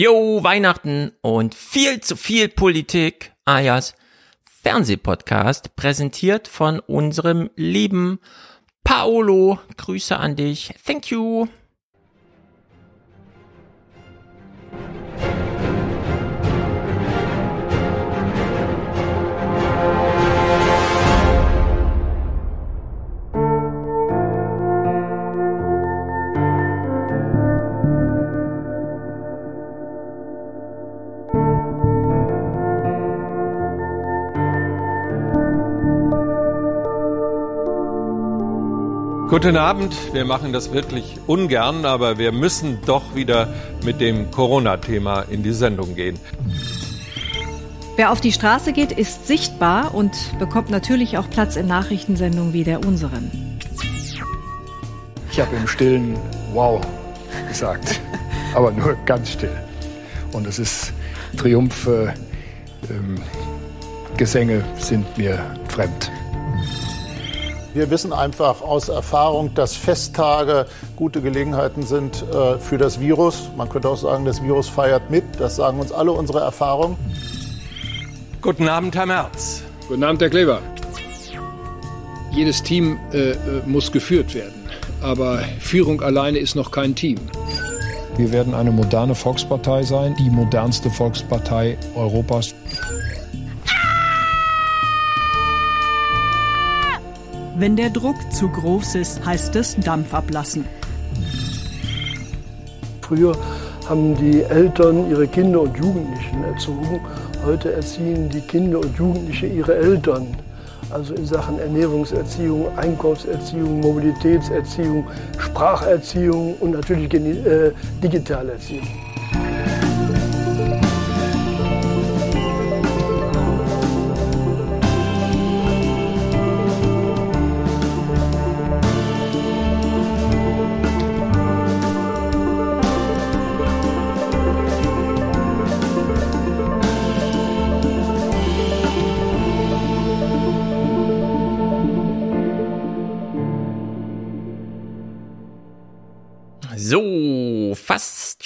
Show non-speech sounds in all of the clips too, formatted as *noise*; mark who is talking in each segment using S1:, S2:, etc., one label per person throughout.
S1: Jo, Weihnachten und viel zu viel Politik, alias Fernsehpodcast, präsentiert von unserem lieben Paolo. Grüße an dich. Thank you.
S2: Guten Abend. Wir machen das wirklich ungern, aber wir müssen doch wieder mit dem Corona-Thema in die Sendung gehen.
S3: Wer auf die Straße geht, ist sichtbar und bekommt natürlich auch Platz in Nachrichtensendungen wie der unseren.
S4: Ich habe im Stillen Wow gesagt, *laughs* aber nur ganz still. Und es ist Triumph. Äh, ähm, Gesänge sind mir fremd.
S5: Wir wissen einfach aus Erfahrung, dass Festtage gute Gelegenheiten sind äh, für das Virus. Man könnte auch sagen, das Virus feiert mit. Das sagen uns alle unsere Erfahrungen.
S2: Guten Abend, Herr Merz.
S6: Guten Abend, Herr Kleber. Jedes Team äh, äh muss geführt werden. Aber Führung alleine ist noch kein Team.
S7: Wir werden eine moderne Volkspartei sein, die modernste Volkspartei Europas.
S8: Wenn der Druck zu groß ist, heißt es Dampf ablassen.
S9: Früher haben die Eltern ihre Kinder und Jugendlichen erzogen. Heute erziehen die Kinder und Jugendliche ihre Eltern. Also in Sachen Ernährungserziehung, Einkaufserziehung, Mobilitätserziehung, Spracherziehung und natürlich äh, Digitalerziehung.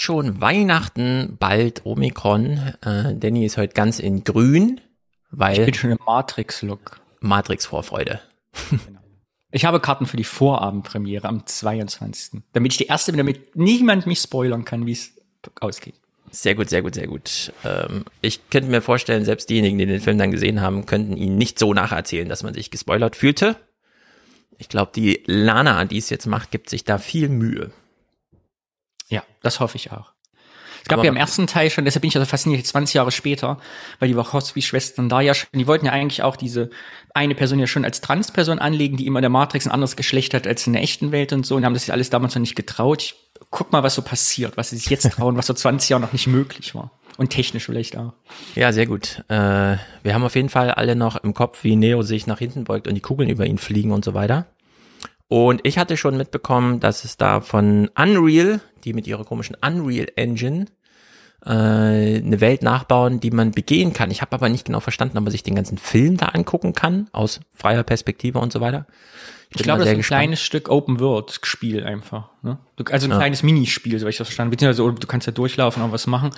S1: Schon Weihnachten, bald Omikron. Äh, Danny ist heute ganz in grün, weil.
S10: Ich bin schon im Matrix-Look.
S1: Matrix-Vorfreude.
S10: Genau. Ich habe Karten für die Vorabendpremiere am 22. Damit ich die erste bin, damit niemand mich spoilern kann, wie es ausgeht.
S1: Sehr gut, sehr gut, sehr gut. Ähm, ich könnte mir vorstellen, selbst diejenigen, die den Film dann gesehen haben, könnten ihn nicht so nacherzählen, dass man sich gespoilert fühlte. Ich glaube, die Lana, die es jetzt macht, gibt sich da viel Mühe.
S10: Ja, das hoffe ich auch. Es gab Aber ja im ersten Teil schon, deshalb bin ich also fasziniert, 20 Jahre später, weil die Wachowski-Schwestern da ja schon, die wollten ja eigentlich auch diese eine Person ja schon als Transperson anlegen, die immer in der Matrix ein anderes Geschlecht hat als in der echten Welt und so und haben das ja alles damals noch nicht getraut. Ich guck mal, was so passiert, was sie sich jetzt trauen, was so 20 Jahre noch nicht möglich war. Und technisch vielleicht auch.
S1: Ja, sehr gut. Äh, wir haben auf jeden Fall alle noch im Kopf, wie Neo sich nach hinten beugt und die Kugeln über ihn fliegen und so weiter. Und ich hatte schon mitbekommen, dass es da von Unreal, die mit ihrer komischen Unreal Engine äh, eine Welt nachbauen, die man begehen kann. Ich habe aber nicht genau verstanden, ob man sich den ganzen Film da angucken kann, aus freier Perspektive und so weiter.
S10: Ich, ich glaube, das ist ein gespannt. kleines Stück Open World Spiel einfach. Ne? Du, also ein ja. kleines Minispiel, so ich das verstanden. Beziehungsweise du kannst ja durchlaufen und was machen.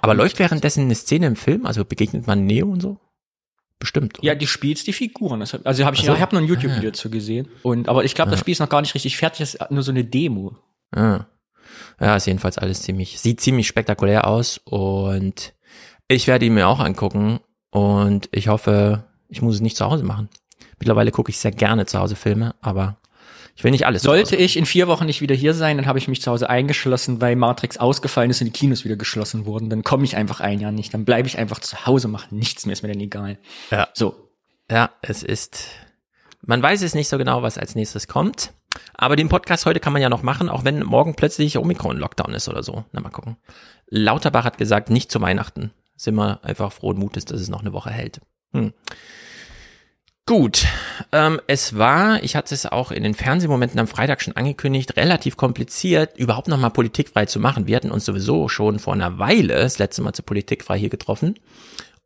S1: Aber und läuft währenddessen eine Szene im Film? Also begegnet man Neo und so? Bestimmt.
S10: Oder? Ja, die spielst die Figuren. Das, also habe ich, also, ich habe nur ein YouTube-Video ah. dazu gesehen. Und aber ich glaube, das Spiel ist noch gar nicht richtig fertig. Das ist nur so eine Demo.
S1: Ah. Ja, ist jedenfalls alles ziemlich, sieht ziemlich spektakulär aus und ich werde ihn mir auch angucken und ich hoffe, ich muss es nicht zu Hause machen. Mittlerweile gucke ich sehr gerne zu Hause Filme, aber ich will nicht alles.
S10: Sollte ich in vier Wochen nicht wieder hier sein, dann habe ich mich zu Hause eingeschlossen, weil Matrix ausgefallen ist und die Kinos wieder geschlossen wurden. Dann komme ich einfach ein Jahr nicht. Dann bleibe ich einfach zu Hause, mache nichts mehr, ist mir dann egal.
S1: Ja. So. Ja, es ist. Man weiß es nicht so genau, was als nächstes kommt. Aber den Podcast heute kann man ja noch machen, auch wenn morgen plötzlich Omikron-Lockdown ist oder so. Na, mal gucken. Lauterbach hat gesagt, nicht zu Weihnachten. Sind wir einfach frohen Mutes, dass es noch eine Woche hält. Hm. Gut, ähm, es war, ich hatte es auch in den Fernsehmomenten am Freitag schon angekündigt, relativ kompliziert, überhaupt nochmal politikfrei zu machen. Wir hatten uns sowieso schon vor einer Weile das letzte Mal zu politikfrei hier getroffen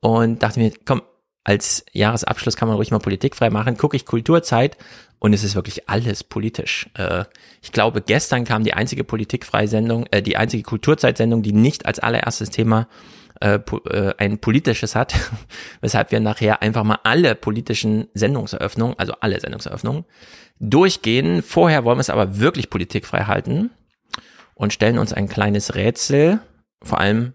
S1: und dachte mir, komm, als Jahresabschluss kann man ruhig mal politikfrei machen, gucke ich Kulturzeit und es ist wirklich alles politisch. Äh, ich glaube, gestern kam die einzige politikfreie Sendung, äh, die einzige Kulturzeitsendung, die nicht als allererstes Thema äh, äh, ein politisches hat, *laughs* weshalb wir nachher einfach mal alle politischen Sendungseröffnungen, also alle Sendungseröffnungen, durchgehen. Vorher wollen wir es aber wirklich politikfrei halten und stellen uns ein kleines Rätsel, vor allem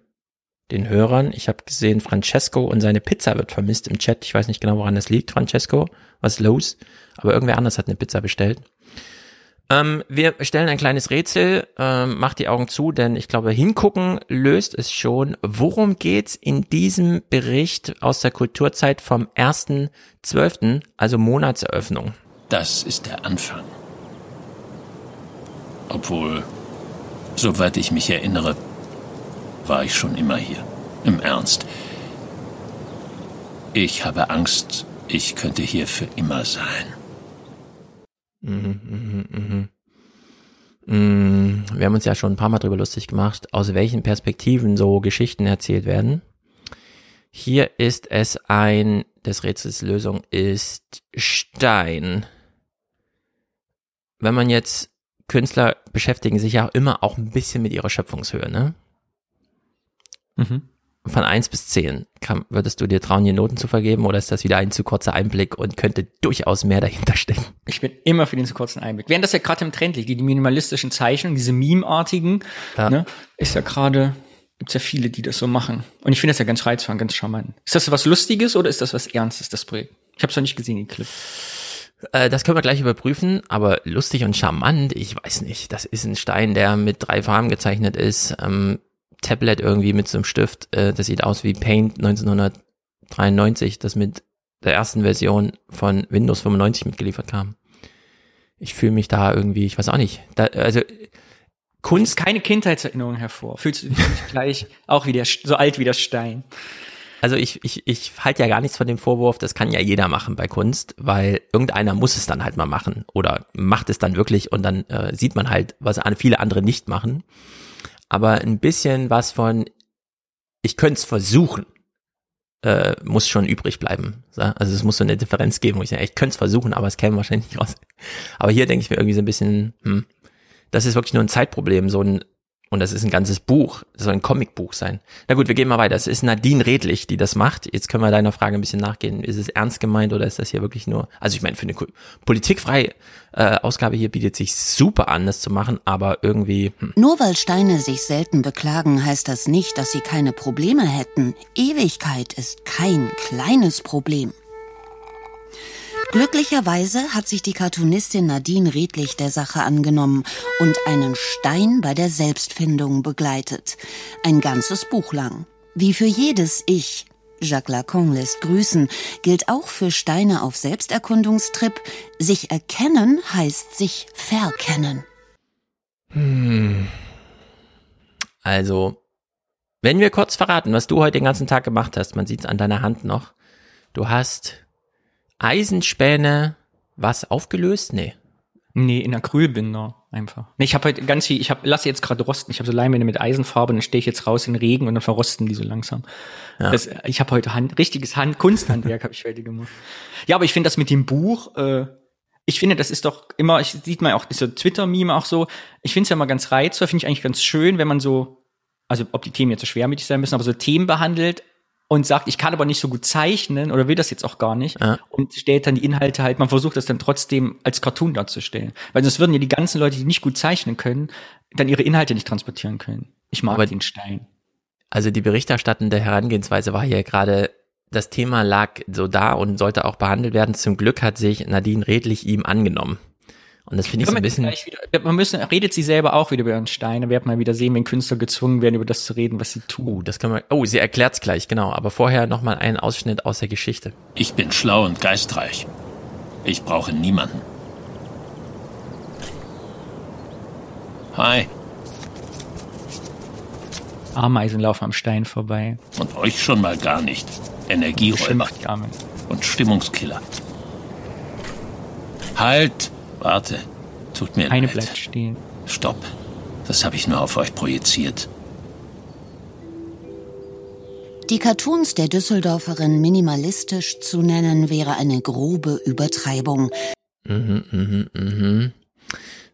S1: den Hörern. Ich habe gesehen, Francesco und seine Pizza wird vermisst im Chat. Ich weiß nicht genau, woran das liegt, Francesco. Was ist los? Aber irgendwer anders hat eine Pizza bestellt. Ähm, wir stellen ein kleines Rätsel. Ähm, macht die Augen zu, denn ich glaube, hingucken löst es schon. Worum geht's in diesem Bericht aus der Kulturzeit vom 1.12., also Monatseröffnung?
S11: Das ist der Anfang. Obwohl, soweit ich mich erinnere, war ich schon immer hier. Im Ernst. Ich habe Angst, ich könnte hier für immer sein.
S1: Mhm, mhm, mhm. Mm, wir haben uns ja schon ein paar Mal darüber lustig gemacht, aus welchen Perspektiven so Geschichten erzählt werden. Hier ist es ein, des Rätsels Lösung ist Stein. Wenn man jetzt Künstler beschäftigen sich ja immer auch ein bisschen mit ihrer Schöpfungshöhe, ne? Mhm. Von eins bis zehn kann, würdest du dir trauen, hier Noten zu vergeben oder ist das wieder ein zu kurzer Einblick und könnte durchaus mehr dahinter stecken?
S10: Ich bin immer für den zu kurzen Einblick. Während das ja gerade im Trend liegt, die, die minimalistischen Zeichnungen, diese Meme-artigen, ja. ne, ist ja gerade, gibt's ja viele, die das so machen. Und ich finde das ja ganz reizvoll, ganz charmant. Ist das was Lustiges oder ist das was Ernstes, das Projekt? Ich habe es noch nicht gesehen, den Clip.
S1: Äh, das können wir gleich überprüfen, aber lustig und charmant, ich weiß nicht. Das ist ein Stein, der mit drei Farben gezeichnet ist. Ähm, Tablet irgendwie mit so einem Stift. Äh, das sieht aus wie Paint 1993, das mit der ersten Version von Windows 95 mitgeliefert kam. Ich fühle mich da irgendwie, ich weiß auch nicht. Da, also Kunst.
S10: Keine Kindheitserinnerung hervor. Fühlst du dich gleich auch wie der, so alt wie der Stein?
S1: Also ich, ich, ich halte ja gar nichts von dem Vorwurf, das kann ja jeder machen bei Kunst, weil irgendeiner muss es dann halt mal machen oder macht es dann wirklich und dann äh, sieht man halt, was viele andere nicht machen aber ein bisschen was von, ich könnte es versuchen, äh, muss schon übrig bleiben. Also es muss so eine Differenz geben, wo ich sage, ich könnte es versuchen, aber es käme wahrscheinlich nicht raus. Aber hier denke ich mir irgendwie so ein bisschen, hm, das ist wirklich nur ein Zeitproblem, so ein und das ist ein ganzes Buch. Das soll ein Comicbuch sein. Na gut, wir gehen mal weiter. Es ist Nadine Redlich, die das macht. Jetzt können wir deiner Frage ein bisschen nachgehen. Ist es ernst gemeint oder ist das hier wirklich nur, also ich meine, für eine politikfreie äh, Ausgabe hier bietet sich super an, das zu machen, aber irgendwie.
S12: Hm. Nur weil Steine sich selten beklagen, heißt das nicht, dass sie keine Probleme hätten. Ewigkeit ist kein kleines Problem. Glücklicherweise hat sich die Cartoonistin Nadine Redlich der Sache angenommen und einen Stein bei der Selbstfindung begleitet. Ein ganzes Buch lang. Wie für jedes Ich, Jacques Lacan lässt grüßen, gilt auch für Steine auf Selbsterkundungstrip, sich erkennen heißt sich verkennen.
S1: Hm. Also, wenn wir kurz verraten, was du heute den ganzen Tag gemacht hast, man sieht es an deiner Hand noch. Du hast Eisenspäne was aufgelöst? Nee.
S10: Nee, in Acrylbinder einfach. Nee, ich habe halt ganz viel, ich habe lasse jetzt gerade rosten. Ich habe so Leinwände mit Eisenfarbe, dann stehe ich jetzt raus in Regen und dann verrosten die so langsam. Ja. Das, ich habe heute Hand, richtiges Hand, Kunsthandwerk *laughs* habe ich fertig gemacht. Ja, aber ich finde das mit dem Buch, äh, ich finde, das ist doch immer, ich sieht man auch, so Twitter-Meme auch so. Ich finde es ja immer ganz reizvoll, finde ich eigentlich ganz schön, wenn man so, also ob die Themen jetzt so schwermütig sein müssen, aber so Themen behandelt, und sagt, ich kann aber nicht so gut zeichnen oder will das jetzt auch gar nicht ja. und stellt dann die Inhalte halt, man versucht das dann trotzdem als Cartoon darzustellen. Weil sonst würden ja die ganzen Leute, die nicht gut zeichnen können, dann ihre Inhalte nicht transportieren können. Ich mag aber den Stein.
S1: Also die berichterstattende Herangehensweise war hier gerade, das Thema lag so da und sollte auch behandelt werden. Zum Glück hat sich Nadine redlich ihm angenommen. Und das finde ich so ein bisschen.
S10: Wieder, man müssen, redet sie selber auch wieder über ihren Stein. Da wird man wieder sehen, wenn Künstler gezwungen werden, über das zu reden, was sie tun.
S1: Oh, das kann man. Oh, sie erklärt's gleich, genau. Aber vorher nochmal einen Ausschnitt aus der Geschichte.
S11: Ich bin schlau und geistreich. Ich brauche niemanden. Hi.
S10: Ameisen laufen am Stein vorbei.
S11: Und euch schon mal gar nicht. Energieräuber. Und Stimmungskiller. Halt! Warte, tut mir
S10: Eine
S11: leid.
S10: bleibt stehen.
S11: Stopp. Das habe ich nur auf euch projiziert.
S12: Die Cartoons der Düsseldorferin minimalistisch zu nennen, wäre eine grobe Übertreibung.
S1: Mhm, mhm, mhm.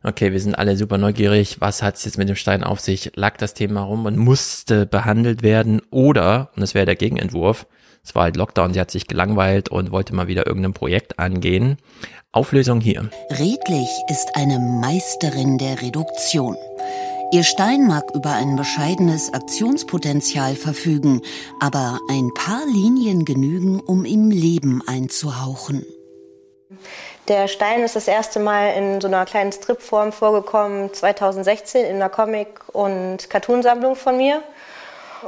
S1: Okay, wir sind alle super neugierig. Was hat es jetzt mit dem Stein auf sich? Lag das Thema rum und musste behandelt werden? Oder, und das wäre der Gegenentwurf, es war halt Lockdown, sie hat sich gelangweilt und wollte mal wieder irgendein Projekt angehen. Auflösung hier.
S12: Redlich ist eine Meisterin der Reduktion. Ihr Stein mag über ein bescheidenes Aktionspotenzial verfügen, aber ein paar Linien genügen, um ihm Leben einzuhauchen.
S13: Der Stein ist das erste Mal in so einer kleinen Stripform vorgekommen, 2016 in einer Comic- und Cartoonsammlung von mir.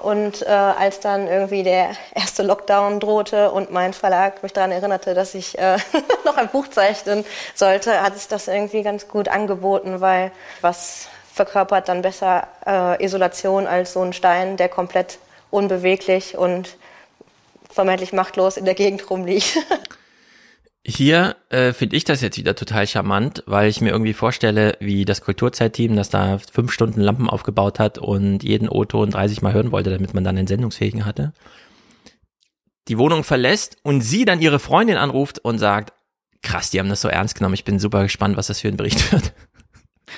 S13: Und äh, als dann irgendwie der erste Lockdown drohte und mein Verlag mich daran erinnerte, dass ich äh, *laughs* noch ein Buch zeichnen sollte, hat sich das irgendwie ganz gut angeboten, weil was verkörpert dann besser äh, Isolation als so ein Stein, der komplett unbeweglich und vermeintlich machtlos in der Gegend rumliegt. *laughs*
S1: Hier äh, finde ich das jetzt wieder total charmant, weil ich mir irgendwie vorstelle, wie das Kulturzeitteam, das da fünf Stunden Lampen aufgebaut hat und jeden O-Ton 30 Mal hören wollte, damit man dann einen Sendungsfähigen hatte, die Wohnung verlässt und sie dann ihre Freundin anruft und sagt, krass, die haben das so ernst genommen, ich bin super gespannt, was das für ein Bericht *laughs* wird.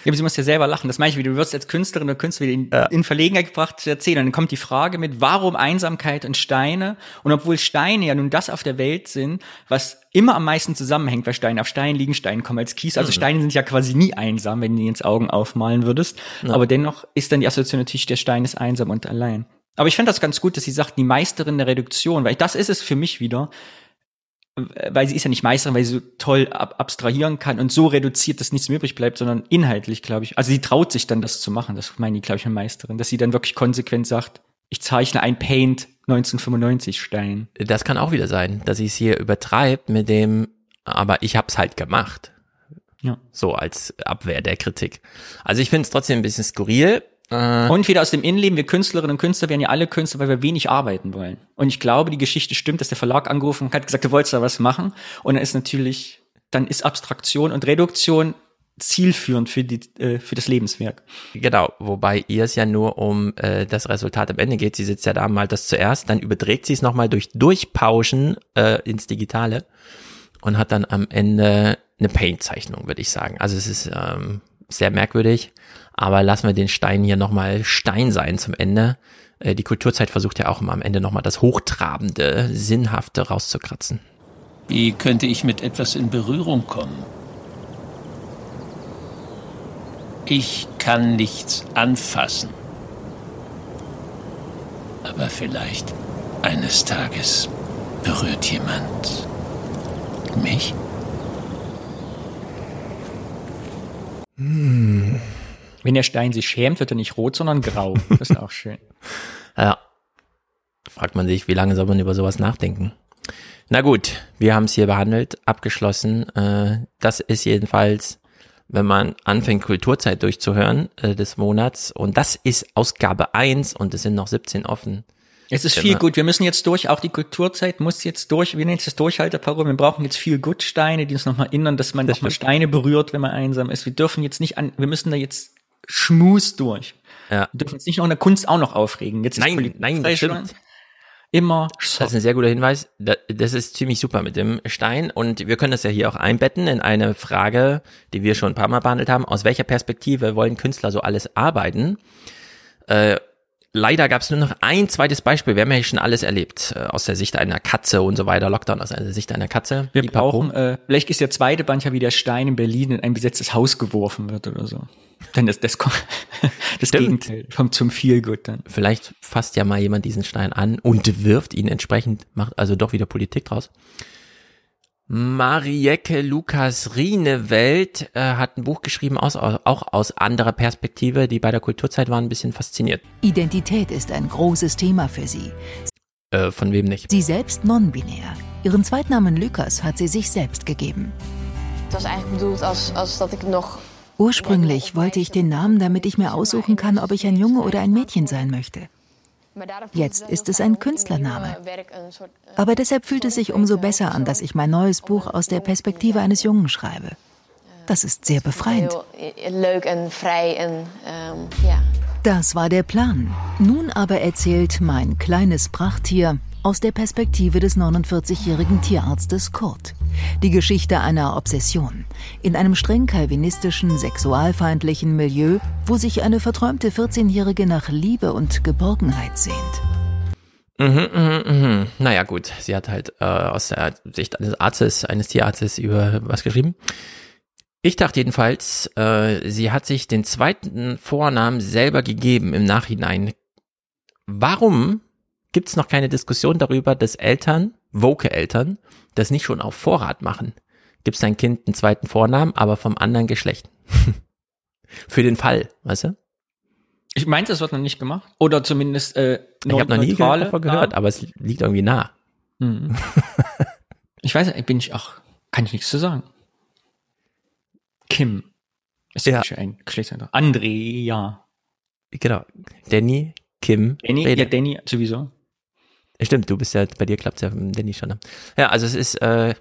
S10: Ja, aber sie muss ja selber lachen. Das meine ich, wie du wirst als Künstlerin oder Künstler wieder in, ja. in Verlegenheit gebracht zu erzählen. Und dann kommt die Frage mit, warum Einsamkeit und Steine? Und obwohl Steine ja nun das auf der Welt sind, was immer am meisten zusammenhängt, weil Steine auf Steinen liegen, Steine kommen als Kies. Also mhm. Steine sind ja quasi nie einsam, wenn du die ins Augen aufmalen würdest. Ja. Aber dennoch ist dann die Assoziation natürlich, der Stein ist einsam und allein. Aber ich finde das ganz gut, dass sie sagt, die Meisterin der Reduktion, weil das ist es für mich wieder weil sie ist ja nicht Meisterin, weil sie so toll ab abstrahieren kann und so reduziert, dass nichts mehr übrig bleibt, sondern inhaltlich, glaube ich. Also sie traut sich dann, das zu machen. Das meine ich, glaube ich, eine Meisterin, dass sie dann wirklich konsequent sagt, ich zeichne ein Paint 1995 Stein.
S1: Das kann auch wieder sein, dass sie es hier übertreibt mit dem, aber ich hab's halt gemacht. Ja. So als Abwehr der Kritik. Also ich finde es trotzdem ein bisschen skurril,
S10: äh. Und wieder aus dem Innenleben, wir Künstlerinnen und Künstler werden ja alle Künstler, weil wir wenig arbeiten wollen. Und ich glaube, die Geschichte stimmt, dass der Verlag angerufen hat, gesagt, du wolltest da was machen. Und dann ist natürlich, dann ist Abstraktion und Reduktion zielführend für, die, äh, für das Lebenswerk.
S1: Genau, wobei ihr es ja nur um äh, das Resultat am Ende geht. Sie sitzt ja da mal das zuerst, dann überträgt sie es nochmal durch Durchpauschen äh, ins Digitale und hat dann am Ende eine Paint-Zeichnung, würde ich sagen. Also es ist ähm, sehr merkwürdig. Aber lassen wir den Stein hier nochmal Stein sein zum Ende. Äh, die Kulturzeit versucht ja auch immer am Ende nochmal das Hochtrabende, Sinnhafte rauszukratzen.
S11: Wie könnte ich mit etwas in Berührung kommen? Ich kann nichts anfassen. Aber vielleicht eines Tages berührt jemand mich?
S10: Hm. Wenn der Stein sich schämt, wird er nicht rot, sondern grau. *laughs* Das ist auch schön.
S1: ja. Fragt man sich, wie lange soll man über sowas nachdenken? Na gut, wir haben es hier behandelt, abgeschlossen. Äh, das ist jedenfalls, wenn man anfängt, Kulturzeit durchzuhören äh, des Monats. Und das ist Ausgabe 1 und es sind noch 17 offen.
S10: Es ist viel gut. Wir müssen jetzt durch. Auch die Kulturzeit muss jetzt durch. Wir nennen es das Durchhalteparool. Wir brauchen jetzt viel gut Steine, die uns nochmal erinnern, dass man das mal Steine berührt, wenn man einsam ist. Wir dürfen jetzt nicht an, wir müssen da jetzt Schmus durch. Ja. Wir dürfen uns nicht noch in der Kunst auch noch aufregen. Jetzt
S1: nein, nein, das stimmt.
S10: Immer
S1: soft. Das ist ein sehr guter Hinweis. Das ist ziemlich super mit dem Stein und wir können das ja hier auch einbetten in eine Frage, die wir schon ein paar Mal behandelt haben. Aus welcher Perspektive wollen Künstler so alles arbeiten? Leider gab es nur noch ein zweites Beispiel. Wir haben ja schon alles erlebt. Äh, aus der Sicht einer Katze und so weiter. Lockdown aus der Sicht einer Katze.
S10: Wir brauchen, äh, vielleicht ist der zweite Band ja wie der Stein in Berlin in ein besetztes Haus geworfen wird oder so. Dann das, das, *laughs* das Stimmt. Gegenteil kommt zum Feelgood dann.
S1: Vielleicht fasst ja mal jemand diesen Stein an und wirft ihn entsprechend, macht also doch wieder Politik draus. Marieke Lukas Rienewelt äh, hat ein Buch geschrieben, aus, auch aus anderer Perspektive, die bei der Kulturzeit waren ein bisschen fasziniert.
S14: Identität ist ein großes Thema für sie.
S1: Äh, von wem nicht?
S14: Sie selbst non-binär. Ihren Zweitnamen Lukas hat sie sich selbst gegeben.
S15: Das war eigentlich bedoeld als, als dat ik noch
S14: Ursprünglich wollte ich den Namen, damit ich mir aussuchen kann, ob ich ein Junge oder ein Mädchen sein möchte. Jetzt ist es ein Künstlername. Aber deshalb fühlt es sich umso besser an, dass ich mein neues Buch aus der Perspektive eines Jungen schreibe. Das ist sehr befreiend. Das war der Plan. Nun aber erzählt mein kleines Prachttier aus der Perspektive des 49-jährigen Tierarztes Kurt. Die Geschichte einer Obsession. In einem streng kalvinistischen, sexualfeindlichen Milieu, wo sich eine verträumte 14-Jährige nach Liebe und Geborgenheit sehnt.
S1: Mhm, mhm, mhm. Naja, gut. Sie hat halt äh, aus der Sicht eines Arztes, eines Tierarztes über was geschrieben. Ich dachte jedenfalls, äh, sie hat sich den zweiten Vornamen selber gegeben im Nachhinein. Warum gibt es noch keine Diskussion darüber, dass Eltern, woke Eltern, das nicht schon auf Vorrat machen? Gibt es dein Kind einen zweiten Vornamen, aber vom anderen Geschlecht? *laughs* Für den Fall, weißt du?
S10: Ich meinte, es wird noch nicht gemacht. Oder zumindest äh,
S1: Ich habe noch nie davon gehört, aber es liegt irgendwie nah.
S10: Mhm. *laughs* ich weiß, bin ich auch, kann ich nichts zu sagen. Kim. Ist ja ein Geschlechtseintrag. André, ja.
S1: Genau. Danny, Kim.
S10: Danny, Rede. ja, Danny sowieso.
S1: Stimmt, du bist ja, bei dir klappt ja Danny schon. Ja, also es ist äh,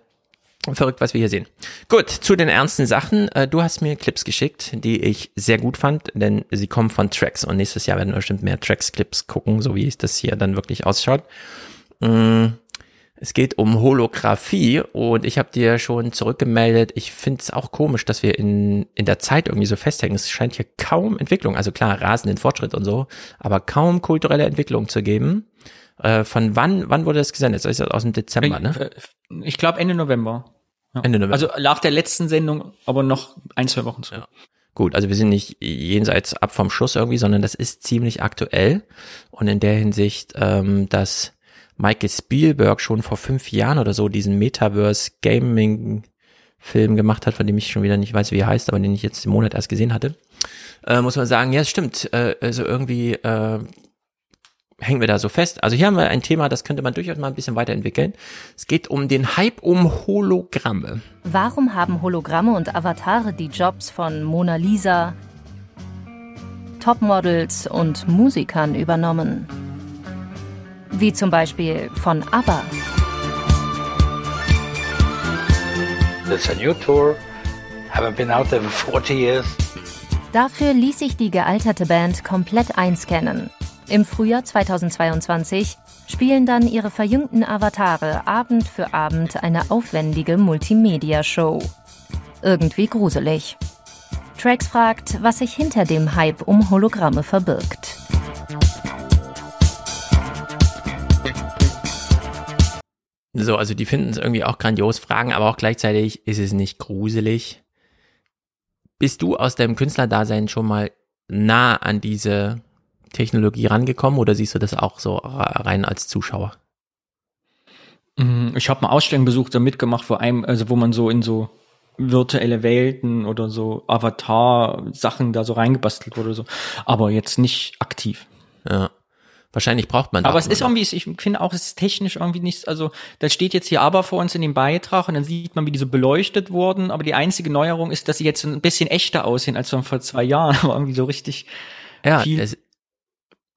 S1: verrückt, was wir hier sehen. Gut, zu den ernsten Sachen. Äh, du hast mir Clips geschickt, die ich sehr gut fand, denn sie kommen von Tracks und nächstes Jahr werden wir bestimmt mehr Tracks-Clips gucken, so wie es das hier dann wirklich ausschaut. Mm, es geht um Holographie und ich habe dir schon zurückgemeldet, ich finde es auch komisch, dass wir in, in der Zeit irgendwie so festhängen. Es scheint hier kaum Entwicklung, also klar, rasenden Fortschritt und so, aber kaum kulturelle Entwicklung zu geben. Äh, von wann, wann wurde das gesendet? Das ist aus dem Dezember, ne?
S10: Äh, ich glaube Ende November.
S1: Ja. Ende November.
S10: Also nach der letzten Sendung, aber noch ein, zwei Wochen zurück. Ja.
S1: Gut, also wir sind nicht jenseits ab vom Schuss irgendwie, sondern das ist ziemlich aktuell. Und in der Hinsicht, ähm, dass Michael Spielberg schon vor fünf Jahren oder so diesen Metaverse Gaming Film gemacht hat, von dem ich schon wieder nicht weiß, wie er heißt, aber den ich jetzt im Monat erst gesehen hatte, äh, muss man sagen, ja, es stimmt. Äh, also irgendwie äh, hängen wir da so fest. Also hier haben wir ein Thema, das könnte man durchaus mal ein bisschen weiterentwickeln. Es geht um den Hype um Hologramme.
S16: Warum haben Hologramme und Avatare die Jobs von Mona Lisa, Topmodels und Musikern übernommen? Wie zum Beispiel von ABBA.
S17: It's a new tour. Haven't been out there for 40 years.
S16: Dafür ließ sich die gealterte Band komplett einscannen. Im Frühjahr 2022 spielen dann ihre verjüngten Avatare Abend für Abend eine aufwendige Multimedia-Show. Irgendwie gruselig. Trax fragt, was sich hinter dem Hype um Hologramme verbirgt.
S1: So, also die finden es irgendwie auch grandios, fragen aber auch gleichzeitig, ist es nicht gruselig? Bist du aus deinem Künstlerdasein schon mal nah an diese Technologie rangekommen oder siehst du das auch so rein als Zuschauer?
S10: Mhm, ich habe mal Ausstellungen besucht, da mitgemacht, vor allem, also wo man so in so virtuelle Welten oder so Avatar-Sachen da so reingebastelt wurde, so, aber jetzt nicht aktiv.
S1: Ja. Wahrscheinlich braucht man.
S10: Aber es ist irgendwie, ich finde auch, es ist technisch irgendwie nicht, also da steht jetzt hier aber vor uns in dem Beitrag und dann sieht man, wie diese beleuchtet wurden. Aber die einzige Neuerung ist, dass sie jetzt ein bisschen echter aussehen als vor zwei Jahren, *laughs* aber irgendwie so richtig.
S1: Ja, es,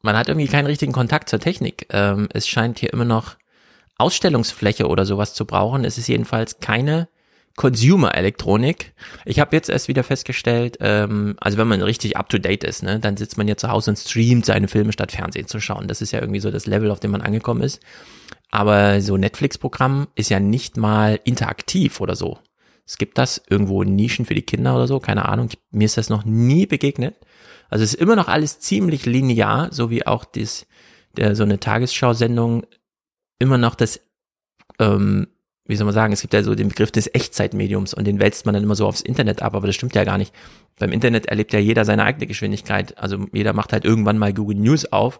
S1: man hat irgendwie keinen richtigen Kontakt zur Technik. Ähm, es scheint hier immer noch Ausstellungsfläche oder sowas zu brauchen. Es ist jedenfalls keine Consumer-Elektronik. Ich habe jetzt erst wieder festgestellt, ähm, also wenn man richtig up-to-date ist, ne, dann sitzt man ja zu Hause und streamt seine Filme statt Fernsehen zu schauen. Das ist ja irgendwie so das Level, auf dem man angekommen ist. Aber so Netflix-Programm ist ja nicht mal interaktiv oder so. Es gibt das irgendwo in Nischen für die Kinder oder so, keine Ahnung. Mir ist das noch nie begegnet. Also es ist immer noch alles ziemlich linear, so wie auch das, der, so eine Tagesschau-Sendung immer noch das ähm, wie soll man sagen, es gibt ja so den Begriff des Echtzeitmediums und den wälzt man dann immer so aufs Internet ab, aber das stimmt ja gar nicht. Beim Internet erlebt ja jeder seine eigene Geschwindigkeit. Also jeder macht halt irgendwann mal Google News auf,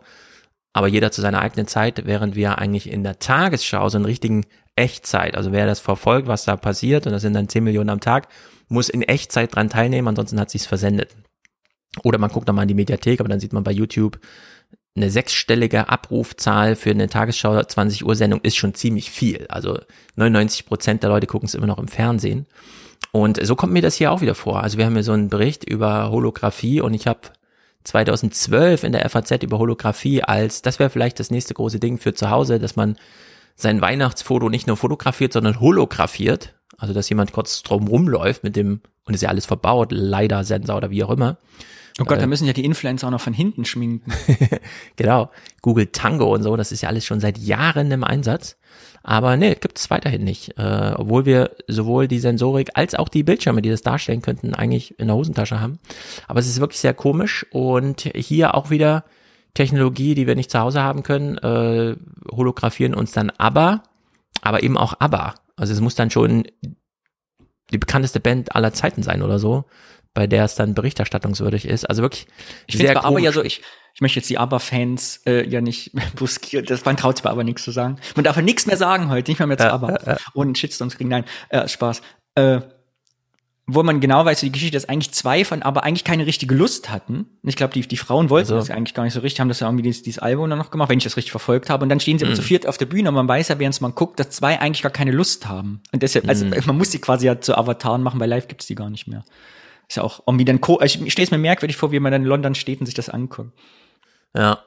S1: aber jeder zu seiner eigenen Zeit, während wir eigentlich in der Tagesschau so einen richtigen Echtzeit, also wer das verfolgt, was da passiert, und das sind dann 10 Millionen am Tag, muss in Echtzeit dran teilnehmen, ansonsten hat sich's versendet. Oder man guckt nochmal in die Mediathek, aber dann sieht man bei YouTube, eine sechsstellige Abrufzahl für eine Tagesschau 20 Uhr Sendung ist schon ziemlich viel. Also 99 Prozent der Leute gucken es immer noch im Fernsehen. Und so kommt mir das hier auch wieder vor. Also wir haben hier so einen Bericht über Holographie und ich habe 2012 in der FAZ über Holographie als, das wäre vielleicht das nächste große Ding für zu Hause, dass man sein Weihnachtsfoto nicht nur fotografiert, sondern holographiert. Also dass jemand kurz drum rumläuft mit dem, und ist ja alles verbaut, leider Sensor oder wie auch immer
S10: Oh Gott, äh, da müssen ja die Influencer auch noch von hinten schminken. *laughs*
S1: genau. Google Tango und so, das ist ja alles schon seit Jahren im Einsatz. Aber nee, gibt's weiterhin nicht. Äh, obwohl wir sowohl die Sensorik als auch die Bildschirme, die das darstellen könnten, eigentlich in der Hosentasche haben. Aber es ist wirklich sehr komisch und hier auch wieder Technologie, die wir nicht zu Hause haben können, äh, holographieren uns dann aber, aber eben auch aber. Also es muss dann schon die bekannteste Band aller Zeiten sein oder so, bei der es dann berichterstattungswürdig ist. Also wirklich
S10: ich sehr aber ja so, ich, ich möchte jetzt die Aber-Fans äh, ja nicht *laughs* buskieren, das, man traut sich aber nichts zu sagen. Man darf ja nichts mehr sagen heute, nicht mehr mehr zu Aber. Äh, äh, und Shitstorms kriegen, nein, äh, Spaß. Äh, wo man genau weiß, wie die Geschichte ist, eigentlich zwei von, aber eigentlich keine richtige Lust hatten. Ich glaube, die, die Frauen wollten also. das eigentlich gar nicht so richtig, haben das ja irgendwie dieses, dieses Album dann noch gemacht, wenn ich das richtig verfolgt habe. Und dann stehen sie mhm. zu viert auf der Bühne und man weiß ja, während man guckt, dass zwei eigentlich gar keine Lust haben. Und deshalb, also mhm. man muss sie quasi ja zu Avataren machen, weil live gibt's die gar nicht mehr. Ist ja auch irgendwie dann, also ich stelle es mir merkwürdig vor, wie man dann in London steht und sich das anguckt.
S1: Ja,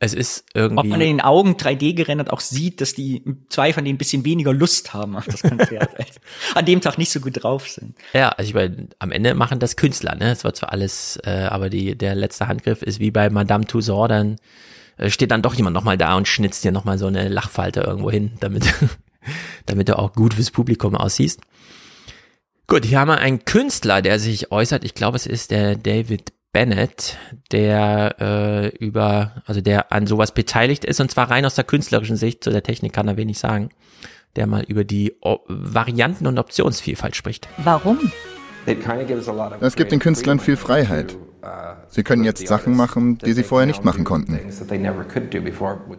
S1: es ist irgendwie. Ob
S10: man in den Augen 3D gerendert auch sieht, dass die zwei von denen ein bisschen weniger Lust haben auf das Konzert. *laughs* an dem Tag nicht so gut drauf sind.
S1: Ja, also ich meine, am Ende machen das Künstler, ne? Es wird zwar alles, äh, aber die, der letzte Handgriff ist wie bei Madame Tussauds, dann äh, steht dann doch jemand nochmal da und schnitzt dir nochmal so eine Lachfalte irgendwo hin, damit, *laughs* damit du auch gut fürs Publikum aussiehst. Gut, hier haben wir einen Künstler, der sich äußert. Ich glaube, es ist der David Bennett, der äh, über, also der an sowas beteiligt ist, und zwar rein aus der künstlerischen Sicht, zu der Technik kann er wenig sagen, der mal über die o Varianten- und Optionsvielfalt spricht.
S14: Warum?
S18: Es gibt den Künstlern viel Freiheit. Sie können jetzt Sachen machen, die sie vorher nicht machen konnten.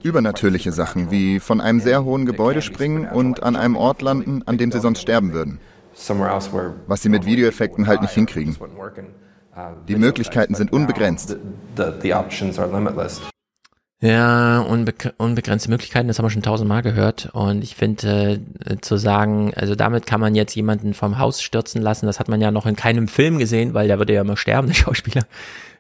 S18: Übernatürliche Sachen, wie von einem sehr hohen Gebäude springen und an einem Ort landen, an dem sie sonst sterben würden. Was sie mit Videoeffekten halt nicht hinkriegen. Die Möglichkeiten sind unbegrenzt.
S1: Ja, unbe unbegrenzte Möglichkeiten, das haben wir schon tausendmal gehört. Und ich finde, äh, zu sagen, also damit kann man jetzt jemanden vom Haus stürzen lassen, das hat man ja noch in keinem Film gesehen, weil der würde ja immer sterben, der *laughs* Schauspieler,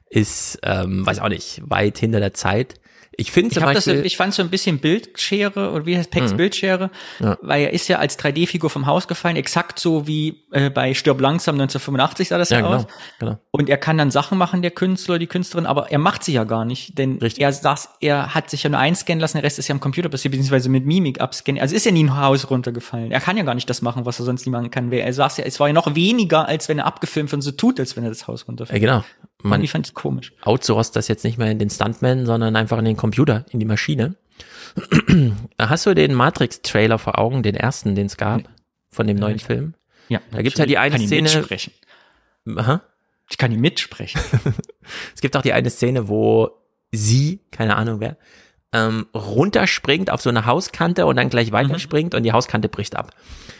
S1: ist, ähm, weiß auch nicht, weit hinter der Zeit. Ich finde
S10: zum ich Beispiel, das, ich fand so ein bisschen Bildschere oder wie heißt Pex mhm. Bildschere, ja. weil er ist ja als 3D-Figur vom Haus gefallen, exakt so wie äh, bei Stirb langsam 1985 sah das ja, ja genau, aus. Genau. Und er kann dann Sachen machen, der Künstler, die Künstlerin, aber er macht sie ja gar nicht, denn Richtig. er saß, er hat sich ja nur einscannen lassen, der Rest ist ja am Computer passiert, beziehungsweise mit Mimik abscannen. Also ist ja nie ein Haus runtergefallen. Er kann ja gar nicht das machen, was er sonst nie machen kann. Er saß ja, es war ja noch weniger, als wenn er abgefilmt und so tut, als wenn er das Haus runterfällt.
S1: Ja, genau.
S10: Man ich fand es komisch.
S1: Outsourced das jetzt nicht mehr in den Stuntman, sondern einfach in den Computer, in die Maschine. *clears throat* Hast du den Matrix-Trailer vor Augen, den ersten, den es gab, von dem neuen Film?
S10: Ja.
S1: Da gibt's ja die eine
S10: kann
S1: Szene.
S10: Mitsprechen. Aha. Ich kann ihn mitsprechen. *laughs*
S1: es gibt auch die eine Szene, wo sie, keine Ahnung wer, ähm, runterspringt auf so eine Hauskante und dann gleich weiterspringt mhm. und die Hauskante bricht ab.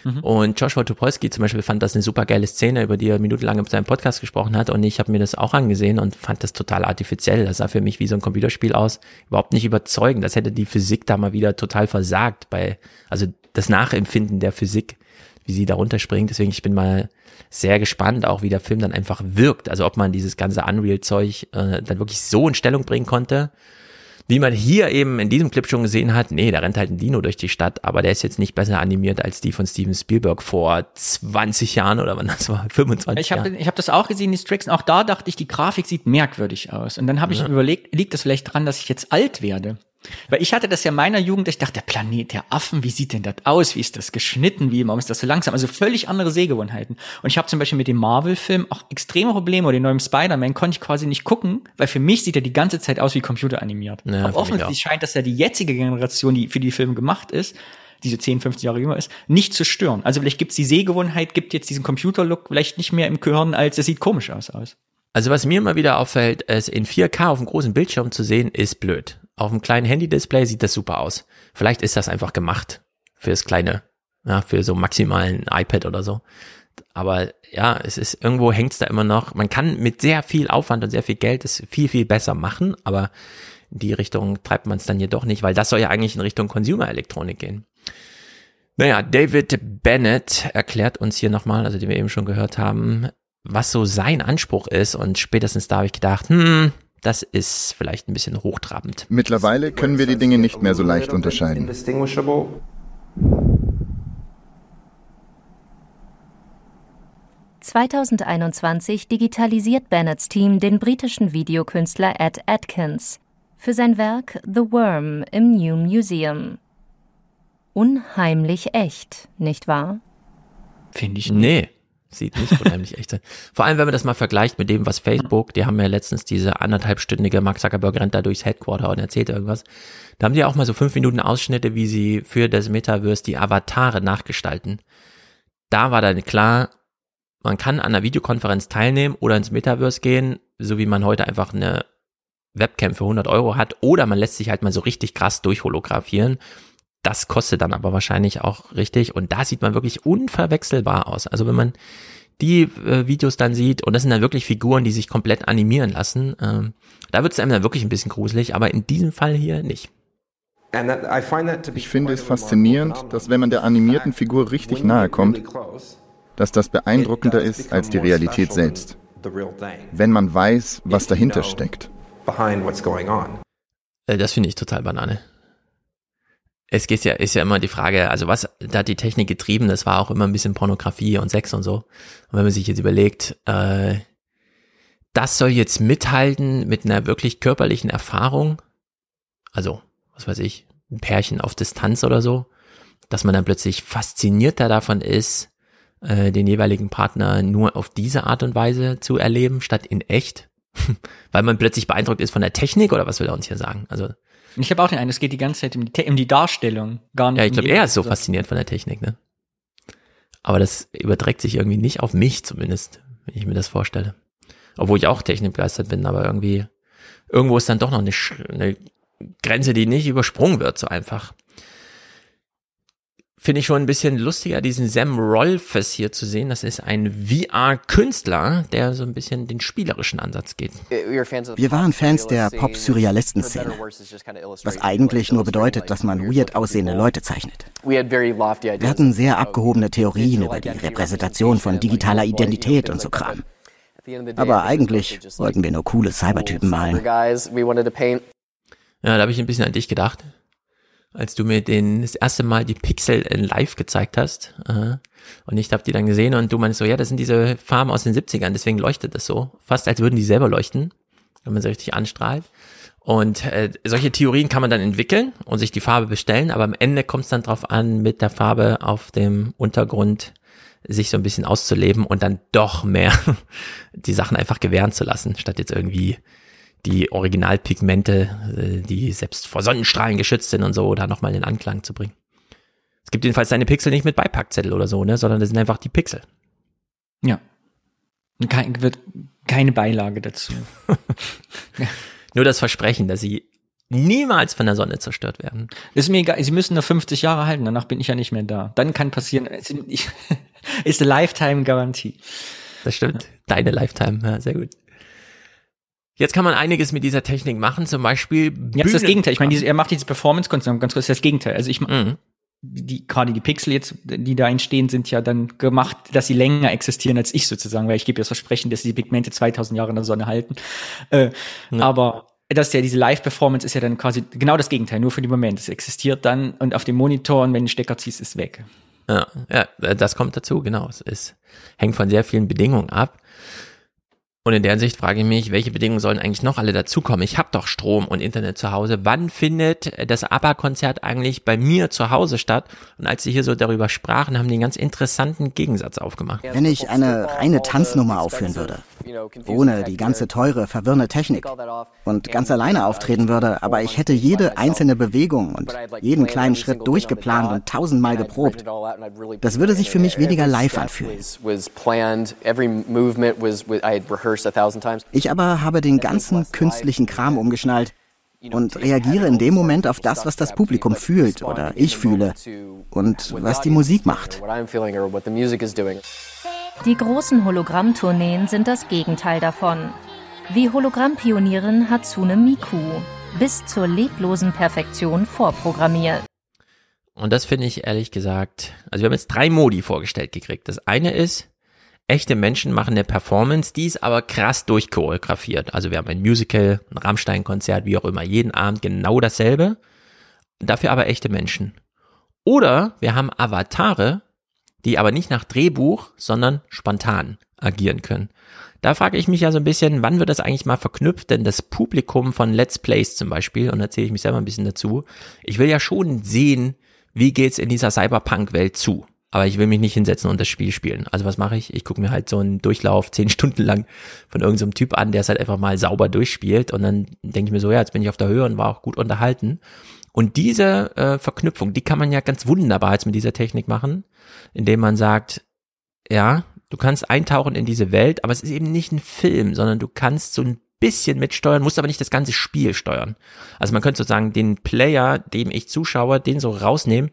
S1: Mhm. Und Joshua Topolsky zum Beispiel fand das eine super geile Szene, über die er minutenlang in seinem Podcast gesprochen hat und ich habe mir das auch angesehen und fand das total artifiziell. Das sah für mich wie so ein Computerspiel aus, überhaupt nicht überzeugend. Das hätte die Physik da mal wieder total versagt bei, also das Nachempfinden der Physik, wie sie da runterspringt. Deswegen ich bin mal sehr gespannt, auch wie der Film dann einfach wirkt. Also ob man dieses ganze Unreal-Zeug äh, dann wirklich so in Stellung bringen konnte wie man hier eben in diesem Clip schon gesehen hat, nee, da rennt halt ein Dino durch die Stadt, aber der ist jetzt nicht besser animiert als die von Steven Spielberg vor 20 Jahren oder wann das war, 25
S10: ich hab,
S1: Jahren.
S10: Ich habe das auch gesehen, die Strix, auch da dachte ich, die Grafik sieht merkwürdig aus. Und dann habe ich ja. überlegt, liegt das vielleicht dran, dass ich jetzt alt werde? Weil ich hatte das ja in meiner Jugend, ich dachte, der Planet der Affen, wie sieht denn das aus? Wie ist das geschnitten? Wie, warum ist das so langsam? Also völlig andere Sehgewohnheiten. Und ich habe zum Beispiel mit dem Marvel-Film auch extreme Probleme, oder den neuen Spider-Man konnte ich quasi nicht gucken, weil für mich sieht er die ganze Zeit aus wie computeranimiert. Ja, Aber offensichtlich scheint das ja die jetzige Generation, die für die Filme gemacht ist, diese 10, 15 Jahre jünger ist, nicht zu stören. Also vielleicht gibt's die Sehgewohnheit, gibt jetzt diesen Computer-Look vielleicht nicht mehr im Gehirn, als es sieht komisch aus. aus.
S1: Also was mir immer wieder auffällt, es in 4K auf einem großen Bildschirm zu sehen, ist blöd. Auf einem kleinen Handy-Display sieht das super aus. Vielleicht ist das einfach gemacht fürs kleine, ja, für so maximalen iPad oder so. Aber ja, es ist irgendwo hängt's da immer noch. Man kann mit sehr viel Aufwand und sehr viel Geld es viel, viel besser machen, aber in die Richtung treibt man es dann jedoch nicht, weil das soll ja eigentlich in Richtung Consumer-Elektronik gehen. Naja, David Bennett erklärt uns hier nochmal, also den wir eben schon gehört haben, was so sein Anspruch ist und spätestens da habe ich gedacht, hm, das ist vielleicht ein bisschen hochtrabend.
S18: Mittlerweile können wir die Dinge nicht mehr so leicht unterscheiden.
S16: 2021 digitalisiert Bennetts Team den britischen Videokünstler Ed Atkins für sein Werk The Worm im New Museum. Unheimlich echt, nicht wahr?
S1: Finde ich nicht. Nee, sieht nicht unheimlich echt aus. Vor allem, wenn man das mal vergleicht mit dem, was Facebook, die haben ja letztens diese anderthalbstündige Mark Zuckerberg rennt da durchs Headquarter und erzählt irgendwas. Da haben die auch mal so fünf Minuten Ausschnitte, wie sie für das Metaverse die Avatare nachgestalten. Da war dann klar, man kann an einer Videokonferenz teilnehmen oder ins Metaverse gehen, so wie man heute einfach eine Webcam für 100 Euro hat, oder man lässt sich halt mal so richtig krass durchholographieren. Das kostet dann aber wahrscheinlich auch richtig und da sieht man wirklich unverwechselbar aus. Also wenn man die äh, Videos dann sieht und das sind dann wirklich Figuren, die sich komplett animieren lassen, ähm, da wird es einem dann wirklich ein bisschen gruselig, aber in diesem Fall hier nicht.
S18: Ich finde es faszinierend, dass wenn man der animierten Figur richtig nahe kommt, dass das beeindruckender ist als die Realität selbst. Wenn man weiß, was dahinter steckt.
S1: Äh, das finde ich total banane. Es geht ja, ist ja immer die Frage, also was da hat die Technik getrieben, das war auch immer ein bisschen Pornografie und Sex und so. Und wenn man sich jetzt überlegt, äh, das soll jetzt mithalten mit einer wirklich körperlichen Erfahrung, also, was weiß ich, ein Pärchen auf Distanz oder so, dass man dann plötzlich faszinierter davon ist, äh, den jeweiligen Partner nur auf diese Art und Weise zu erleben, statt in echt. *laughs* Weil man plötzlich beeindruckt ist von der Technik oder was will er uns hier sagen? Also
S10: ich habe auch den Eindruck, es geht die ganze Zeit um die, um die Darstellung, gar nicht.
S1: Ja, ich
S10: glaube,
S1: um er ist so fasziniert von der Technik, ne? Aber das überträgt sich irgendwie nicht auf mich zumindest, wenn ich mir das vorstelle. Obwohl ich auch technikbegeistert bin, aber irgendwie, irgendwo ist dann doch noch eine, eine Grenze, die nicht übersprungen wird, so einfach finde ich schon ein bisschen lustiger, diesen Sam Rolfes hier zu sehen. Das ist ein VR-Künstler, der so ein bisschen den spielerischen Ansatz geht.
S19: Wir waren Fans der Pop-Surrealisten-Szene, was eigentlich nur bedeutet, dass man weird aussehende Leute zeichnet. Wir hatten sehr abgehobene Theorien über die Repräsentation von digitaler Identität und so Kram. Aber eigentlich wollten wir nur coole Cybertypen malen.
S1: Ja, da habe ich ein bisschen an dich gedacht als du mir den das erste Mal die Pixel in live gezeigt hast. Äh, und ich habe die dann gesehen und du meinst so, ja, das sind diese Farben aus den 70ern, deswegen leuchtet das so. Fast als würden die selber leuchten, wenn man sie richtig anstrahlt. Und äh, solche Theorien kann man dann entwickeln und sich die Farbe bestellen, aber am Ende kommt es dann drauf an, mit der Farbe auf dem Untergrund sich so ein bisschen auszuleben und dann doch mehr *laughs* die Sachen einfach gewähren zu lassen, statt jetzt irgendwie die Originalpigmente, äh, die selbst vor Sonnenstrahlen geschützt sind und so, da nochmal in Anklang zu bringen. Es gibt jedenfalls deine Pixel nicht mit Beipackzettel oder so, ne, sondern das sind einfach die Pixel.
S10: Ja. Kein, wird keine Beilage dazu. *laughs*
S1: Nur das Versprechen, dass sie niemals von der Sonne zerstört werden.
S10: ist mir egal, sie müssen nur 50 Jahre halten, danach bin ich ja nicht mehr da. Dann kann passieren, *laughs* ist eine Lifetime-Garantie.
S1: Das stimmt. Deine Lifetime, ja, sehr gut. Jetzt kann man einiges mit dieser Technik machen, zum Beispiel.
S10: Ja, das ist das Gegenteil. Ich meine, diese, er macht dieses Performance-Konzept ganz kurz, das ist das Gegenteil. Also ich mhm. die, gerade die Pixel jetzt, die da entstehen, sind ja dann gemacht, dass sie länger existieren als ich sozusagen, weil ich gebe das Versprechen, dass die Pigmente 2000 Jahre in der Sonne halten. Äh, ja. Aber das ja diese Live-Performance ist ja dann quasi genau das Gegenteil, nur für den Moment. Es existiert dann und auf dem Monitor und wenn du den Stecker ziehst, ist weg.
S1: Ja, ja, das kommt dazu, genau. Es ist, hängt von sehr vielen Bedingungen ab. Und in der Hinsicht frage ich mich, welche Bedingungen sollen eigentlich noch alle dazukommen? Ich habe doch Strom und Internet zu Hause. Wann findet das ABBA-Konzert eigentlich bei mir zu Hause statt? Und als sie hier so darüber sprachen, haben die einen ganz interessanten Gegensatz aufgemacht.
S19: Wenn ich eine reine Tanznummer aufführen würde, ohne die ganze teure, verwirrende Technik und ganz alleine auftreten würde, aber ich hätte jede einzelne Bewegung und jeden kleinen Schritt durchgeplant und tausendmal geprobt. Das würde sich für mich weniger live anfühlen. Ich aber habe den ganzen künstlichen Kram umgeschnallt und reagiere in dem Moment auf das, was das Publikum fühlt oder ich fühle und was die Musik macht.
S16: Die großen Hologrammtourneen sind das Gegenteil davon. Wie Hologrammpionierin Hatsune Miku, bis zur leblosen Perfektion vorprogrammiert.
S1: Und das finde ich ehrlich gesagt, also wir haben jetzt drei Modi vorgestellt gekriegt. Das eine ist, echte Menschen machen eine Performance, die ist aber krass durchchoreografiert. Also wir haben ein Musical, ein Rammstein-Konzert, wie auch immer, jeden Abend genau dasselbe. Dafür aber echte Menschen. Oder wir haben Avatare, die aber nicht nach Drehbuch, sondern spontan agieren können. Da frage ich mich ja so ein bisschen, wann wird das eigentlich mal verknüpft? Denn das Publikum von Let's Plays zum Beispiel, und da erzähle ich mich selber ein bisschen dazu, ich will ja schon sehen, wie geht's in dieser Cyberpunk-Welt zu. Aber ich will mich nicht hinsetzen und das Spiel spielen. Also was mache ich? Ich gucke mir halt so einen Durchlauf zehn *laughs* Stunden lang von irgendeinem so Typ an, der es halt einfach mal sauber durchspielt. Und dann denke ich mir so, ja, jetzt bin ich auf der Höhe und war auch gut unterhalten. Und diese äh, Verknüpfung, die kann man ja ganz wunderbar jetzt mit dieser Technik machen, indem man sagt, ja, du kannst eintauchen in diese Welt, aber es ist eben nicht ein Film, sondern du kannst so ein bisschen mitsteuern, musst aber nicht das ganze Spiel steuern. Also man könnte sozusagen den Player, dem ich zuschaue, den so rausnehmen.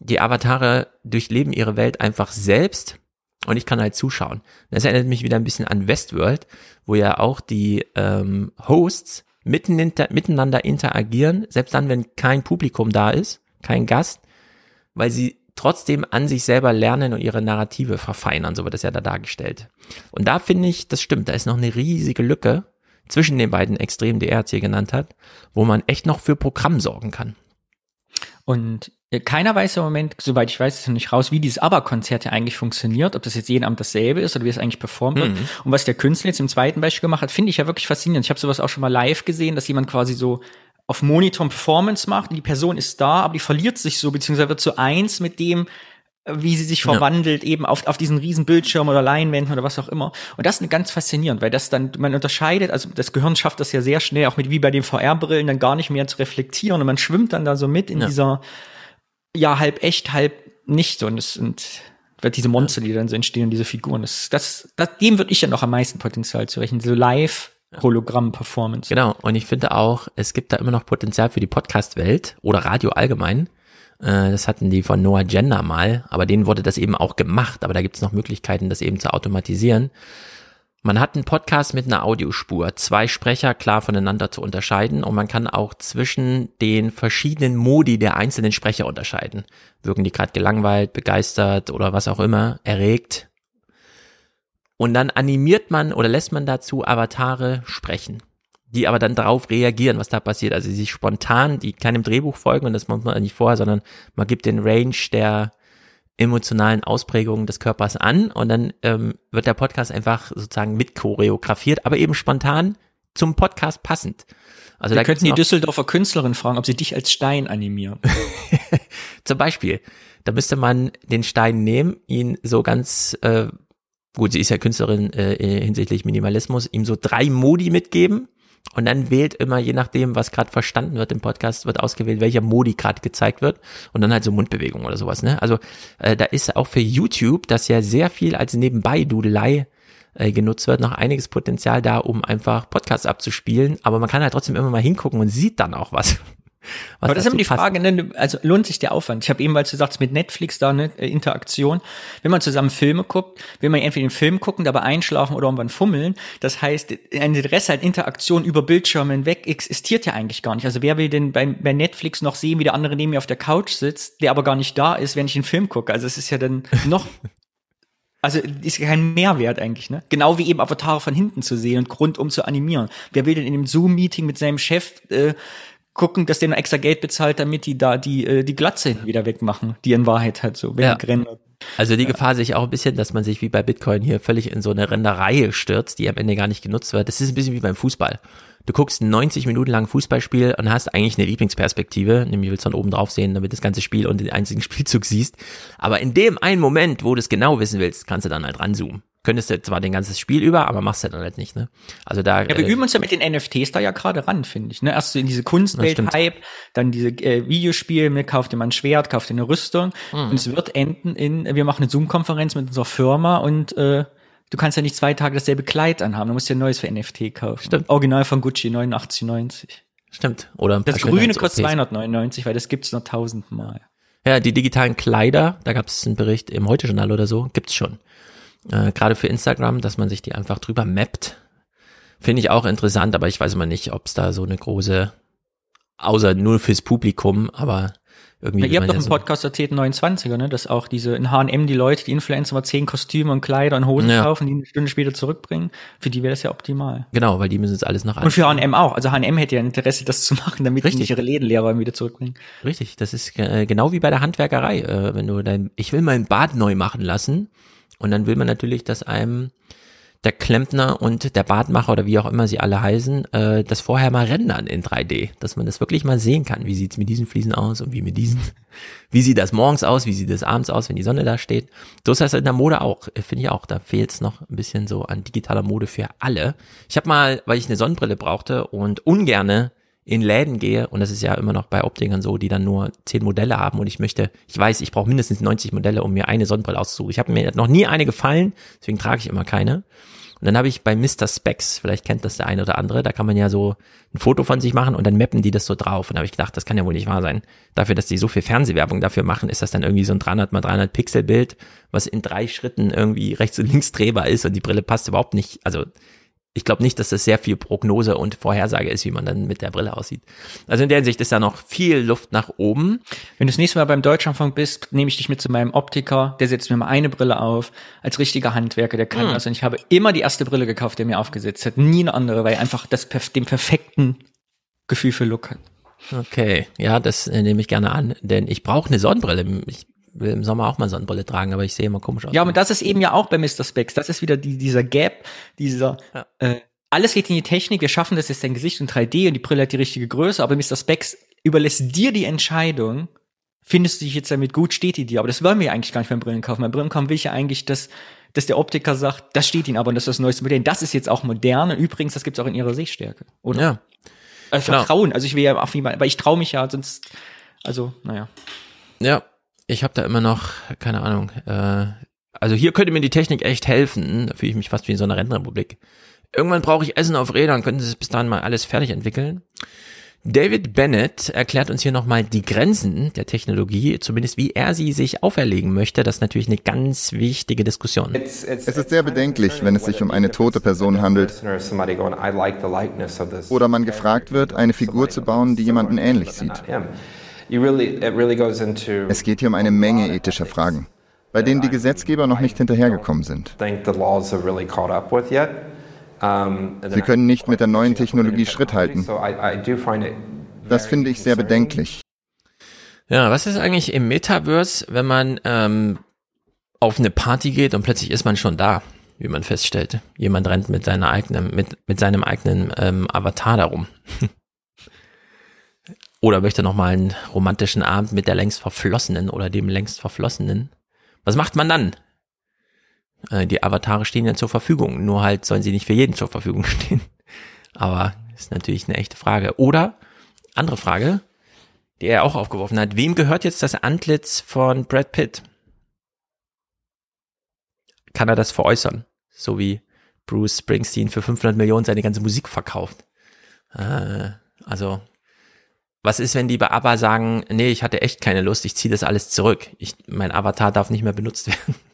S1: Die Avatare durchleben ihre Welt einfach selbst und ich kann halt zuschauen. Das erinnert mich wieder ein bisschen an Westworld, wo ja auch die ähm, Hosts mitten inter, miteinander interagieren, selbst dann, wenn kein Publikum da ist, kein Gast, weil sie trotzdem an sich selber lernen und ihre Narrative verfeinern, so wird das ja da dargestellt. Und da finde ich, das stimmt, da ist noch eine riesige Lücke zwischen den beiden Extremen, die er jetzt hier genannt hat, wo man echt noch für Programm sorgen kann.
S10: Und keiner weiß im Moment, soweit ich weiß, ist noch nicht raus, wie dieses ABBA-Konzert ja eigentlich funktioniert, ob das jetzt jeden Abend dasselbe ist oder wie es eigentlich performt wird. Mhm. Und was der Künstler jetzt im zweiten Beispiel gemacht hat, finde ich ja wirklich faszinierend. Ich habe sowas auch schon mal live gesehen, dass jemand quasi so auf Monitor Performance macht und die Person ist da, aber die verliert sich so, beziehungsweise wird zu eins mit dem, wie sie sich verwandelt, ja. eben auf, auf diesen riesen Bildschirm oder Leinwänden oder was auch immer. Und das ist ganz faszinierend, weil das dann, man unterscheidet, also das Gehirn schafft das ja sehr schnell, auch mit wie bei den VR-Brillen, dann gar nicht mehr zu reflektieren und man schwimmt dann da so mit in ja. dieser, ja, halb echt, halb nicht. Und es sind diese Monster, die dann so entstehen, diese Figuren. Das, das, das, dem würde ich ja noch am meisten Potenzial zu rechnen. So live Hologramm-Performance.
S1: Genau. Und ich finde auch, es gibt da immer noch Potenzial für die Podcast-Welt oder Radio allgemein. Äh, das hatten die von Noah Gender mal, aber denen wurde das eben auch gemacht. Aber da gibt es noch Möglichkeiten, das eben zu automatisieren. Man hat einen Podcast mit einer Audiospur, zwei Sprecher klar voneinander zu unterscheiden und man kann auch zwischen den verschiedenen Modi der einzelnen Sprecher unterscheiden. Wirken die gerade gelangweilt, begeistert oder was auch immer, erregt. Und dann animiert man oder lässt man dazu Avatare sprechen die aber dann darauf reagieren, was da passiert. Also sie spontan, die keinem Drehbuch folgen und das macht man nicht vorher, sondern man gibt den Range der emotionalen Ausprägungen des Körpers an und dann ähm, wird der Podcast einfach sozusagen mit choreografiert, aber eben spontan zum Podcast passend.
S10: Also Wir da könnten die Düsseldorfer Künstlerin fragen, ob sie dich als Stein animieren. *laughs*
S1: Zum Beispiel, da müsste man den Stein nehmen, ihn so ganz äh, gut, sie ist ja Künstlerin äh, hinsichtlich Minimalismus, ihm so drei Modi mitgeben und dann wählt immer, je nachdem, was gerade verstanden wird im Podcast, wird ausgewählt, welcher Modi gerade gezeigt wird. Und dann halt so Mundbewegung oder sowas. Ne? Also äh, da ist auch für YouTube, das ja sehr viel als Nebenbei-Dudelei äh, genutzt wird, noch einiges Potenzial da, um einfach Podcasts abzuspielen. Aber man kann halt trotzdem immer mal hingucken und sieht dann auch was.
S10: Aber das ist immer die Frage, ne, also lohnt sich der Aufwand? Ich habe eben, weil du sagst, mit Netflix da eine äh, Interaktion. Wenn man zusammen Filme guckt, will man entweder den Film gucken, dabei einschlafen oder irgendwann fummeln. Das heißt, ein Interesse an Interaktion über Bildschirme hinweg existiert ja eigentlich gar nicht. Also wer will denn bei, bei Netflix noch sehen, wie der andere neben mir auf der Couch sitzt, der aber gar nicht da ist, wenn ich einen Film gucke? Also es ist ja dann noch *laughs* Also ist kein Mehrwert eigentlich, ne? Genau wie eben Avatare von hinten zu sehen und rundum zu animieren. Wer will denn in einem Zoom-Meeting mit seinem Chef äh, gucken, dass der noch extra Geld bezahlt, damit die da die, äh, die Glatze wieder wegmachen, die in Wahrheit halt so
S1: ja. Also die Gefahr sehe ich auch ein bisschen, dass man sich wie bei Bitcoin hier völlig in so eine Renderei stürzt, die am Ende gar nicht genutzt wird. Das ist ein bisschen wie beim Fußball. Du guckst 90 Minuten lang Fußballspiel und hast eigentlich eine Lieblingsperspektive, nämlich willst du von oben drauf sehen, damit das ganze Spiel und den einzigen *laughs* Spielzug siehst. Aber in dem einen Moment, wo du es genau wissen willst, kannst du dann halt ranzoomen könntest du zwar den ganzes Spiel über, aber machst du dann halt nicht, ne? Also da.
S10: Ja, wir äh, üben uns ja mit den NFTs da ja gerade ran, finde ich. Ne? Erst so in diese Kunstwelt-Hype, dann diese äh, Videospiele, mir kauft mal ein Schwert, kauft eine Rüstung. Mhm. Und es wird enden in, wir machen eine Zoom-Konferenz mit unserer Firma und äh, du kannst ja nicht zwei Tage dasselbe Kleid anhaben, du musst dir ein neues für NFT kaufen. Stimmt. Original von Gucci, 89,90.
S1: Stimmt. Oder
S10: ein paar Das grüne kostet 299, weil das gibt's noch tausendmal.
S1: Ja, die digitalen Kleider, da gab es einen Bericht im Heute-Journal oder so, gibt's schon äh, gerade für Instagram, dass man sich die einfach drüber mappt. Finde ich auch interessant, aber ich weiß immer nicht, ob es da so eine große, außer nur fürs Publikum, aber irgendwie.
S10: Ja, ihr habt doch ja so Podcast erzählt, 29er, ne, dass auch diese in H&M die Leute, die Influencer mal zehn Kostüme und Kleider und Hosen ja. kaufen, die eine Stunde später zurückbringen. Für die wäre das ja optimal.
S1: Genau, weil die müssen jetzt alles nach
S10: Und für H&M auch. Also H&M hätte ja Interesse, das zu machen, damit Richtig. die nicht ihre Lädenlehrer wieder zurückbringen.
S1: Richtig, das ist äh, genau wie bei der Handwerkerei. Äh, wenn du dein, ich will mein Bad neu machen lassen und dann will man natürlich, dass einem der Klempner und der Badmacher oder wie auch immer sie alle heißen, äh, das vorher mal rendern in 3D, dass man das wirklich mal sehen kann. Wie sieht's mit diesen Fliesen aus und wie mit diesen? *laughs* Wie sieht das morgens aus? Wie sieht das abends aus, wenn die Sonne da steht? So ist das in der Mode auch, äh, finde ich auch. Da fehlt's noch ein bisschen so an digitaler Mode für alle. Ich habe mal, weil ich eine Sonnenbrille brauchte und ungerne in Läden gehe, und das ist ja immer noch bei Optikern so, die dann nur zehn Modelle haben und ich möchte, ich weiß, ich brauche mindestens 90 Modelle, um mir eine Sonnenbrille auszusuchen. Ich habe mir noch nie eine gefallen, deswegen trage ich immer keine. Und dann habe ich bei Mr. Specs, vielleicht kennt das der eine oder andere, da kann man ja so ein Foto von sich machen und dann mappen die das so drauf. Und da habe ich gedacht, das kann ja wohl nicht wahr sein. Dafür, dass die so viel Fernsehwerbung dafür machen, ist das dann irgendwie so ein 300 mal 300 Pixel Bild, was in drei Schritten irgendwie rechts und links drehbar ist und die Brille passt überhaupt nicht. Also ich glaube nicht, dass das sehr viel Prognose und Vorhersage ist, wie man dann mit der Brille aussieht. Also in der Hinsicht ist da noch viel Luft nach oben.
S10: Wenn du das nächste Mal beim Deutschlandfunk bist, nehme ich dich mit zu meinem Optiker, der setzt mir mal eine Brille auf, als richtiger Handwerker, der kann hm. das. Und ich habe immer die erste Brille gekauft, der mir aufgesetzt hat, nie eine andere, weil einfach das den perfekten Gefühl für Look hat.
S1: Okay, ja, das äh, nehme ich gerne an, denn ich brauche eine Sonnenbrille. Ich will im Sommer auch mal Sonnenbrille tragen, aber ich sehe immer komisch aus.
S10: Ja, und das ist eben ja auch bei Mr. Specs. Das ist wieder die, dieser Gap, dieser, ja. äh, alles geht in die Technik, wir schaffen das jetzt dein Gesicht in 3D und die Brille hat die richtige Größe, aber Mr. Specs überlässt dir die Entscheidung, findest du dich jetzt damit gut, steht die dir. Aber das wollen wir eigentlich gar nicht beim Brillenkauf. Beim Brillenkauf will ich ja eigentlich, dass, dass der Optiker sagt, das steht ihnen aber und das ist das neueste Modell. Das ist jetzt auch modern und übrigens, das gibt's auch in ihrer Sehstärke, oder?
S1: Ja.
S10: Also Vertrauen. Also ich will ja auch wie mal, aber ich traue mich ja, sonst, also, naja.
S1: Ja, ich habe da immer noch, keine Ahnung, äh, also hier könnte mir die Technik echt helfen. Da fühle ich mich fast wie in so einer Rentenrepublik. Irgendwann brauche ich Essen auf Rädern, könnten Sie es bis dahin mal alles fertig entwickeln. David Bennett erklärt uns hier nochmal die Grenzen der Technologie, zumindest wie er sie sich auferlegen möchte. Das ist natürlich eine ganz wichtige Diskussion.
S18: Es ist sehr bedenklich, wenn es sich um eine tote Person handelt oder man gefragt wird, eine Figur zu bauen, die jemanden ähnlich sieht. Es geht hier um eine Menge ethischer Fragen, bei denen die Gesetzgeber noch nicht hinterhergekommen sind. Sie können nicht mit der neuen Technologie Schritt halten. Das finde ich sehr bedenklich.
S1: Ja, was ist eigentlich im Metaverse, wenn man ähm, auf eine Party geht und plötzlich ist man schon da, wie man feststellt. Jemand rennt mit seiner eigenen, mit, mit seinem eigenen ähm, Avatar darum. *laughs* Oder möchte noch mal einen romantischen Abend mit der längst Verflossenen oder dem längst Verflossenen. Was macht man dann? Äh, die Avatare stehen ja zur Verfügung, nur halt sollen sie nicht für jeden zur Verfügung *laughs* stehen. Aber ist natürlich eine echte Frage. Oder, andere Frage, die er auch aufgeworfen hat, wem gehört jetzt das Antlitz von Brad Pitt? Kann er das veräußern? So wie Bruce Springsteen für 500 Millionen seine ganze Musik verkauft. Äh, also was ist, wenn die bei ABBA sagen, nee, ich hatte echt keine Lust, ich ziehe das alles zurück. Ich, mein Avatar darf nicht mehr benutzt werden. *laughs*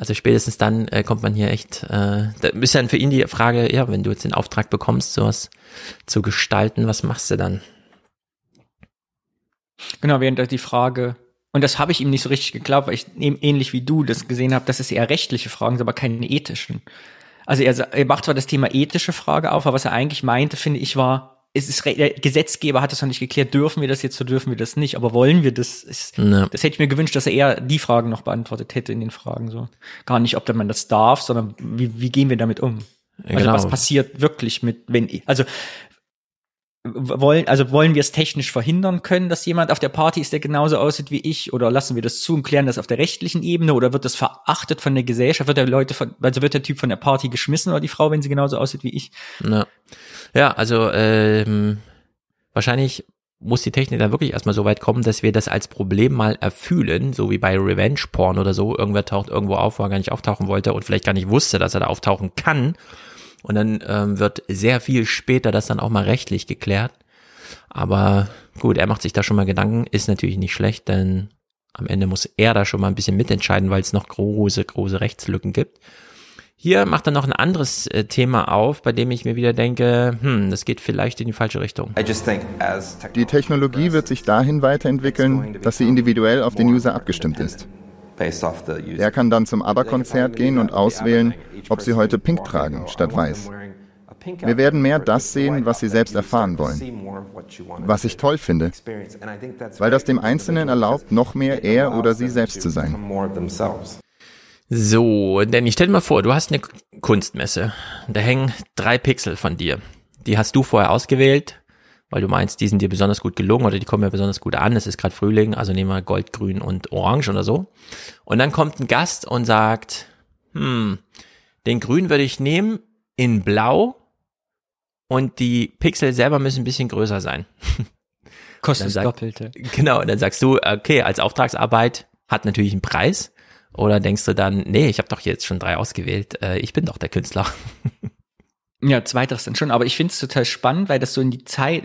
S1: Also spätestens dann äh, kommt man hier echt, äh, da ist dann für ihn die Frage, ja, wenn du jetzt den Auftrag bekommst, sowas zu gestalten, was machst du dann?
S10: Genau, während die Frage, und das habe ich ihm nicht so richtig geglaubt, weil ich ähnlich wie du das gesehen habe, dass es eher rechtliche Fragen sind, aber keine ethischen. Also er, er macht zwar das Thema ethische Frage auf, aber was er eigentlich meinte, finde ich, war, es ist, der Gesetzgeber hat das noch nicht geklärt, dürfen wir das jetzt oder dürfen wir das nicht, aber wollen wir das? Ist, ja. Das hätte ich mir gewünscht, dass er eher die Fragen noch beantwortet hätte in den Fragen, so. Gar nicht, ob man das darf, sondern wie, wie gehen wir damit um? Also genau. was passiert wirklich mit, wenn, also, wollen, also wollen wir es technisch verhindern können, dass jemand auf der Party ist, der genauso aussieht wie ich, oder lassen wir das zu und klären das auf der rechtlichen Ebene, oder wird das verachtet von der Gesellschaft, wird der Leute, von, also wird der Typ von der Party geschmissen oder die Frau, wenn sie genauso aussieht wie ich?
S1: Ja. Ja, also ähm, wahrscheinlich muss die Technik da wirklich erstmal so weit kommen, dass wir das als Problem mal erfühlen, so wie bei Revenge Porn oder so. Irgendwer taucht irgendwo auf, wo er gar nicht auftauchen wollte und vielleicht gar nicht wusste, dass er da auftauchen kann. Und dann ähm, wird sehr viel später das dann auch mal rechtlich geklärt. Aber gut, er macht sich da schon mal Gedanken, ist natürlich nicht schlecht, denn am Ende muss er da schon mal ein bisschen mitentscheiden, weil es noch große, große Rechtslücken gibt. Hier macht er noch ein anderes äh, Thema auf, bei dem ich mir wieder denke, hm, das geht vielleicht in die falsche Richtung.
S18: Die Technologie wird sich dahin weiterentwickeln, dass sie individuell auf den User abgestimmt ist. Er kann dann zum ABBA-Konzert gehen und auswählen, ob sie heute pink tragen statt weiß. Wir werden mehr das sehen, was sie selbst erfahren wollen. Was ich toll finde, weil das dem Einzelnen erlaubt, noch mehr er oder sie selbst zu sein.
S1: So, Danny, stell dir mal vor, du hast eine Kunstmesse. Da hängen drei Pixel von dir. Die hast du vorher ausgewählt, weil du meinst, die sind dir besonders gut gelungen oder die kommen ja besonders gut an. Es ist gerade Frühling, also nehmen wir Gold, Grün und Orange oder so. Und dann kommt ein Gast und sagt, hm, den Grün würde ich nehmen in Blau und die Pixel selber müssen ein bisschen größer sein.
S10: Kostet das Doppelte.
S1: Genau, und dann sagst du, okay, als Auftragsarbeit hat natürlich einen Preis. Oder denkst du dann, nee, ich habe doch jetzt schon drei ausgewählt, äh, ich bin doch der Künstler.
S10: Ja, zweiteres dann schon, aber ich finde es total spannend, weil das so in die Zeit,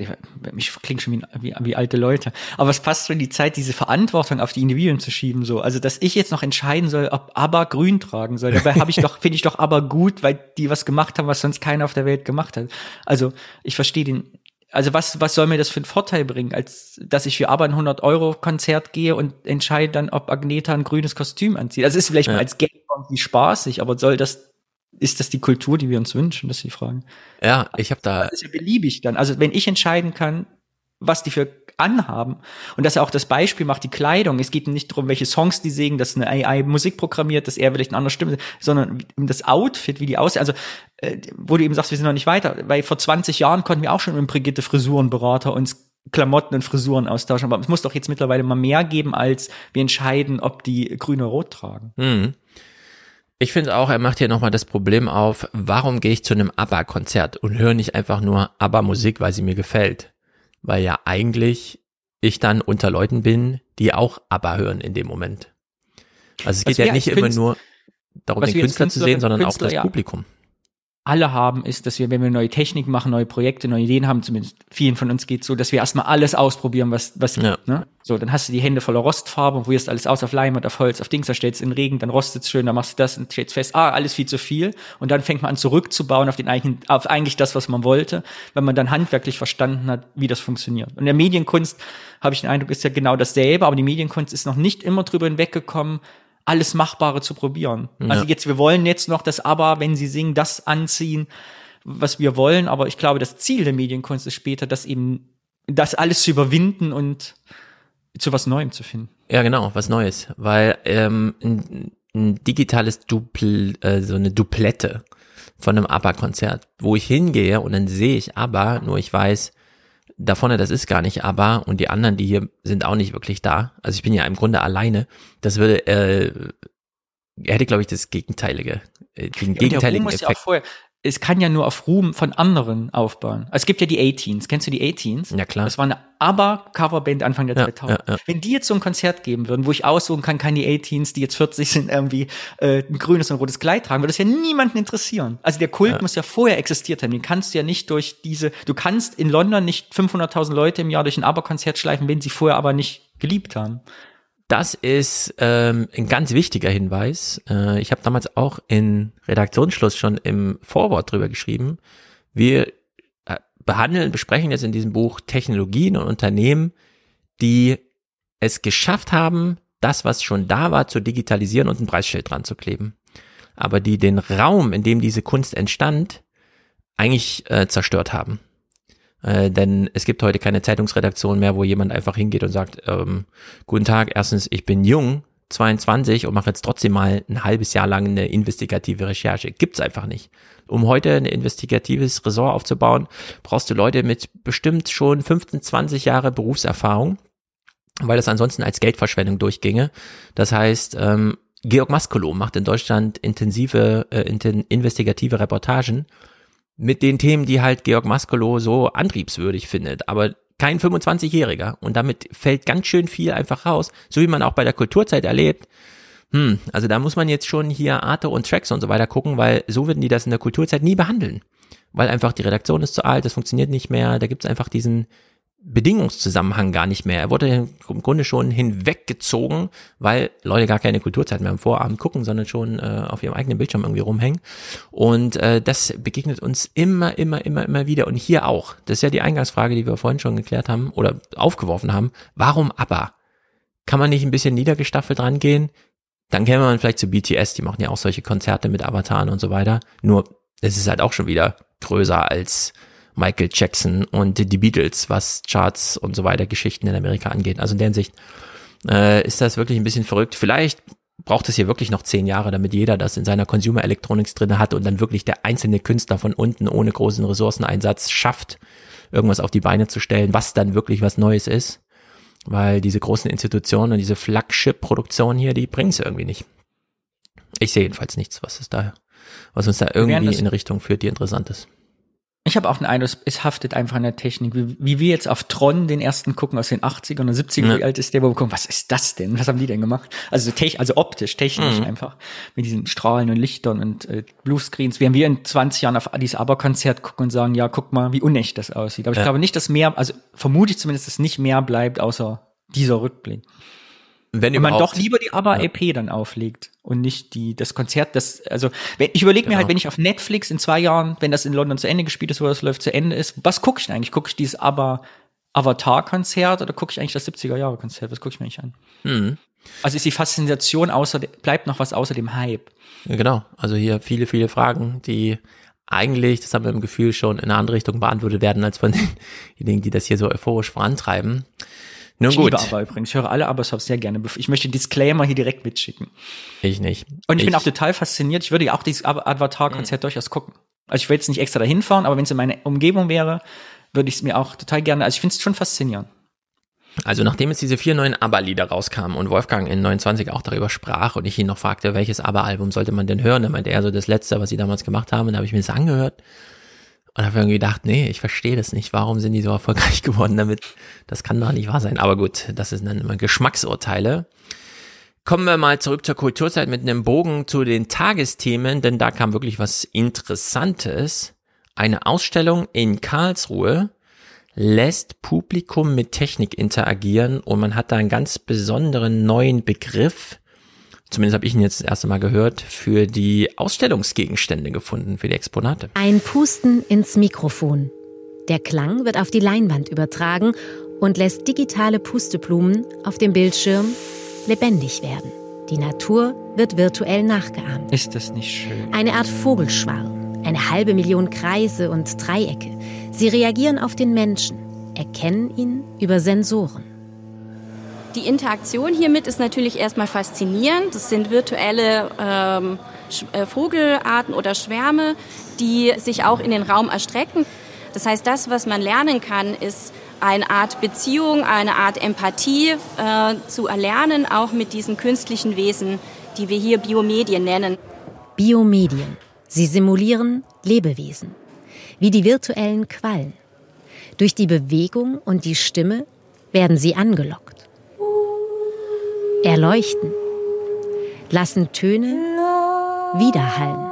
S10: ich, klinge schon wie, wie, wie, alte Leute, aber es passt so in die Zeit, diese Verantwortung auf die Individuen zu schieben, so. Also, dass ich jetzt noch entscheiden soll, ob ABBA grün tragen soll. Dabei habe ich doch, finde ich doch ABBA gut, weil die was gemacht haben, was sonst keiner auf der Welt gemacht hat. Also, ich verstehe den, also was, was soll mir das für einen Vorteil bringen, als dass ich für ABBA ein 100-Euro-Konzert gehe und entscheide dann, ob Agneta ein grünes Kostüm anzieht. Das ist vielleicht ja. mal als Game irgendwie spaßig, aber soll das ist das die Kultur, die wir uns wünschen? Das ist die Frage.
S1: Ja, ich habe da.
S10: Das ist ja beliebig dann. Also wenn ich entscheiden kann, was die für anhaben und dass er auch das Beispiel macht, die Kleidung. Es geht nicht darum, welche Songs die singen, dass eine AI Musik programmiert, dass er vielleicht eine andere Stimme, sondern das Outfit, wie die aussehen. Also äh, wo du eben sagst, wir sind noch nicht weiter, weil vor 20 Jahren konnten wir auch schon mit Brigitte Frisurenberater uns Klamotten und Frisuren austauschen. Aber es muss doch jetzt mittlerweile mal mehr geben, als wir entscheiden, ob die grün oder rot tragen.
S1: Mhm. Ich finde auch, er macht hier nochmal das Problem auf, warum gehe ich zu einem ABBA-Konzert und höre nicht einfach nur ABBA-Musik, weil sie mir gefällt? Weil ja eigentlich ich dann unter Leuten bin, die auch ABBA hören in dem Moment. Also es geht ja nicht immer nur darum, den Künstler zu sehen, sondern Künstler, auch das ja. Publikum
S10: alle haben, ist, dass wir, wenn wir neue Technik machen, neue Projekte, neue Ideen haben, zumindest vielen von uns geht so, dass wir erstmal alles ausprobieren, was, was ja. gibt, ne? So, dann hast du die Hände voller Rostfarbe und probierst alles aus auf Leinwand, auf Holz, auf Dings, da stellst du in Regen, dann rostet's schön, dann machst du das und stellst fest, ah, alles viel zu viel. Und dann fängt man an zurückzubauen auf den eigenen, auf eigentlich das, was man wollte, wenn man dann handwerklich verstanden hat, wie das funktioniert. Und in der Medienkunst, habe ich den Eindruck, ist ja genau dasselbe, aber die Medienkunst ist noch nicht immer drüber hinweggekommen, alles Machbare zu probieren. Ja. Also jetzt, wir wollen jetzt noch das Aber, wenn sie singen, das anziehen, was wir wollen, aber ich glaube, das Ziel der Medienkunst ist später, das eben, das alles zu überwinden und zu was Neuem zu finden.
S1: Ja, genau, was Neues, weil ähm, ein, ein digitales Dupl, äh, so eine Duplette von einem ABBA-Konzert, wo ich hingehe und dann sehe ich ABBA, nur ich weiß, da vorne, das ist gar nicht ABBA und die anderen, die hier sind auch nicht wirklich da. Also ich bin ja im Grunde alleine. Das würde, äh, er hätte, glaube ich, das Gegenteilige, äh, den ja, gegenteiligen Effekt. Ja vorher,
S10: es kann ja nur auf Ruhm von anderen aufbauen. Also es gibt ja die A-Teens. Kennst du die A-Teens?
S1: Ja, klar.
S10: Das war eine ABBA-Coverband Anfang der ja, 2000. Ja, ja. Wenn die jetzt so ein Konzert geben würden, wo ich aussuchen kann, kann die A-Teens, die jetzt 40 sind, irgendwie äh, ein grünes und ein rotes Kleid tragen, würde das ja niemanden interessieren. Also der Kult muss ja vorher existiert haben. Den kannst du ja nicht durch diese, du kannst in London nicht 500.000 Leute im Jahr durch ein ABBA-Konzert schleifen, wenn sie vorher aber nicht geliebt haben.
S1: Das ist ähm, ein ganz wichtiger Hinweis. Äh, ich habe damals auch in Redaktionsschluss schon im Vorwort drüber geschrieben. Wir äh, behandeln, besprechen jetzt in diesem Buch Technologien und Unternehmen, die es geschafft haben, das, was schon da war, zu digitalisieren und ein Preisschild dran zu kleben. Aber die den Raum, in dem diese Kunst entstand, eigentlich äh, zerstört haben. Äh, denn es gibt heute keine Zeitungsredaktion mehr, wo jemand einfach hingeht und sagt, ähm, guten Tag, erstens, ich bin jung, 22 und mache jetzt trotzdem mal ein halbes Jahr lang eine investigative Recherche. Gibt's einfach nicht. Um heute ein investigatives Ressort aufzubauen, brauchst du Leute mit bestimmt schon 15, 20 Jahre Berufserfahrung, weil das ansonsten als Geldverschwendung durchginge. Das heißt, ähm, Georg Maskolo macht in Deutschland intensive, äh, investigative Reportagen mit den Themen, die halt Georg Maskolo so antriebswürdig findet, aber kein 25-Jähriger. Und damit fällt ganz schön viel einfach raus, so wie man auch bei der Kulturzeit erlebt. Hm, also da muss man jetzt schon hier Arte und Tracks und so weiter gucken, weil so würden die das in der Kulturzeit nie behandeln. Weil einfach die Redaktion ist zu alt, das funktioniert nicht mehr, da gibt's einfach diesen, Bedingungszusammenhang gar nicht mehr. Er wurde im Grunde schon hinweggezogen, weil Leute gar keine Kulturzeit mehr am Vorabend gucken, sondern schon äh, auf ihrem eigenen Bildschirm irgendwie rumhängen. Und äh, das begegnet uns immer, immer, immer, immer wieder. Und hier auch. Das ist ja die Eingangsfrage, die wir vorhin schon geklärt haben oder aufgeworfen haben. Warum aber? Kann man nicht ein bisschen niedergestaffelt rangehen? Dann käme man vielleicht zu BTS, die machen ja auch solche Konzerte mit Avataren und so weiter. Nur, es ist halt auch schon wieder größer als Michael Jackson und die Beatles, was Charts und so weiter Geschichten in Amerika angeht. Also in der Hinsicht äh, ist das wirklich ein bisschen verrückt. Vielleicht braucht es hier wirklich noch zehn Jahre, damit jeder das in seiner Consumer Electronics drinne hat und dann wirklich der einzelne Künstler von unten ohne großen Ressourceneinsatz schafft, irgendwas auf die Beine zu stellen, was dann wirklich was Neues ist. Weil diese großen Institutionen und diese Flagship-Produktion hier, die bringen es irgendwie nicht. Ich sehe jedenfalls nichts, was es da, was uns da irgendwie in Richtung führt, die interessant ist.
S10: Ich habe auch den Eindruck, es haftet einfach an der Technik. Wie, wie wir jetzt auf Tron den ersten gucken aus den 80ern und 70ern, ja. wie alt ist der, wo wir gucken, was ist das denn? Was haben die denn gemacht? Also, tech, also optisch, technisch mhm. einfach. Mit diesen Strahlen und Lichtern und äh, Bluescreens. Während wir in 20 Jahren auf Addis Aber-Konzert gucken und sagen, ja, guck mal, wie unecht das aussieht. Aber ja. ich glaube nicht, dass mehr, also vermute ich zumindest, dass nicht mehr bleibt, außer dieser Rückblick. Wenn, man doch lieber die ABBA-EP ja. dann auflegt und nicht die, das Konzert, das, also, wenn, ich überlege genau. mir halt, wenn ich auf Netflix in zwei Jahren, wenn das in London zu Ende gespielt ist, wo das läuft, zu Ende ist, was gucke ich denn eigentlich? Gucke ich dieses ABBA Avatar-Konzert oder gucke ich eigentlich das 70er-Jahre-Konzert? Was gucke ich mir eigentlich an? Mhm. Also ist die Faszination außer, bleibt noch was außer dem Hype?
S1: Ja, genau. Also hier viele, viele Fragen, die eigentlich, das haben wir im Gefühl schon in eine andere Richtung beantwortet werden, als von *laughs* denjenigen, die das hier so euphorisch vorantreiben.
S10: Nun ich gut. liebe aber übrigens. Ich höre alle Abershops sehr gerne. Ich möchte Disclaimer hier direkt mitschicken.
S1: Ich nicht.
S10: Und ich, ich bin auch total fasziniert. Ich würde ja auch dieses Avatar-Konzert mhm. durchaus gucken. Also ich will jetzt nicht extra dahin fahren, aber wenn es in meiner Umgebung wäre, würde ich es mir auch total gerne, also ich finde es schon faszinierend.
S1: Also nachdem jetzt diese vier neuen ABBA-Lieder rauskamen und Wolfgang in 29 auch darüber sprach und ich ihn noch fragte, welches ABBA-Album sollte man denn hören, dann meinte er so das letzte, was sie damals gemacht haben, und da habe ich mir das angehört und habe irgendwie gedacht, nee, ich verstehe das nicht. Warum sind die so erfolgreich *laughs* geworden damit? Das kann doch nicht wahr sein. Aber gut, das sind dann immer Geschmacksurteile. Kommen wir mal zurück zur Kulturzeit mit einem Bogen zu den Tagesthemen, denn da kam wirklich was Interessantes. Eine Ausstellung in Karlsruhe lässt Publikum mit Technik interagieren und man hat da einen ganz besonderen neuen Begriff, zumindest habe ich ihn jetzt das erste Mal gehört, für die Ausstellungsgegenstände gefunden, für die Exponate.
S16: Ein Pusten ins Mikrofon. Der Klang wird auf die Leinwand übertragen und lässt digitale Pusteblumen auf dem Bildschirm lebendig werden. Die Natur wird virtuell nachgeahmt.
S10: Ist das nicht schön?
S16: Eine Art Vogelschwarm, eine halbe Million Kreise und Dreiecke. Sie reagieren auf den Menschen, erkennen ihn über Sensoren.
S20: Die Interaktion hiermit ist natürlich erstmal faszinierend. Das sind virtuelle ähm, äh, Vogelarten oder Schwärme, die sich auch in den Raum erstrecken. Das heißt, das, was man lernen kann, ist eine Art Beziehung, eine Art Empathie äh, zu erlernen, auch mit diesen künstlichen Wesen, die wir hier Biomedien nennen.
S16: Biomedien. Sie simulieren Lebewesen, wie die virtuellen Quallen. Durch die Bewegung und die Stimme werden sie angelockt erleuchten, lassen Töne widerhallen.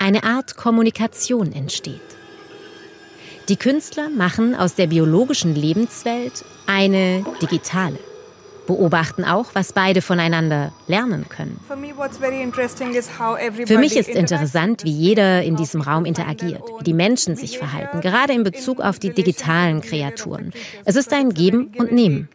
S16: Eine Art Kommunikation entsteht. Die Künstler machen aus der biologischen Lebenswelt eine digitale beobachten auch, was beide voneinander lernen können. Für mich ist interessant, wie jeder in diesem Raum interagiert, wie die Menschen sich verhalten, gerade in Bezug auf die digitalen Kreaturen. Es ist ein Geben und Nehmen.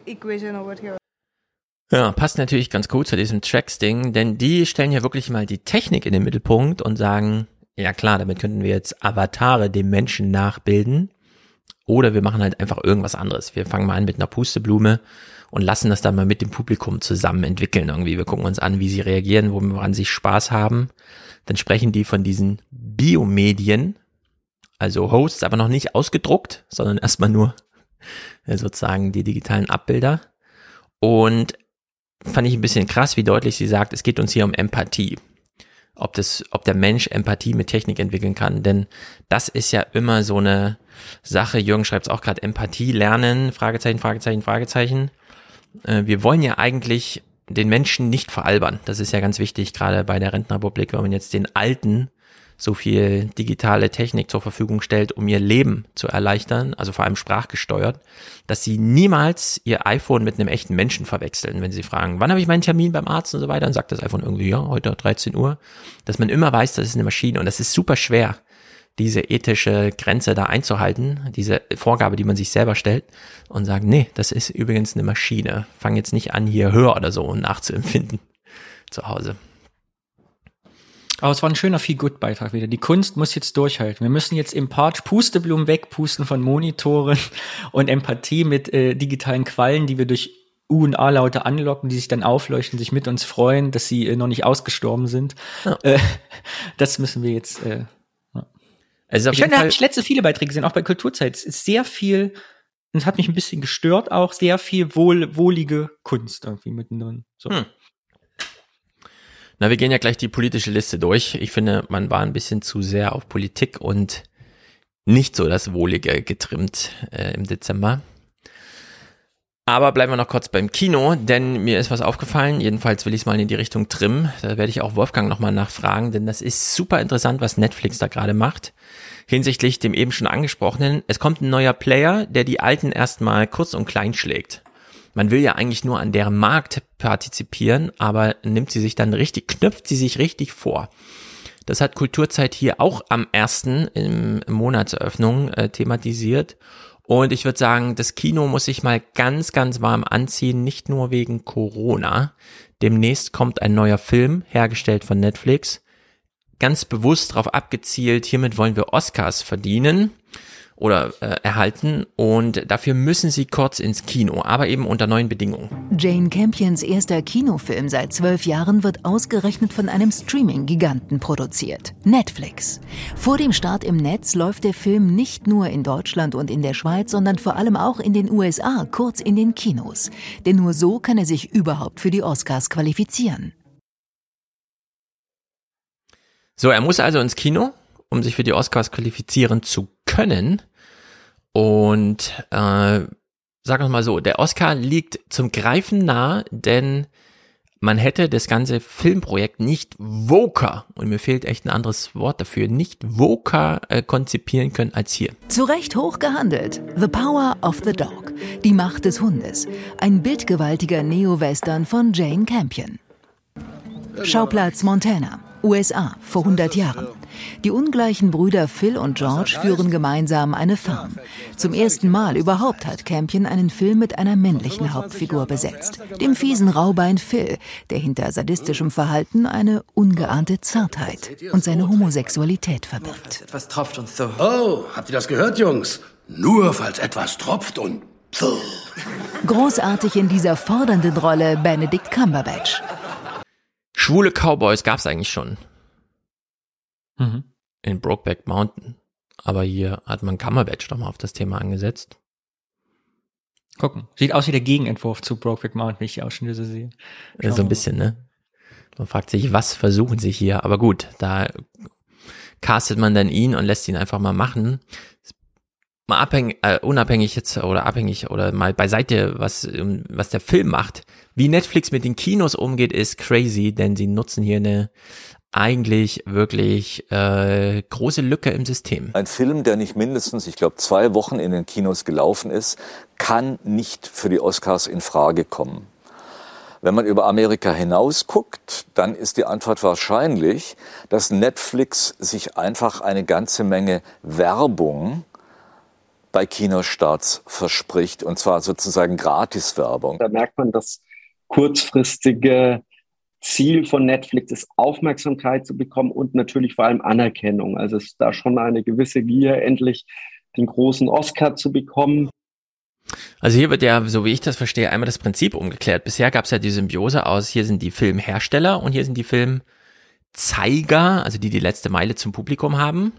S1: Ja, passt natürlich ganz gut zu diesem Tracks-Ding, denn die stellen ja wirklich mal die Technik in den Mittelpunkt und sagen, ja klar, damit könnten wir jetzt Avatare dem Menschen nachbilden. Oder wir machen halt einfach irgendwas anderes. Wir fangen mal an mit einer Pusteblume und lassen das dann mal mit dem Publikum zusammen entwickeln irgendwie. Wir gucken uns an, wie sie reagieren, woran sie Spaß haben. Dann sprechen die von diesen Biomedien, also Hosts, aber noch nicht ausgedruckt, sondern *laughs* erstmal nur sozusagen die digitalen Abbilder. Und fand ich ein bisschen krass, wie deutlich sie sagt, es geht uns hier um Empathie. Ob das, ob der Mensch Empathie mit Technik entwickeln kann, denn das ist ja immer so eine Sache. Jürgen schreibt es auch gerade, Empathie lernen, Fragezeichen, Fragezeichen, Fragezeichen äh, wir wollen ja eigentlich den Menschen nicht veralbern. Das ist ja ganz wichtig, gerade bei der Rentenrepublik, wenn man jetzt den Alten so viel digitale Technik zur Verfügung stellt, um ihr Leben zu erleichtern, also vor allem sprachgesteuert, dass sie niemals ihr iPhone mit einem echten Menschen verwechseln, wenn sie fragen, wann habe ich meinen Termin beim Arzt und so weiter, dann sagt das iPhone irgendwie, ja, heute 13 Uhr, dass man immer weiß, das ist eine Maschine und das ist super schwer, diese ethische Grenze da einzuhalten, diese Vorgabe, die man sich selber stellt und sagen, nee, das ist übrigens eine Maschine. Fang jetzt nicht an, hier höher oder so nachzuempfinden *laughs* zu Hause.
S10: Aber es war ein schöner Feel-Good-Beitrag wieder. Die Kunst muss jetzt durchhalten. Wir müssen jetzt im Part Pusteblumen wegpusten von Monitoren *laughs* und Empathie mit äh, digitalen Quallen, die wir durch U- und A-Laute anlocken, die sich dann aufleuchten, sich mit uns freuen, dass sie äh, noch nicht ausgestorben sind. Ja. Äh, *laughs* das müssen wir jetzt. Äh. Also ich finde, da habe ich letzte viele Beiträge gesehen, auch bei Kulturzeit. Es ist sehr viel, und es hat mich ein bisschen gestört, auch sehr viel wohl, wohlige Kunst irgendwie mittendrin. So. Hm.
S1: Na, wir gehen ja gleich die politische Liste durch. Ich finde, man war ein bisschen zu sehr auf Politik und nicht so das Wohlige getrimmt äh, im Dezember. Aber bleiben wir noch kurz beim Kino, denn mir ist was aufgefallen. Jedenfalls will ich es mal in die Richtung trimmen. Da werde ich auch Wolfgang nochmal nachfragen, denn das ist super interessant, was Netflix da gerade macht. Hinsichtlich dem eben schon angesprochenen. Es kommt ein neuer Player, der die alten erstmal kurz und klein schlägt man will ja eigentlich nur an deren Markt partizipieren, aber nimmt sie sich dann richtig, knöpft sie sich richtig vor. Das hat Kulturzeit hier auch am ersten im Monatseröffnung äh, thematisiert. Und ich würde sagen, das Kino muss sich mal ganz, ganz warm anziehen, nicht nur wegen Corona. Demnächst kommt ein neuer Film, hergestellt von Netflix. Ganz bewusst darauf abgezielt, hiermit wollen wir Oscars verdienen oder äh, erhalten und dafür müssen sie kurz ins Kino, aber eben unter neuen Bedingungen.
S14: Jane Campions erster Kinofilm seit zwölf Jahren wird ausgerechnet von einem Streaming-Giganten produziert, Netflix. Vor dem Start im Netz läuft der Film nicht nur in Deutschland und in der Schweiz, sondern vor allem auch in den USA, kurz in den Kinos. Denn nur so kann er sich überhaupt für die Oscars qualifizieren.
S1: So, er muss also ins Kino, um sich für die Oscars qualifizieren zu können. Und äh, sagen wir mal so, der Oscar liegt zum Greifen nah, denn man hätte das ganze Filmprojekt nicht Voker, und mir fehlt echt ein anderes Wort dafür, nicht Voker äh, konzipieren können als hier.
S14: Zu Recht hoch gehandelt. The Power of the Dog. Die Macht des Hundes. Ein bildgewaltiger Neo-Western von Jane Campion. Schauplatz Montana. USA vor 100 Jahren. Die ungleichen Brüder Phil und George führen gemeinsam eine Farm. Zum ersten Mal überhaupt hat Campion einen Film mit einer männlichen Hauptfigur besetzt, dem fiesen Raubein Phil, der hinter sadistischem Verhalten eine ungeahnte Zartheit und seine Homosexualität verbirgt.
S21: Etwas tropft und so. Oh, habt ihr das gehört, Jungs? Nur falls etwas tropft und so.
S14: Großartig in dieser fordernden Rolle Benedict Cumberbatch.
S1: Schwule Cowboys gab's eigentlich schon. Mhm. In Brokeback Mountain. Aber hier hat man Cumberbatch doch mal auf das Thema angesetzt.
S10: Gucken. Sieht aus wie der Gegenentwurf zu Brokeback Mountain, wie ich die Ausschnitte sehe.
S1: Schauen so ein bisschen, ne? Man fragt sich, was versuchen sie hier? Aber gut, da castet man dann ihn und lässt ihn einfach mal machen. Mal abhängig, äh, unabhängig jetzt oder abhängig oder mal beiseite, was, was der Film macht. Wie Netflix mit den Kinos umgeht, ist crazy, denn sie nutzen hier eine eigentlich wirklich äh, große Lücke im System.
S22: Ein Film, der nicht mindestens, ich glaube, zwei Wochen in den Kinos gelaufen ist, kann nicht für die Oscars in Frage kommen. Wenn man über Amerika hinaus guckt, dann ist die Antwort wahrscheinlich, dass Netflix sich einfach eine ganze Menge Werbung bei Kinostarts verspricht, und zwar sozusagen Gratiswerbung.
S23: Da merkt man, dass kurzfristige Ziel von Netflix ist, Aufmerksamkeit zu bekommen und natürlich vor allem Anerkennung. Also es ist da schon eine gewisse Gier, endlich den großen Oscar zu bekommen.
S1: Also hier wird ja, so wie ich das verstehe, einmal das Prinzip umgeklärt. Bisher gab es ja die Symbiose aus, hier sind die Filmhersteller und hier sind die Filmzeiger, also die die letzte Meile zum Publikum haben.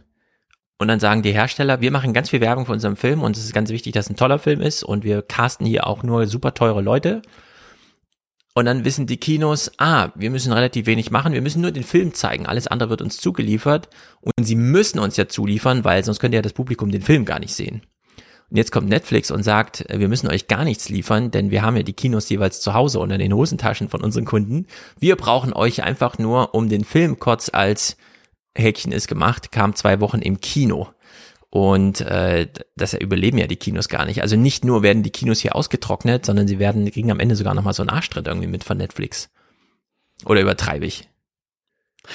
S1: Und dann sagen die Hersteller, wir machen ganz viel Werbung für unseren Film und es ist ganz wichtig, dass es ein toller Film ist und wir casten hier auch nur super teure Leute. Und dann wissen die Kinos, ah, wir müssen relativ wenig machen, wir müssen nur den Film zeigen, alles andere wird uns zugeliefert und sie müssen uns ja zuliefern, weil sonst könnte ja das Publikum den Film gar nicht sehen. Und jetzt kommt Netflix und sagt, wir müssen euch gar nichts liefern, denn wir haben ja die Kinos jeweils zu Hause unter den Hosentaschen von unseren Kunden. Wir brauchen euch einfach nur, um den Film kurz als Häkchen ist gemacht, kam zwei Wochen im Kino. Und äh, das überleben ja die Kinos gar nicht. Also nicht nur werden die Kinos hier ausgetrocknet, sondern sie werden, kriegen am Ende sogar nochmal so einen Arschtritt irgendwie mit von Netflix. Oder übertreibe ich?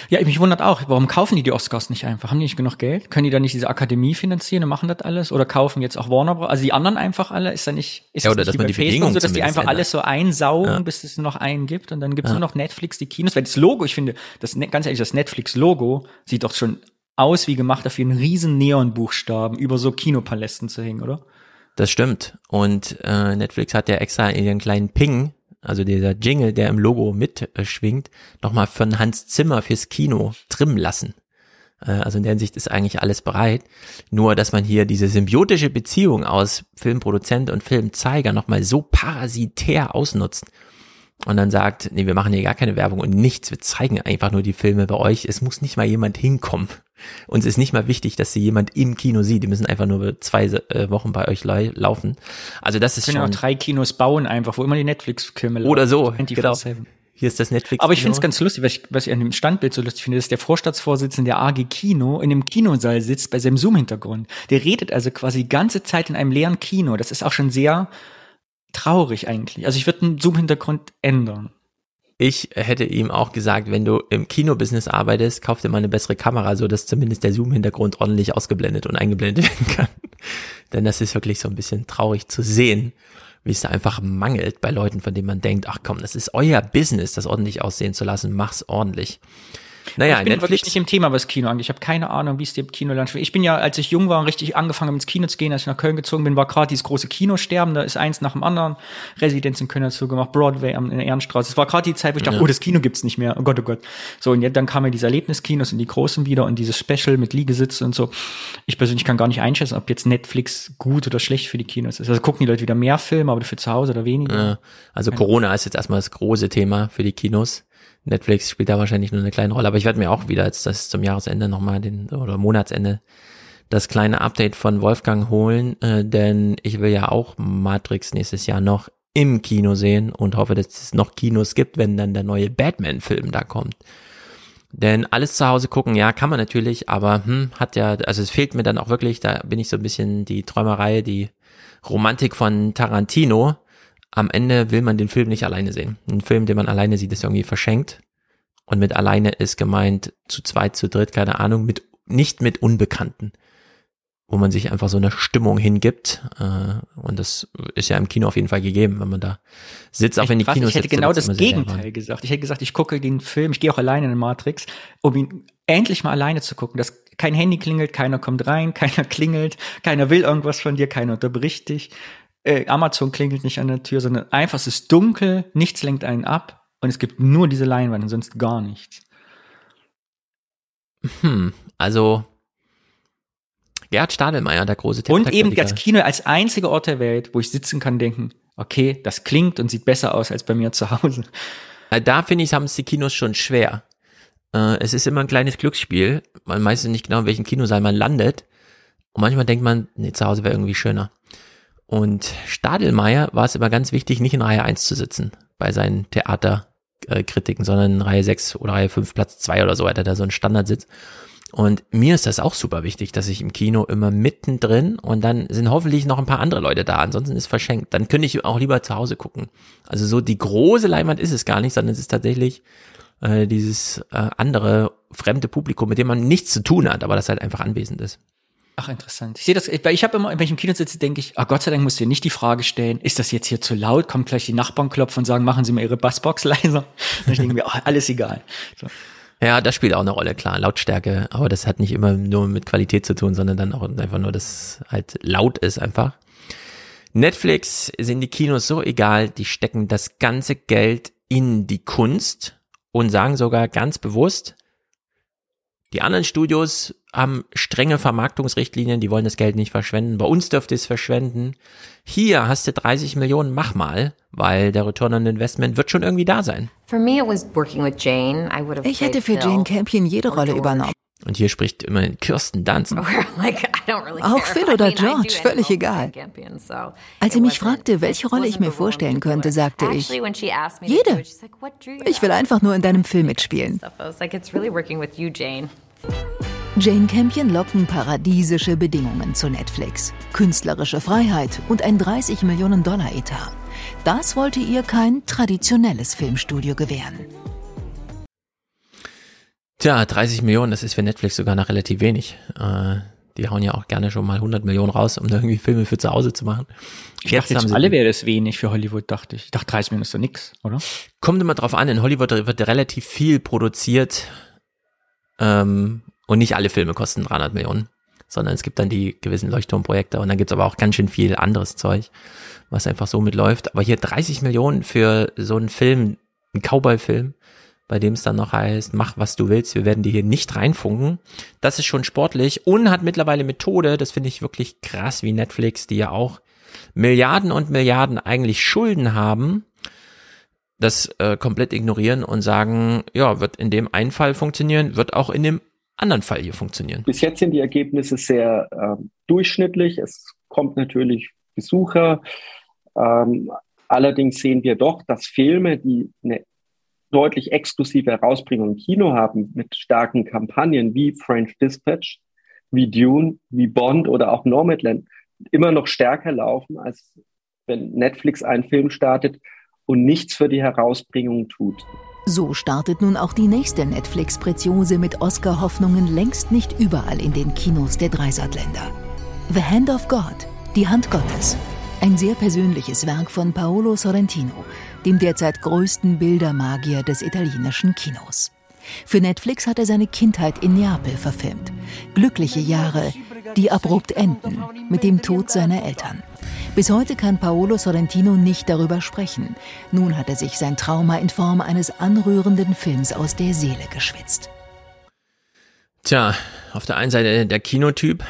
S10: Ja, mich wundert auch, warum kaufen die die Oscars nicht einfach? Haben die nicht genug Geld? Können die da nicht diese Akademie finanzieren und machen das alles? Oder kaufen jetzt auch Warner Bros. Also die anderen einfach alle? Ist da nicht, ist
S1: ja, oder
S10: das
S1: dass man die Bedingungen
S10: so, dass die einfach
S1: ändern.
S10: alles so einsaugen,
S1: Ja.
S10: bis es nur noch einen gibt und dann gibt's
S1: Ja.
S10: nur noch Netflix, die Kinos? Weil das Logo, ich finde, das, Ne- ganz ehrlich, das Netflix-Logo sieht doch schon aus wie gemacht, auf einen riesen Neonbuchstaben über so Kinopalästen zu hängen, oder?
S1: Das stimmt. Und äh, Netflix hat ja extra ihren kleinen Ping, also dieser Jingle, der im Logo mitschwingt, nochmal von Hans Zimmer fürs Kino trimmen lassen. Äh, also in der Hinsicht ist eigentlich alles bereit. Nur, dass man hier diese symbiotische Beziehung aus Filmproduzent und Filmzeiger nochmal so parasitär ausnutzt und dann sagt, nee, wir machen hier gar keine Werbung und nichts, wir zeigen einfach nur die Filme bei euch. Es muss nicht mal jemand hinkommen. Uns ist nicht mal wichtig, dass sie jemand im Kino sieht. Die müssen einfach nur zwei äh, Wochen bei euch lau- laufen. Also das ist
S10: Können ja
S1: schon
S10: auch drei Kinos bauen einfach, wo immer die Netflix-Filme laufen.
S1: oder so.
S10: 24/7.
S1: Genau. Hier ist das Netflix.
S10: Aber ich finde es ganz lustig, was ich, was ich an dem Standbild so lustig finde, ist der Vorstandsvorsitzende der AG Kino in dem Kinosaal sitzt bei seinem Zoom-Hintergrund. Der redet also quasi die ganze Zeit in einem leeren Kino. Das ist auch schon sehr traurig eigentlich. Also ich würde den Zoom-Hintergrund ändern.
S1: Ich hätte ihm auch gesagt, wenn du im Kinobusiness arbeitest, kauf dir mal eine bessere Kamera, so dass zumindest der Zoom-Hintergrund ordentlich ausgeblendet und eingeblendet *laughs* werden kann. Denn das ist wirklich so ein bisschen traurig zu sehen, wie es da einfach mangelt bei Leuten, von denen man denkt, ach komm, das ist euer Business, das ordentlich aussehen zu lassen, mach's ordentlich. Naja,
S10: ich bin wirklich
S1: Netflix,
S10: nicht im Thema, was Kino angeht. Ich habe keine Ahnung, wie es dem Kinoland schmeckt. Ich bin ja, als ich jung war, richtig angefangen ins Kino zu gehen, als ich nach Köln gezogen bin, war gerade dieses große Kinosterben. Da ist eins nach dem anderen. Residenz in Köln dazu gemacht, Broadway in der Ehrenstraße. Es war gerade die Zeit, wo ich dachte,
S1: Ja.
S10: oh, das Kino gibt's nicht mehr. Oh Gott, oh Gott. So, und jetzt, dann kamen ja diese Erlebniskinos und die großen wieder und dieses Special mit Liegesitz und so. Ich persönlich kann gar nicht einschätzen, ob jetzt Netflix gut oder schlecht für die Kinos ist. Also gucken die Leute wieder mehr Filme, aber für zu Hause oder weniger.
S1: Ja, also Corona ist jetzt erstmal das große Thema für die Kinos. Netflix spielt da wahrscheinlich nur eine kleine Rolle, aber ich werde mir auch wieder jetzt das zum Jahresende nochmal den oder Monatsende das kleine Update von Wolfgang holen, äh, denn ich will ja auch Matrix nächstes Jahr noch im Kino sehen und hoffe, dass es noch Kinos gibt, wenn dann der neue Batman-Film da kommt. Denn alles zu Hause gucken, ja, kann man natürlich, aber hm, hat ja, also es fehlt mir dann auch wirklich, da bin ich so ein bisschen die Träumerei, die Romantik von Tarantino. Am Ende will man den Film nicht alleine sehen. Ein Film, den man alleine sieht, ist irgendwie verschenkt. Und mit alleine ist gemeint zu zweit, zu dritt, keine Ahnung, mit nicht mit Unbekannten, wo man sich einfach so eine Stimmung hingibt. Äh, und das ist ja im Kino auf jeden Fall gegeben, wenn man da sitzt, auch wenn die
S10: krass,
S1: Kinos
S10: ich hätte genau das Gegenteil gesagt. Ich hätte gesagt, ich gucke den Film, ich gehe auch alleine in den Matrix, um ihn endlich mal alleine zu gucken. Dass kein Handy klingelt, keiner kommt rein, *laughs* keiner klingelt, keiner will irgendwas von dir, keiner unterbricht dich. Äh, Amazon klingelt nicht an der Tür, sondern einfach es ist dunkel, nichts lenkt einen ab und es gibt nur diese Leinwand und sonst gar nichts.
S1: Hm, also Gerhard Stadelmeier, der große
S10: Und eben das Kino als einziger Ort der Welt, wo ich sitzen kann, denken, okay, das klingt und sieht besser aus als bei mir zu Hause.
S1: Da finde ich, haben es die Kinos schon schwer. Äh, es ist immer ein kleines Glücksspiel. Man weiß nicht genau, in welchem Kinosaal man landet. Und manchmal denkt man, nee, zu Hause wäre irgendwie schöner. Und Stadelmeier war es immer ganz wichtig, nicht in Reihe 1 zu sitzen bei seinen Theaterkritiken, sondern in Reihe 6 oder Reihe 5, Platz 2 oder so, hat er da so einen Standardsitz. Und mir ist das auch super wichtig, dass ich im Kino immer mittendrin und dann sind hoffentlich noch ein paar andere Leute da, ansonsten ist verschenkt. Dann könnte ich auch lieber zu Hause gucken. Also so die große Leinwand ist es gar nicht, sondern es ist tatsächlich äh, dieses äh, andere fremde Publikum, mit dem man nichts zu tun hat, aber das halt einfach anwesend ist.
S10: Ach, interessant. Ich sehe das, ich habe immer, wenn ich im Kino sitze, denke ich, ah Gott sei Dank musst du dir nicht die Frage stellen, ist das jetzt hier zu laut? Kommt gleich die Nachbarn klopfen und sagen, machen Sie mal Ihre Bassbox *laughs* leiser. Und ich denke mir, ach, alles egal. So.
S1: Ja, das spielt auch eine Rolle, klar, Lautstärke, aber das hat nicht immer nur mit Qualität zu tun, sondern dann auch einfach nur, dass halt laut ist einfach. Netflix sind die Kinos so egal, die stecken das ganze Geld in die Kunst und sagen sogar ganz bewusst, die anderen Studios haben strenge Vermarktungsrichtlinien, die wollen das Geld nicht verschwenden. Bei uns dürft ihr es verschwenden. Hier hast du 30 Millionen, mach mal, weil der Return on Investment wird schon irgendwie da sein.
S14: Ich hätte für Jane Campion jede Rolle übernommen.
S1: Und hier spricht immerhin Kirsten Dunst. *laughs*
S14: Auch Phil oder George, völlig egal. Als sie mich fragte, welche Rolle ich mir vorstellen könnte, sagte ich, jede. Ich will einfach nur in deinem Film mitspielen. Jane Campion locken paradiesische Bedingungen zu Netflix. Künstlerische Freiheit und ein 30 Millionen Dollar Etat. Das wollte ihr kein traditionelles Filmstudio gewähren.
S1: Tja, 30 Millionen, das ist für Netflix sogar noch relativ wenig. Äh, die hauen ja auch gerne schon mal 100 Millionen raus, um da irgendwie Filme für zu Hause zu machen.
S10: Ich jetzt dachte, jetzt alle wäre das wenig für Hollywood, dachte ich. Ich dachte, 30 Millionen ist doch nix, oder?
S1: Kommt immer drauf an, in Hollywood wird relativ viel produziert ähm, und nicht alle Filme kosten 300 Millionen, sondern es gibt dann die gewissen Leuchtturmprojekte und dann gibt's aber auch ganz schön viel anderes Zeug, was einfach so mitläuft. Aber hier 30 Millionen für so einen Film, einen Cowboy-Film, bei dem es dann noch heißt, mach was du willst, wir werden die hier nicht reinfunken. Das ist schon sportlich und hat mittlerweile Methode, das finde ich wirklich krass, wie Netflix, die ja auch Milliarden und Milliarden eigentlich Schulden haben, das äh, komplett ignorieren und sagen, ja, wird in dem einen Fall funktionieren, wird auch in dem anderen Fall hier funktionieren.
S23: Bis jetzt sind die Ergebnisse sehr äh, durchschnittlich. Es kommt natürlich Besucher. Ähm, allerdings sehen wir doch, dass Filme, die eine deutlich exklusive Herausbringung im Kino haben, mit starken Kampagnen wie French Dispatch, wie Dune, wie Bond oder auch Nomadland, immer noch stärker laufen, als wenn Netflix einen Film startet und nichts für die Herausbringung tut.
S14: So startet nun auch die nächste Netflix-Preziose mit Oscar-Hoffnungen längst nicht überall in den Kinos der Dreisatländer. The Hand of God, die Hand Gottes. Ein sehr persönliches Werk von Paolo Sorrentino, dem derzeit größten Bildermagier des italienischen Kinos. Für Netflix hat er seine Kindheit in Neapel verfilmt. Glückliche Jahre, die abrupt enden mit dem Tod seiner Eltern. Bis heute kann Paolo Sorrentino nicht darüber sprechen. Nun hat er sich sein Trauma in Form eines anrührenden Films aus der Seele geschwitzt.
S1: Tja, auf der einen Seite der Kinotyp,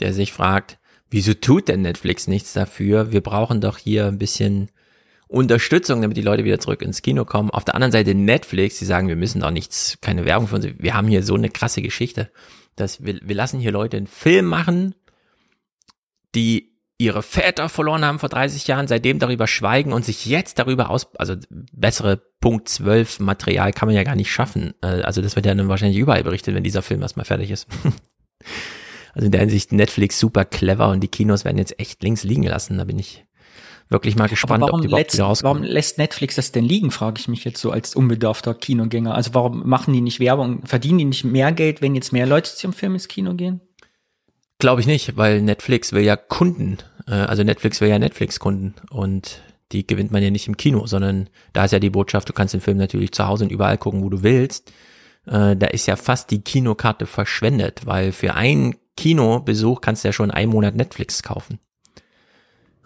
S1: der sich fragt, wieso tut denn Netflix nichts dafür? Wir brauchen doch hier ein bisschen Unterstützung, damit die Leute wieder zurück ins Kino kommen. Auf der anderen Seite Netflix, die sagen, wir müssen doch nichts, keine Werbung von uns. Wir haben hier so eine krasse Geschichte, dass wir, wir lassen hier Leute einen Film machen, die ihre Väter verloren haben vor 30 Jahren, seitdem darüber schweigen und sich jetzt darüber aus, also bessere Punkt 12 Material kann man ja gar nicht schaffen. Äh, also das wird ja dann wahrscheinlich überall berichtet, wenn dieser Film erstmal fertig ist. *laughs* Also in der Hinsicht Netflix super clever und die Kinos werden jetzt echt links liegen gelassen. Da bin ich wirklich mal gespannt,
S10: ob die überhaupt wieder rauskommen. Warum lässt Netflix das denn liegen, frage ich mich jetzt so als unbedarfter Kinogänger. Also warum machen die nicht Werbung, verdienen die nicht mehr Geld, wenn jetzt mehr Leute zum Film ins Kino gehen?
S1: Glaube ich nicht, weil Netflix will ja Kunden, äh, also Netflix will ja Netflix-Kunden und die gewinnt man ja nicht im Kino, sondern da ist ja die Botschaft, du kannst den Film natürlich zu Hause und überall gucken, wo du willst. Äh, da ist ja fast die Kinokarte verschwendet, weil für einen Kinobesuch kannst du ja schon einen Monat Netflix kaufen.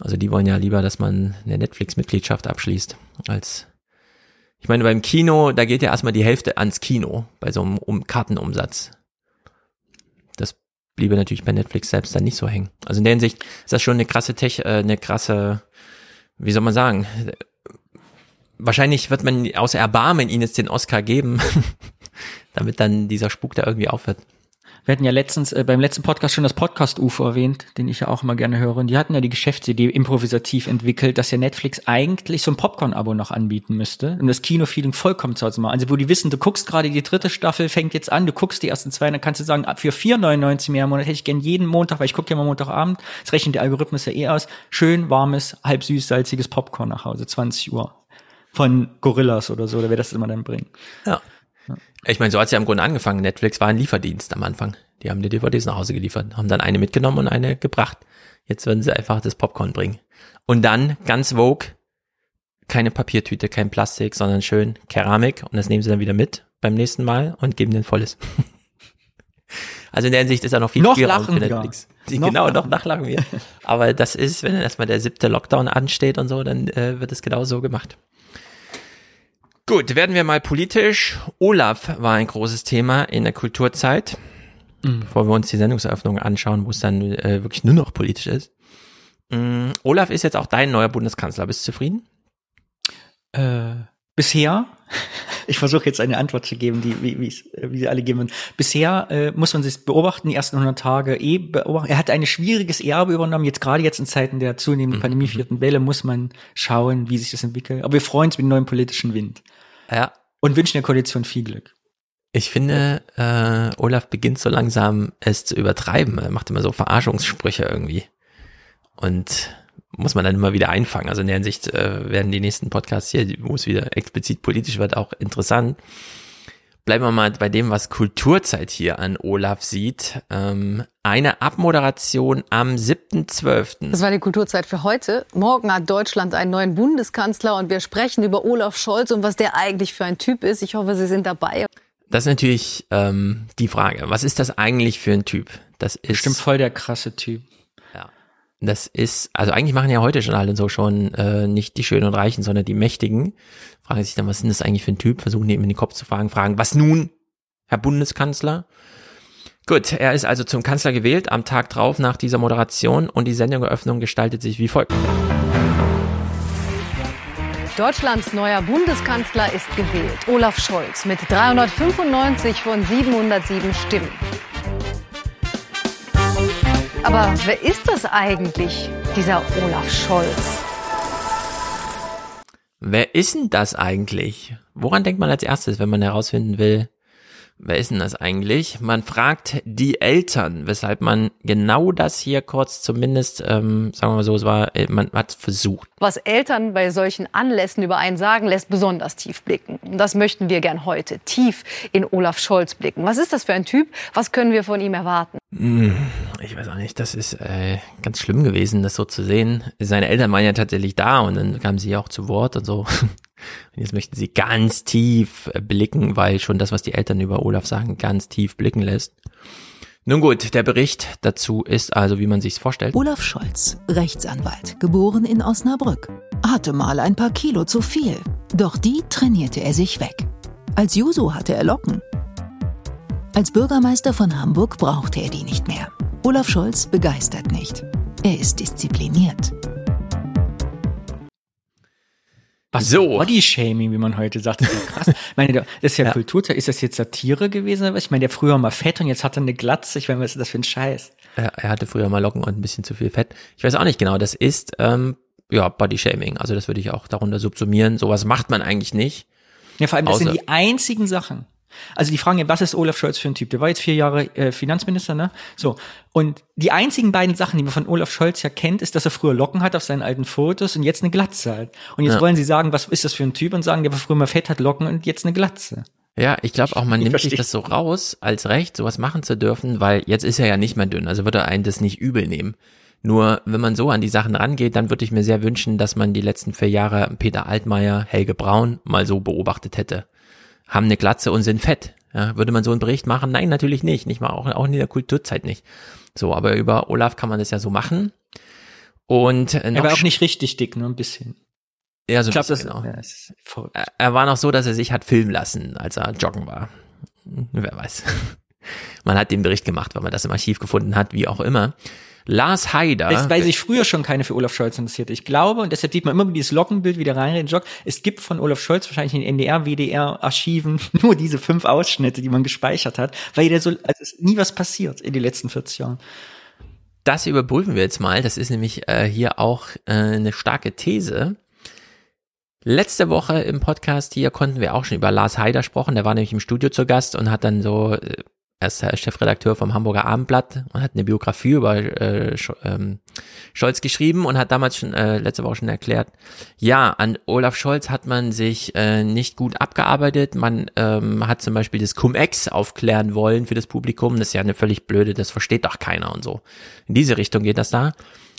S1: Also die wollen ja lieber, dass man eine Netflix-Mitgliedschaft abschließt, als ich meine, beim Kino, da geht ja erstmal die Hälfte ans Kino bei so einem um Kartenumsatz. Bliebe natürlich bei Netflix selbst dann nicht so hängen. Also in der Hinsicht ist das schon eine krasse Tech, äh, eine krasse, wie soll man sagen? Wahrscheinlich wird man außer Erbarmen ihnen jetzt den Oscar geben, *laughs* damit dann dieser Spuk da irgendwie aufhört.
S10: Wir hatten ja letztens äh, beim letzten Podcast schon das Podcast UFO erwähnt, den ich ja auch immer gerne höre. Und die hatten ja die Geschäftsidee improvisativ entwickelt, dass ja Netflix eigentlich so ein Popcorn-Abo noch anbieten müsste, um das Kino-Feeling vollkommen zu machen. Also wo die wissen, du guckst gerade die dritte Staffel, fängt jetzt an, du guckst die ersten zwei, dann kannst du sagen, für 4,99 mehr im Monat hätte ich gern jeden Montag, weil ich gucke ja mal Montagabend, das rechnet der Algorithmus ja eh aus, schön warmes, halb süß, salziges Popcorn nach Hause, 20 Uhr. Von Gorillas oder so, oder wer das immer dann bringen.
S1: Ja. Ich meine, so hat's ja im Grunde angefangen. Netflix war ein Lieferdienst am Anfang. Die haben die DVDs nach Hause geliefert, haben dann eine mitgenommen und eine gebracht. Jetzt würden sie einfach das Popcorn bringen. Und dann, ganz vogue, keine Papiertüte, kein Plastik, sondern schön Keramik. Und das nehmen sie dann wieder mit beim nächsten Mal und geben den volles. *laughs* also in der Hinsicht ist ja noch viel
S10: noch Spielraum für
S1: Netflix. Ja. *laughs* Noch genau, noch nachlachen wir. Aber das ist, wenn dann erstmal der siebte Lockdown ansteht und so, dann äh, wird es genau so gemacht. Gut, werden wir mal politisch. Olaf war ein großes Thema in der Kulturzeit, mhm. bevor wir uns die Sendungseröffnung anschauen, wo es dann äh, wirklich nur noch politisch ist. Mhm. Olaf ist jetzt auch dein neuer Bundeskanzler. Bist du zufrieden?
S10: Äh, bisher, *laughs* ich versuche jetzt eine Antwort zu geben, die wie, wie sie alle geben. Bisher äh, muss man sich beobachten, die ersten 100 Tage eh beobachten. Er hat ein schwieriges Erbe übernommen. Jetzt gerade jetzt in Zeiten der zunehmenden mhm. Pandemie vierten Welle muss man schauen, wie sich das entwickelt. Aber wir freuen uns mit dem neuen politischen Wind.
S1: Ja.
S10: Und wünschen der Koalition viel Glück.
S1: Ich finde, äh, Olaf beginnt so langsam es zu übertreiben. Er macht immer so Verarschungssprüche irgendwie. Und muss man dann immer wieder einfangen. Also in der Hinsicht äh, werden die nächsten Podcasts hier, wo es wieder explizit politisch wird, auch interessant. Bleiben wir mal bei dem, was Kulturzeit hier an Olaf sieht. Ähm, eine Abmoderation am 7.12.
S24: Das war die Kulturzeit für heute. Morgen hat Deutschland einen neuen Bundeskanzler und wir sprechen über Olaf Scholz und was der eigentlich für ein Typ ist. Ich hoffe, Sie sind dabei.
S1: Das ist natürlich ähm, die Frage. Was ist das eigentlich für ein Typ? Das ist
S10: bestimmt voll der krasse Typ.
S1: Ja. Das ist, also eigentlich machen ja heute schon alle so schon äh, nicht die Schönen und Reichen, sondern die Mächtigen. Fragen sich dann, was ist denn das eigentlich für ein Typ? Versuchen ihm in den Kopf zu fragen, fragen, was nun, Herr Bundeskanzler? Gut, er ist also zum Kanzler gewählt am Tag drauf nach dieser Moderation und die Sendungseröffnung gestaltet sich wie folgt.
S24: Deutschlands neuer Bundeskanzler ist gewählt. Olaf Scholz mit 395 von 707 Stimmen. Aber wer ist das eigentlich, dieser Olaf Scholz?
S1: Wer ist denn das eigentlich? Woran denkt man als erstes, wenn man herausfinden will, Wer ist denn das eigentlich? Man fragt die Eltern, weshalb man genau das hier kurz zumindest, ähm, sagen wir mal so, es war, äh, man hat versucht.
S24: Was Eltern bei solchen Anlässen über einen sagen, lässt besonders tief blicken. Und das möchten wir gern heute, tief in Olaf Scholz blicken. Was ist das für ein Typ? Was können wir von ihm erwarten?
S1: Hm, ich weiß auch nicht, das ist äh, ganz schlimm gewesen, das so zu sehen. Seine Eltern waren ja tatsächlich da und dann kamen sie auch zu Wort und so. Und jetzt möchten sie ganz tief blicken, weil schon das, was die Eltern über Olaf sagen, ganz tief blicken lässt. Nun gut, der Bericht dazu ist also, wie man sich's vorstellt.
S14: Olaf Scholz, Rechtsanwalt, geboren in Osnabrück, hatte mal ein paar Kilo zu viel, doch die trainierte er sich weg. Als Juso hatte er Locken. Als Bürgermeister von Hamburg brauchte er die nicht mehr. Olaf Scholz begeistert nicht. Er ist diszipliniert.
S10: Was so. Body-Shaming, wie man heute sagt, das ist ja krass. ich meine, das ist ja, ja. Kultur, ist das jetzt Satire gewesen? Ich meine, der früher mal fett und jetzt hat er eine Glatze. Ich meine, was ist das für ein Scheiß?
S1: Er, er hatte früher mal Locken und ein bisschen zu viel Fett. Ich weiß auch nicht genau, das ist, ähm, ja, Body-Shaming. Also das würde ich auch darunter subsumieren. Sowas macht man eigentlich nicht.
S10: Ja, vor allem, das sind die einzigen Sachen. Also die fragen ja, was ist Olaf Scholz für ein Typ? Der war jetzt vier Jahre äh, Finanzminister, ne? So. Und die einzigen beiden Sachen, die man von Olaf Scholz ja kennt, ist, dass er früher Locken hat auf seinen alten Fotos und jetzt eine Glatze hat. Und jetzt ja. wollen sie sagen, was ist das für ein Typ? Und sagen, der war früher mal fett, hat Locken und jetzt eine Glatze.
S1: Ja, ich glaube auch, man ich nimmt verstehe. sich das so raus, als Recht, sowas machen zu dürfen, weil jetzt ist er ja nicht mehr dünn, also wird er einen das nicht übel nehmen. Nur wenn man so an die Sachen rangeht, dann würde ich mir sehr wünschen, dass man die letzten vier Jahre Peter Altmaier, Helge Braun mal so beobachtet hätte. Haben eine Glatze und sind fett. Ja, würde man so einen Bericht machen? Nein, natürlich nicht. Nicht mal auch, auch in der Kulturzeit nicht. So, aber über Olaf kann man das ja so machen. Und
S10: äh, er war auch nicht richtig dick, nur ein bisschen.
S1: Ja, so ich glaube, das genau. ja, er war noch so, dass er sich hat filmen lassen, als er joggen war. Wer weiß. *laughs* Man hat den Bericht gemacht, weil man das im Archiv gefunden hat, wie auch immer. Lars Haider.
S10: Das, weil sich früher schon keine für Olaf Scholz interessiert. Ich glaube, und deshalb sieht man immer dieses Lockenbild wieder rein in den Jog. Es gibt von Olaf Scholz wahrscheinlich in den NDR, WDR Archiven *laughs* nur diese fünf Ausschnitte, die man gespeichert hat, weil der so, also ist nie was passiert in den letzten 40 Jahren.
S1: Das überprüfen wir jetzt mal. Das ist nämlich äh, hier auch äh, eine starke These. Letzte Woche im Podcast hier konnten wir auch schon über Lars Haider sprechen. Der war nämlich im Studio zu Gast und hat dann so äh, er ist Chefredakteur vom Hamburger Abendblatt und hat eine Biografie über äh, ähm, Scholz geschrieben und hat damals schon äh, letzte Woche schon erklärt, ja, an Olaf Scholz hat man sich äh, nicht gut abgearbeitet. Man ähm, hat zum Beispiel das Cum-Ex aufklären wollen für das Publikum. Das ist ja eine völlig blöde, das versteht doch keiner und so. In diese Richtung geht das da.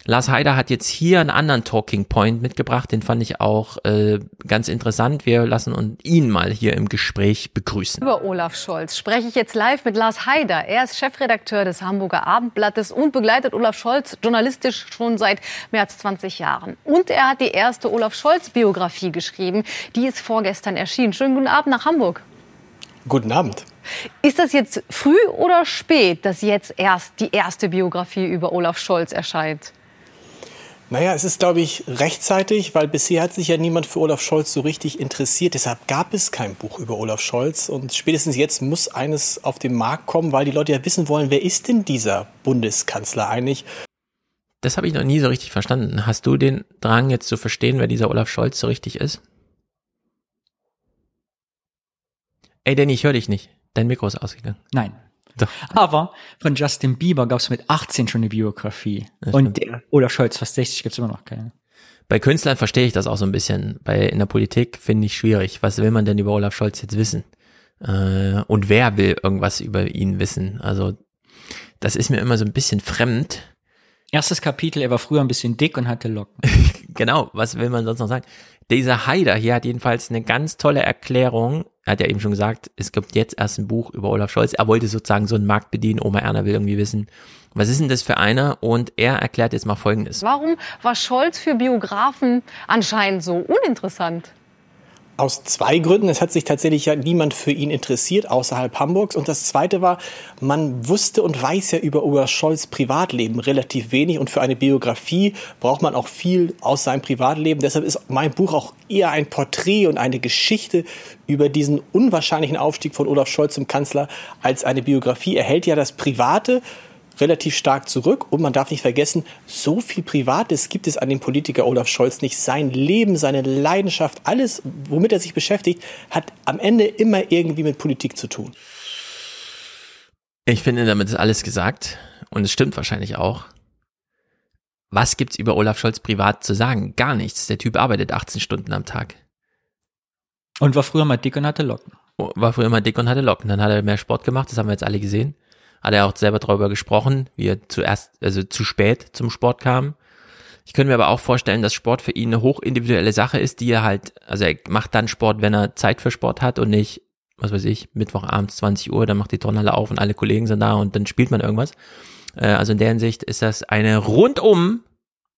S1: Lars Heider hat jetzt hier einen anderen Talking Point mitgebracht, den fand ich auch äh, ganz interessant. Wir lassen uns ihn mal hier im Gespräch begrüßen.
S24: Über Olaf Scholz spreche ich jetzt live mit Lars Heider. Er ist Chefredakteur des Hamburger Abendblattes und begleitet Olaf Scholz journalistisch schon seit mehr als 20 Jahren. Und er hat die erste Olaf Scholz Biografie geschrieben. Die ist vorgestern erschienen. Schönen guten Abend nach Hamburg.
S25: Guten Abend.
S24: Ist das jetzt früh oder spät, dass jetzt erst die erste Biografie über Olaf Scholz erscheint?
S25: Naja, es ist, glaube ich, rechtzeitig, weil bisher hat sich ja niemand für Olaf Scholz so richtig interessiert. Deshalb gab es kein Buch über Olaf Scholz. Und spätestens jetzt muss eines auf den Markt kommen, weil die Leute ja wissen wollen, wer ist denn dieser Bundeskanzler eigentlich?
S1: Das habe ich noch nie so richtig verstanden. Hast du den Drang jetzt zu verstehen, wer dieser Olaf Scholz so richtig ist? Ey, Danny, ich höre dich nicht. Dein Mikro ist ausgegangen.
S10: Nein. Doch. Aber von Justin Bieber gab es mit 18 schon eine Biografie. Und der Olaf Scholz, fast 60, gibt es immer noch keine.
S1: Bei Künstlern verstehe ich das auch so ein bisschen. Bei in der Politik finde ich schwierig. Was will man denn über Olaf Scholz jetzt wissen? Äh, und wer will irgendwas über ihn wissen? Also das ist mir immer so ein bisschen fremd.
S10: Erstes Kapitel, er war früher ein bisschen dick und hatte Locken. *laughs*
S1: genau, was will man sonst noch sagen? Dieser Haider hier hat jedenfalls eine ganz tolle Erklärung. Er hat ja eben schon gesagt, es gibt jetzt erst ein Buch über Olaf Scholz. Er wollte sozusagen so einen Markt bedienen. Oma Erna will irgendwie wissen, was ist denn das für einer? Und er erklärt jetzt mal Folgendes.
S24: Warum war Scholz für Biografen anscheinend so uninteressant?
S25: Aus zwei Gründen. Es hat sich tatsächlich ja niemand für ihn interessiert außerhalb Hamburgs. Und das Zweite war, man wusste und weiß ja über Olaf Scholz Privatleben relativ wenig. Und für eine Biografie braucht man auch viel aus seinem Privatleben. Deshalb ist mein Buch auch eher ein Porträt und eine Geschichte über diesen unwahrscheinlichen Aufstieg von Olaf Scholz zum Kanzler als eine Biografie. Er hält ja das Private relativ stark zurück. Und man darf nicht vergessen, so viel Privates gibt es an dem Politiker Olaf Scholz nicht. Sein Leben, seine Leidenschaft, alles, womit er sich beschäftigt, hat am Ende immer irgendwie mit Politik zu tun.
S1: Ich finde, damit ist alles gesagt. Und es stimmt wahrscheinlich auch. Was gibt's über Olaf Scholz privat zu sagen? Gar nichts. Der Typ arbeitet 18 Stunden am Tag.
S10: Und war früher mal dick und hatte Locken.
S1: War früher mal dick und hatte Locken. Dann hat er mehr Sport gemacht, das haben wir jetzt alle gesehen hat er auch selber darüber gesprochen, wie er zuerst, also zu spät zum Sport kam. Ich könnte mir aber auch vorstellen, dass Sport für ihn eine hochindividuelle Sache ist, die er halt, also er macht dann Sport, wenn er Zeit für Sport hat und nicht, was weiß ich, Mittwochabends 20 Uhr, dann macht die Turnhalle auf und alle Kollegen sind da und dann spielt man irgendwas. Äh, also in der Hinsicht ist das eine rundum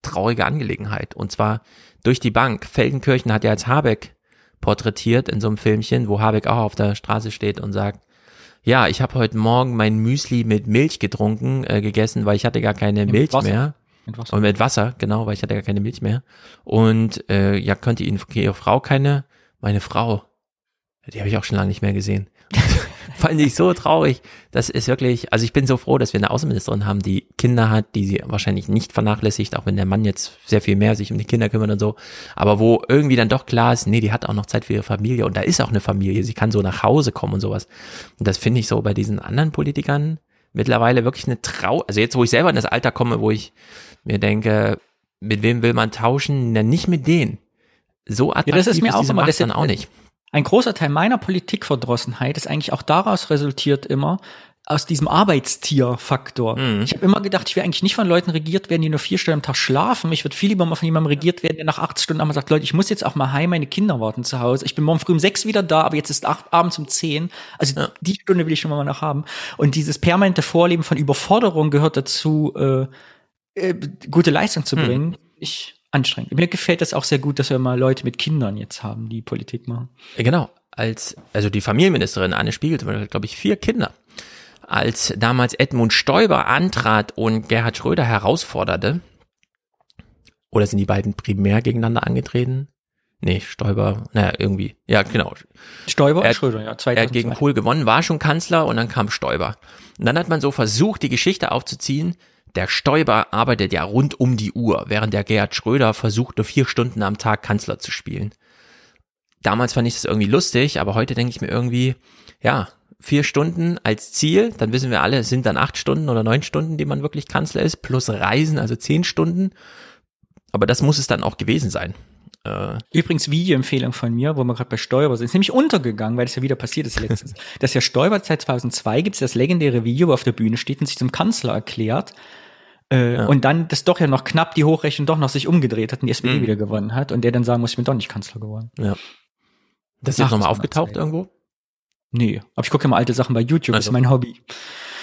S1: traurige Angelegenheit. Und zwar durch die Bank. Feldenkirchen hat ja als Habeck porträtiert in so einem Filmchen, wo Habeck auch auf der Straße steht und sagt, ja, ich habe heute Morgen mein Müsli mit Milch getrunken, äh, gegessen, weil ich hatte gar keine mit Milch Wasser. mehr. Mit Wasser. Und mit Wasser, genau, weil ich hatte gar keine Milch mehr. Und äh, ja, könnte Ihnen Ihre Frau keine, meine Frau, die habe ich auch schon lange nicht mehr gesehen. *laughs* fand ich so traurig. Das ist wirklich, also ich bin so froh, dass wir eine Außenministerin haben, die Kinder hat, die sie wahrscheinlich nicht vernachlässigt, auch wenn der Mann jetzt sehr viel mehr sich um die Kinder kümmert und so. Aber wo irgendwie dann doch klar ist, nee, die hat auch noch Zeit für ihre Familie und da ist auch eine Familie. Sie kann so nach Hause kommen und sowas. Und das finde ich so bei diesen anderen Politikern mittlerweile wirklich eine Trau, also jetzt, wo ich selber in das Alter komme, wo ich mir denke, mit wem will man tauschen? Na, nicht mit denen. So attraktiv
S10: ja, das ist mir auch immer,
S1: das dann auch nicht.
S10: Ein großer Teil meiner Politikverdrossenheit ist eigentlich auch daraus resultiert immer, aus diesem Arbeitstierfaktor. Mhm. Ich habe immer gedacht, ich will eigentlich nicht von Leuten regiert werden, die nur vier Stunden am Tag schlafen. Ich würde viel lieber mal von jemandem regiert werden, der nach acht Stunden einmal sagt, Leute, ich muss jetzt auch mal heim, meine Kinder warten zu Hause. Ich bin morgen früh um sechs wieder da, aber jetzt ist acht abends um zehn. Also ja. die Stunde will ich schon mal noch haben. Und dieses permanente Vorleben von Überforderung gehört dazu, äh, äh, gute Leistung zu mhm. bringen. Mhm. Ich anstrengend. Mir gefällt das auch sehr gut, dass wir mal Leute mit Kindern jetzt haben, die Politik machen.
S1: Genau. Als, also die Familienministerin Anne Spiegel, glaube ich, vier Kinder. Als damals Edmund Stoiber antrat und Gerhard Schröder herausforderte, oder sind die beiden primär gegeneinander angetreten? Nee, Stoiber, naja, irgendwie. Ja, genau.
S10: Stoiber und Schröder, ja.
S1: 2002. Er hat gegen Kohl gewonnen, war schon Kanzler und dann kam Stoiber. Und dann hat man so versucht, die Geschichte aufzuziehen, der Stoiber arbeitet ja rund um die Uhr, während der Gerhard Schröder versucht, nur vier Stunden am Tag Kanzler zu spielen. Damals fand ich das irgendwie lustig, aber heute denke ich mir irgendwie, ja, vier Stunden als Ziel, dann wissen wir alle, es sind dann acht Stunden oder neun Stunden, die man wirklich Kanzler ist, plus Reisen, also zehn Stunden. Aber das muss es dann auch gewesen sein.
S10: Äh, Übrigens Videoempfehlung von mir, wo wir gerade bei Stoiber sind, ist nämlich untergegangen, weil das ja wieder passiert ist letztens. *laughs* dass ja Stoiber seit 2002 gibt es das legendäre Video, wo auf der Bühne steht und sich zum Kanzler erklärt äh, ja. Und dann das doch ja noch knapp die Hochrechnung doch noch sich umgedreht hat und die SPD mhm. wieder gewonnen hat und der dann sagen muss, ich bin doch nicht Kanzler geworden.
S1: Ja. Das ist jetzt nochmal aufgetaucht irgendwo?
S10: Nee, aber ich gucke immer alte Sachen bei YouTube, also. das ist mein Hobby.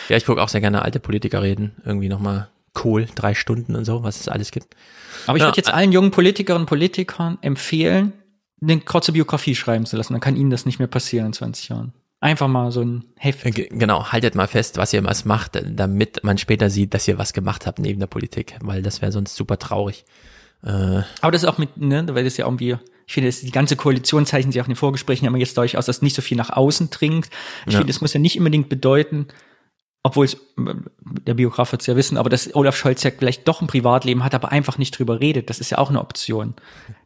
S1: Ja, ich gucke auch sehr gerne alte Politiker reden, irgendwie nochmal Kohl, drei Stunden und so, was es alles gibt.
S10: Aber ich ja, würde jetzt allen jungen Politikerinnen und Politikern empfehlen, eine kurze Biografie schreiben zu lassen. Dann kann ihnen das nicht mehr passieren in 20 Jahren. Einfach mal so ein Heft.
S1: Genau, haltet mal fest, was ihr was macht, damit man später sieht, dass ihr was gemacht habt neben der Politik, weil das wäre sonst super traurig.
S10: Äh, Aber das ist auch mit, ne, weil das ja irgendwie, ich finde, die ganze Koalition zeichnet sich auch in den Vorgesprächen immer jetzt dadurch aus, dass nicht so viel nach außen dringt. Ich ja. finde, das muss ja nicht unbedingt bedeuten, obwohl es, der Biograf wird es ja wissen, aber dass Olaf Scholz ja vielleicht doch ein Privatleben hat, aber einfach nicht drüber redet, das ist ja auch eine Option.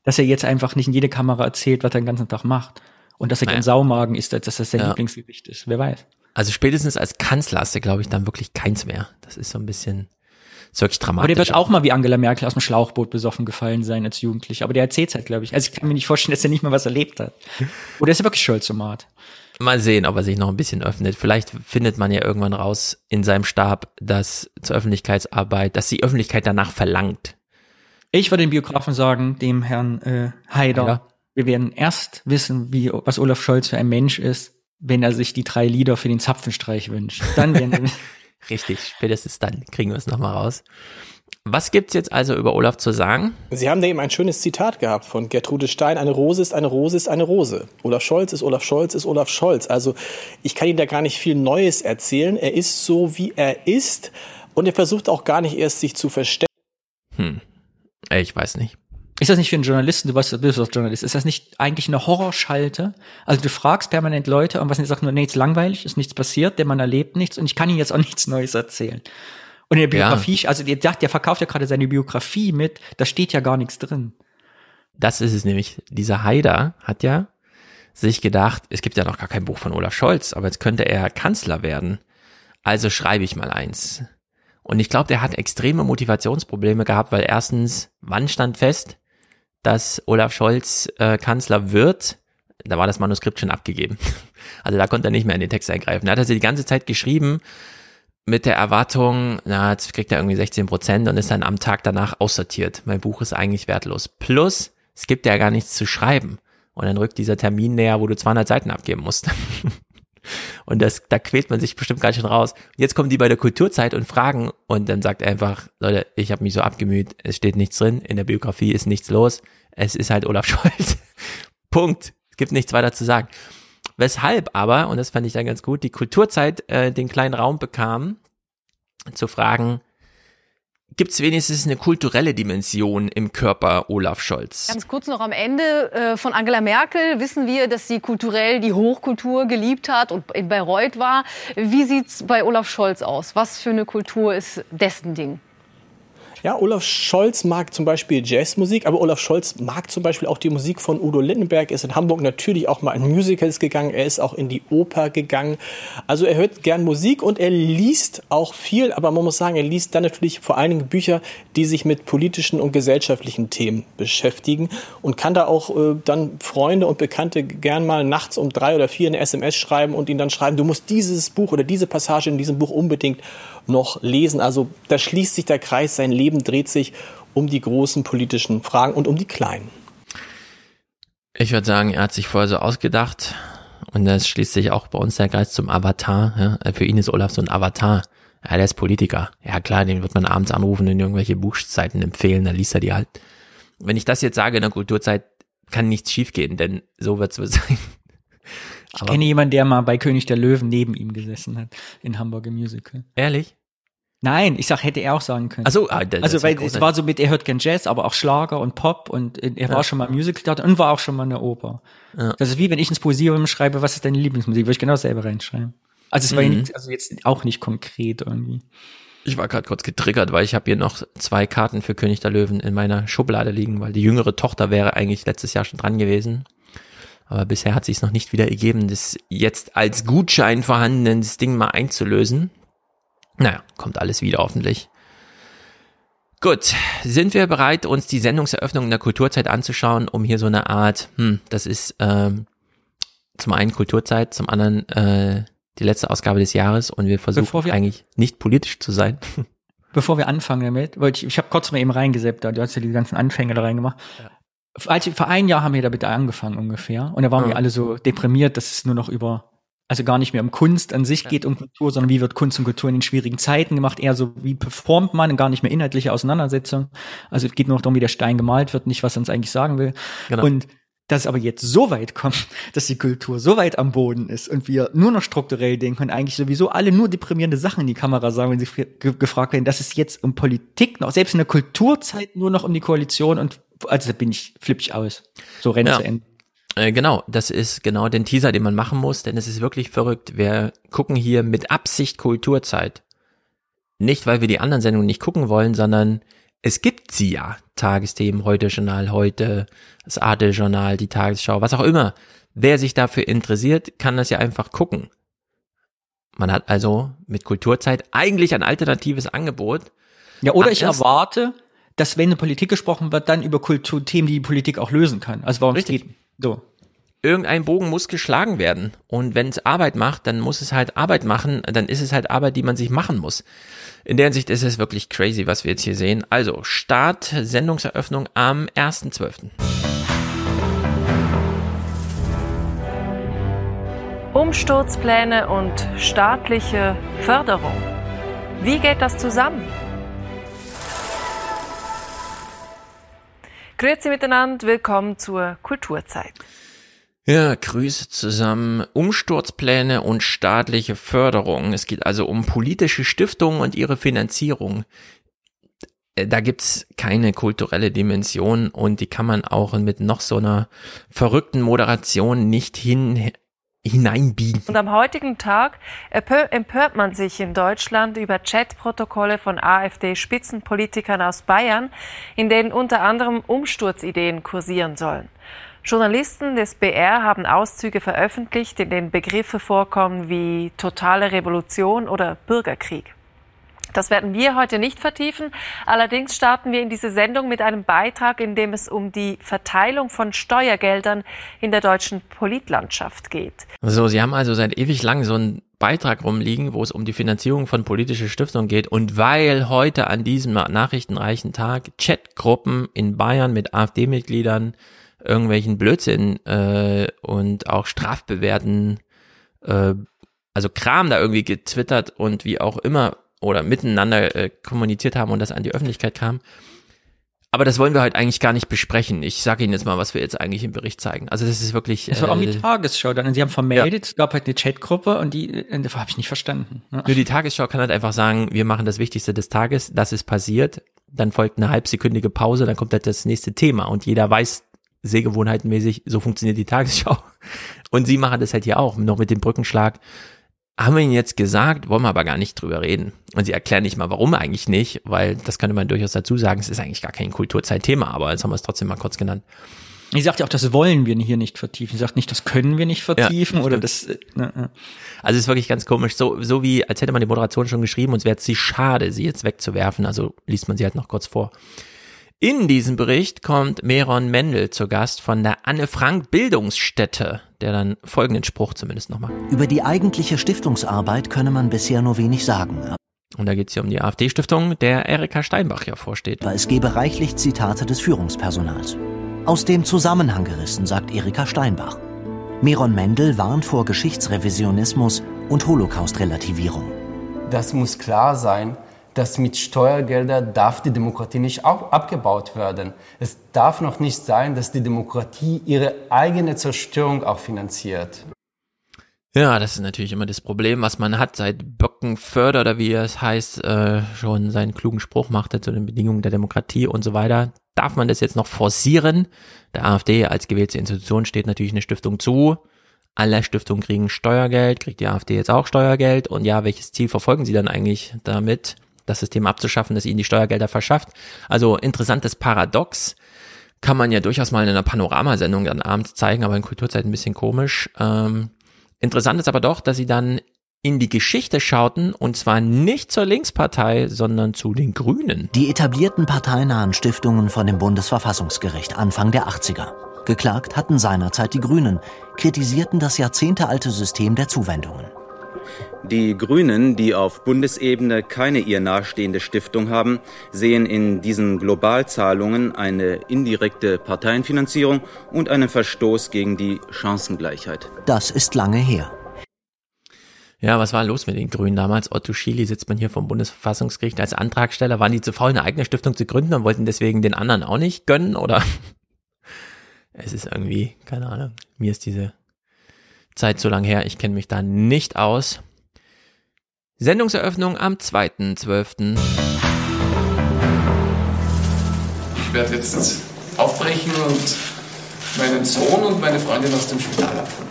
S10: Dass er jetzt einfach nicht in jede Kamera erzählt, was er den ganzen Tag macht. Und dass er naja. gern Saumagen isst, dass das sein ja. Lieblingsgericht ist. Wer weiß.
S1: Also spätestens als Kanzler hast du, glaube ich, dann wirklich keins mehr. Das ist so ein bisschen, ist wirklich dramatisch.
S10: Aber der wird auch mal wie Angela Merkel aus dem Schlauchboot besoffen gefallen sein als Jugendlicher. Aber der erzählt halt, glaube ich. Also ich kann mir nicht vorstellen, dass er nicht mal was erlebt hat. Oder ist er wirklich Scholzomat?
S1: Mal sehen, ob er sich noch ein bisschen öffnet. Vielleicht findet man ja irgendwann raus in seinem Stab, dass zur Öffentlichkeitsarbeit, dass die Öffentlichkeit danach verlangt.
S10: Ich würde dem Biografen sagen, dem Herrn äh, Haider, Haider, wir werden erst wissen, wie was Olaf Scholz für ein Mensch ist, wenn er sich die drei Lieder für den Zapfenstreich wünscht. Dann werden wir *laughs*
S1: Richtig, spätestens dann kriegen wir es nochmal raus. Was gibt's jetzt also über Olaf zu sagen?
S25: Sie haben da eben ein schönes Zitat gehabt von Gertrude Stein. Eine Rose ist eine Rose ist eine Rose. Olaf Scholz ist Olaf Scholz ist Olaf Scholz. Also ich kann Ihnen da gar nicht viel Neues erzählen. Er ist so, wie er ist. Und er versucht auch gar nicht erst sich zu verstecken.
S1: Hm. Ich weiß nicht.
S10: Ist das nicht für einen Journalisten, du weißt, du bist doch Journalist, ist das nicht eigentlich eine Horrorschalte? Also du fragst permanent Leute und was die sagen nur, nee, ist langweilig, ist nichts passiert, der man erlebt nichts und ich kann ihnen jetzt auch *laughs* nichts Neues erzählen. Und in der Biografie, ja. also der, der verkauft ja gerade seine Biografie mit, da steht ja gar nichts drin.
S1: Das ist es nämlich. Dieser Haider hat ja sich gedacht, es gibt ja noch gar kein Buch von Olaf Scholz, aber jetzt könnte er Kanzler werden. Also schreibe ich mal eins. Und ich glaube, der hat extreme Motivationsprobleme gehabt, weil erstens, wann stand fest, dass Olaf Scholz äh, Kanzler wird? Da war das Manuskript schon abgegeben. *laughs* Also da konnte er nicht mehr in den Text eingreifen. Da hat er sie die ganze Zeit geschrieben mit der Erwartung, na, jetzt kriegt er irgendwie 16 Prozent und ist dann am Tag danach aussortiert. Mein Buch ist eigentlich wertlos. Plus, es gibt ja gar nichts zu schreiben. Und dann rückt dieser Termin näher, wo du 200 Seiten abgeben musst. *laughs* Und das, da quält man sich bestimmt ganz schön raus. Jetzt kommen die bei der Kulturzeit und fragen und dann sagt er einfach, Leute, ich habe mich so abgemüht, es steht nichts drin, in der Biografie ist nichts los, es ist halt Olaf *laughs* Scholz. Punkt. Es gibt nichts weiter zu sagen. Weshalb aber, und das fand ich dann ganz gut, die Kulturzeit äh, den kleinen Raum bekam, zu fragen, gibt es wenigstens eine kulturelle Dimension im Körper Olaf Scholz.
S24: Ganz kurz noch am Ende äh, von Angela Merkel wissen wir, dass sie kulturell die Hochkultur geliebt hat und in Bayreuth war. Wie sieht es bei Olaf Scholz aus? Was für eine Kultur ist dessen Ding?
S25: Ja, Olaf Scholz mag zum Beispiel Jazzmusik, aber Olaf Scholz mag zum Beispiel auch die Musik von Udo Lindenberg. Er ist in Hamburg natürlich auch mal in Musicals gegangen. Er ist auch in die Oper gegangen. Also er hört gern Musik und er liest auch viel, aber man muss sagen, er liest dann natürlich vor allen Dingen Bücher, die sich mit politischen und gesellschaftlichen Themen beschäftigen und kann da auch äh, dann Freunde und Bekannte gern mal nachts um drei oder vier eine SMS schreiben und ihnen dann schreiben, du musst dieses Buch oder diese Passage in diesem Buch unbedingt noch lesen. Also da schließt sich der Kreis, sein Leben dreht sich um die großen politischen Fragen und um die kleinen.
S1: Ich würde sagen, er hat sich vorher so ausgedacht und das schließt sich auch bei uns der Kreis zum Avatar. Ja? Für ihn ist Olaf so ein Avatar. Ja, der ist Politiker. Ja klar, den wird man abends anrufen und irgendwelche Buchzeiten empfehlen, dann liest er die halt. Wenn ich das jetzt sage in der Kulturzeit, kann nichts schiefgehen, denn so wird es wohl *laughs* sein.
S10: Ich Aber kenne jemanden, der mal bei König der Löwen neben ihm gesessen hat, in Hamburger Musical.
S1: Ehrlich?
S10: Nein, ich sag, hätte er auch sagen können.
S1: Also, ah, das
S10: also weil es war so mit, er hört gern Jazz, aber auch Schlager und Pop und er ja. war schon mal Musical und war auch schon mal in der Oper. Ja. Das ist wie wenn ich ins Poesierum schreibe, was ist deine Lieblingsmusik, würde ich genau selber reinschreiben. Also es war mhm. nicht, also jetzt auch nicht konkret irgendwie.
S1: Ich war gerade kurz getriggert, weil ich habe hier noch zwei Karten für König der Löwen in meiner Schublade liegen, weil die jüngere Tochter wäre eigentlich letztes Jahr schon dran gewesen. Aber bisher hat sich es noch nicht wieder ergeben, das jetzt als Gutschein vorhandenes Ding mal einzulösen. Naja, kommt alles wieder hoffentlich. Gut, sind wir bereit, uns die Sendungseröffnung in der Kulturzeit anzuschauen, um hier so eine Art, hm, das ist ähm, zum einen Kulturzeit, zum anderen äh, die letzte Ausgabe des Jahres und wir versuchen wir eigentlich nicht politisch zu sein. *laughs*
S10: Bevor wir anfangen damit, wollte ich, ich habe kurz mal eben reingeseppt, du hast ja die ganzen Anfänge da reingemacht. Ja als, vor ein Jahr haben wir damit angefangen ungefähr. Und da waren ja. wir alle so deprimiert, dass es nur noch über, also gar nicht mehr um Kunst an sich geht, um Kultur, sondern wie wird Kunst und Kultur in den schwierigen Zeiten gemacht, eher so wie performt man und gar nicht mehr inhaltliche Auseinandersetzung. Also es geht nur noch darum, wie der Stein gemalt wird, nicht was er uns eigentlich sagen will. Genau. Und dass es aber jetzt so weit kommt, *laughs* dass die Kultur so weit am Boden ist und wir nur noch strukturell denken und eigentlich sowieso alle nur deprimierende Sachen in die Kamera sagen, wenn sie gefragt werden, dass es jetzt um Politik noch, selbst in der Kulturzeit nur noch um die Koalition und also da bin ich flippig aus. So rennt ja. zu Ende.
S1: Äh, genau, das ist genau den Teaser, den man machen muss, denn es ist wirklich verrückt. Wir gucken hier mit Absicht Kulturzeit. Nicht, weil wir die anderen Sendungen nicht gucken wollen, sondern es gibt sie ja. Tagesthemen, heute Journal, heute, das Arte-Journal, die Tagesschau, was auch immer. Wer sich dafür interessiert, kann das ja einfach gucken. Man hat also mit Kulturzeit eigentlich ein alternatives Angebot.
S10: Ja, oder ich erwarte, dass wenn eine Politik gesprochen wird, dann über Kulturthemen, die die Politik auch lösen kann. Also warum
S1: Richtig.
S10: geht so.
S1: Irgendein Bogen muss geschlagen werden. Und wenn es Arbeit macht, dann muss es halt Arbeit machen. Dann ist es halt Arbeit, die man sich machen muss. In der Hinsicht ist es wirklich crazy, was wir jetzt hier sehen. Also, Start, Sendungseröffnung am 1.12.
S26: Umsturzpläne und staatliche Förderung. Wie geht das zusammen? Grüezi miteinander, willkommen zur Kulturzeit.
S1: Ja, Grüße zusammen. Umsturzpläne und staatliche Förderung. Es geht also um politische Stiftungen und ihre Finanzierung. Äh, Da gibt's keine kulturelle Dimension und die kann man auch mit noch so einer verrückten Moderation nicht hin, hineinbiegen.
S26: Und am heutigen Tag empö- empört man sich in Deutschland über Chatprotokolle von AfD-Spitzenpolitikern aus Bayern, in denen unter anderem Umsturzideen kursieren sollen. Journalisten des BR haben Auszüge veröffentlicht, in denen Begriffe vorkommen wie totale Revolution oder Bürgerkrieg. Das werden wir heute nicht vertiefen. Allerdings starten wir in diese Sendung mit einem Beitrag, in dem es um die Verteilung von Steuergeldern in der deutschen Politlandschaft geht.
S1: So, Sie haben also seit ewig lang so einen Beitrag rumliegen, wo es um die Finanzierung von politischer Stiftungen geht. Und weil heute an diesem nachrichtenreichen Tag Chatgruppen in Bayern mit AfD-Mitgliedern irgendwelchen Blödsinn äh, und auch strafbewerten, äh, also Kram da irgendwie getwittert und wie auch immer oder miteinander äh, kommuniziert haben und das an die Öffentlichkeit kam. Aber das wollen wir heute eigentlich gar nicht besprechen. Ich sage Ihnen jetzt mal, was wir jetzt eigentlich im Bericht zeigen. Also das ist wirklich.
S10: Das war auch die
S1: äh,
S10: Tagesschau dann. Und sie haben vermeldet, es gab halt eine Chatgruppe und die, äh, habe ich nicht verstanden. Ja.
S1: Nur die Tagesschau kann halt einfach sagen, wir machen das Wichtigste des Tages, das ist passiert, dann folgt eine halbsekündige Pause, dann kommt halt das nächste Thema und jeder weiß sehgewohnheitenmäßig, so funktioniert die Tagesschau. Und sie machen das halt hier auch, noch mit dem Brückenschlag. Haben wir ihnen jetzt gesagt, wollen wir aber gar nicht drüber reden. Und sie erklären nicht mal, warum eigentlich nicht, weil das könnte man durchaus dazu sagen, es ist eigentlich gar kein Kulturzeitthema, aber jetzt haben wir es trotzdem mal kurz genannt.
S10: Sie sagt ja auch, das wollen wir hier nicht vertiefen. Sie sagt nicht, das können wir nicht vertiefen
S1: Ja,
S10: oder das. äh, ne, ne.
S1: Also es ist wirklich ganz komisch, so, so wie, als hätte man die Moderation schon geschrieben und es wäre jetzt sie schade, sie jetzt wegzuwerfen, also liest man sie halt noch kurz vor. In diesem Bericht kommt Meron Mendel zu Gast von der Anne Frank Bildungsstätte, der dann folgenden Spruch zumindest noch macht.
S27: Über die eigentliche Stiftungsarbeit könne man bisher nur wenig sagen.
S1: Und da geht es hier um die AfD-Stiftung, der Erika Steinbach ja vorsteht.
S27: Aber es gebe reichlich Zitate des Führungspersonals. Aus dem Zusammenhang gerissen, sagt Erika Steinbach. Meron Mendel warnt vor Geschichtsrevisionismus und Holocaust-Relativierung.
S28: Das muss klar sein, dass mit Steuergeldern darf die Demokratie nicht ab abgebaut werden. Es darf noch nicht sein, dass die Demokratie ihre eigene Zerstörung auch finanziert.
S1: Ja, das ist natürlich immer das Problem, was man hat, seit Böckenförder oder wie es heißt, äh, schon seinen klugen Spruch machte zu den Bedingungen der Demokratie und so weiter. Darf man das jetzt noch forcieren? Der AfD als gewählte Institution steht natürlich eine Stiftung zu. Alle Stiftungen kriegen Steuergeld, kriegt die AfD jetzt auch Steuergeld und ja, welches Ziel verfolgen sie dann eigentlich damit, das System abzuschaffen, das ihnen die Steuergelder verschafft? Also interessantes Paradox kann man ja durchaus mal in einer Panoramasendung dann abends zeigen, aber in Kulturzeit ein bisschen komisch. Ähm, interessant ist aber doch, dass sie dann in die Geschichte schauten und zwar nicht zur Linkspartei, sondern zu den Grünen.
S27: Die etablierten parteinahen Stiftungen von dem Bundesverfassungsgericht Anfang der 80er. Geklagt hatten seinerzeit die Grünen, kritisierten das jahrzehntealte System der Zuwendungen.
S29: Die Grünen, die auf Bundesebene keine ihr nahestehende Stiftung haben, sehen in diesen Globalzahlungen eine indirekte Parteienfinanzierung und einen Verstoß gegen die Chancengleichheit.
S27: Das ist lange her.
S1: Ja, was war los mit den Grünen damals? Otto Schily sitzt man hier vom Bundesverfassungsgericht als Antragsteller. Waren die zu faul, eine eigene Stiftung zu gründen und wollten deswegen den anderen auch nicht gönnen? Oder *laughs* es ist irgendwie, keine Ahnung, mir ist diese Zeit so lang her, ich kenne mich da nicht aus. Sendungseröffnung am 2.12.
S30: Ich werde jetzt aufbrechen und meinen Sohn und meine Freundin aus dem Spital abholen.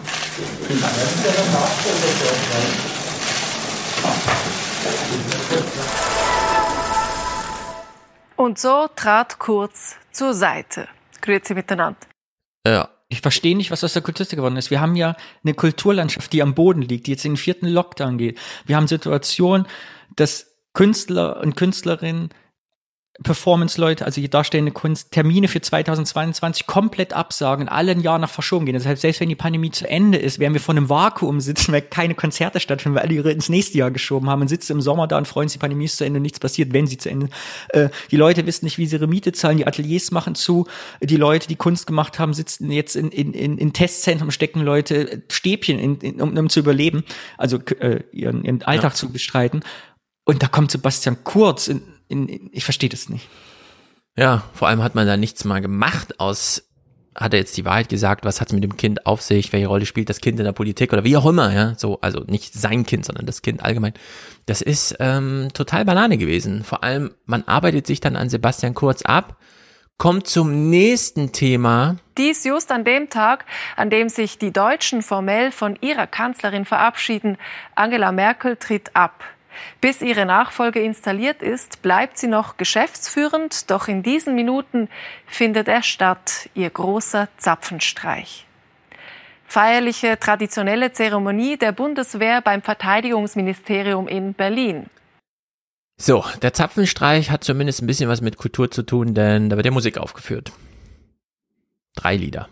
S30: Vielen Dank.
S26: Und so trat Kurz zur Seite. Grüezi miteinander.
S1: Ja,
S10: Ich verstehe nicht, was aus der Kultur geworden ist. Wir haben ja eine Kulturlandschaft, die am Boden liegt, die jetzt in den vierten Lockdown geht. Wir haben Situationen, dass Künstler und Künstlerinnen Performance-Leute, also die darstellende Kunst, Termine für 2022 komplett absagen, alle ein Jahr nach verschoben gehen. Deshalb, selbst wenn die Pandemie zu Ende ist, werden wir vor einem Vakuum sitzen, weil keine Konzerte stattfinden, weil alle ihre ins nächste Jahr geschoben haben und sitzen im Sommer da und freuen sich, die Pandemie ist zu Ende und nichts passiert, wenn sie zu Ende. Äh, die Leute wissen nicht, wie sie ihre Miete zahlen, die Ateliers machen zu, die Leute, die Kunst gemacht haben, sitzen jetzt in, in, in, in Testzentren, stecken Leute Stäbchen, in, in, um, um zu überleben, also äh, ihren, ihren Alltag ja. zu bestreiten. Und da kommt Sebastian Kurz in, in, in, ich verstehe das nicht.
S1: Ja, vor allem hat man da nichts mal gemacht aus, hat er jetzt die Wahrheit gesagt, was hat es mit dem Kind auf sich, welche Rolle spielt das Kind in der Politik oder wie auch immer, ja, so, also nicht sein Kind, sondern das Kind allgemein. Das ist ähm, total Banane gewesen. Vor allem, man arbeitet sich dann an Sebastian Kurz ab, kommt zum nächsten Thema.
S26: Dies just an dem Tag, an dem sich die Deutschen formell von ihrer Kanzlerin verabschieden. Angela Merkel tritt ab. Bis ihre Nachfolge installiert ist, bleibt sie noch geschäftsführend, doch in diesen Minuten findet er statt, ihr großer Zapfenstreich. Feierliche traditionelle Zeremonie der Bundeswehr beim Verteidigungsministerium in Berlin.
S1: So, der Zapfenstreich hat zumindest ein bisschen was mit Kultur zu tun, denn da wird ja Musik aufgeführt. Drei Lieder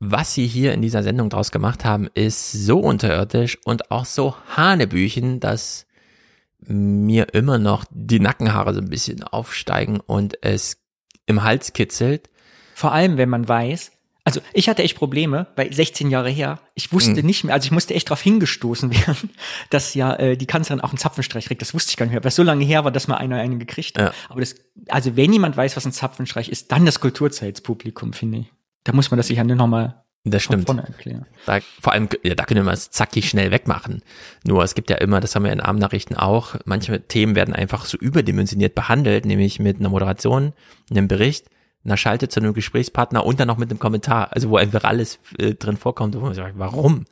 S1: was sie hier in dieser Sendung draus gemacht haben, ist so unterirdisch und auch so Hanebüchen, dass mir immer noch die Nackenhaare so ein bisschen aufsteigen und es im Hals kitzelt.
S10: Vor allem, wenn man weiß, also ich hatte echt Probleme, weil 16 Jahre her, ich wusste mhm. nicht mehr, also ich musste echt darauf hingestoßen *laughs* werden, dass ja äh, die Kanzlerin auch einen Zapfenstreich kriegt. Das wusste ich gar nicht mehr, weil es so lange her war, dass mal einer einen gekriegt hat. Ja. Aber das, also wenn jemand weiß, was ein Zapfenstreich ist, dann das Kulturzeitspublikum, finde ich. Da muss man das sich ja nochmal
S1: das stimmt. Da, vor allem, ja, da können wir es zackig schnell wegmachen. Nur es gibt ja immer, das haben wir in Abendnachrichten auch, manche Themen werden einfach so überdimensioniert behandelt, nämlich mit einer Moderation, einem Bericht, einer Schalte zu einem Gesprächspartner und dann noch mit einem Kommentar, also wo einfach alles äh, drin vorkommt. Wo man sagt, warum?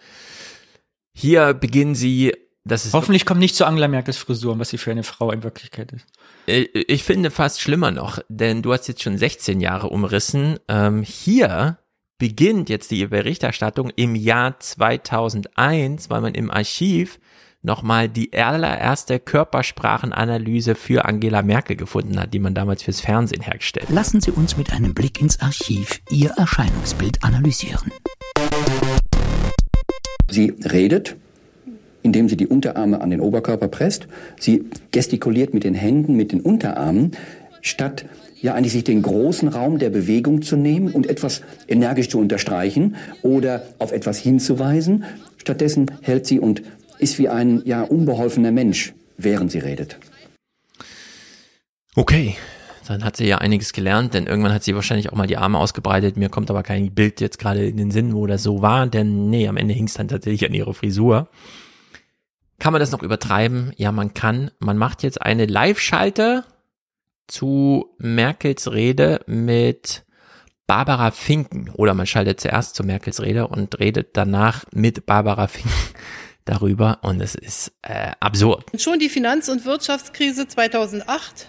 S1: Hier beginnen sie, das ist.
S10: Hoffentlich kommt nicht zu Angela Merkels Frisur, was sie für eine Frau in Wirklichkeit ist.
S1: Äh, ich finde fast schlimmer noch, denn du hast jetzt schon 16 Jahre umrissen. Ähm, hier beginnt jetzt die Berichterstattung im Jahr 2001, weil man im Archiv nochmal die allererste Körpersprachenanalyse für Angela Merkel gefunden hat, die man damals fürs Fernsehen hergestellt hat.
S31: Lassen Sie uns mit einem Blick ins Archiv Ihr Erscheinungsbild analysieren.
S32: Sie redet, indem sie die Unterarme an den Oberkörper presst. Sie gestikuliert mit den Händen, mit den Unterarmen, statt ja eigentlich sich den großen Raum der Bewegung zu nehmen und etwas energisch zu unterstreichen oder auf etwas hinzuweisen. Stattdessen hält sie und ist wie ein ja unbeholfener Mensch, während sie redet.
S1: Okay, dann hat sie ja einiges gelernt, denn irgendwann hat sie wahrscheinlich auch mal die Arme ausgebreitet. Mir kommt aber kein Bild jetzt gerade in den Sinn, wo das so war, denn nee, am Ende hing es dann tatsächlich an ihrer Frisur. Kann man das noch übertreiben? Ja, man kann. Man macht jetzt eine Live-Schalte zu Merkels Rede mit Barbara Finken oder man schaltet zuerst zu Merkels Rede und redet danach mit Barbara Finken *laughs* darüber und es ist äh, absurd.
S33: Schon die Finanz- und Wirtschaftskrise 2008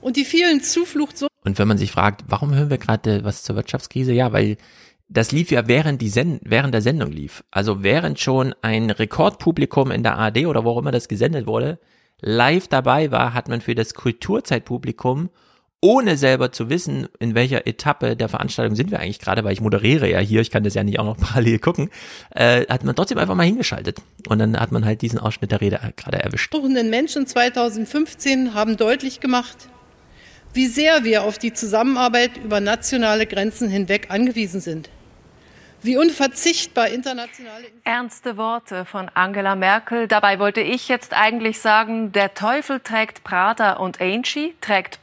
S33: und die vielen Zufluchtsorte.
S1: Und wenn man sich fragt, warum hören wir gerade was zur Wirtschaftskrise? Ja, weil das lief ja während die Send während der Sendung lief. Also während schon ein Rekordpublikum in der ARD oder wo auch immer das gesendet wurde, live dabei war, hat man für das Kulturzeitpublikum ohne selber zu wissen, in welcher Etappe der Veranstaltung sind wir eigentlich gerade, weil ich moderiere ja hier, ich kann das ja nicht auch noch *laughs* parallel gucken, äh, hat man trotzdem einfach mal hingeschaltet. Und dann hat man halt diesen Ausschnitt der Rede gerade erwischt.
S33: Suchenden Menschen 2015 haben deutlich gemacht, wie sehr wir auf die Zusammenarbeit über nationale Grenzen hinweg angewiesen sind wie unverzichtbar internationale.
S26: Ernste Worte von Angela Merkel. Dabei wollte ich jetzt eigentlich sagen, der Teufel trägt Prada und Angie trägt.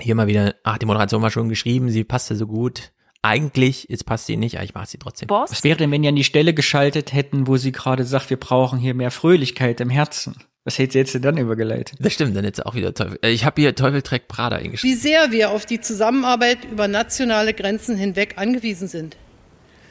S1: Hier mal wieder, ach, die Moderation war schon geschrieben, sie passte so gut. Eigentlich, jetzt passt sie nicht, aber ich mag sie trotzdem.
S10: Boss? Was wäre denn, wenn die an die Stelle geschaltet hätten, wo sie gerade sagt, wir brauchen hier mehr Fröhlichkeit im Herzen? Was hätte sie jetzt denn dann übergeleitet?
S1: Das stimmt, dann jetzt auch wieder Teufel. Äh, ich habe hier Teufel trägt Prada eingeschrieben.
S33: Wie sehr wir auf die Zusammenarbeit über nationale Grenzen hinweg angewiesen sind.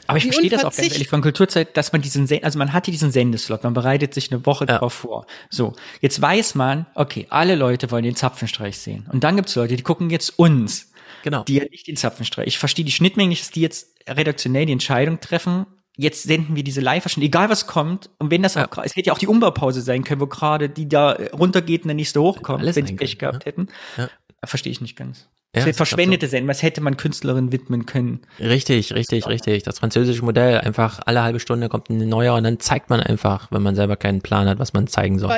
S10: Aber ich verstehe das auch ganz ehrlich von Kulturzeit, dass man diesen, also man hat hier diesen Sendeslot, man bereitet sich eine Woche ja. darauf vor. So, jetzt weiß man, okay, alle Leute wollen den Zapfenstreich sehen. Und dann gibt's Leute, die gucken jetzt uns.
S1: Genau.
S10: Die ja nicht den Zapfenstreich. Ich verstehe die Schnittmenge nicht, dass die jetzt redaktionell die Entscheidung treffen. Jetzt senden wir diese Live-Verschnitte, egal was kommt. Und wenn das ja. auch, es hätte ja auch die Umbaupause sein können, wo gerade die da runtergeht und der nächste hochkommt, wenn sie Pech gehabt ne? hätten. Ja. Verstehe ich nicht ganz. Ja, das verschwendete Senden, was hätte man Künstlerinnen widmen können?
S1: Richtig, richtig, richtig. Das französische Modell, einfach alle halbe Stunde kommt ein neuer und dann zeigt man einfach, wenn man selber keinen Plan hat, was man zeigen soll.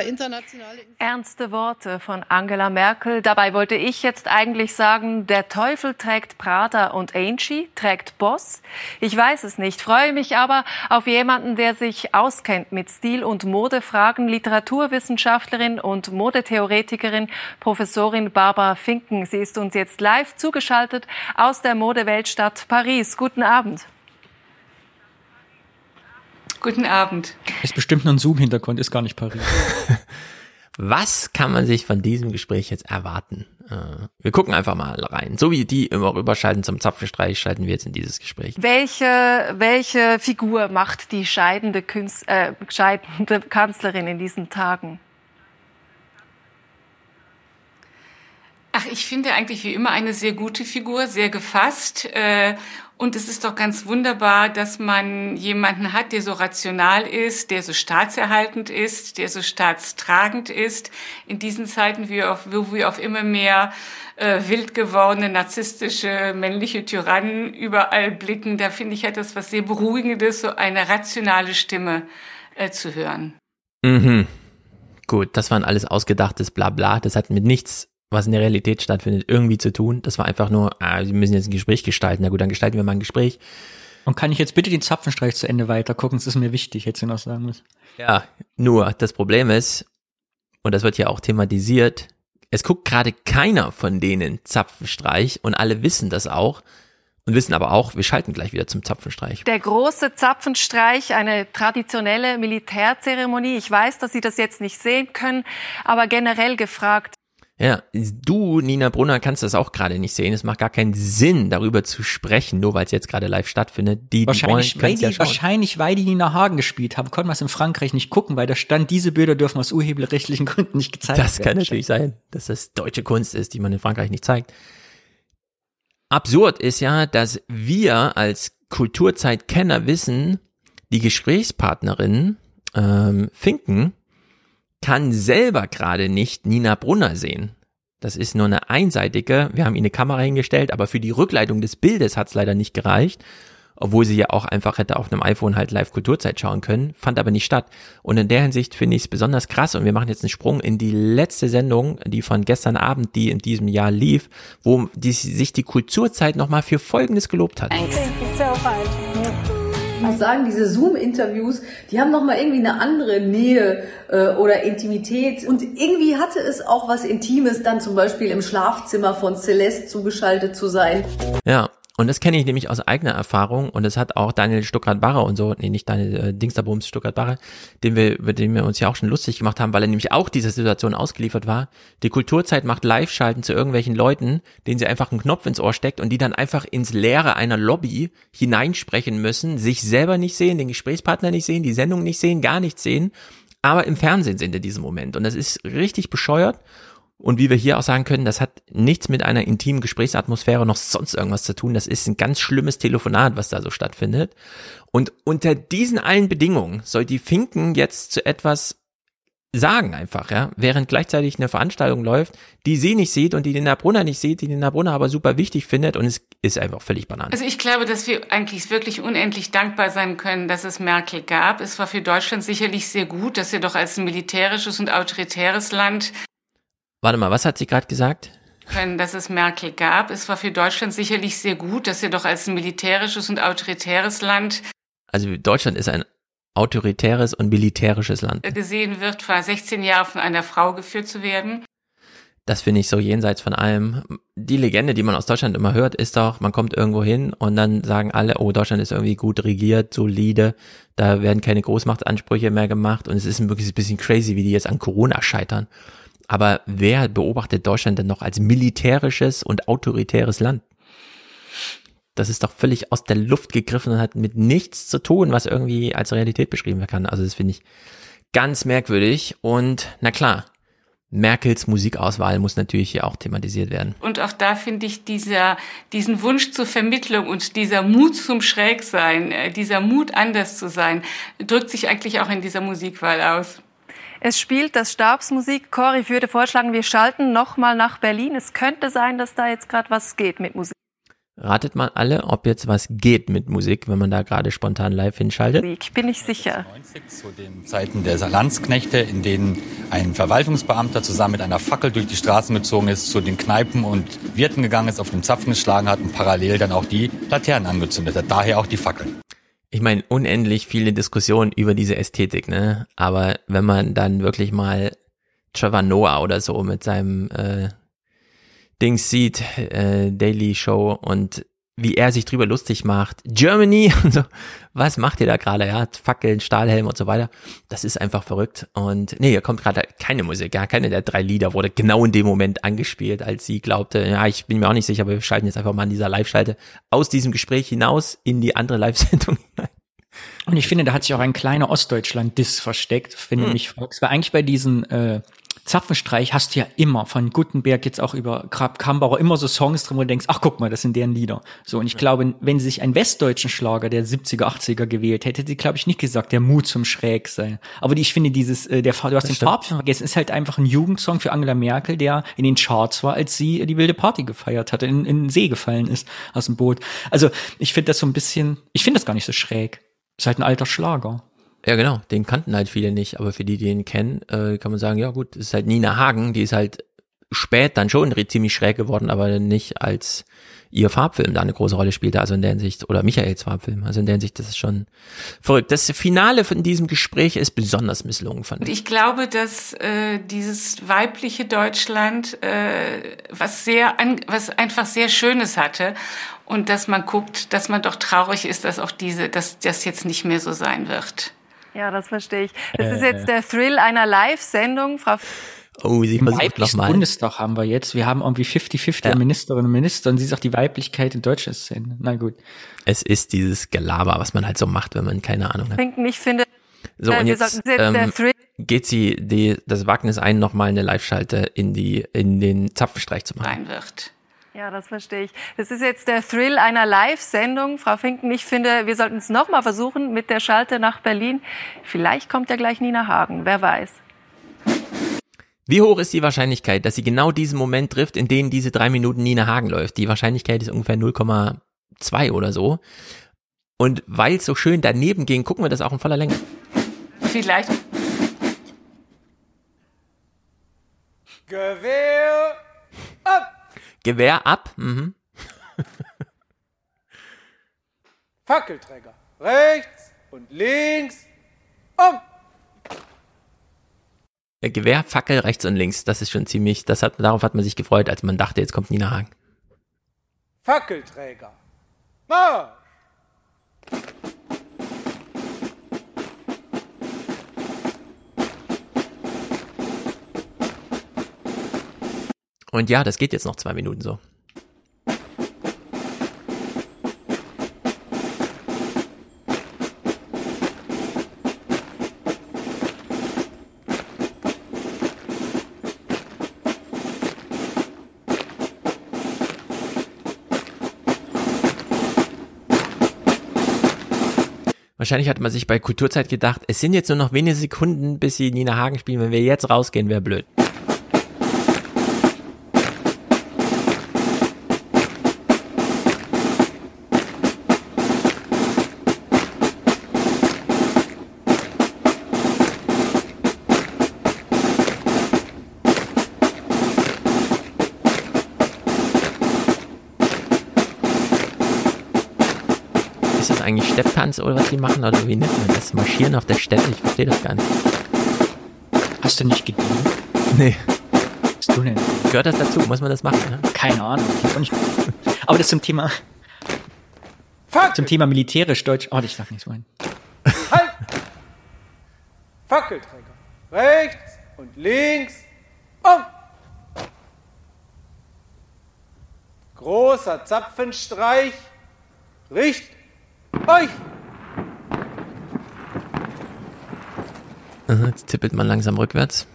S26: Ernste Worte von Angela Merkel. Dabei wollte ich jetzt eigentlich sagen, der Teufel trägt Prada und Angie, trägt Boss. Ich weiß es nicht, freue mich aber auf jemanden, der sich auskennt mit Stil- und Modefragen, Literaturwissenschaftlerin und Modetheoretikerin, Professorin Barbara Finken. Sie ist uns jetzt live zugeschaltet aus der Modeweltstadt Paris. Guten Abend.
S34: Guten Abend.
S10: Ist bestimmt nur ein Zoom-Hintergrund, ist gar nicht Paris. *laughs*
S1: Was kann man sich von diesem Gespräch jetzt erwarten? Äh, wir gucken einfach mal rein. So wie die immer rüberschalten zum Zapfenstreich, schalten wir jetzt in dieses Gespräch.
S26: Welche, welche Figur macht die scheidende, Künst, äh, scheidende Kanzlerin in diesen Tagen?
S34: Ach, ich finde eigentlich wie immer eine sehr gute Figur, sehr gefasst. Äh, und es ist doch ganz wunderbar, dass man jemanden hat, der so rational ist, der so staatserhaltend ist, der so staatstragend ist. In diesen Zeiten, wo wir auf immer mehr äh, wild gewordene, narzisstische, männliche Tyrannen überall blicken, da finde ich, hat das was sehr Beruhigendes, so eine rationale Stimme äh, zu hören.
S1: Mhm. Gut, das waren alles ausgedachtes Blabla. Das hat mit nichts was in der Realität stattfindet, irgendwie zu tun. Das war einfach nur, ah, wir müssen jetzt ein Gespräch gestalten. Na gut, dann gestalten wir mal ein Gespräch.
S10: Und kann ich jetzt bitte den Zapfenstreich zu Ende weiter gucken? Das ist mir wichtig, hätte ich noch sagen müssen.
S1: Ja, nur das Problem ist, und das wird ja auch thematisiert, es guckt gerade keiner von denen Zapfenstreich und alle wissen das auch und wissen aber auch, wir schalten gleich wieder zum Zapfenstreich.
S26: Der große Zapfenstreich, eine traditionelle Militärzeremonie. Ich weiß, dass Sie das jetzt nicht sehen können, aber generell gefragt,
S1: ja, du, Nina Brunner, kannst das auch gerade nicht sehen. Es macht gar keinen Sinn, darüber zu sprechen, nur weil es jetzt gerade live stattfindet. Die,
S10: wahrscheinlich, die wollen, weil die, ja wahrscheinlich, weil die Nina Hagen gespielt haben, konnte man es in Frankreich nicht gucken, weil da stand, diese Bilder dürfen aus urheberrechtlichen Gründen nicht gezeigt
S1: das
S10: werden.
S1: Das kann natürlich sein, dass das deutsche Kunst ist, die man in Frankreich nicht zeigt. Absurd ist ja, dass wir als Kulturzeitkenner wissen, die Gesprächspartnerin ähm, Finken kann selber gerade nicht Nina Brunner sehen. Das ist nur eine einseitige, wir haben ihnen eine Kamera hingestellt, aber für die Rückleitung des Bildes hat es leider nicht gereicht, obwohl sie ja auch einfach hätte auf einem iPhone halt live Kulturzeit schauen können, fand aber nicht statt. Und in der Hinsicht finde ich es besonders krass und wir machen jetzt einen Sprung in die letzte Sendung, die von gestern Abend, die in diesem Jahr lief, wo die, sich die Kulturzeit nochmal für Folgendes gelobt hat. Thank you so much
S35: muss sagen, diese Zoom-Interviews, die haben nochmal irgendwie eine andere Nähe äh, oder Intimität. Und irgendwie hatte es auch was Intimes, dann zum Beispiel im Schlafzimmer von Celeste zugeschaltet zu sein.
S1: Ja, und das kenne ich nämlich aus eigener Erfahrung und das hat auch Daniel Stuckrad-Barre und so, nee, nicht Daniel äh, Dingsterbums Stuckrad-Barre, den wir, über den wir uns ja auch schon lustig gemacht haben, weil er nämlich auch dieser Situation ausgeliefert war. Die Kulturzeit macht Live-Schalten zu irgendwelchen Leuten, denen sie einfach einen Knopf ins Ohr steckt und die dann einfach ins Leere einer Lobby hineinsprechen müssen, sich selber nicht sehen, den Gesprächspartner nicht sehen, die Sendung nicht sehen, gar nichts sehen, aber im Fernsehen sind in diesem Moment. Und das ist richtig bescheuert und wie wir hier auch sagen können, das hat nichts mit einer intimen Gesprächsatmosphäre noch sonst irgendwas zu tun. Das ist ein ganz schlimmes Telefonat, was da so stattfindet. Und unter diesen allen Bedingungen soll die Finken jetzt zu etwas sagen einfach, ja, während gleichzeitig eine Veranstaltung läuft, die sie nicht sieht und die den Brunner nicht sieht, die den Brunner aber super wichtig findet und es ist einfach völlig banal.
S34: Also ich glaube, dass wir eigentlich wirklich unendlich dankbar sein können, dass es Merkel gab. Es war für Deutschland sicherlich sehr gut, dass wir doch als militärisches und autoritäres Land
S1: Warte mal, was hat sie gerade gesagt?
S34: Dass es Merkel gab. Es war für Deutschland sicherlich sehr gut, dass wir doch als militärisches und autoritäres Land.
S1: Also Deutschland ist ein autoritäres und militärisches Land.
S34: Gesehen wird, vor 16 Jahren von einer Frau geführt zu werden.
S1: Das finde ich so jenseits von allem. Die Legende, die man aus Deutschland immer hört, ist doch, man kommt irgendwo hin und dann sagen alle, oh, Deutschland ist irgendwie gut regiert, solide, da werden keine Großmachtansprüche mehr gemacht und es ist wirklich ein bisschen crazy, wie die jetzt an Corona scheitern. Aber wer beobachtet Deutschland denn noch als militärisches und autoritäres Land? Das ist doch völlig aus der Luft gegriffen und hat mit nichts zu tun, was irgendwie als Realität beschrieben werden kann. Also das finde ich ganz merkwürdig. Und na klar, Merkels Musikauswahl muss natürlich hier auch thematisiert werden.
S34: Und auch da finde ich dieser, diesen Wunsch zur Vermittlung und dieser Mut zum Schrägsein, äh, dieser Mut anders zu sein, drückt sich eigentlich auch in dieser Musikwahl aus.
S26: Es spielt das Stabsmusikchor. Ich würde vorschlagen, wir schalten nochmal nach Berlin. Es könnte sein, dass da jetzt gerade was geht mit Musik.
S1: Ratet mal alle, ob jetzt was geht mit Musik, wenn man da gerade spontan live hinschaltet.
S26: Musik, bin ich sicher.
S36: Zu den Zeiten der Landsknechte, in denen ein Verwaltungsbeamter zusammen mit einer Fackel durch die Straßen gezogen ist, zu den Kneipen und Wirten gegangen ist, auf den Zapfen geschlagen hat und parallel dann auch die Laternen angezündet hat. Daher auch die Fackel.
S1: Ich meine, unendlich viele Diskussionen über diese Ästhetik, ne? Aber wenn man dann wirklich mal Trevor Noah oder so mit seinem äh, Dings sieht, äh, Daily Show und wie er sich drüber lustig macht. Germany *laughs* und so. Was macht ihr da gerade? Ja, Fackeln, Stahlhelm und so weiter. Das ist einfach verrückt. Und nee, hier kommt gerade keine Musik. Ja, keine der drei Lieder wurde genau in dem Moment angespielt, als sie glaubte, ja, ich bin mir auch nicht sicher, aber wir schalten jetzt einfach mal an dieser Live-Schalte aus diesem Gespräch hinaus in die andere Live-Sendung *laughs* hinein.
S10: Und ich finde, da hat sich auch ein kleiner Ostdeutschland-Diss versteckt, wenn hm. fragst. Weil eigentlich bei diesen äh, Zapfenstreich hast du ja immer von Gutenberg jetzt auch über Kambauer immer so Songs drin, wo du denkst, ach guck mal, das sind deren Lieder. So, und ich glaube, wenn sie sich einen westdeutschen Schlager der 70er, 80er gewählt hätte, hätte sie, glaube ich, nicht gesagt, der Mut zum Schräg sei. Aber die, ich finde dieses, äh, der, du hast das den Farbfilm vergessen, ist halt einfach ein Jugendsong für Angela Merkel, der in den Charts war, als sie die wilde Party gefeiert hatte, in, in den See gefallen ist aus dem Boot. Also, ich finde das so ein bisschen, ich finde das gar nicht so schräg. Ist halt ein alter Schlager.
S1: Ja, genau. Den kannten halt viele nicht, aber für die, die ihn kennen, äh, kann man sagen, ja gut, das ist halt Nina Hagen, die ist halt spät dann schon ziemlich schräg geworden, aber nicht als ihr Farbfilm da eine große Rolle spielte, also in der Hinsicht, oder Michaels Farbfilm, also in der Hinsicht, das ist schon verrückt. Das Finale von diesem Gespräch ist besonders misslungen, fand
S34: ich. Ich glaube, dass äh, dieses weibliche Deutschland äh, was sehr, an, was einfach sehr Schönes hatte und dass man guckt, dass man doch traurig ist, dass auch diese, dass das jetzt nicht mehr so sein wird.
S26: Ja, das verstehe ich. Das äh, ist jetzt der Thrill einer Live-Sendung, Frau.
S1: Oh, sie versucht nochmal.
S10: Bundestag haben wir jetzt. Wir haben irgendwie 50-50 ja. Ministerinnen und Minister und sie sagt die Weiblichkeit in deutscher Szene. Na gut.
S1: Es ist dieses Gelaber, was man halt so macht, wenn man keine Ahnung hat.
S26: Ich finde.
S1: So, und jetzt, ähm, geht sie die, das Wagnis ein, nochmal eine Live-Schalte in die, in den Zapfenstreich zu machen.
S34: Rein wird.
S26: Ja, das verstehe ich. Das ist jetzt der Thrill einer Live-Sendung. Frau Finken, ich finde, wir sollten es nochmal versuchen mit der Schalte nach Berlin. Vielleicht kommt ja gleich Nina Hagen, wer weiß.
S1: Wie hoch ist die Wahrscheinlichkeit, dass sie genau diesen Moment trifft, in dem diese drei Minuten Nina Hagen läuft? Die Wahrscheinlichkeit ist ungefähr 0,2 oder so. Und weil es so schön daneben ging, gucken wir das auch in voller Länge.
S34: Vielleicht.
S37: Gewehr ab!
S1: Gewehr ab. Mhm.
S37: Fackelträger. Rechts und links. Um.
S1: Gewehr, Fackel, rechts und links. Das ist schon ziemlich, das hat, darauf hat man sich gefreut, als man dachte, jetzt kommt Nina Hagen.
S37: Fackelträger. Marsch!
S1: Und ja, das geht jetzt noch zwei Minuten so. Wahrscheinlich hat man sich bei Kulturzeit gedacht, es sind jetzt nur noch wenige Sekunden, bis sie Nina Hagen spielen. Wenn wir jetzt rausgehen, wäre blöd. Stepptanz oder was die machen? Oder wie nennt man das? Marschieren auf der Steppe? Ich verstehe das gar nicht.
S10: Hast du nicht gedient?
S1: Nee.
S10: Was du denn?
S1: Gehört das dazu? Muss man das machen? Ne?
S10: Keine Ahnung. Aber das zum Thema. Fuck. Zum Thema militärisch deutsch. Oh, ich sag nichts rein. Halt!
S37: Fackelträger. Rechts und links. Um! Großer Zapfenstreich. Richt euch!
S1: Jetzt tippelt man langsam rückwärts.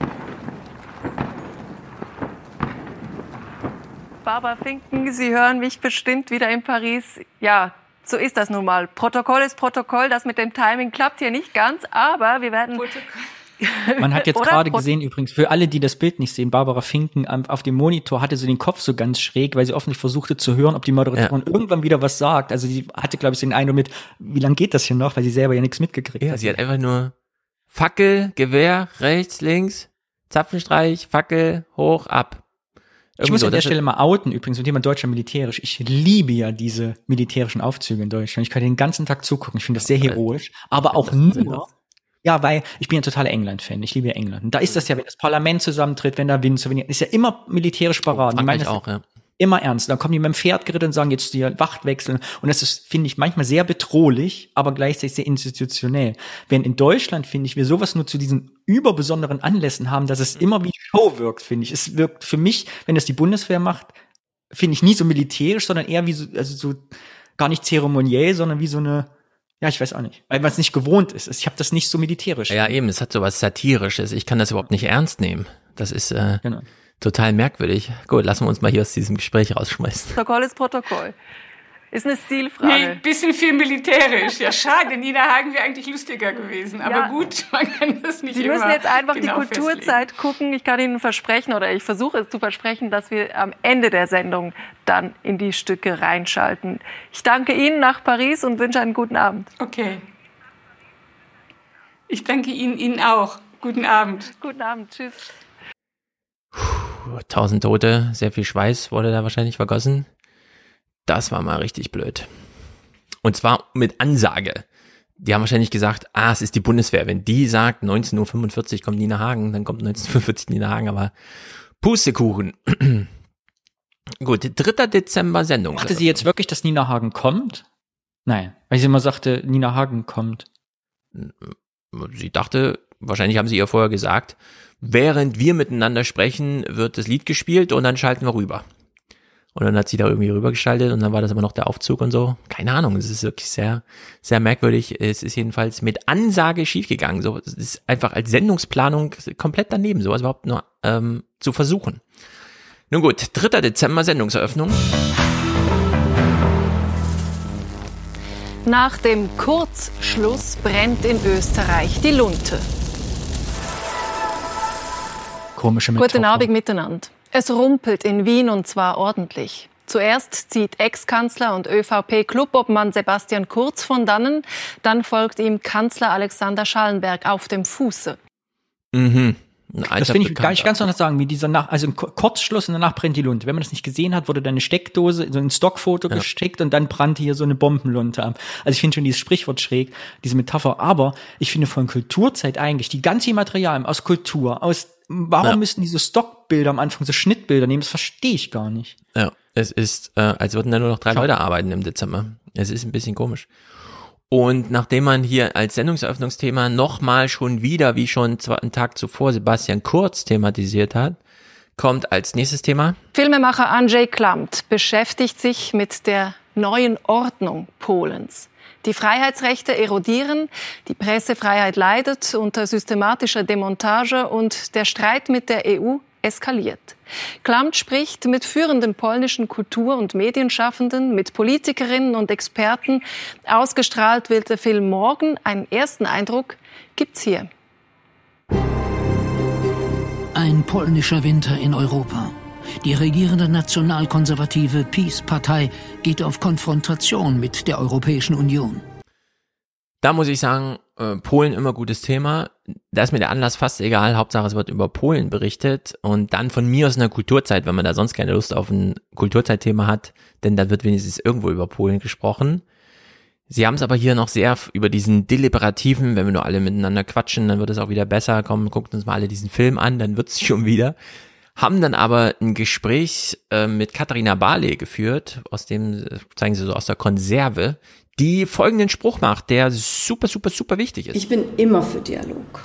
S26: Barbara Finken, Sie hören mich bestimmt wieder in Paris. Ja, so ist das nun mal. Protokoll ist Protokoll. Das mit dem Timing klappt hier nicht ganz, aber wir werden. *laughs*
S10: Man hat jetzt gerade gesehen, übrigens, für alle, die das Bild nicht sehen, Barbara Finken am- auf dem Monitor hatte sie den Kopf so ganz schräg, weil sie offensichtlich versuchte zu hören, ob die Moderatorin irgendwann wieder was sagt. Also sie hatte, glaube ich, den Eindruck mit, wie lange geht das hier noch, weil sie selber ja nichts mitgekriegt
S1: Ja,
S10: hat.
S1: sie hat einfach nur Fackel, Gewehr, rechts, links, Zapfenstreich, Fackel, hoch, ab.
S10: Ich
S1: Irgendwie
S10: muss an der Stelle mal outen, übrigens, und jemand Deutscher militärisch. Ich liebe ja diese militärischen Aufzüge in Deutschland. Ich kann den ganzen Tag zugucken. Ich finde das sehr heroisch. Aber auch nur, ja, weil ich bin ja totaler England-Fan. Ich liebe ja England. Und da ist das ja, wenn das Parlament zusammentritt, wenn da Wind so wenig, ist ja immer militärisch. Die meinen
S1: Frankreich
S10: das
S1: auch, ja.
S10: Immer ernst. Dann kommen die mit dem Pferd geritten und sagen, jetzt die Wacht wechseln. Und das ist, finde ich, manchmal sehr bedrohlich, aber gleichzeitig sehr institutionell. Während in Deutschland, finde ich, wir sowas nur zu diesen überbesonderen Anlässen haben, dass es immer wie Show wirkt, finde ich. Es wirkt für mich, wenn das die Bundeswehr macht, finde ich nie so militärisch, sondern eher wie so, also so gar nicht zeremoniell, sondern wie so eine, ja, ich weiß auch nicht, weil man es nicht gewohnt ist. Ich habe das nicht so militärisch.
S1: Ja, eben, es hat so was Satirisches. Ich kann das überhaupt nicht ernst nehmen. Das ist äh,
S10: Genau.
S1: Total merkwürdig. Gut, lassen wir uns mal hier aus diesem Gespräch rausschmeißen.
S26: Protokoll ist Protokoll. Ist eine
S34: Nee,
S26: Stilfrage.
S34: bisschen viel militärisch. Ja, schade. Nina Hagen wäre eigentlich lustiger gewesen. Aber
S26: Ja.
S34: gut, man kann das nicht
S26: Sie
S34: immer
S26: müssen jetzt einfach
S34: genau
S26: die Kulturzeit gucken. Ich kann Ihnen versprechen oder ich versuche es zu versprechen, dass wir am Ende der Sendung dann in die Stücke reinschalten. Ich danke Ihnen nach Paris und wünsche einen guten Abend.
S34: Okay. Ich danke Ihnen, Ihnen auch. Guten Abend.
S26: Guten Abend. Tschüss.
S1: Tausend Tote, sehr viel Schweiß wurde da wahrscheinlich vergossen. Das war mal richtig blöd. Und zwar mit Ansage. Die haben wahrscheinlich gesagt, ah, es ist die Bundeswehr. Wenn die sagt, 19.45 Uhr kommt Nina Hagen, dann kommt 19.45 Nina Hagen, aber Pustekuchen. *clears throat* Gut, 3. Dezember Sendung.
S10: Dachte sie jetzt wirklich, dass Nina Hagen kommt? Nein, weil sie immer sagte, Nina Hagen kommt.
S1: Sie dachte, wahrscheinlich haben sie ihr vorher gesagt, während wir miteinander sprechen, wird das Lied gespielt und dann schalten wir rüber. Und dann hat sie da irgendwie rübergeschaltet und dann war das aber noch der Aufzug und so. Keine Ahnung, es ist wirklich sehr, sehr merkwürdig. Es ist jedenfalls mit Ansage schiefgegangen. So, es ist einfach als Sendungsplanung komplett daneben, sowas überhaupt nur ähm, zu versuchen. Nun gut, 3. Dezember Sendungseröffnung.
S26: Nach dem Kurzschluss brennt in Österreich die Lunte.
S10: Komische Metapher.
S26: Guten Abend miteinander. Es rumpelt in Wien und zwar ordentlich. Zuerst zieht Ex-Kanzler und ÖVP-Clubobmann Sebastian Kurz von dannen, dann folgt ihm Kanzler Alexander Schallenberg auf dem Fuße.
S1: Mhm.
S10: Das finde ich gar nicht
S1: Bekannter.
S10: ganz anders sagen, wie dieser nach, also ein Ku- Kurzschluss und danach brennt die Lunte. Wenn man das nicht gesehen hat, wurde da eine Steckdose, so ein Stockfoto
S1: Ja.
S10: gesteckt und dann brannte hier so eine Bombenlunte ab. Also ich finde schon dieses Sprichwort schräg, diese Metapher. Aber ich finde von Kulturzeit eigentlich die ganzen Materialien aus Kultur, aus, warum
S1: Ja.
S10: müssten diese Stockbilder am Anfang so Schnittbilder nehmen? Das verstehe ich gar nicht.
S1: Ja, es ist, äh, als würden da nur noch drei Leute arbeiten im Dezember. Es ist ein bisschen komisch. Und nachdem man hier als Sendungseröffnungsthema nochmal schon wieder, wie schon einen Tag zuvor, Sebastian Kurz thematisiert hat, kommt als nächstes Thema.
S26: Filmemacher Andrzej Klamt beschäftigt sich mit der neuen Ordnung Polens. Die Freiheitsrechte erodieren, die Pressefreiheit leidet unter systematischer Demontage und der Streit mit der EU eskaliert. Klamt spricht mit führenden polnischen Kultur- und Medienschaffenden, mit Politikerinnen und Experten. Ausgestrahlt wird der Film morgen. Einen ersten Eindruck gibt's hier.
S31: Ein polnischer Winter in Europa. Die regierende nationalkonservative PiS-Partei geht auf Konfrontation mit der Europäischen Union.
S1: Da muss ich sagen, äh, Polen immer gutes Thema. Da ist mir der Anlass fast egal. Hauptsache, es wird über Polen berichtet. Und dann von mir aus in der Kulturzeit, wenn man da sonst keine Lust auf ein Kulturzeitthema hat, denn da wird wenigstens irgendwo über Polen gesprochen. Sie haben es aber hier noch sehr über diesen deliberativen, wenn wir nur alle miteinander quatschen, dann wird es auch wieder besser. Komm, guckt uns mal alle diesen Film an, dann wird's *laughs* schon wieder. Haben dann aber ein Gespräch äh, mit Katharina Barley geführt, aus dem, äh, zeigen sie so aus der Konserve, die folgenden Spruch macht, der super, super, super wichtig ist.
S38: Ich bin immer für Dialog.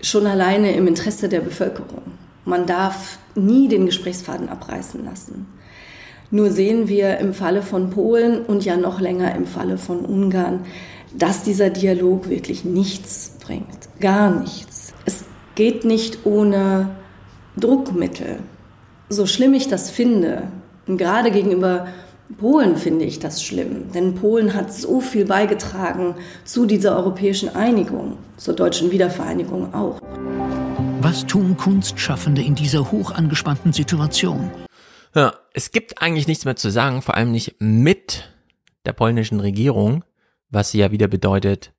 S38: Schon alleine im Interesse der Bevölkerung. Man darf nie den Gesprächsfaden abreißen lassen. Nur sehen wir im Falle von Polen und ja noch länger im Falle von Ungarn, dass dieser Dialog wirklich nichts bringt. Gar nichts. Es geht nicht ohne Druckmittel. So schlimm ich das finde, gerade gegenüber Polen finde ich das schlimm, denn Polen hat so viel beigetragen zu dieser europäischen Einigung, zur deutschen Wiedervereinigung auch.
S31: Was tun Kunstschaffende in dieser hoch angespannten Situation?
S1: Ja, es gibt eigentlich nichts mehr zu sagen, vor allem nicht mit der polnischen Regierung, was sie ja wieder bedeutet,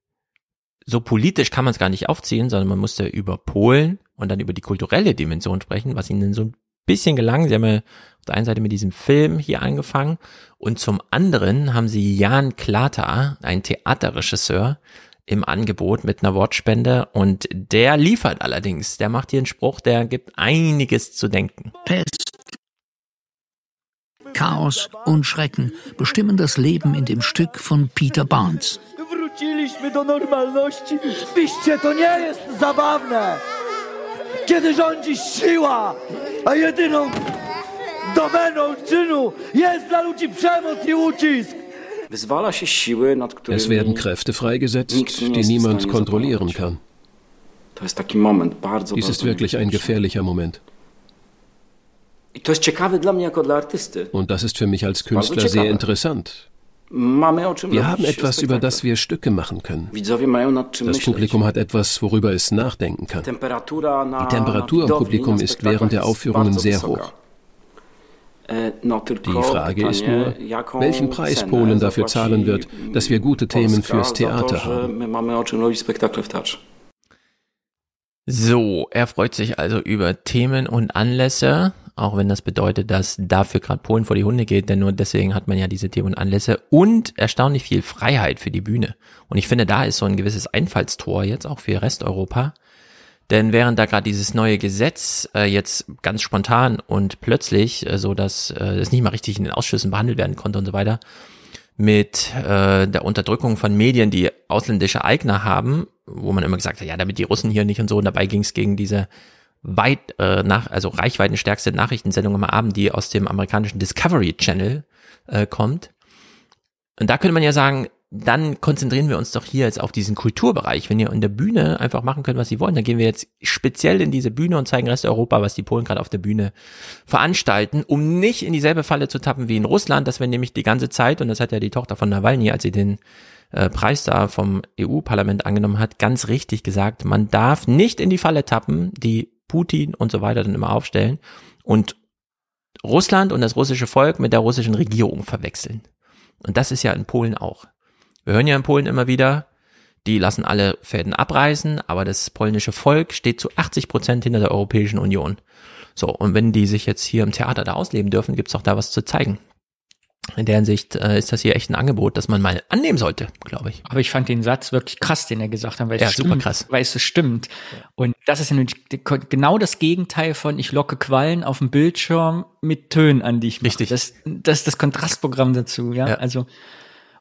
S1: so politisch kann man es gar nicht aufziehen, sondern man musste über Polen und dann über die kulturelle Dimension sprechen, was ihnen so ein bisschen gelang. Sie haben ja auf der einen Seite mit diesem Film hier angefangen und zum anderen haben sie Jan Klata, ein Theaterregisseur, im Angebot mit einer Wortspende und der liefert allerdings. Der macht hier einen Spruch, der gibt einiges zu denken.
S31: Pest, Chaos und Schrecken bestimmen das Leben in dem Stück von Peter Barnes.
S37: Wróciliśmy do normalności. Piszcie, to nie jest zabawne. Kiedy rządzi siła, a jedyną domeną czynu jest dla ludzi przemoc i ucisk.
S39: Es werden Kräfte freigesetzt, die niemand kontrollieren kann. Dies ist wirklich ein gefährlicher Moment. Und das ist für mich als Künstler sehr interessant. Wir haben etwas, über das wir Stücke machen können. Das Publikum hat etwas, worüber es nachdenken kann. Die Temperatur im Publikum ist während der Aufführungen sehr hoch. Die Frage ist nur, welchen Preis Polen dafür zahlen wird, dass wir gute Themen fürs Theater haben.
S1: So, er freut sich also über Themen und Anlässe, auch wenn das bedeutet, dass dafür gerade Polen vor die Hunde geht, denn nur deswegen hat man ja diese Themen und Anlässe und erstaunlich viel Freiheit für die Bühne. Und ich finde, da ist so ein gewisses Einfallstor jetzt auch für Resteuropa. Denn während da gerade dieses neue Gesetz äh, jetzt ganz spontan und plötzlich, äh, so dass äh, es nicht mal richtig in den Ausschüssen behandelt werden konnte und so weiter, mit äh, der Unterdrückung von Medien, die ausländische Eigner haben, wo man immer gesagt hat, ja, damit die Russen hier nicht und so, und dabei ging es gegen diese weit äh, nach, also reichweitenstärkste Nachrichtensendung am Abend, die aus dem amerikanischen Discovery Channel äh, kommt. Und da könnte man ja sagen, dann konzentrieren wir uns doch hier jetzt auf diesen Kulturbereich. Wenn ihr in der Bühne einfach machen könnt, was sie wollen, dann gehen wir jetzt speziell in diese Bühne und zeigen Rest Europa, was die Polen gerade auf der Bühne veranstalten, um nicht in dieselbe Falle zu tappen wie in Russland, dass wir nämlich die ganze Zeit, und das hat ja die Tochter von Nawalny, als sie den äh, Preis da vom EU-Parlament angenommen hat, ganz richtig gesagt, man darf nicht in die Falle tappen, die Putin und so weiter dann immer aufstellen und Russland und das russische Volk mit der russischen Regierung verwechseln. Und das ist ja in Polen auch. Wir hören ja in Polen immer wieder, die lassen alle Fäden abreißen, aber das polnische Volk steht zu 80 Prozent hinter der Europäischen Union. So, und wenn die sich jetzt hier im Theater da ausleben dürfen, gibt's auch da was zu zeigen. In der Hinsicht äh, ist das hier echt ein Angebot, das man mal annehmen sollte, glaube ich.
S10: Aber ich fand den Satz wirklich krass, den er gesagt hat, weil
S1: Ja,
S10: es
S1: super
S10: stimmt,
S1: krass.
S10: weil es so stimmt. Und das ist ja genau das Gegenteil von ich locke Quallen auf dem Bildschirm mit Tönen an, die ich mache. Richtig. Das, das ist das Kontrastprogramm dazu, ja. Also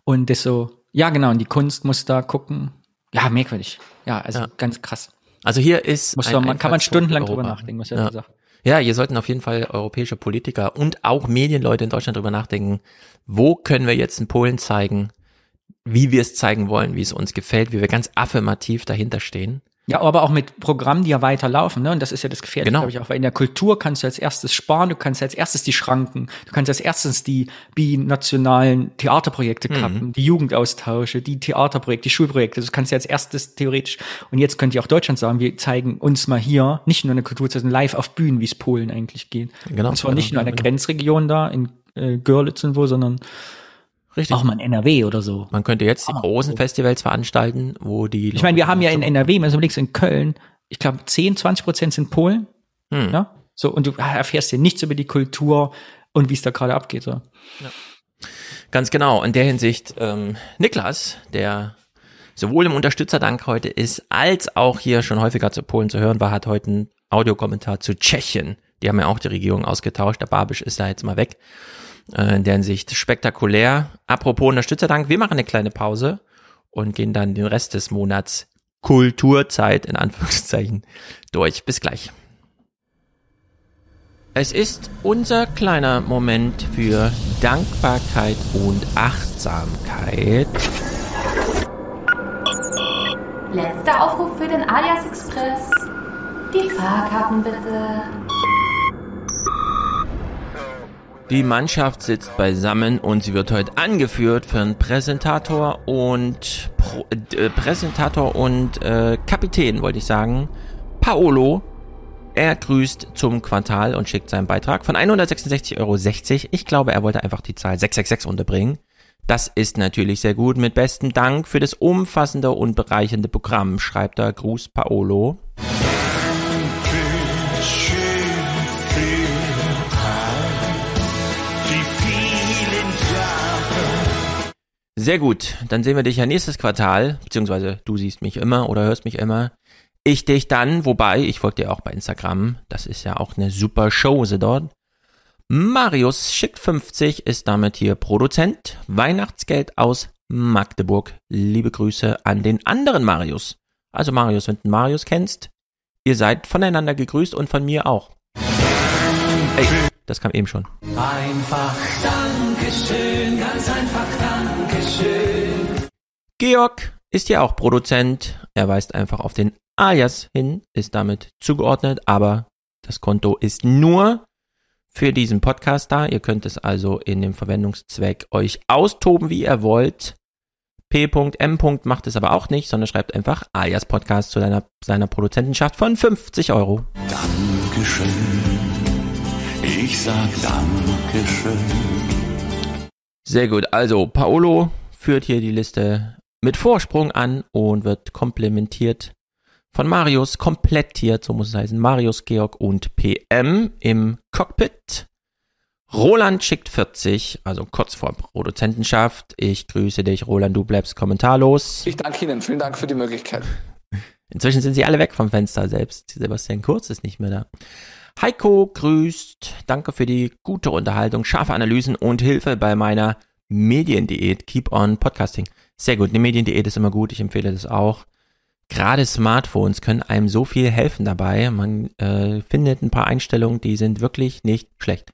S10: und das so, ja genau, und die Kunst muss da gucken. Ja, merkwürdig. Ja, also ganz krass.
S1: Also hier ist
S10: Muss
S1: ein
S10: man, kann man stundenlang drüber nachdenken, was er
S1: ja.
S10: da sagt.
S1: Ja, hier sollten auf jeden Fall europäische Politiker und auch Medienleute in Deutschland drüber nachdenken, wo können wir jetzt in Polen zeigen, wie wir es zeigen wollen, wie es uns gefällt, wie wir ganz affirmativ dahinter stehen.
S10: Ja, aber auch mit Programmen, die ja weiterlaufen, ne? Und das ist ja das Gefährliche,
S1: Genau.
S10: glaube ich, auch. Weil in der Kultur kannst du als erstes sparen, du kannst als erstes die Schranken, du kannst als erstes die binationalen Theaterprojekte
S1: Mhm.
S10: kappen, die Jugendaustausche, die Theaterprojekte, die Schulprojekte. Das kannst du als erstes theoretisch. Und jetzt könnt ihr auch Deutschland sagen, wir zeigen uns mal hier nicht nur eine Kultur, sondern live auf Bühnen, wie es Polen eigentlich geht.
S1: Genau,
S10: Und zwar
S1: genau,
S10: nicht nur in der
S1: genau.
S10: Grenzregion da, in äh, Görlitz und wo, sondern
S1: Richtig.
S10: auch mal in NRW oder so.
S1: Man könnte jetzt die großen Festivals veranstalten, wo die
S10: Ich meine, wir haben ja in NRW, wenn du überlegst, in Köln, ich glaube 10, 20 Prozent sind Polen.
S1: Hm.
S10: Ja? So, und du erfährst ja nichts über die Kultur und wie es da gerade abgeht. So.
S1: Ganz genau. In der Hinsicht, ähm, Niklas, der sowohl im Unterstützerdank heute ist, als auch hier schon häufiger zu Polen zu hören war, hat heute einen Audiokommentar zu Tschechien. Die haben ja auch die Regierung ausgetauscht. Der Babisch ist da jetzt mal weg. Äh, in der Hinsicht spektakulär. Apropos Unterstützerdank, wir machen eine kleine Pause und gehen dann den Rest des Monats Kulturzeit in Anführungszeichen durch. Bis gleich. Es ist unser kleiner Moment für Dankbarkeit und Achtsamkeit.
S40: Letzter Aufruf für den Alias Express. Die Fahrkarten bitte.
S1: Die Mannschaft sitzt beisammen und sie wird heute angeführt von Präsentator und Pro, äh, Präsentator und äh, Kapitän, wollte ich sagen, Paolo. Er grüßt zum Quartal und schickt seinen Beitrag von 166,60 Euro. Ich glaube, er wollte einfach die Zahl 666 unterbringen. Das ist natürlich sehr gut. Mit bestem Dank für das umfassende und bereichernde Programm, schreibt er Gruß Paolo. Sehr gut, dann sehen wir dich ja nächstes Quartal, beziehungsweise du siehst mich immer oder hörst mich immer. Ich dich dann, wobei, ich folge dir auch bei Instagram, das ist ja auch eine super Chose dort. Marius schickt 50, ist damit hier Produzent. Weihnachtsgeld aus Magdeburg. Liebe Grüße an den anderen Marius. Also Marius, wenn du Marius kennst, ihr seid voneinander gegrüßt und von mir auch. Ey, das kam eben schon. Einfach Dankeschön, ganz einfach Dankeschön. Georg ist ja auch Produzent. Er weist einfach auf den Alias hin, ist damit zugeordnet, aber das Konto ist nur für diesen Podcast da. Ihr könnt es also in dem Verwendungszweck euch austoben, wie ihr wollt. P.M. macht es aber auch nicht, sondern schreibt einfach Alias Podcast zu seiner, seiner Produzentenschaft von 50 Euro. Dankeschön. Ich sag Dankeschön. Sehr gut. Also, Paolo führt hier die Liste mit Vorsprung an und wird komplementiert von Marius, komplettiert, so muss es heißen, Marius, Georg und PM im Cockpit. Roland schickt 40, also kurz vor Produzentenschaft. Ich grüße dich, Roland, du bleibst kommentarlos.
S30: Ich danke Ihnen, vielen Dank für die Möglichkeit.
S1: Inzwischen sind sie alle weg vom Fenster, selbst Sebastian Kurz ist nicht mehr da. Heiko grüßt. Danke für die gute Unterhaltung, scharfe Analysen und Hilfe bei meiner Mediendiät. Keep on Podcasting. Sehr gut. Eine Mediendiät ist immer gut. Ich empfehle das auch. Gerade Smartphones können einem so viel helfen dabei. Man äh, findet ein paar Einstellungen, die sind wirklich nicht schlecht.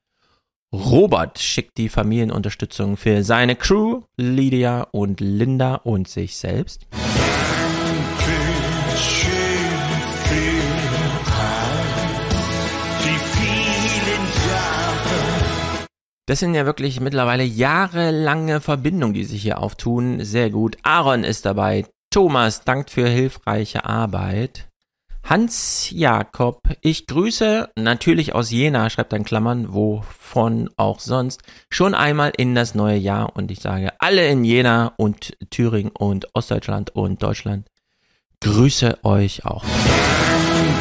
S1: Robert schickt die Familienunterstützung für seine Crew, Lydia und Linda und sich selbst. Das sind ja wirklich mittlerweile jahrelange Verbindungen, die sich hier auftun. Sehr gut. Aaron ist dabei. Thomas dankt für hilfreiche Arbeit. Hans Jakob, ich grüße natürlich aus Jena, schreibt dann Klammern, wovon auch sonst, schon einmal in das neue Jahr und ich sage alle in Jena und Thüringen und Ostdeutschland und Deutschland, grüße euch auch.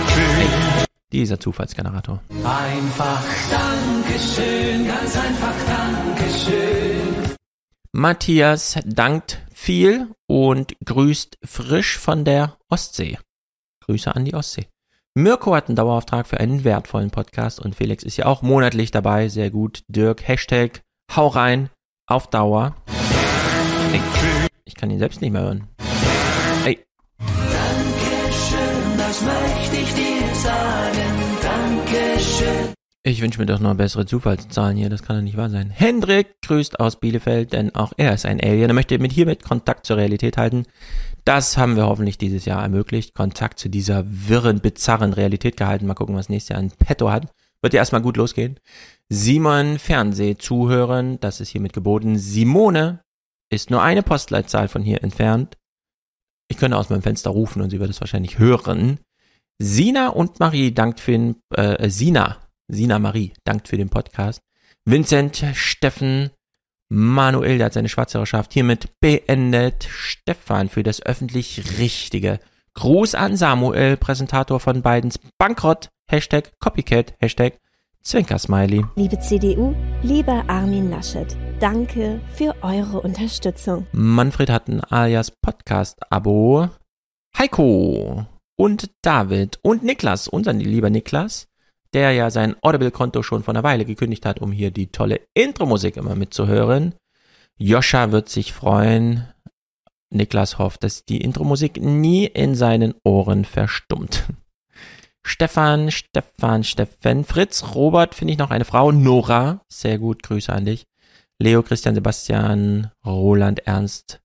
S1: Hey. Dieser Zufallsgenerator. Einfach Dankeschön, ganz einfach Dankeschön. Matthias dankt viel und grüßt frisch von der Ostsee. Grüße an die Ostsee. Mirko hat einen Dauerauftrag für einen wertvollen Podcast und Felix ist ja auch monatlich dabei. Sehr gut. Dirk, Hashtag, hau rein, auf Dauer. Ich kann ihn selbst nicht mehr hören. Ey. Dankeschön, das möchte ich dir sagen. Dankeschön. Ich wünsche mir doch noch bessere Zufallszahlen hier, das kann doch nicht wahr sein. Hendrik grüßt aus Bielefeld, denn auch er ist ein Alien. Er möchte mit hiermit Kontakt zur Realität halten. Das haben wir hoffentlich dieses Jahr ermöglicht. Kontakt zu dieser wirren, bizarren Realität gehalten. Mal gucken, was nächstes Jahr ein Petto hat. Wird ja erstmal gut losgehen. Simon Fernseh zuhören, das ist hiermit geboten. Simone ist nur eine Postleitzahl von hier entfernt. Ich könnte aus meinem Fenster rufen und sie wird es wahrscheinlich hören. Sina und Marie dankt für den, äh, Sina, Sina Marie dankt für den Podcast. Vincent, Steffen, Manuel, der hat seine Schwarzhörerschaft hiermit beendet. Stefan für das öffentlich Richtige. Gruß an Samuel, Präsentator von Bidens Bankrott. Hashtag Copycat. Hashtag Zwinkersmiley.
S41: Liebe CDU, lieber Armin Laschet, danke für eure Unterstützung.
S1: Manfred hat ein alias Podcast-Abo. Heiko und David und Niklas, unser lieber Niklas, der ja sein Audible-Konto schon vor einer Weile gekündigt hat, um hier die tolle Intro-Musik immer mitzuhören. Joscha wird sich freuen. Niklas hofft, dass die Intro-Musik nie in seinen Ohren verstummt. *laughs* Stefan, Stefan, Steffen, Fritz, Robert, finde ich noch eine Frau, Nora, sehr gut, Grüße an dich. Leo, Christian, Sebastian, Roland, Ernst,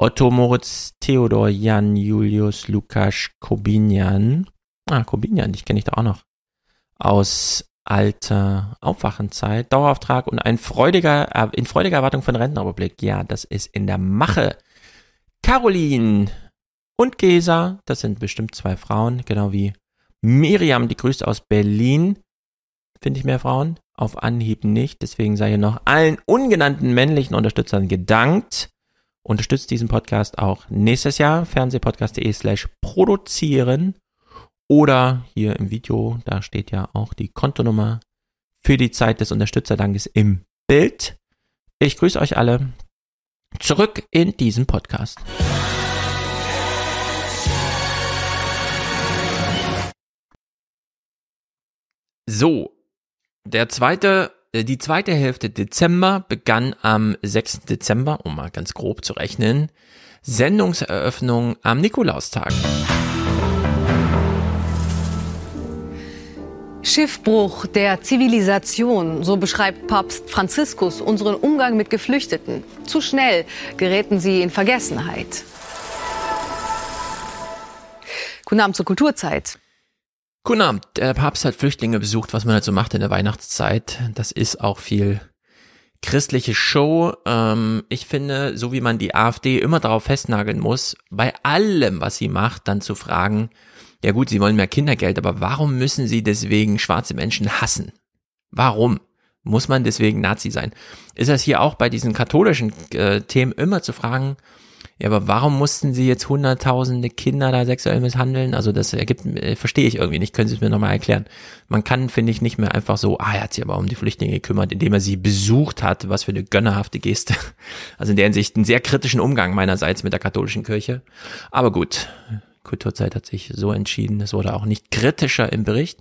S1: Otto, Moritz, Theodor, Jan, Julius, Lukas, Kobinian. Ah, Kobinian, dich kenne ich da auch noch. Aus alte Aufwachenzeit, Dauerauftrag und ein freudiger, äh, in freudiger Erwartung von Rentenrepublik. Ja, das ist in der Mache. Caroline und Gesa, das sind bestimmt zwei Frauen, genau wie Miriam, die grüßt aus Berlin. Finde ich mehr Frauen? Auf Anhieb nicht, deswegen sei hier noch allen ungenannten männlichen Unterstützern gedankt. Unterstützt diesen Podcast auch nächstes Jahr, fernsehpodcast.de slash produzieren. Oder hier im Video, da steht ja auch die Kontonummer für die Zeit des Unterstützerdankes im Bild. Ich grüße euch alle zurück in diesen Podcast. So, der zweite, die zweite Hälfte Dezember begann am 6. Dezember, um mal ganz grob zu rechnen, Sendungseröffnung am Nikolaustag.
S24: Schiffbruch der Zivilisation, so beschreibt Papst Franziskus unseren Umgang mit Geflüchteten. Zu schnell geräten sie in Vergessenheit. Guten Abend zur Kulturzeit.
S1: Guten Abend. Der Papst hat Flüchtlinge besucht, was man halt so macht in der Weihnachtszeit. Das ist auch viel christliche Show. Ähm, ich finde, so wie man die AfD immer darauf festnageln muss, bei allem, was sie macht, dann zu fragen, ja gut, sie wollen mehr Kindergeld, aber warum müssen sie deswegen schwarze Menschen hassen? Warum? Muss man deswegen Nazi sein? Ist das hier auch bei diesen katholischen äh, Themen immer zu fragen, ja, aber warum mussten sie jetzt hunderttausende Kinder da sexuell misshandeln? Also das ergibt, äh, verstehe ich irgendwie nicht. Können Sie es mir nochmal erklären? Man kann, finde ich, nicht mehr einfach so, ah, er hat sich aber um die Flüchtlinge gekümmert, indem er sie besucht hat. Was für eine gönnerhafte Geste. *laughs* Also in der Hinsicht einen sehr kritischen Umgang meinerseits mit der katholischen Kirche. Aber gut, Kulturzeit hat sich so entschieden. Es wurde auch nicht kritischer im Bericht.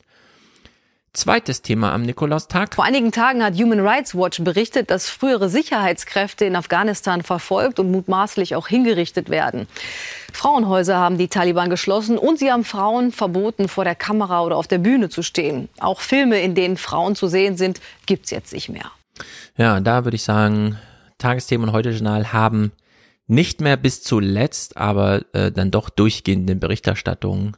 S1: Zweites Thema am Nikolaustag.
S24: Vor einigen Tagen hat Human Rights Watch berichtet, dass frühere Sicherheitskräfte in Afghanistan verfolgt und mutmaßlich auch hingerichtet werden. Frauenhäuser haben die Taliban geschlossen und sie haben Frauen verboten, vor der Kamera oder auf der Bühne zu stehen. Auch Filme, in denen Frauen zu sehen sind, gibt es jetzt nicht mehr.
S1: Ja, da würde ich sagen, Tagesthemen und Heute-Journal haben nicht mehr bis zuletzt, aber äh, dann doch durchgehende Berichterstattungen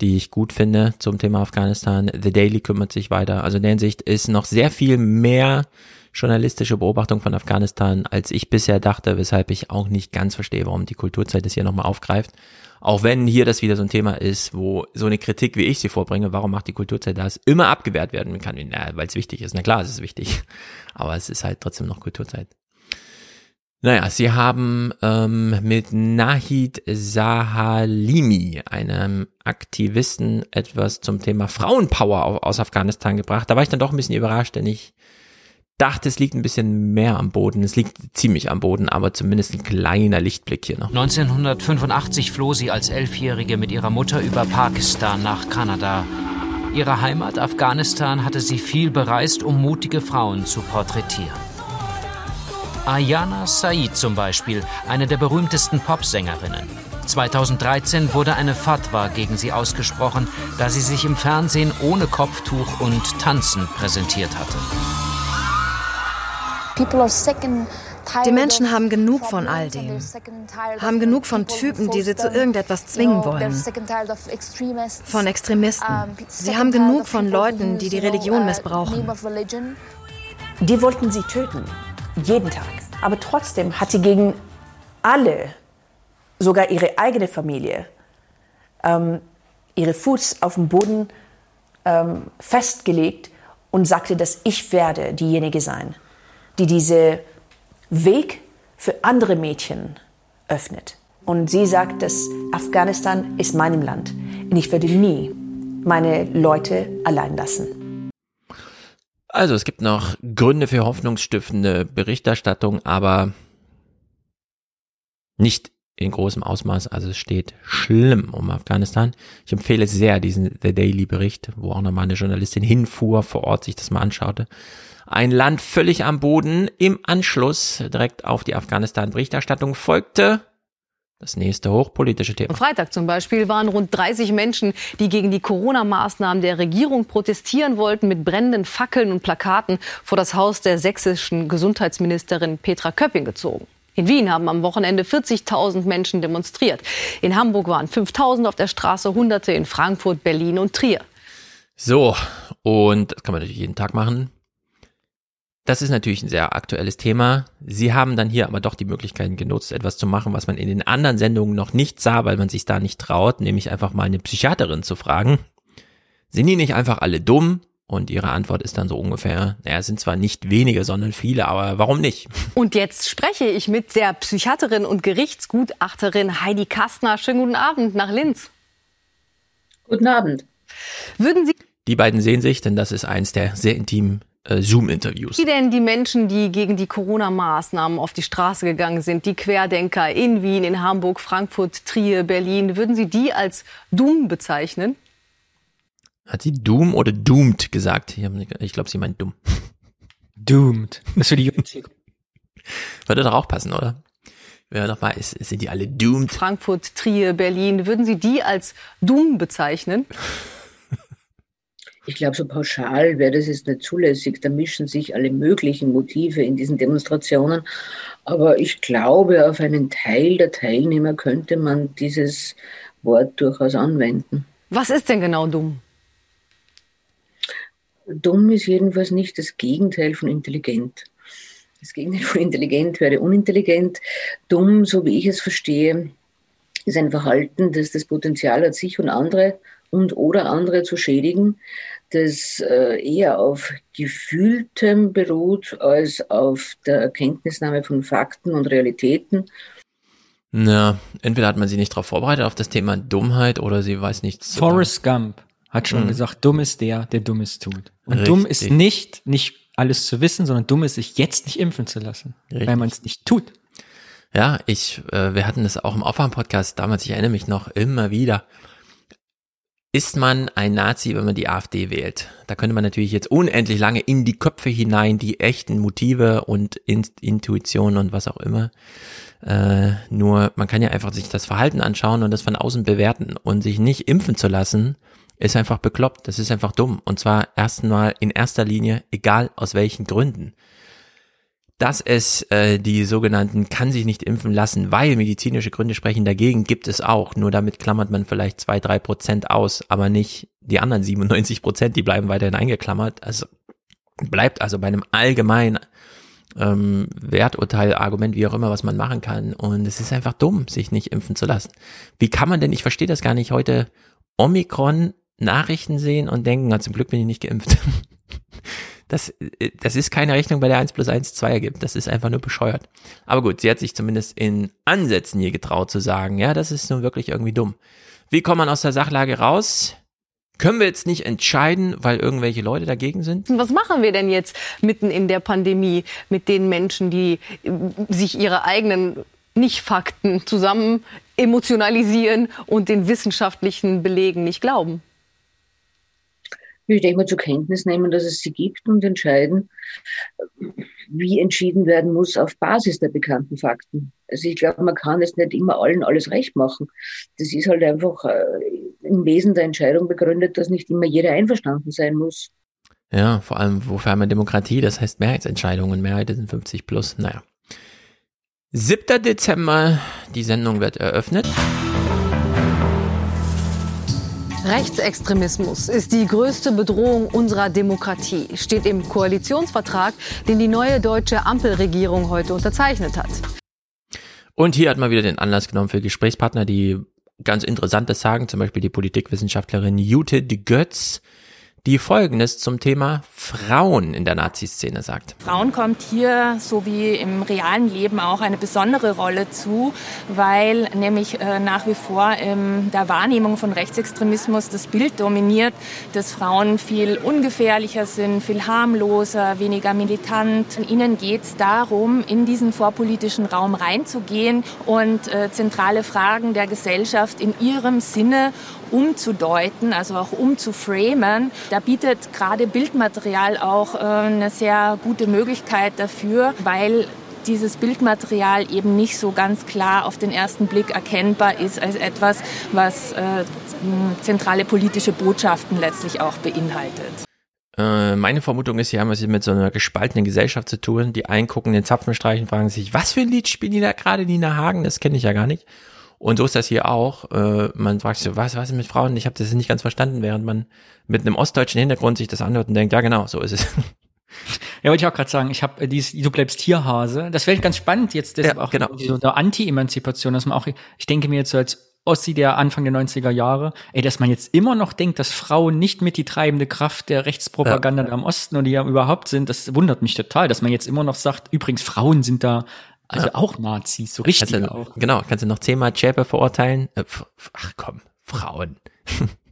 S1: die ich gut finde zum Thema Afghanistan. The Daily kümmert sich weiter. Also in der Hinsicht ist noch sehr viel mehr journalistische Beobachtung von Afghanistan, als ich bisher dachte, weshalb ich auch nicht ganz verstehe, warum die Kulturzeit das hier nochmal aufgreift. Auch wenn hier das wieder so ein Thema ist, wo so eine Kritik, wie ich sie vorbringe, warum macht die Kulturzeit das, immer abgewehrt werden kann, weil es wichtig ist. Na klar, es ist wichtig. *laughs* Aber es ist halt trotzdem noch Kulturzeit. Naja, sie haben ähm, mit Nahid Sahalimi, einem Aktivisten, etwas zum Thema Frauenpower aus Afghanistan gebracht. Da war ich dann doch ein bisschen überrascht, denn ich dachte, es liegt ein bisschen mehr am Boden. Es liegt ziemlich am Boden, aber zumindest ein kleiner Lichtblick hier noch.
S42: 1985 floh sie als Elfjährige mit ihrer Mutter über Pakistan nach Kanada. Ihre Heimat Afghanistan hatte sie viel bereist, um mutige Frauen zu porträtieren. Ayana Said zum Beispiel, eine der berühmtesten Popsängerinnen. 2013 wurde eine Fatwa gegen sie ausgesprochen, da sie sich im Fernsehen ohne Kopftuch und Tanzen präsentiert hatte.
S43: Die Menschen haben genug von all dem, haben genug von Typen, die sie zu irgendetwas zwingen wollen, von Extremisten. Sie haben genug von Leuten, die die Religion missbrauchen.
S44: Die wollten sie töten jeden Tag. Aber trotzdem hat sie gegen alle, sogar ihre eigene Familie, ähm, ihre Fuß auf dem Boden ähm, festgelegt und sagte, dass ich werde diejenige sein, die diese Weg für andere Mädchen öffnet. Und sie sagt, dass Afghanistan ist meinem Land und ich werde nie meine Leute allein lassen.
S1: Also es gibt noch Gründe für hoffnungsstiftende Berichterstattung, aber nicht in großem Ausmaß. Also es steht schlimm um Afghanistan. Ich empfehle sehr diesen The Daily Bericht, wo auch nochmal eine Journalistin hinfuhr, vor Ort sich das mal anschaute. Ein Land völlig am Boden. Im Anschluss direkt auf die Afghanistan-Berichterstattung folgte das nächste hochpolitische Thema.
S24: Am Freitag zum Beispiel waren rund 30 Menschen, die gegen die Corona-Maßnahmen der Regierung protestieren wollten, mit brennenden Fackeln und Plakaten vor das Haus der sächsischen Gesundheitsministerin Petra Köpping gezogen. In Wien haben am Wochenende 40.000 Menschen demonstriert. In Hamburg waren 5.000 auf der Straße, Hunderte in Frankfurt, Berlin und Trier.
S1: So, Und das kann man natürlich jeden Tag machen. Das ist natürlich ein sehr aktuelles Thema. Sie haben dann hier aber doch die Möglichkeiten genutzt, etwas zu machen, was man in den anderen Sendungen noch nicht sah, weil man sich da nicht traut, nämlich einfach mal eine Psychiaterin zu fragen. Sind die nicht einfach alle dumm? Und ihre Antwort ist dann so ungefähr, naja, es sind zwar nicht wenige, sondern viele, aber warum nicht? *laughs*
S24: Und jetzt spreche ich mit der Psychiaterin und Gerichtsgutachterin Heidi Kastner. Schönen guten Abend nach Linz.
S45: Guten Abend.
S24: Würden Sie.
S1: Die beiden sehen sich, denn das ist eins der sehr intimen Zoom-Interviews.
S24: Wie denn die Menschen, die gegen die Corona-Maßnahmen auf die Straße gegangen sind, die Querdenker in Wien, in Hamburg, Frankfurt, Trier, Berlin, würden Sie die als dumm bezeichnen?
S1: Hat sie Doom oder Doomed gesagt? Ich glaube, sie meint dumm.
S10: Doomed. Das für die
S1: Würde doch auch passen, oder? Wer doch mal, ist, sind die alle doomed?
S24: Frankfurt, Trier, Berlin. Würden Sie die als dumm bezeichnen?
S45: Ich glaube, so pauschal wäre das jetzt nicht zulässig. Da mischen sich alle möglichen Motive in diesen Demonstrationen. Aber ich glaube, auf einen Teil der Teilnehmer könnte man dieses Wort durchaus anwenden.
S24: Was ist denn genau dumm?
S45: Dumm ist jedenfalls nicht das Gegenteil von intelligent. Das Gegenteil von intelligent wäre unintelligent. Dumm, so wie ich es verstehe, ist ein Verhalten, das das Potenzial hat, sich und andere und oder andere zu schädigen, das äh, eher auf Gefühltem beruht als auf der Erkenntnisnahme von Fakten und Realitäten.
S1: Na, entweder hat man sie nicht darauf vorbereitet, auf das Thema Dummheit, oder sie weiß nichts.
S10: Forrest Gump hat schon mhm. gesagt, dumm ist der, der Dummes tut. Und Richtig. dumm ist nicht, nicht alles zu wissen, sondern dumm ist, sich jetzt nicht impfen zu lassen, Richtig. weil man es nicht tut.
S1: Ja, ich, äh, wir hatten das auch im Aufwärm-Podcast damals, ich erinnere mich noch immer wieder. Ist man ein Nazi, wenn man die AfD wählt? Da könnte man natürlich jetzt unendlich lange in die Köpfe hinein die echten Motive und in Intuitionen und was auch immer. Äh, nur man kann ja einfach sich das Verhalten anschauen und das von außen bewerten und sich nicht impfen zu lassen, ist einfach bekloppt. Das ist einfach dumm. Und zwar erstmal in erster Linie, egal aus welchen Gründen. Dass es äh, die sogenannten kann sich nicht impfen lassen, weil medizinische Gründe sprechen dagegen, gibt es auch. Nur damit klammert man vielleicht zwei, drei Prozent aus, aber nicht die anderen 97 Prozent, die bleiben weiterhin eingeklammert. Also bleibt also bei einem allgemeinen ähm, Werturteil, Argument, wie auch immer, was man machen kann. Und es ist einfach dumm, sich nicht impfen zu lassen. Wie kann man denn, ich verstehe das gar nicht, heute Omikron Nachrichten sehen und denken, na, zum Glück bin ich nicht geimpft. *laughs* Das, das ist keine Rechnung, bei der 1 plus 1 2 ergibt. Das ist einfach nur bescheuert. Aber gut, sie hat sich zumindest in Ansätzen hier getraut zu sagen, ja, das ist nun wirklich irgendwie dumm. Wie kommt man aus der Sachlage raus? Können wir jetzt nicht entscheiden, weil irgendwelche Leute dagegen sind?
S24: Was machen wir denn jetzt mitten in der Pandemie mit den Menschen, die sich ihre eigenen Nicht-Fakten zusammen emotionalisieren und den wissenschaftlichen Belegen nicht glauben?
S45: Ich denke mal zur Kenntnis nehmen, dass es sie gibt und entscheiden, wie entschieden werden muss auf Basis der bekannten Fakten. Also ich glaube, man kann es nicht immer allen alles recht machen. Das ist halt einfach äh, im Wesen der Entscheidung begründet, dass nicht immer jeder einverstanden sein muss.
S1: Ja, vor allem, wofür haben wir Demokratie? Das heißt Mehrheitsentscheidungen. Mehrheiten sind 50 plus. Naja. 7. Dezember, die Sendung wird eröffnet.
S24: Rechtsextremismus ist die größte Bedrohung unserer Demokratie, steht im Koalitionsvertrag, den die neue deutsche Ampelregierung heute unterzeichnet hat.
S1: Und hier hat man wieder den Anlass genommen für Gesprächspartner, die ganz Interessantes sagen, zum Beispiel die Politikwissenschaftlerin Jute de Götz, die Folgendes zum Thema Frauen in der Nazi-Szene sagt.
S46: Frauen kommt hier, so wie im realen Leben, auch eine besondere Rolle zu, weil nämlich äh, nach wie vor in der Wahrnehmung von Rechtsextremismus das Bild dominiert, dass Frauen viel ungefährlicher sind, viel harmloser, weniger militant. Ihnen geht es darum, in diesen vorpolitischen Raum reinzugehen und äh, zentrale Fragen der Gesellschaft in ihrem Sinne umzudeuten, also auch umzuframen. Da bietet gerade Bildmaterial auch äh, eine sehr gute Möglichkeit dafür, weil dieses Bildmaterial eben nicht so ganz klar auf den ersten Blick erkennbar ist als etwas, was äh, zentrale politische Botschaften letztlich auch beinhaltet.
S1: Äh, meine Vermutung ist, hier haben wir es mit so einer gespaltenen Gesellschaft zu tun. Die einen gucken den Zapfen streichen, fragen sich, was für ein Lied spielen die da gerade, Nina Hagen? Das kenne ich ja gar nicht. Und so ist das hier auch. Äh, man fragt sich, was, was ist mit Frauen? Ich habe das nicht ganz verstanden, während man mit einem ostdeutschen Hintergrund sich das anhört und denkt, ja genau, so ist es. *laughs*
S10: Ja, wollte ich auch gerade sagen, ich habe äh, dieses Du bleibst Tierhase. Das wäre ganz spannend jetzt deshalb ja, auch genau. so der Anti-Emanzipation, dass man auch, ich denke mir jetzt so als Ossi der Anfang der 90er Jahre, ey, dass man jetzt immer noch denkt, dass Frauen nicht mit die treibende Kraft der Rechtspropaganda ja. am Osten oder ja überhaupt sind, das wundert mich total, dass man jetzt immer noch sagt, übrigens Frauen sind da also ja. auch Nazis, so richtig
S1: kannst du, auch. Genau, kannst du noch zehnmal Zschäpe verurteilen? Äh, ach komm, Frauen. *laughs*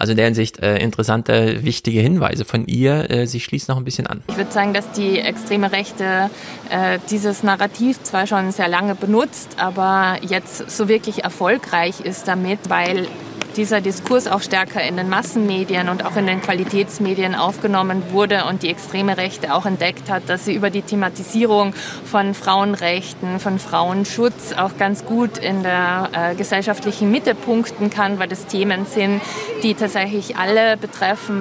S1: Also in der Hinsicht äh, interessante, wichtige Hinweise von ihr. Äh, sie schließt noch ein bisschen an.
S46: Ich würde sagen, dass die extreme Rechte äh, dieses Narrativ zwar schon sehr lange benutzt, aber jetzt so wirklich erfolgreich ist damit, weil dieser Diskurs auch stärker in den Massenmedien und auch in den Qualitätsmedien aufgenommen wurde und die extreme Rechte auch entdeckt hat, dass sie über die Thematisierung von Frauenrechten, von Frauenschutz auch ganz gut in der äh, gesellschaftlichen Mitte punkten kann, weil das Themen sind, die tatsächlich alle betreffen.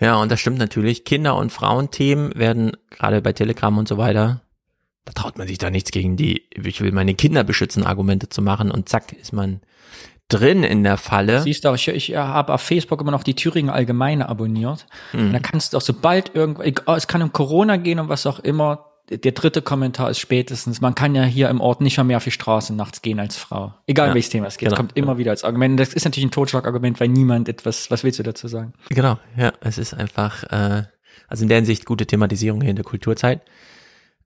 S1: Ja, und das stimmt natürlich. Kinder- und Frauenthemen werden gerade bei Telegram und so weiter da traut man sich da nichts gegen die, ich will meine Kinder beschützen, Argumente zu machen und zack ist man drin in der Falle.
S10: Siehst du, ich, ich habe auf Facebook immer noch die Thüringen Allgemeine abonniert. Mhm. Und da kannst du auch sobald irgendwo, es kann um Corona gehen und was auch immer, der dritte Kommentar ist spätestens, man kann ja hier im Ort nicht mehr, mehr auf die Straße nachts gehen als Frau. Egal ja, welches Thema es geht, genau. kommt immer wieder als Argument. Das ist natürlich ein Totschlagargument, weil niemand etwas, was willst du dazu sagen?
S1: Genau, ja, es ist einfach, äh, also in der Hinsicht gute Thematisierung hier in der Kulturzeit.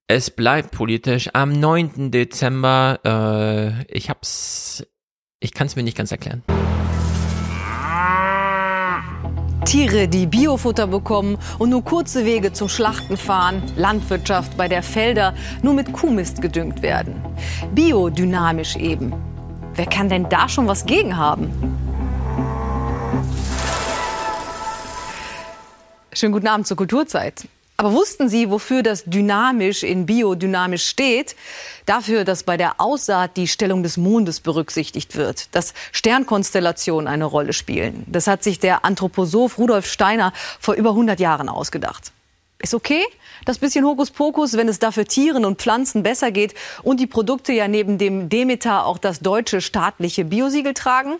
S1: Es bleibt politisch. Am 9. Dezember, äh, ich hab's ich kann es mir nicht ganz erklären.
S24: Tiere, die Biofutter bekommen und nur kurze Wege zum Schlachten fahren. Landwirtschaft, bei der Felder nur mit Kuhmist gedüngt werden. Biodynamisch eben. Wer kann denn da schon was gegen haben? Schönen guten Abend zur Kulturzeit. Aber wussten Sie, wofür das dynamisch in biodynamisch steht? Dafür, dass bei der Aussaat die Stellung des Mondes berücksichtigt wird, dass Sternkonstellationen eine Rolle spielen. Das hat sich der Anthroposoph Rudolf Steiner vor über 100 Jahren ausgedacht. Ist okay? Das bisschen Hokuspokus, wenn es dafür Tieren und Pflanzen besser geht und die Produkte ja neben dem Demeter auch das deutsche staatliche Biosiegel tragen?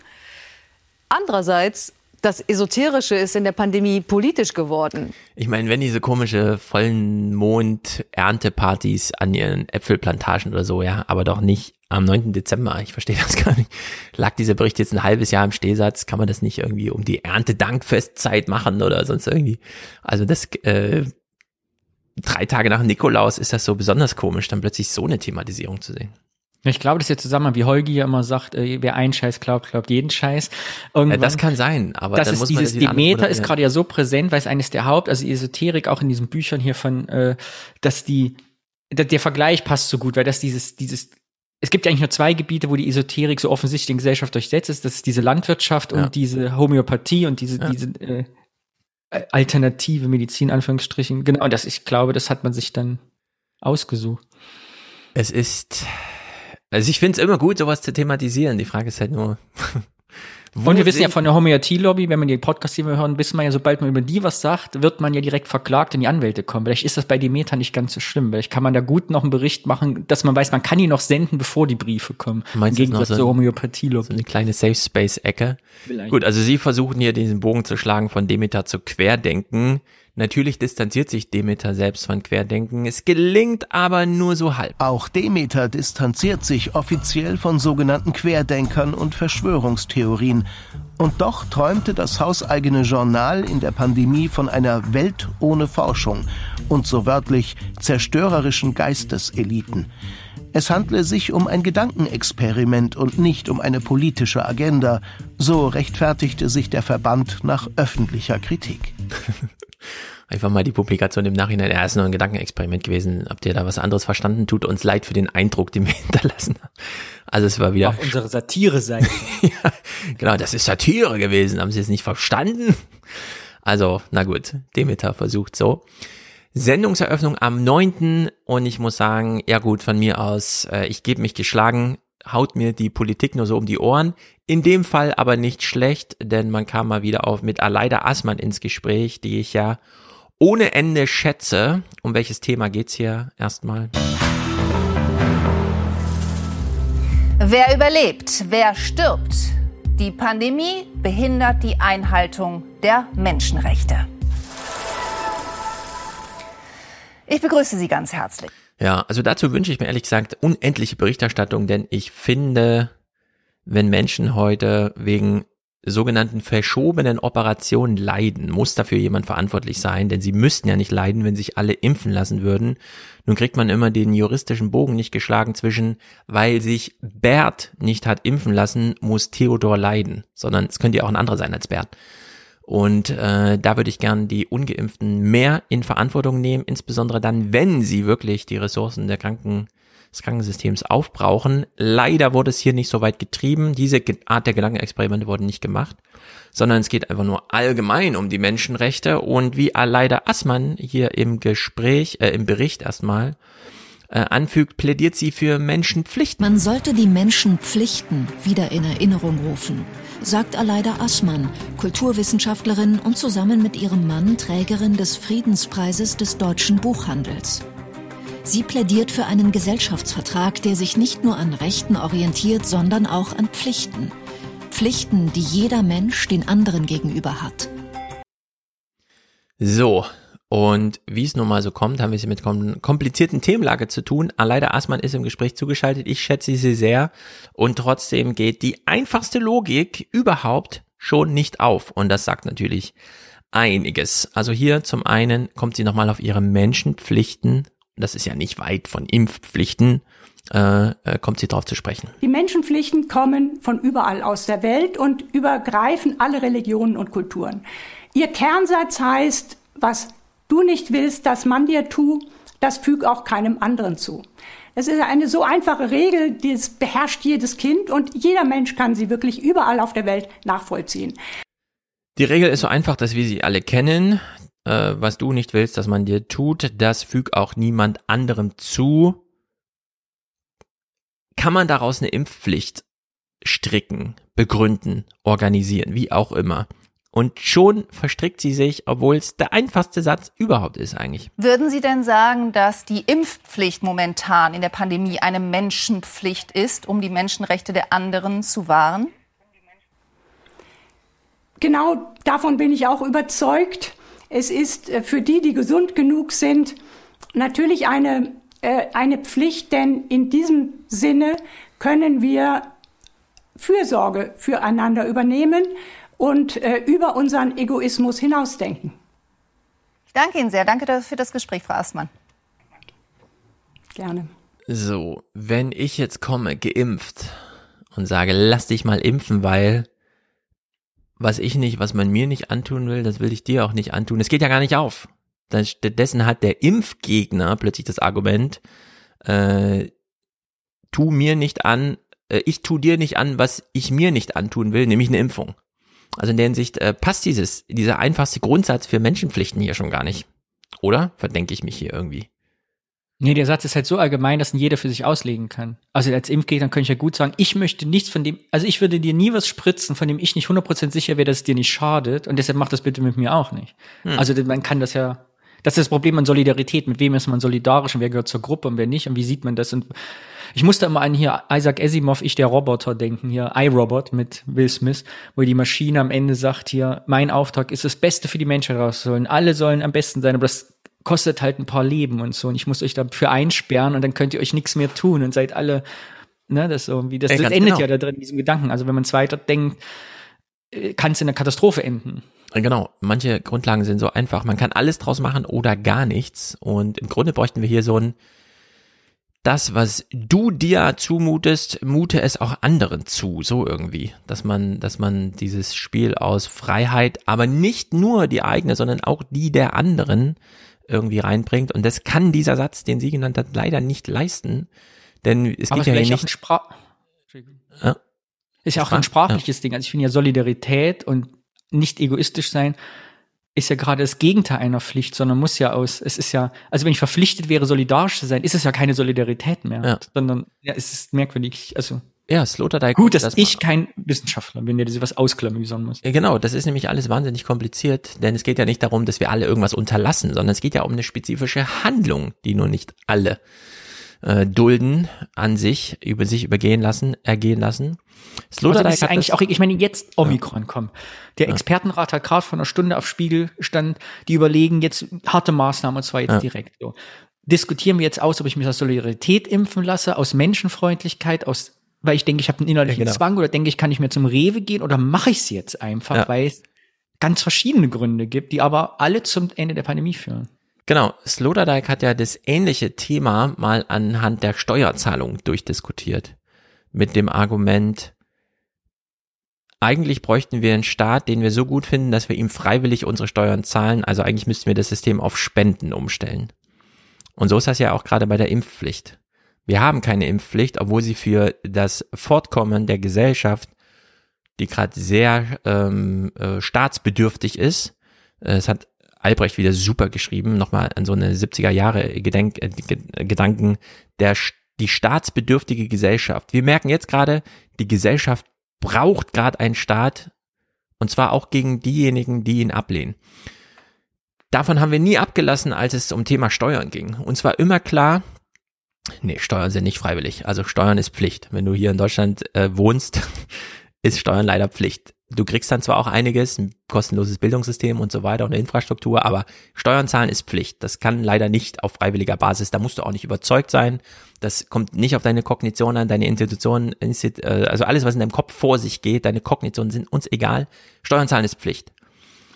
S24: Andererseits das Esoterische ist in der Pandemie politisch geworden.
S1: Ich meine, wenn diese komische vollen Mond-Erntepartys an ihren Äpfelplantagen oder so, ja, aber doch nicht am 9. Dezember, ich verstehe das *laughs* gar nicht. Lag dieser Bericht jetzt ein halbes Jahr im Stehsatz, kann man das nicht irgendwie um die Erntedankfestzeit machen oder sonst irgendwie? Also das, äh, drei Tage nach Nikolaus ist das so besonders komisch, dann plötzlich so eine Thematisierung zu sehen.
S10: Ich glaube, das ist jetzt zusammen, wie Holgi ja immer sagt, äh, wer einen Scheiß glaubt, glaubt jeden Scheiß.
S1: Irgendwann, ja, das kann sein, aber
S10: das ist dieses Demeter ist gerade ja so präsent, weil es eines der Haupt, also Esoterik auch in diesen Büchern hier von, äh, dass die, der, der Vergleich passt so gut, weil das dieses, dieses es gibt ja eigentlich nur zwei Gebiete, wo die Esoterik so offensichtlich in Gesellschaft durchsetzt ist. Das ist diese Landwirtschaft ja. und diese Homöopathie und diese, ja. diese äh, alternative Medizin, Anführungsstrichen. Genau, das, ich glaube, das hat man sich dann ausgesucht.
S1: Es ist also ich finde es immer gut, sowas zu thematisieren. Die Frage ist halt nur. *laughs*
S10: Und wir wissen ja von der Homöopathie-Lobby, wenn man die Podcasts hier hören, wissen wir ja, sobald man über die was sagt, wird man ja direkt verklagt und die Anwälte kommen. Vielleicht ist das bei Demeter nicht ganz so schlimm. Vielleicht kann man da gut noch einen Bericht machen, dass man weiß, man kann die noch senden, bevor die Briefe kommen.
S1: Meinst Im Gegensatz so zur Homöopathie-Lobby. So eine kleine Safe Space-Ecke. Gut, also sie versuchen hier diesen Bogen zu schlagen von Demeter zu Querdenken. Natürlich distanziert sich Demeter selbst von Querdenken, es gelingt aber nur so halb.
S47: Auch Demeter distanziert sich offiziell von sogenannten Querdenkern und Verschwörungstheorien. Und doch träumte das hauseigene Journal in der Pandemie von einer Welt ohne Forschung und so wörtlich zerstörerischen Geisteseliten. Es handle sich um ein Gedankenexperiment und nicht um eine politische Agenda, so rechtfertigte sich der Verband nach öffentlicher Kritik. *laughs*
S1: einfach mal die Publikation im Nachhinein, er ist nur ein Gedankenexperiment gewesen. Habt ihr da was anderes verstanden? Tut uns leid für den Eindruck, den wir *laughs* hinterlassen haben. Also es war wieder.
S10: Auf unsere Satire-Seite. *laughs*
S1: ja, genau, das ist Satire gewesen. Haben Sie es nicht verstanden? Also, na gut, Demeter versucht so. Sendungseröffnung am 9. Und ich muss sagen, ja gut, von mir aus, äh, ich gebe mich geschlagen, haut mir die Politik nur so um die Ohren. In dem Fall aber nicht schlecht, denn man kam mal wieder auf mit Aleida Assmann ins Gespräch, die ich ja ohne Ende schätze. Um welches Thema geht's hier erstmal?
S48: Wer überlebt? Wer stirbt? Die Pandemie behindert die Einhaltung der Menschenrechte. Ich begrüße Sie ganz herzlich.
S1: Ja, also dazu wünsche ich mir ehrlich gesagt unendliche Berichterstattung, denn ich finde, wenn Menschen heute wegen sogenannten verschobenen Operationen leiden, muss dafür jemand verantwortlich sein, denn sie müssten ja nicht leiden, wenn sich alle impfen lassen würden. Nun kriegt man immer den juristischen Bogen nicht geschlagen zwischen, weil sich Bert nicht hat impfen lassen, muss Theodor leiden, sondern es könnte ja auch ein anderer sein als Bert. Und äh, da würde ich gern die Ungeimpften mehr in Verantwortung nehmen, insbesondere dann, wenn sie wirklich die Ressourcen der Kranken des Krankensystems aufbrauchen. Leider wurde es hier nicht so weit getrieben. Diese Art der Gedankenexperimente wurden nicht gemacht, sondern es geht einfach nur allgemein um die Menschenrechte und wie leider Assmann hier im Gespräch, äh, im Bericht erstmal äh, anfügt, plädiert sie für Menschenpflichten.
S49: Man sollte die Menschenpflichten wieder in Erinnerung rufen, sagt Aleida Assmann, Kulturwissenschaftlerin und zusammen mit ihrem Mann Trägerin des Friedenspreises des deutschen Buchhandels. Sie plädiert für einen Gesellschaftsvertrag, der sich nicht nur an Rechten orientiert, sondern auch an Pflichten. Pflichten, die jeder Mensch den anderen gegenüber hat.
S1: So, und wie es nun mal so kommt, haben wir es mit komplizierten Themenlage zu tun. Leider Asman ist im Gespräch zugeschaltet. Ich schätze sie sehr. Und trotzdem geht die einfachste Logik überhaupt schon nicht auf. Und das sagt natürlich einiges. Also hier zum einen kommt sie nochmal auf ihre Menschenpflichten das ist ja nicht weit von Impfpflichten, äh, äh, kommt sie darauf zu sprechen.
S50: Die Menschenpflichten kommen von überall aus der Welt und übergreifen alle Religionen und Kulturen. Ihr Kernsatz heißt, was du nicht willst, dass man dir tu, das füg auch keinem anderen zu. Es ist eine so einfache Regel, die beherrscht jedes Kind und jeder Mensch kann sie wirklich überall auf der Welt nachvollziehen.
S1: Die Regel ist so einfach, dass wir sie alle kennen äh, was du nicht willst, dass man dir tut, das füg auch niemand anderem zu. Kann man daraus eine Impfpflicht stricken, begründen, organisieren, wie auch immer. Und schon verstrickt sie sich, obwohl es der einfachste Satz überhaupt ist eigentlich.
S48: Würden Sie denn sagen, dass die Impfpflicht momentan in der Pandemie eine Menschenpflicht ist, um die Menschenrechte der anderen zu wahren?
S50: Genau davon bin ich auch überzeugt. Es ist äh, für die, die gesund genug sind, natürlich eine, äh, eine Pflicht, denn in diesem Sinne können wir Fürsorge füreinander übernehmen und äh, über unseren Egoismus hinausdenken.
S48: Ich danke Ihnen sehr. Danke für das Gespräch, Frau Astmann.
S50: Gerne.
S1: So, wenn ich jetzt komme, geimpft und sage, lass dich mal impfen, weil was ich nicht, was man mir nicht antun will, das will ich dir auch nicht antun. Es geht ja gar nicht auf. Dann stattdessen hat der Impfgegner plötzlich das Argument, äh, tu mir nicht an, äh, ich tu dir nicht an, was ich mir nicht antun will, nämlich eine Impfung. Also in der Hinsicht äh, passt dieses, dieser einfachste Grundsatz für Menschenpflichten hier schon gar nicht. Oder? Verdenke ich mich hier irgendwie.
S10: Nee, der Satz ist halt so allgemein, dass ihn jeder für sich auslegen kann. Also als Impfgegner könnte ich ja gut sagen, ich möchte nichts von dem, also ich würde dir nie was spritzen, von dem ich nicht 100% sicher wäre, dass es dir nicht schadet und deshalb mach das bitte mit mir auch nicht. Hm. Also man kann das ja, das ist das Problem an Solidarität. Mit wem ist man solidarisch und wer gehört zur Gruppe und wer nicht und wie sieht man das? Und ich musste immer an hier Isaac Asimov, ich der Roboter denken, hier iRobot mit Will Smith, wo die Maschine am Ende sagt hier, mein Auftrag ist das Beste für die Menschheit rauszuholen. Alle sollen am besten sein, aber das kostet halt ein paar Leben und so. Und ich muss euch dafür einsperren und dann könnt ihr euch nichts mehr tun und seid alle, ne, das so, wie das, das endet genau. ja da drin, diesem Gedanken. Also wenn man es weiter denkt, äh, kann es in einer Katastrophe enden.
S1: Genau, manche Grundlagen sind so einfach. Man kann alles draus machen oder gar nichts. Und im Grunde bräuchten wir hier so ein, das, was du dir zumutest, mute es auch anderen zu, so irgendwie, dass man, dass man dieses Spiel aus Freiheit, aber nicht nur die eigene, sondern auch die der anderen irgendwie reinbringt. Und das kann dieser Satz, den sie genannt hat, leider nicht leisten. Denn es Aber geht ja hier nicht.
S10: Ist ja auch ein sprachliches ja. Ding. Also ich finde ja Solidarität und nicht egoistisch sein ist ja gerade das Gegenteil einer Pflicht, sondern muss ja aus, es ist ja, also wenn ich verpflichtet wäre, solidarisch zu sein, ist es ja keine Solidarität mehr, ja. sondern ja, es ist merkwürdig, also
S1: ja, Sloterdijk.
S10: Gut, dass das ich kein Wissenschaftler bin, der was ausklamüsern muss.
S1: Genau, das ist nämlich alles wahnsinnig kompliziert, denn es geht ja nicht darum, dass wir alle irgendwas unterlassen, sondern es geht ja um eine spezifische Handlung, die nur nicht alle äh, dulden an sich, über sich übergehen lassen, ergehen lassen.
S10: Sloterdijk also ist eigentlich auch, ich meine, jetzt Omikron ja. kommen. Der ja. Expertenrat hat gerade vor einer Stunde auf Spiegel stand, die überlegen jetzt harte Maßnahmen und zwar jetzt ja. direkt so. Diskutieren wir jetzt aus, ob ich mich aus Solidarität impfen lasse, aus Menschenfreundlichkeit, aus, weil ich denke, ich habe einen innerlichen genau. Zwang oder denke ich, kann ich mir zum Rewe gehen oder mache ich es jetzt einfach, weil es ganz verschiedene Gründe gibt, die aber alle zum Ende der Pandemie führen.
S1: Genau, Sloterdijk hat ja das ähnliche Thema mal anhand der Steuerzahlung durchdiskutiert. Mit dem Argument, eigentlich bräuchten wir einen Staat, den wir so gut finden, dass wir ihm freiwillig unsere Steuern zahlen. Also eigentlich müssten wir das System auf Spenden umstellen. Und so ist das ja auch gerade bei der Impfpflicht. Wir haben keine Impfpflicht, obwohl sie für das Fortkommen der Gesellschaft, die gerade sehr ähm, äh, staatsbedürftig ist, äh, es hat Albrecht wieder super geschrieben, nochmal an so eine 70er Jahre Gedenk, äh, Gedanken, der, die staatsbedürftige Gesellschaft. Wir merken jetzt gerade, die Gesellschaft braucht gerade einen Staat, und zwar auch gegen diejenigen, die ihn ablehnen. Davon haben wir nie abgelassen, als es um Thema Steuern ging. Und zwar immer klar, nee, Steuern sind nicht freiwillig. Also Steuern ist Pflicht. Wenn du hier in Deutschland äh, wohnst, *laughs* ist Steuern leider Pflicht du kriegst dann zwar auch einiges, ein kostenloses Bildungssystem und so weiter und eine Infrastruktur, aber Steuern zahlen ist Pflicht. Das kann leider nicht auf freiwilliger Basis. Da musst du auch nicht überzeugt sein. Das kommt nicht auf deine Kognition an, deine Institutionen, äh, also alles, was in deinem Kopf vor sich geht, deine Kognitionen sind uns egal. Steuern zahlen ist Pflicht.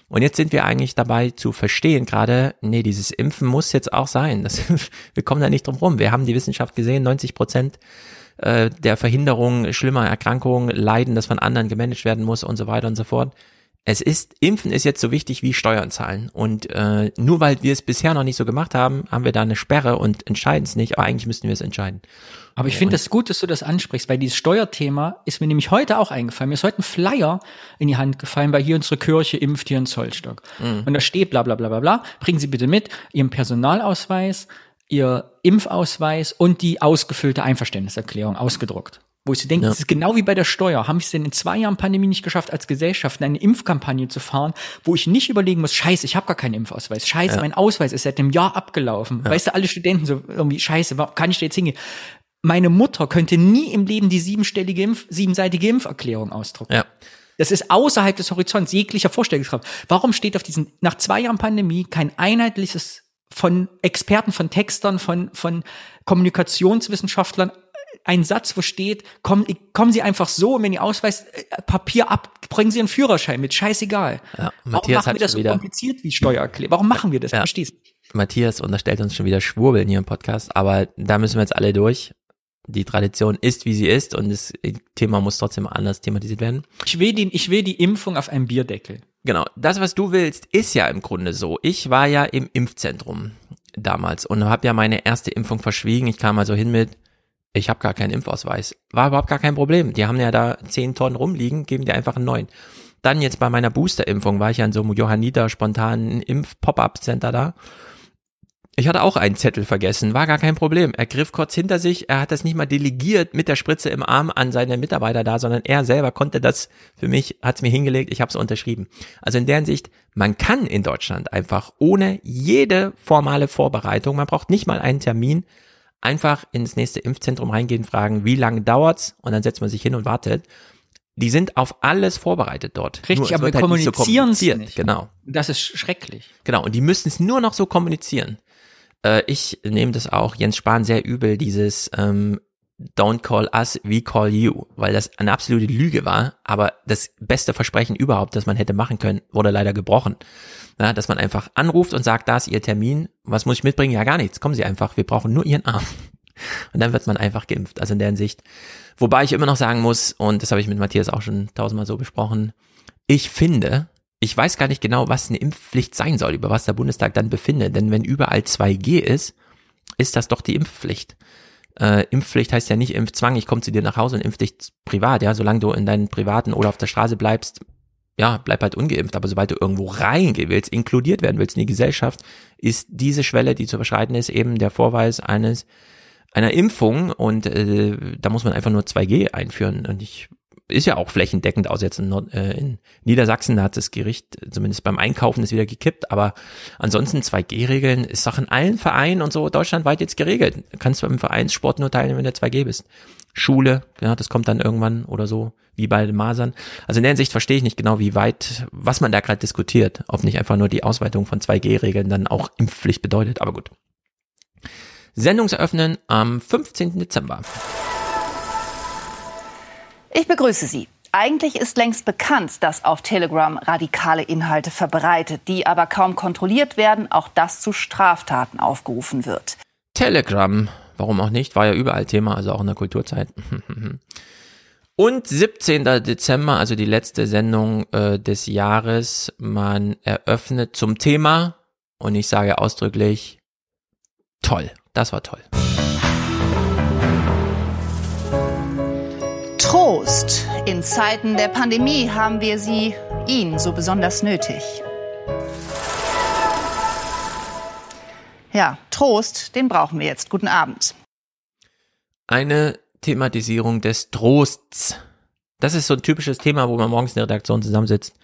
S1: Und jetzt sind wir eigentlich dabei zu verstehen, gerade, nee, dieses Impfen muss jetzt auch sein. Das, *laughs* wir kommen da nicht drum rum. Wir haben die Wissenschaft gesehen, 90 Prozent äh, der Verhinderung schlimmer Erkrankungen, Leiden, das von anderen gemanagt werden muss und so weiter und so fort. Es ist, Impfen ist jetzt so wichtig wie Steuern zahlen. Und äh, nur weil wir es bisher noch nicht so gemacht haben, haben wir da eine Sperre und entscheiden es nicht, aber eigentlich müssten wir es entscheiden.
S10: Aber ich finde es das gut, dass du das ansprichst, weil dieses Steuerthema ist mir nämlich heute auch eingefallen. Mir ist heute ein Flyer in die Hand gefallen, weil hier unsere Kirche impft hier in Zollstock. Mhm. Und da steht bla bla bla bla bla. Bringen Sie bitte mit Ihren Personalausweis, ihr Impfausweis und die ausgefüllte Einverständniserklärung ausgedruckt. Wo ich so denke, ja. das ist genau wie bei der Steuer. Haben wir es denn in zwei Jahren Pandemie nicht geschafft, als Gesellschaft eine Impfkampagne zu fahren, wo ich nicht überlegen muss, scheiße, ich habe gar keinen Impfausweis. Scheiße, ja. mein Ausweis ist seit einem Jahr abgelaufen. Ja. Weißt du, alle Studenten so irgendwie, scheiße, kann ich da jetzt hingehen? Meine Mutter könnte nie im Leben die siebenstellige Impf, siebenseitige Impferklärung ausdrucken. Ja. Das ist außerhalb des Horizonts jeglicher Vorstellungskraft. Warum steht auf diesen, nach zwei Jahren Pandemie kein einheitliches von Experten, von Textern, von, von Kommunikationswissenschaftlern ein Satz, wo steht, kommen, kommen Sie einfach so und wenn Ihr Ausweis äh, Papier ab, bringen Sie einen Führerschein mit, scheißegal. Ja, Warum machen wir das so kompliziert wie Steuererklärung? Warum machen wir das? Ja. Verstehst
S1: Matthias unterstellt uns schon wieder Schwurbeln hier im Podcast, aber da müssen wir jetzt alle durch. Die Tradition ist, wie sie ist und das Thema muss trotzdem anders thematisiert werden.
S10: Ich will, die, ich will die Impfung auf einem Bierdeckel.
S1: Genau, das, was du willst, ist ja im Grunde so. Ich war ja im Impfzentrum damals und habe ja meine erste Impfung verschwiegen. Ich kam also hin mit, ich habe gar keinen Impfausweis. War überhaupt gar kein Problem. Die haben ja da zehn Tonnen rumliegen, geben dir einfach einen neuen. Dann jetzt bei meiner Boosterimpfung war ich ja in so einem Johanniter spontanen Impf-Pop-Up-Center da ich hatte auch einen Zettel vergessen, war gar kein Problem. Er griff kurz hinter sich, er hat das nicht mal delegiert mit der Spritze im Arm an seine Mitarbeiter da, sondern er selber konnte das für mich, hat es mir hingelegt, ich habe es unterschrieben. Also in deren Sicht, man kann in Deutschland einfach ohne jede formale Vorbereitung, man braucht nicht mal einen Termin, einfach ins nächste Impfzentrum reingehen, fragen, wie lange dauert's und dann setzt man sich hin und wartet. Die sind auf alles vorbereitet dort.
S10: Richtig, nur, aber wir halt kommunizieren
S1: so nicht. Genau.
S10: Das ist schrecklich.
S1: Genau, und die müssen es nur noch so kommunizieren. Äh, ich nehme das auch Jens Spahn sehr übel, dieses ähm, Don't call us, we call you, weil das eine absolute Lüge war, aber das beste Versprechen überhaupt, das man hätte machen können, wurde leider gebrochen. Ja, dass man einfach anruft und sagt, da ist Ihr Termin, was muss ich mitbringen? Ja, gar nichts, kommen Sie einfach, wir brauchen nur Ihren Arm. *laughs* Und dann wird man einfach geimpft, also in der Hinsicht. Wobei ich immer noch sagen muss, und das habe ich mit Matthias auch schon tausendmal so besprochen, ich finde, ich weiß gar nicht genau, was eine Impfpflicht sein soll, über was der Bundestag dann befindet. Denn wenn überall 2G ist, ist das doch die Impfpflicht. Äh, Impfpflicht heißt ja nicht Impfzwang, ich komme zu dir nach Hause und impf dich privat, ja, solange du in deinen privaten oder auf der Straße bleibst, ja, bleib halt ungeimpft, aber sobald du irgendwo reingehen willst, inkludiert werden willst in die Gesellschaft, ist diese Schwelle, die zu überschreiten ist, eben der Vorweis eines einer Impfung und äh, da muss man einfach nur 2G einführen und ich ist ja auch flächendeckend aus jetzt in, Nord äh, in Niedersachsen, da hat das Gericht zumindest beim Einkaufen ist wieder gekippt, aber ansonsten 2G-Regeln ist doch in allen Vereinen und so deutschlandweit jetzt geregelt. Du kannst beim Vereinssport nur teilnehmen, wenn du 2G bist. Schule, ja, das kommt dann irgendwann oder so, wie bei den Masern. Also in der Hinsicht verstehe ich nicht genau, wie weit, was man da gerade diskutiert, ob nicht einfach nur die Ausweitung von 2G-Regeln dann auch Impfpflicht bedeutet, aber gut. Sendungseröffnen am 15. Dezember.
S48: Ich begrüße Sie. Eigentlich ist längst bekannt, dass auf Telegram radikale Inhalte verbreitet, die aber kaum kontrolliert werden, auch das zu Straftaten aufgerufen wird.
S1: Telegram, warum auch nicht, war ja überall Thema, also auch in der Kulturzeit. *laughs* Und 17. Dezember, also die letzte Sendung äh, des Jahres, man eröffnet zum Thema und ich sage ausdrücklich, toll, das war toll.
S48: Trost. In Zeiten der Pandemie haben wir sie, ihn, so besonders nötig. Ja, Trost, den brauchen wir jetzt. Guten Abend.
S1: Eine Thematisierung des Trosts. Das ist so ein typisches Thema, wo man morgens in der Redaktion zusammensitzt.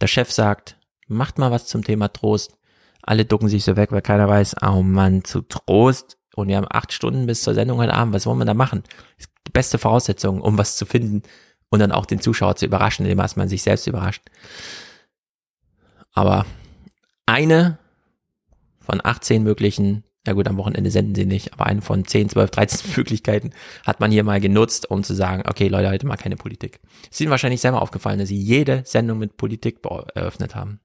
S1: Der Chef sagt, macht mal was zum Thema Trost. Alle ducken sich so weg, weil keiner weiß, oh Mann, zu Trost. Und wir haben acht Stunden bis zur Sendung heute Abend. Was wollen wir da machen? die beste Voraussetzung, um was zu finden und dann auch den Zuschauer zu überraschen, indem man sich selbst überrascht. Aber eine von 18 möglichen, ja gut, am Wochenende senden sie nicht, aber eine von 10, 12, 13 Möglichkeiten hat man hier mal genutzt, um zu sagen, okay, Leute, heute mal keine Politik. Es ist ihnen wahrscheinlich selber aufgefallen, dass sie jede Sendung mit Politik eröffnet haben.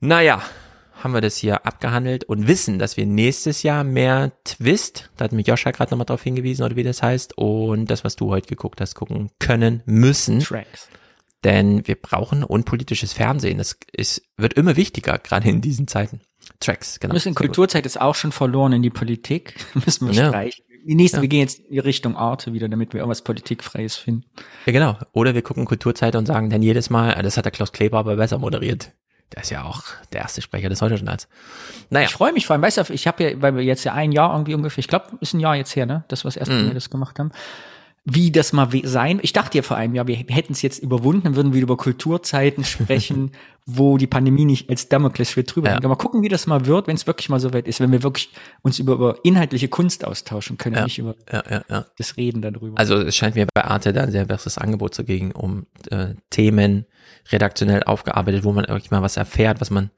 S1: Naja, haben wir das hier abgehandelt und wissen, dass wir nächstes Jahr mehr Twist, da hat mich Joscha gerade nochmal darauf hingewiesen, oder wie das heißt, und das, was du heute geguckt hast, gucken können müssen. Tracks. Denn wir brauchen unpolitisches Fernsehen. Das ist, wird immer wichtiger, gerade in diesen Zeiten. Tracks,
S10: genau. Müssen Kulturzeit ist auch schon verloren in die Politik. *laughs* müssen wir ja. streichen. Die nächste, ja. wir gehen jetzt in die Richtung Arte wieder, damit wir irgendwas Politikfreies finden.
S1: Ja, genau. Oder wir gucken Kulturzeit und sagen dann jedes Mal, ah, das hat der Klaus Kleber aber besser moderiert. Der ist ja auch der erste Sprecher des Heute-Journals.
S10: Naja. Ich freue mich vor allem, weißt du, ich habe ja, weil wir jetzt ja ein Jahr irgendwie ungefähr, ich glaube, ist ein Jahr jetzt her, ne? Das, was erst mm. wir das gemacht haben. Wie das mal sein. Ich dachte ja vor einem Jahr, wir hätten es jetzt überwunden, würden wir über Kulturzeiten sprechen, *laughs* wo die Pandemie nicht als Damoklesschwert drüber ja. hängt. Mal gucken, wie das mal wird, wenn es wirklich mal so weit ist, wenn wir wirklich uns über, über inhaltliche Kunst austauschen können, ja. nicht über ja, ja, ja. das Reden darüber.
S1: Also es scheint mir bei Arte da ein sehr besseres Angebot zu geben, um äh, Themen redaktionell aufgearbeitet, wo man wirklich mal was erfährt, was man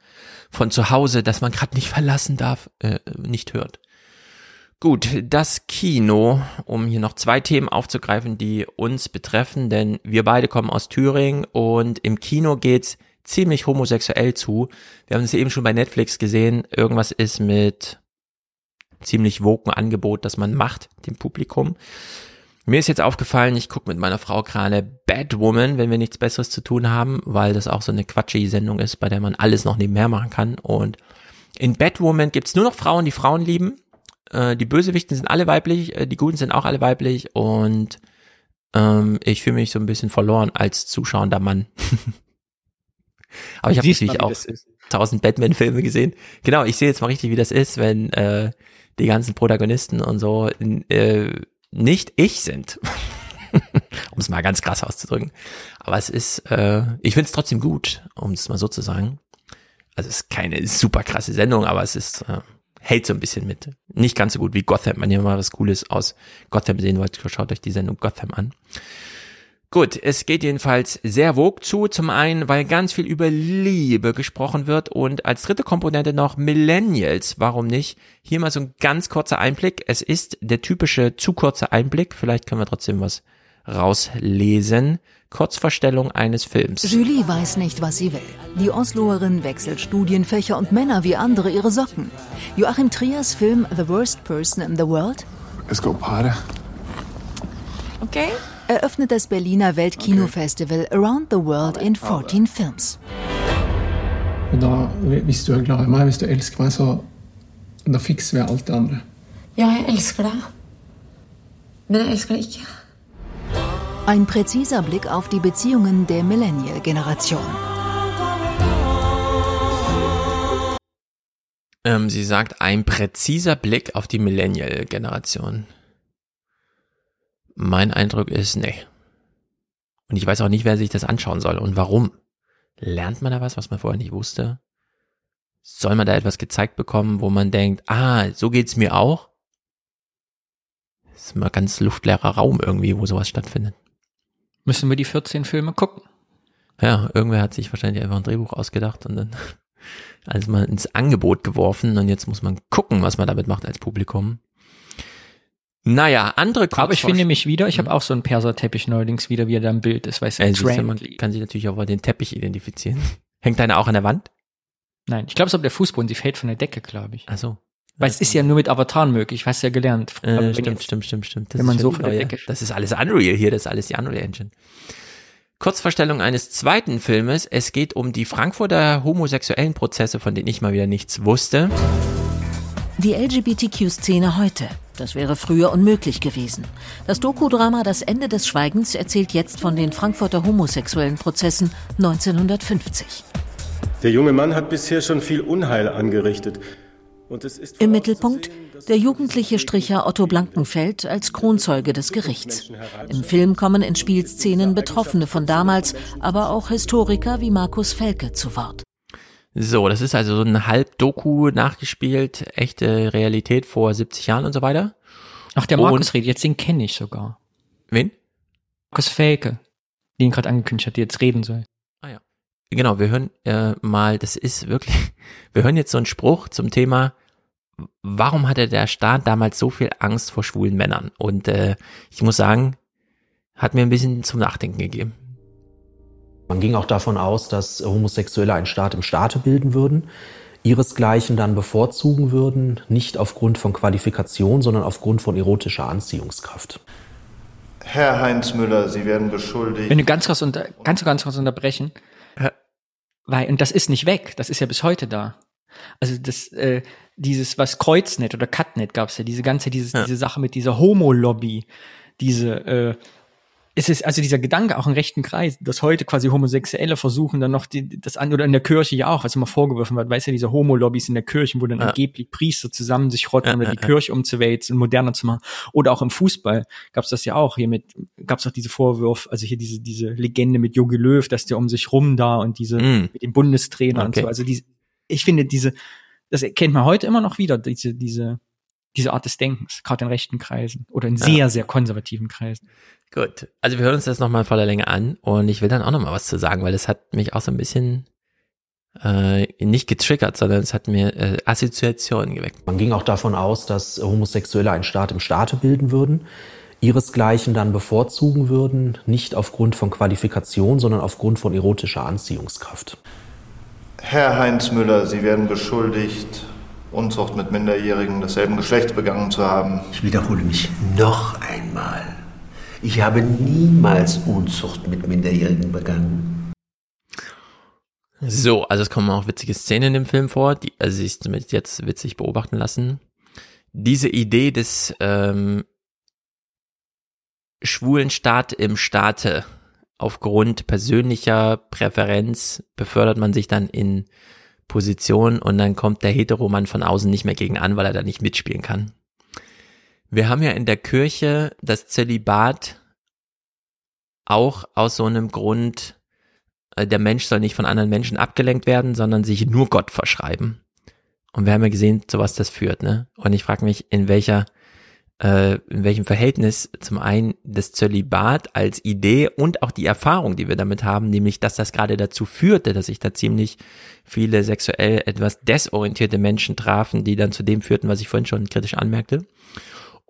S1: von zu Hause, das man gerade nicht verlassen darf, äh, nicht hört. Gut, das Kino, um hier noch zwei Themen aufzugreifen, die uns betreffen, denn wir beide kommen aus Thüringen und im Kino geht's ziemlich homosexuell zu. Wir haben es eben schon bei Netflix gesehen, irgendwas ist mit ziemlich woken Angebot, das man macht dem Publikum. Mir ist jetzt aufgefallen, ich gucke mit meiner Frau gerade Batwoman, wenn wir nichts Besseres zu tun haben, weil das auch so eine quatschige Sendung ist, bei der man alles noch nebenher machen kann. Und in Batwoman gibt's nur noch Frauen, die Frauen lieben. Äh, die Bösewichten sind alle weiblich, äh, die Guten sind auch alle weiblich und ähm, ich fühle mich so ein bisschen verloren als zuschauender Mann. *laughs* Aber ich habe natürlich auch tausend Batman-Filme gesehen. Genau, ich sehe jetzt mal richtig, wie das ist, wenn äh, die ganzen Protagonisten und so in, äh, nicht ich sind. *laughs* um es mal ganz krass auszudrücken. Aber es ist, äh, ich finde es trotzdem gut, um es mal so zu sagen. Also es ist keine super krasse Sendung, aber es ist, äh, hält so ein bisschen mit. Nicht ganz so gut wie Gotham. Wenn ihr mal was Cooles aus Gotham sehen wollt, schaut euch die Sendung Gotham an. Gut, es geht jedenfalls sehr wog zu. Zum einen, weil ganz viel über Liebe gesprochen wird und als dritte Komponente noch Millennials. Warum nicht? Hier mal so ein ganz kurzer Einblick. Es ist der typische zu kurze Einblick. Vielleicht können wir trotzdem was rauslesen. Kurzvorstellung eines Films.
S49: Julie weiß nicht, was sie will. Die Osloerin wechselt Studienfächer und Männer wie andere ihre Socken. Joachim Triers Film The Worst Person in the World.
S51: Let's go party.
S49: Okay eröffnet das Berliner Weltkinofestival Around the World in 14 Films.
S51: da, hvis du er glad i meg, hvis du elsker meg, så da fikser vi alt det andre.
S52: Ja, jeg elsker deg. Men jeg elsker deg ikke.
S49: Ein präziser Blick auf die Beziehungen der Millennial-Generation.
S1: Ähm, sie sagt, ein präziser Blick auf die Millennial-Generation. Mein Eindruck ist, nee. Und ich weiß auch nicht, wer sich das anschauen soll und warum. Lernt man da was, was man vorher nicht wusste? Soll man da etwas gezeigt bekommen, wo man denkt, ah, so geht's mir auch? Das ist immer ganz luftleerer Raum irgendwie, wo sowas stattfindet.
S10: Müssen wir die 14 Filme gucken?
S1: Ja, irgendwer hat sich wahrscheinlich einfach ein Drehbuch ausgedacht und dann *laughs* alles mal ins Angebot geworfen und jetzt muss man gucken, was man damit macht als Publikum. Naja, andere
S10: Aber ich finde mich wieder, ich habe auch so einen Perserteppich neuerdings wieder, wie er da im Bild ist, weißt du,
S1: also man kann sich natürlich auch den Teppich identifizieren. *laughs* Hängt deine auch an der Wand?
S10: Nein, ich glaube, es ist auf der Fußboden, sie fällt von der Decke, glaube ich.
S1: Ach so.
S10: Weil es ist ja nur mit Avataren möglich, hast ja gelernt.
S1: Äh, stimmt, jetzt, stimmt, stimmt, stimmt,
S10: Das wenn man so von der Decke.
S1: Das ist alles Unreal hier, das ist alles die Unreal Engine. Kurzvorstellung eines zweiten Filmes. Es geht um die Frankfurter homosexuellen Prozesse, von denen ich mal wieder nichts wusste.
S49: Die LGBTQ-Szene heute. Das wäre früher unmöglich gewesen. Das Dokudrama Das Ende des Schweigens erzählt jetzt von den Frankfurter homosexuellen Prozessen 1950.
S53: Der junge Mann hat bisher schon viel Unheil angerichtet.
S49: Im Mittelpunkt der jugendliche Stricher Otto Blankenfeld als Kronzeuge des Gerichts. Im Film kommen in Spielszenen Betroffene von damals, aber auch Historiker wie Markus Felke zu Wort.
S1: So, das ist also so ein Halb-Doku nachgespielt, echte Realität vor 70 Jahren und so weiter.
S10: Ach, der Markus und, redet, jetzt den kenne ich sogar.
S1: Wen?
S10: Markus Felke, den gerade angekündigt hat, der jetzt reden soll.
S1: Ah ja. Genau, wir hören äh, mal, das ist wirklich, *laughs* wir hören jetzt so einen Spruch zum Thema, warum hatte der Staat damals so viel Angst vor schwulen Männern? Und äh, ich muss sagen, hat mir ein bisschen zum Nachdenken gegeben.
S54: Man ging auch davon aus, dass Homosexuelle einen Staat im Staate bilden würden, ihresgleichen dann bevorzugen würden, nicht aufgrund von Qualifikation, sondern aufgrund von erotischer Anziehungskraft.
S53: Herr Heinz Müller, Sie werden beschuldigt.
S10: Wenn du ganz kurz, unter, ganz, ganz kurz unterbrechen, weil, und das ist nicht weg, das ist ja bis heute da. Also das, äh, dieses, was Kreuznet oder Cutnet gab's ja, diese ganze, dieses, ja. diese Sache mit dieser Homo-Lobby, diese, äh, es ist also dieser Gedanke auch im rechten Kreis, dass heute quasi Homosexuelle versuchen dann noch die, das an oder in der Kirche ja auch, was immer vorgeworfen wird, weißt du, diese Homo-Lobbys in der Kirche, wo dann ja. angeblich Priester zusammen sich rotten, ja, um ja, die Kirche umzuwälzen und moderner zu machen. Oder auch im Fußball gab's das ja auch hier mit, gab's auch diese Vorwürfe, also hier diese diese Legende mit Jogi Löw, dass der um sich rum da und diese mm. mit dem Bundestrainer okay. und so. Also diese, ich finde diese, das kennt man heute immer noch wieder, diese diese diese Art des Denkens, gerade in rechten Kreisen oder in sehr, sehr konservativen Kreisen.
S1: Gut, also wir hören uns das nochmal in voller Länge an und ich will dann auch nochmal was zu sagen, weil es hat mich auch so ein bisschen äh, nicht getriggert, sondern es hat mir äh, Assoziationen geweckt.
S54: Man ging auch davon aus, dass Homosexuelle einen Staat im Staate bilden würden, ihresgleichen dann bevorzugen würden, nicht aufgrund von Qualifikation, sondern aufgrund von erotischer Anziehungskraft.
S53: Herr Heinz Müller, Sie werden beschuldigt, Unzucht mit Minderjährigen desselben Geschlechts begangen zu haben.
S55: Ich wiederhole mich noch einmal. Ich habe niemals Unzucht mit Minderjährigen begangen.
S1: So, also es kommen auch witzige Szenen in dem Film vor, die, also damit jetzt witzig beobachten lassen. Diese Idee des ähm, schwulen Staat im Staate aufgrund persönlicher Präferenz befördert man sich dann in Position und dann kommt der Heteromann von außen nicht mehr gegen an, weil er da nicht mitspielen kann. Wir haben ja in der Kirche das Zölibat auch aus so einem Grund, äh, der Mensch soll nicht von anderen Menschen abgelenkt werden, sondern sich nur Gott verschreiben. Und wir haben ja gesehen, zu was das führt, ne? Und ich frage mich, in welcher, äh, in welchem Verhältnis zum einen das Zölibat als Idee und auch die Erfahrung, die wir damit haben, nämlich, dass das gerade dazu führte, dass sich da ziemlich viele sexuell etwas desorientierte Menschen trafen, die dann zu dem führten, was ich vorhin schon kritisch anmerkte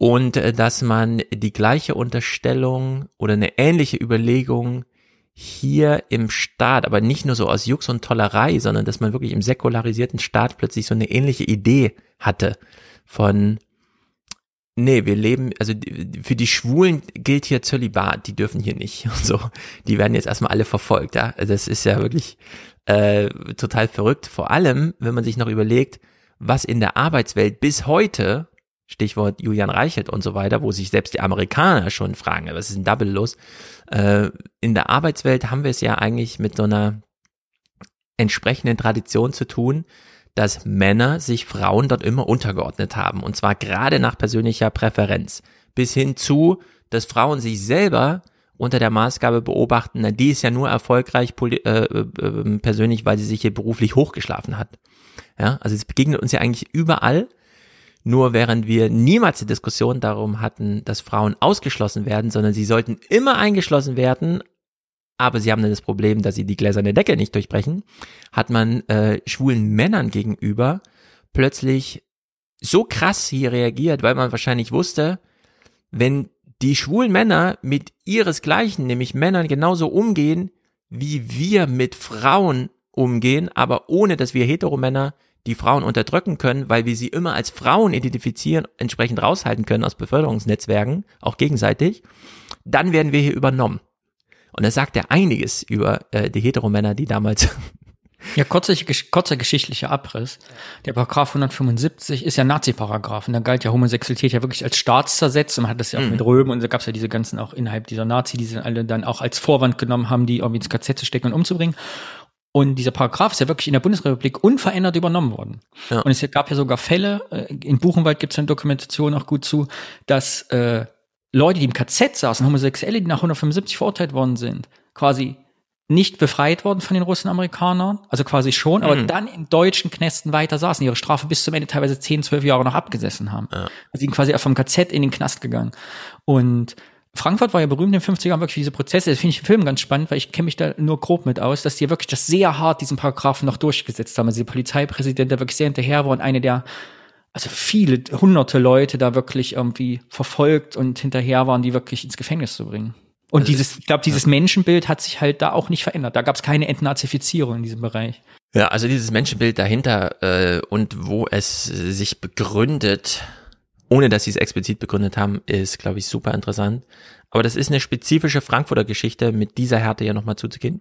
S1: und äh, dass man die gleiche Unterstellung oder eine ähnliche Überlegung hier im Staat, aber nicht nur so aus Jux und Tollerei, sondern dass man wirklich im säkularisierten Staat plötzlich so eine ähnliche Idee hatte von Nee, wir leben, also für die Schwulen gilt hier Zölibat, die dürfen hier nicht *laughs* und so. Die werden jetzt erstmal alle verfolgt, ja. Also das ist ja wirklich äh, total verrückt. Vor allem, wenn man sich noch überlegt, was in der Arbeitswelt bis heute Stichwort Julian Reichelt und so weiter, wo sich selbst die Amerikaner schon fragen, was ist ein Double los? Äh, in der Arbeitswelt haben wir es ja eigentlich mit so einer entsprechenden Tradition zu tun, dass Männer sich Frauen dort immer untergeordnet haben. Und zwar gerade nach persönlicher Präferenz. Bis hin zu, dass Frauen sich selber unter der Maßgabe beobachten, na, die ist ja nur erfolgreich äh, äh, persönlich, weil sie sich hier beruflich hochgeschlafen hat. Ja, also es begegnet uns ja eigentlich überall. Nur während wir niemals die Diskussion darum hatten, dass Frauen ausgeschlossen werden, sondern sie sollten immer eingeschlossen werden, aber sie haben dann das Problem, dass sie die gläserne Decke nicht durchbrechen, hat man äh, schwulen Männern gegenüber plötzlich so krass hier reagiert, weil man wahrscheinlich wusste, wenn die schwulen Männer mit ihresgleichen, nämlich Männern genauso umgehen, wie wir mit Frauen umgehen, aber ohne dass wir Heteromänner die Frauen unterdrücken können, weil wir sie immer als Frauen identifizieren, entsprechend raushalten können aus Beförderungsnetzwerken, auch gegenseitig, dann werden wir hier übernommen. Und das sagt ja einiges über äh, die Heteromänner, die damals *laughs*
S10: Ja, kurzer, kurzer geschichtlicher Abriss. Der Paragraph 175 ist ja Nazi-Paragraph und da galt ja Homosexualität ja wirklich als Staatszersetzung. Man hat das ja auch mhm. mit Römen und da gab es ja diese ganzen auch innerhalb dieser Nazi, die sie alle dann auch als Vorwand genommen haben, die irgendwie ins KZ zu stecken und umzubringen. Und dieser Paragraph ist ja wirklich in der Bundesrepublik unverändert übernommen worden. Ja. Und es gab ja sogar Fälle, äh, in Buchenwald gibt es eine Dokumentation auch gut zu, dass äh, Leute, die im KZ saßen, Homosexuelle, die nach 175 verurteilt worden sind, quasi nicht befreit worden von den russen Amerikanern, also quasi schon, aber mhm. dann in deutschen Knästen weiter saßen, ihre Strafe bis zum Ende teilweise 10, 12 Jahre noch abgesessen haben. Ja. Also sie sind quasi vom KZ in den Knast gegangen. Und Frankfurt war ja berühmt in den 50er Jahren wirklich diese Prozesse. Das finde ich im Film ganz spannend, weil ich kenne mich da nur grob mit aus, dass die wirklich das sehr hart diesen Paragraphen noch durchgesetzt haben. Also der Polizeipräsident, der wirklich sehr hinterher war und eine der, also viele hunderte Leute da wirklich irgendwie verfolgt und hinterher waren, die wirklich ins Gefängnis zu bringen. Und dieses, ich glaube, dieses Menschenbild hat sich halt da auch nicht verändert. Da gab es keine Entnazifizierung in diesem Bereich.
S1: Ja, also dieses Menschenbild dahinter äh, und wo es sich begründet, ohne dass sie es explizit begründet haben, ist, glaube ich, super interessant. Aber das ist eine spezifische Frankfurter Geschichte, mit dieser Härte ja nochmal zuzugehen.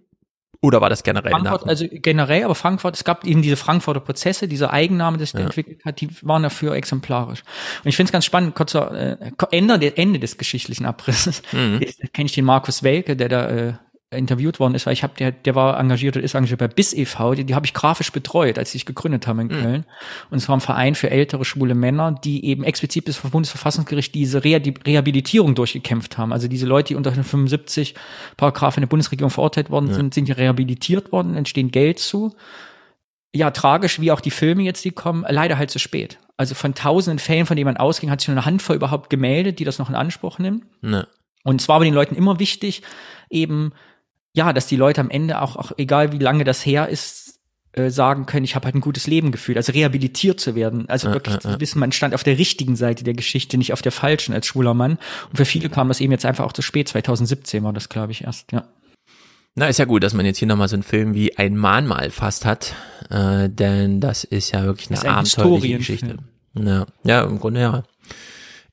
S1: Oder war das generell?
S10: Frankfurt, also generell, aber Frankfurt, es gab eben diese Frankfurter Prozesse, diese Eigenname, sich ja. entwickelt hat, die waren dafür exemplarisch. Und ich finde es ganz spannend, kurzer äh, Ende, Ende des geschichtlichen Abrisses, mhm. kenne ich den Markus Welke, der da äh, interviewt worden ist, weil ich habe der der war engagiert und ist engagiert bei BIS e.V., die, die habe ich grafisch betreut, als sie sich gegründet haben in mhm. Köln. Und es war ein Verein für ältere schwule Männer, die eben explizit bis vom Bundesverfassungsgericht diese Reha Rehabilitierung durchgekämpft haben. Also diese Leute, die unter den 75 Paragraph in der Bundesregierung verurteilt worden ja. sind, sind hier rehabilitiert worden, entstehen Geld zu. Ja, tragisch, wie auch die Filme jetzt, die kommen, leider halt zu spät. Also von tausenden Fällen, von denen man ausging, hat sich nur eine Handvoll überhaupt gemeldet, die das noch in Anspruch nimmt. Ne. Und zwar war den Leuten immer wichtig, eben ja, dass die Leute am Ende auch, auch egal wie lange das her ist, äh, sagen können, ich habe halt ein gutes Leben gefühlt, also rehabilitiert zu werden, also ja, wirklich zu wissen, man stand auf der richtigen Seite der Geschichte, nicht auf der falschen als schwuler Mann. Und für viele kam das eben jetzt einfach auch zu spät. 2017 war das, glaube ich, erst, ja.
S1: Na, ist ja gut, dass man jetzt hier nochmal so einen Film wie Ein Mahnmal fast hat, äh, denn das ist ja wirklich eine abenteuerliche Geschichte. Ja, ja, im Grunde ja.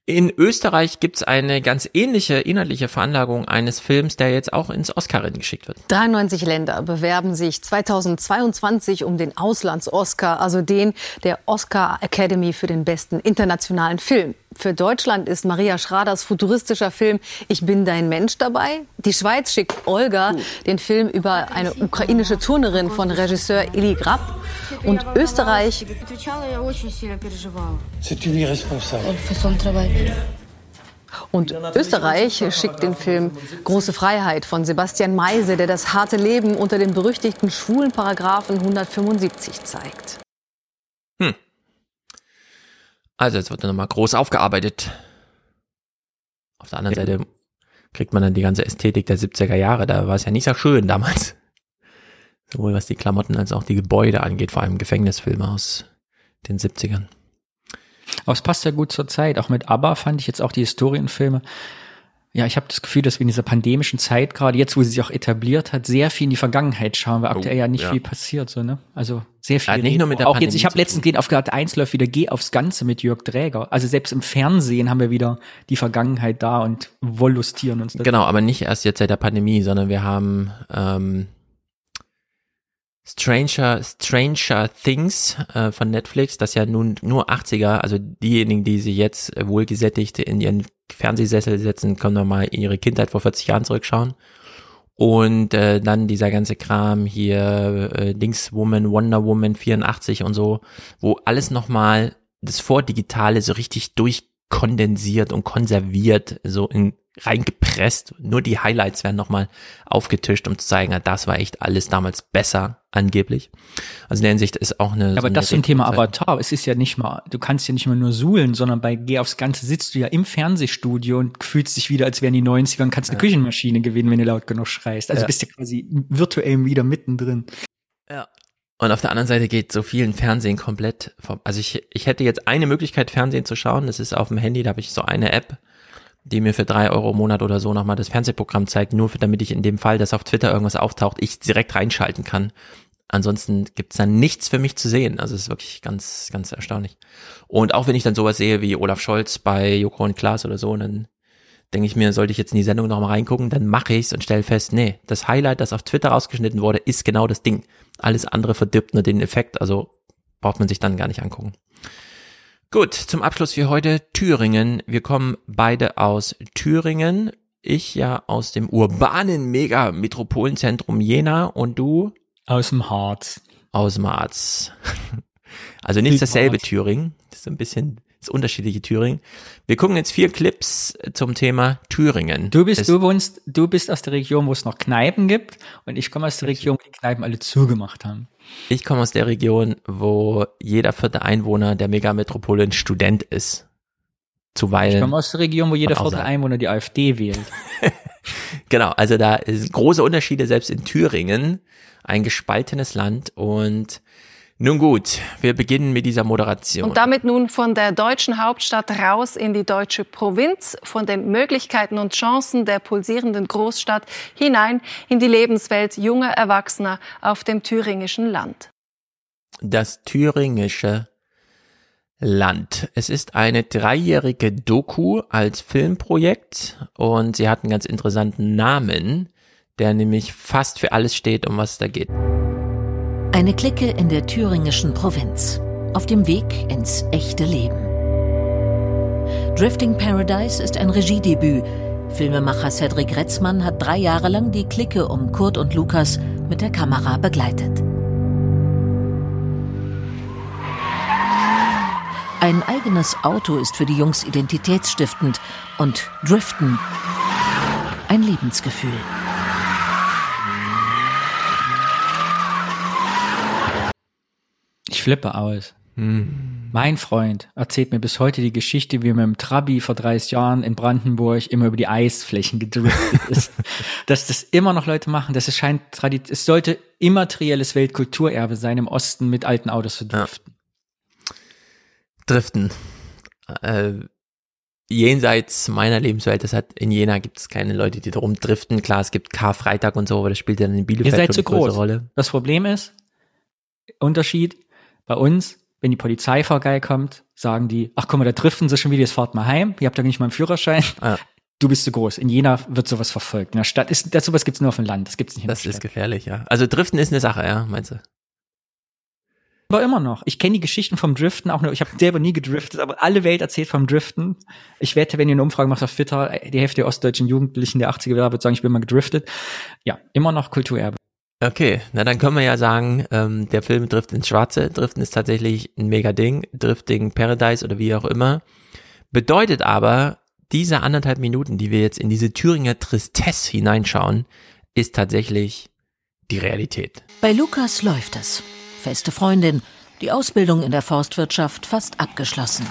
S1: In Österreich gibt's eine ganz ähnliche inhaltliche Veranlagung eines Films, der jetzt auch ins Oscar-Rennen geschickt wird.
S24: 93 Länder bewerben sich 2022 um den Auslands-Oscar, also den der Oscar Academy für den besten internationalen Film. Für Deutschland ist Maria Schraders futuristischer Film Ich bin dein Mensch dabei. Die Schweiz schickt Olga, den Film über eine ukrainische Turnerin von Regisseur Eli Grab. Und Österreich und Österreich schickt den Film Große Freiheit von Sebastian Meise, der das harte Leben unter dem berüchtigten schwulen Paragraphen 175 zeigt. Hm.
S1: Also jetzt wird er nochmal groß aufgearbeitet. Auf der anderen ja. Seite kriegt man dann die ganze Ästhetik der 70er Jahre. Da war es ja nicht so schön damals. *laughs* Sowohl was die Klamotten als auch die Gebäude angeht, vor allem Gefängnisfilme aus den 70ern.
S10: Aber es passt ja gut zur Zeit. Auch mit ABBA fand ich jetzt auch die Historienfilme ja, ich habe das Gefühl, dass wir in dieser pandemischen Zeit, gerade jetzt, wo sie sich auch etabliert hat, sehr viel in die Vergangenheit schauen, weil aktuell oh, ja nicht ja. viel passiert, so, ne? Also sehr viel. Ja,
S1: nicht nur mit der
S10: auch jetzt, ich habe letztens gesehen, auf Karte 1 läuft wieder Geh aufs Ganze mit Jörg Dräger. Also selbst im Fernsehen haben wir wieder die Vergangenheit da und wollüstieren uns.
S1: Das. Genau, aber nicht erst jetzt seit der Pandemie, sondern wir haben ähm, Stranger, Stranger Things äh, von Netflix, das ja nun nur 80er, also diejenigen, die sie jetzt äh, wohlgesättigt in ihren Fernsehsessel setzen, können nochmal in ihre Kindheit vor 40 Jahren zurückschauen. Und äh, dann dieser ganze Kram hier, äh, Dingswoman, Wonder Woman 84 und so, wo alles nochmal das Vordigitale so richtig durch kondensiert und konserviert, so in reingepresst. Nur die Highlights werden nochmal aufgetischt, um zu zeigen, das war echt alles damals besser, angeblich. Also in der Hinsicht ist auch eine.
S10: Ja, aber
S1: so
S10: das zum Thema Avatar, es ist ja nicht mal, du kannst ja nicht mal nur suhlen, sondern bei Geh aufs Ganze sitzt du ja im Fernsehstudio und fühlst dich wieder, als wären die 90er und kannst eine ja. Küchenmaschine gewinnen, wenn du laut genug schreist. Also ja. bist du quasi virtuell wieder mittendrin.
S1: Und auf der anderen Seite geht so vielen Fernsehen komplett vom, also ich, ich hätte jetzt eine Möglichkeit, Fernsehen zu schauen. Das ist auf dem Handy, da habe ich so eine App, die mir für drei Euro im Monat oder so nochmal das Fernsehprogramm zeigt, nur für, damit ich in dem Fall, dass auf Twitter irgendwas auftaucht, ich direkt reinschalten kann. Ansonsten gibt's dann nichts für mich zu sehen. Also es ist wirklich ganz, ganz erstaunlich. Und auch wenn ich dann sowas sehe wie Olaf Scholz bei Joko und Klaas oder so, dann denke ich mir, sollte ich jetzt in die Sendung nochmal reingucken, dann mache ich's und stelle fest, nee, das Highlight, das auf Twitter rausgeschnitten wurde, ist genau das Ding. Alles andere verdirbt nur den Effekt, also braucht man sich dann gar nicht angucken. Gut, zum Abschluss für heute Thüringen. Wir kommen beide aus Thüringen. Ich ja aus dem urbanen Mega-Metropolenzentrum Jena und du?
S10: Aus dem Harz.
S1: Aus dem Harz. *laughs* Also nicht dasselbe Thüringen. Das ist ein bisschen das unterschiedliche Thüringen. Wir gucken jetzt vier Clips zum Thema Thüringen.
S10: Du bist, es du wohnst, du bist aus der Region, wo es noch Kneipen gibt und ich komme aus der Region, wo die Kneipen alle zugemacht haben.
S1: Ich komme aus der Region, wo jeder vierte Einwohner der Megametropole ein Student ist. Zuweilen. Ich
S10: komme aus der Region, wo jeder vierte Einwohner die AfD wählt. *laughs*
S1: genau, also da ist große Unterschiede selbst in Thüringen. Ein gespaltenes Land und nun gut, wir beginnen mit dieser Moderation.
S24: Und damit nun von der deutschen Hauptstadt raus in die deutsche Provinz, von den Möglichkeiten und Chancen der pulsierenden Großstadt hinein in die Lebenswelt junger Erwachsener auf dem thüringischen Land.
S1: Das thüringische Land. Es ist eine dreijährige Doku als Filmprojekt und sie hat einen ganz interessanten Namen, der nämlich fast für alles steht, um was es da geht.
S49: Eine Clique in der thüringischen Provinz. Auf dem Weg ins echte Leben. Drifting Paradise ist ein Regiedebüt. Filmemacher Cedric Retzmann hat drei Jahre lang die Clique um Kurt und Lukas mit der Kamera begleitet. Ein eigenes Auto ist für die Jungs identitätsstiftend und Driften ein Lebensgefühl.
S10: Ich flippe aus. Hm. Mein Freund erzählt mir bis heute die Geschichte, wie er mit dem Trabi vor 30 Jahren in Brandenburg immer über die Eisflächen gedriftet ist. *laughs* Dass das immer noch Leute machen, das scheint es sollte immaterielles Weltkulturerbe sein, im Osten mit alten Autos zu driften.
S1: Ja. Driften. Äh, jenseits meiner Lebenswelt, das hat in Jena gibt es keine Leute, die darum driften. Klar, es gibt Karfreitag und so, aber das spielt dann in Bielefeld
S10: Ihr seid zu groß. Rolle. Das Problem ist, Unterschied, bei uns, wenn die Polizei vorbeikommt, sagen die, ach guck mal, da driften sie schon wieder, jetzt fahrt mal heim, ihr habt ja nicht mal einen Führerschein. Ja. Du bist zu groß. In Jena wird sowas verfolgt. In der Stadt ist, das sowas gibt's nur auf dem Land. Das gibt's nicht in
S1: das
S10: der
S1: Stadt. Das ist gefährlich, ja. Also Driften ist eine Sache, ja, meinst du?
S10: Aber immer noch. Ich kenne die Geschichten vom Driften auch nur. Ich habe selber nie gedriftet, aber alle Welt erzählt vom Driften. Ich wette, wenn ihr eine Umfrage macht auf Twitter, die Hälfte der ostdeutschen Jugendlichen der 80er Jahre wird sagen, ich bin mal gedriftet. Ja, immer noch Kulturerbe.
S1: Okay, na dann können wir ja sagen, ähm, der Film trifft ins Schwarze. Driften ist tatsächlich ein mega Ding. Drifting Paradise oder wie auch immer. Bedeutet aber, diese anderthalb Minuten, die wir jetzt in diese Thüringer Tristesse hineinschauen, ist tatsächlich die Realität.
S49: Bei Lukas läuft es. Feste Freundin, die Ausbildung in der Forstwirtschaft fast abgeschlossen.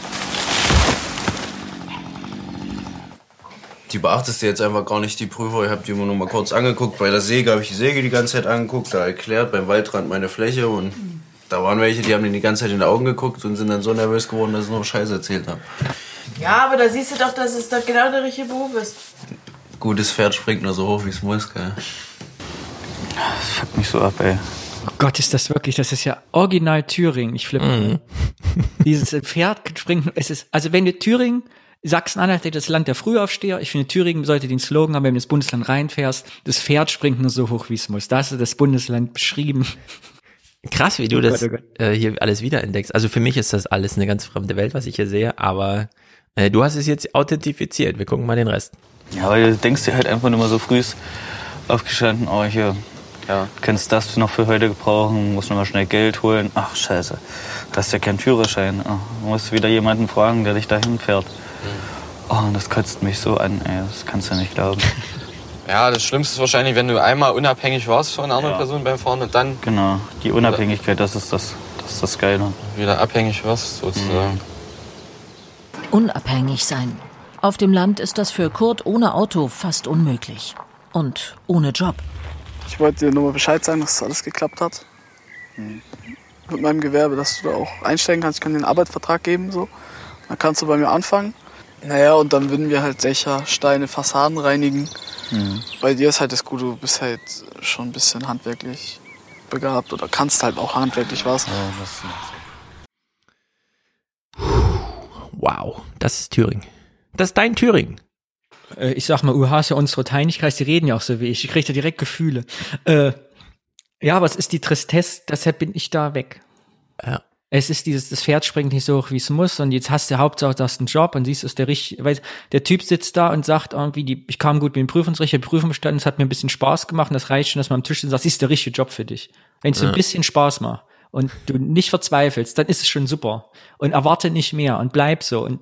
S56: Die beachtest du jetzt einfach gar nicht, die Prüfer. Ich habe die immer nur mal kurz angeguckt. Bei der Säge habe ich die Säge die ganze Zeit angeguckt, da erklärt, beim Waldrand meine Fläche und da waren welche, die haben den die ganze Zeit in die Augen geguckt und sind dann so nervös geworden, dass sie nur Scheiße erzählt haben.
S57: Ja, aber da siehst du doch, dass es doch genau der richtige Beruf ist.
S56: Gutes Pferd springt nur so hoch, wie es muss, gell.
S58: Das fuckt mich so ab, ey.
S10: Oh Gott, ist das wirklich, das ist ja original Thüringen. Ich flippe. Mhm. Dieses Pferd springt, es ist, also wenn du Thüringen Sachsen-Anhalt ist das Land der Frühaufsteher. Ich finde, Thüringen sollte den Slogan haben, wenn du ins Bundesland reinfährst, das Pferd springt nur so hoch, wie es muss. Da hast du das Bundesland beschrieben.
S1: Krass, wie du oh das oh äh, hier alles wiederentdeckst. Also für mich ist das alles eine ganz fremde Welt, was ich hier sehe, aber äh, du hast es jetzt authentifiziert. Wir gucken mal den Rest.
S58: Ja, weil du denkst dir halt einfach nur mal so früh aufgestanden, oh hier, ja, kannst das noch für heute gebrauchen, musst noch mal schnell Geld holen. Ach scheiße, du hast ja keinen Führerschein. Oh, musst wieder jemanden fragen, der dich dahin fährt. Oh, und das kotzt mich so an, ey, das kannst du nicht glauben. *laughs*
S59: Ja, das Schlimmste ist wahrscheinlich, wenn du einmal unabhängig warst von einer anderen
S58: Ja.
S59: Person beim Fahren und dann
S58: Genau, die Unabhängigkeit, das ist das, das, ist das Geile.
S59: wieder abhängig wirst, sozusagen.
S49: Unabhängig sein. Auf dem Land ist das für Kurt ohne Auto fast unmöglich. Und ohne Job.
S60: Ich wollte dir nur mal Bescheid sagen, dass alles geklappt hat. Mit meinem Gewerbe, dass du da auch einsteigen kannst. Ich kann dir einen Arbeitsvertrag geben, so. Dann kannst du bei mir anfangen. Naja, und dann würden wir halt Dächer, Steine, Fassaden reinigen.
S58: Mhm.
S60: Bei dir ist halt das Gute, du bist halt schon ein bisschen handwerklich begabt oder kannst halt auch handwerklich was.
S1: Wow, das ist Thüringen. Das ist dein Thüringen.
S10: Äh, ich sag mal, UH ist ja unsere Teinigkeit, die reden ja auch so wie ich. Ich kriege da direkt Gefühle. Äh, ja, aber es ist die Tristesse, deshalb bin ich da weg.
S1: Ja.
S10: Es ist dieses, das Pferd springt nicht so hoch, wie es muss, und jetzt hast du Hauptsache, du hast einen Job und siehst, ist der richtig, weil der Typ sitzt da und sagt irgendwie, die, ich kam gut mit dem Prüfungsrichter, Prüfung bestanden, es hat mir ein bisschen Spaß gemacht und das reicht schon, dass man am Tisch sitzt und sagt, ist der richtige Job für dich. Wenn es
S1: Ja.
S10: ein bisschen Spaß macht und du nicht verzweifelst, dann ist es schon super. Und erwarte nicht mehr und bleib so und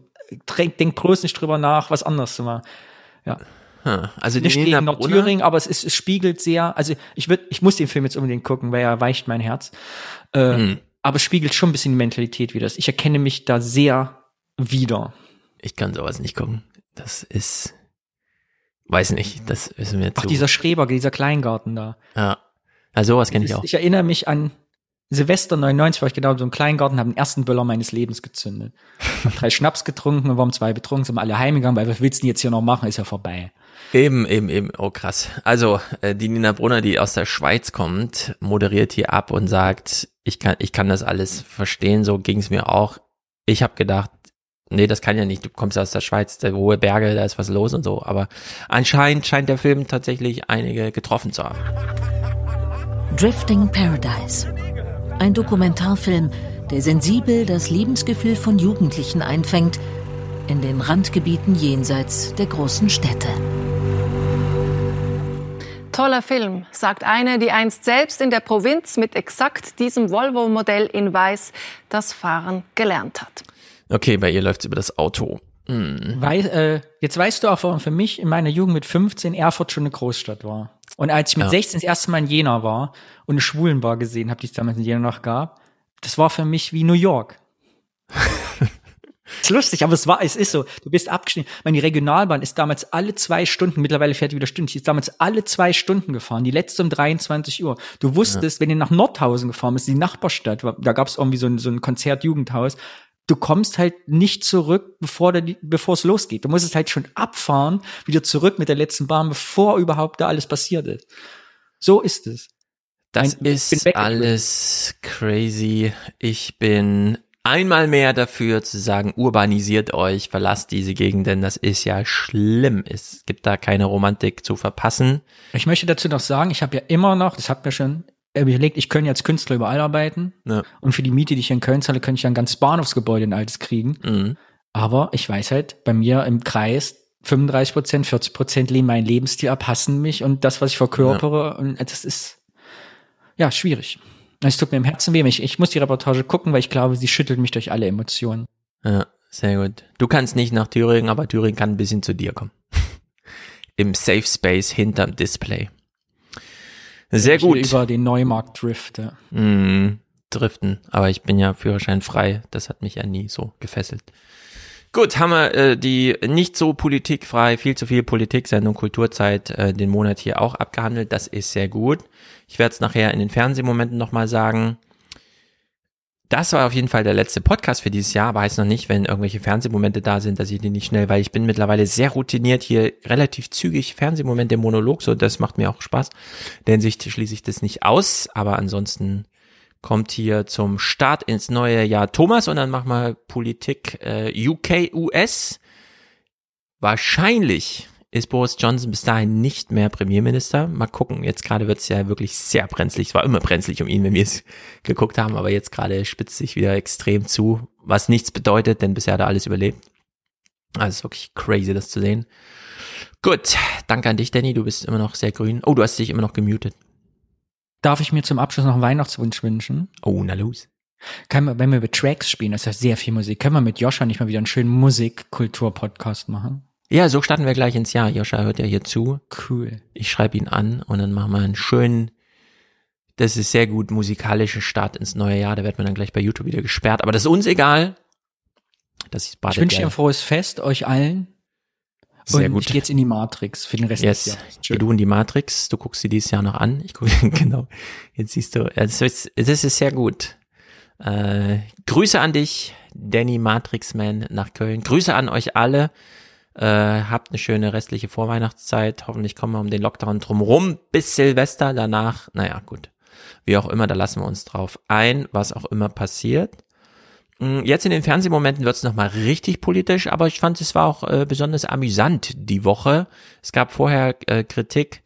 S10: denk, denk bloß nicht drüber nach, was anderes zu machen. Ja.
S1: Hm, Also
S10: nicht gegen Nordthüringen, aber es, ist, es spiegelt sehr, also ich würd, ich muss den Film jetzt unbedingt gucken, weil er weicht mein Herz. Äh,
S1: Hm.
S10: Aber es spiegelt schon ein bisschen die Mentalität wieder. Ich erkenne mich da sehr wieder.
S1: Ich kann sowas nicht gucken. Das ist, weiß nicht, das ist mir
S10: Ach,
S1: zu.
S10: dieser Schreber, dieser Kleingarten da.
S1: ja. Also sowas kenne ich auch.
S10: Ich erinnere mich an Silvester 99, war ich genau in so einem Kleingarten, habe den ersten Böller meines Lebens gezündet. Hab drei Schnaps getrunken und waren zwei betrunken, sind alle heimgegangen, weil was willst du denn jetzt hier noch machen, ist ja vorbei.
S1: Eben, eben, eben. Oh, krass. Also, äh, die Nina Brunner, die aus der Schweiz kommt, moderiert hier ab und sagt, ich kann, ich kann das alles verstehen, so ging's mir auch. Ich habe gedacht, nee, das kann ja nicht, du kommst aus der Schweiz, der hohe Berge, da ist was los und so. Aber anscheinend scheint der Film tatsächlich einige getroffen zu haben.
S49: Drifting Paradise. Ein Dokumentarfilm, der sensibel das Lebensgefühl von Jugendlichen einfängt, in den Randgebieten jenseits der großen Städte.
S24: Toller Film, sagt eine, die einst selbst in der Provinz mit exakt diesem Volvo-Modell in Weiß das Fahren gelernt hat.
S1: Okay, bei ihr läuft's über das Auto. Hm.
S10: Wei äh, jetzt weißt du auch, warum für mich in meiner Jugend mit 15 Erfurt schon eine Großstadt war. Und als ich mit
S1: Ja.
S10: 16 das erste Mal in Jena war und eine Schwulenbar gesehen habe, die es damals in Jena noch gab, das war für mich wie New York. *laughs* ist lustig, aber es war, es ist so. Du bist abgeschnitten. Ich meine, die Regionalbahn ist damals alle zwei Stunden, mittlerweile fährt die wieder die ist damals alle zwei Stunden gefahren, die letzte um 23 Uhr. Du wusstest, wenn ihr nach Nordhausen gefahren bist, die Nachbarstadt, da gab es irgendwie so ein, so ein Konzert-Jugendhaus, du kommst halt nicht zurück, bevor, der, bevor es losgeht. Du musst es halt schon abfahren, wieder zurück mit der letzten Bahn, bevor überhaupt da alles passiert ist. So ist es.
S1: Das
S10: Ein-
S1: ist alles crazy. Ich bin einmal mehr dafür zu sagen, urbanisiert euch, verlasst diese Gegend, denn das ist ja schlimm. Es gibt da keine Romantik zu verpassen.
S10: Ich möchte dazu noch sagen, ich habe ja immer noch, das hat mir schon überlegt, ich könnte als Künstler überall arbeiten.
S1: Ja.
S10: Und für die Miete, die ich in Köln zahle, könnte ich ja ein ganzes Bahnhofsgebäude in altes kriegen.
S1: Mhm.
S10: Aber ich weiß halt, bei mir im Kreis 35 Prozent, 40 Prozent lehnen meinen Lebensstil ab, hassen mich und das, was ich verkörpere. Und das ist, ja, schwierig. Es tut mir im Herzen weh. Ich, ich muss die Reportage gucken, weil ich glaube, sie schüttelt mich durch alle Emotionen.
S1: Ja, sehr gut. Du kannst nicht nach Thüringen, aber Thüringen kann ein bisschen zu dir kommen. *laughs* Im Safe Space hinterm Display. Sehr
S10: Ich will
S1: gut.
S10: Über den Neumarkt Drift. Ja.
S1: Mm, driften. Aber ich bin ja Führerschein frei. Das hat mich ja nie so gefesselt. Gut, haben wir äh, die nicht so politikfrei, viel zu viel Politik-Sendung Kulturzeit äh, den Monat hier auch abgehandelt. Das ist sehr gut. Ich werde es nachher in den Fernsehmomenten nochmal sagen. Das war auf jeden Fall der letzte Podcast für dieses Jahr, heißt noch nicht, wenn irgendwelche Fernsehmomente da sind, dass ich die nicht schnell, weil ich bin mittlerweile sehr routiniert hier relativ zügig Fernsehmomente im Monolog, so das macht mir auch Spaß. In der Hinsicht schließe ich das nicht aus, aber ansonsten kommt hier zum Start ins neue Jahr Thomas und dann machen wir Politik äh, UK, US. Wahrscheinlich ist Boris Johnson bis dahin nicht mehr Premierminister. Mal gucken, jetzt gerade wird es ja wirklich sehr brenzlig. Es war immer brenzlig um ihn, wenn wir es geguckt haben, aber jetzt gerade spitzt sich wieder extrem zu, was nichts bedeutet, denn bisher hat er alles überlebt. Also wirklich crazy, das zu sehen. Gut, danke an dich, Danny. Du bist immer noch sehr grün. Oh, du hast dich immer noch gemutet.
S10: Darf ich mir zum Abschluss noch einen Weihnachtswunsch wünschen?
S1: Oh, na los.
S10: Kann man, wenn wir über Tracks spielen, das ist ja sehr viel Musik, können wir mit Joscha nicht mal wieder einen schönen Musikkultur-Podcast machen?
S1: Ja, so starten wir gleich ins Jahr. Joscha hört ja hier zu.
S10: Cool.
S1: Ich schreibe ihn an und dann machen wir einen schönen, das ist sehr gut, musikalischen Start ins neue Jahr. Da wird man dann gleich bei YouTube wieder gesperrt. Aber das ist uns egal. Das ist
S10: ich wünsche dir ein frohes Fest, euch allen.
S1: Sehr
S10: und
S1: gut.
S10: Ich gehe jetzt in die Matrix für den Rest
S1: yes.
S10: des Jahres.
S1: Geh du in die Matrix, du guckst sie dieses Jahr noch an. Ich gucke, *laughs* genau. Jetzt siehst du, das ist, das ist sehr gut. Äh, Grüße an dich, Danny Matrixman nach Köln. Grüße an euch alle. Äh, habt eine schöne restliche Vorweihnachtszeit. Hoffentlich kommen wir um den Lockdown drumrum bis Silvester. Danach, naja, gut. Wie auch immer, da lassen wir uns drauf ein, was auch immer passiert. Mm, Jetzt in den Fernsehmomenten wird's noch nochmal richtig politisch, aber ich fand, es war auch äh, besonders amüsant die Woche. Es gab vorher äh, Kritik,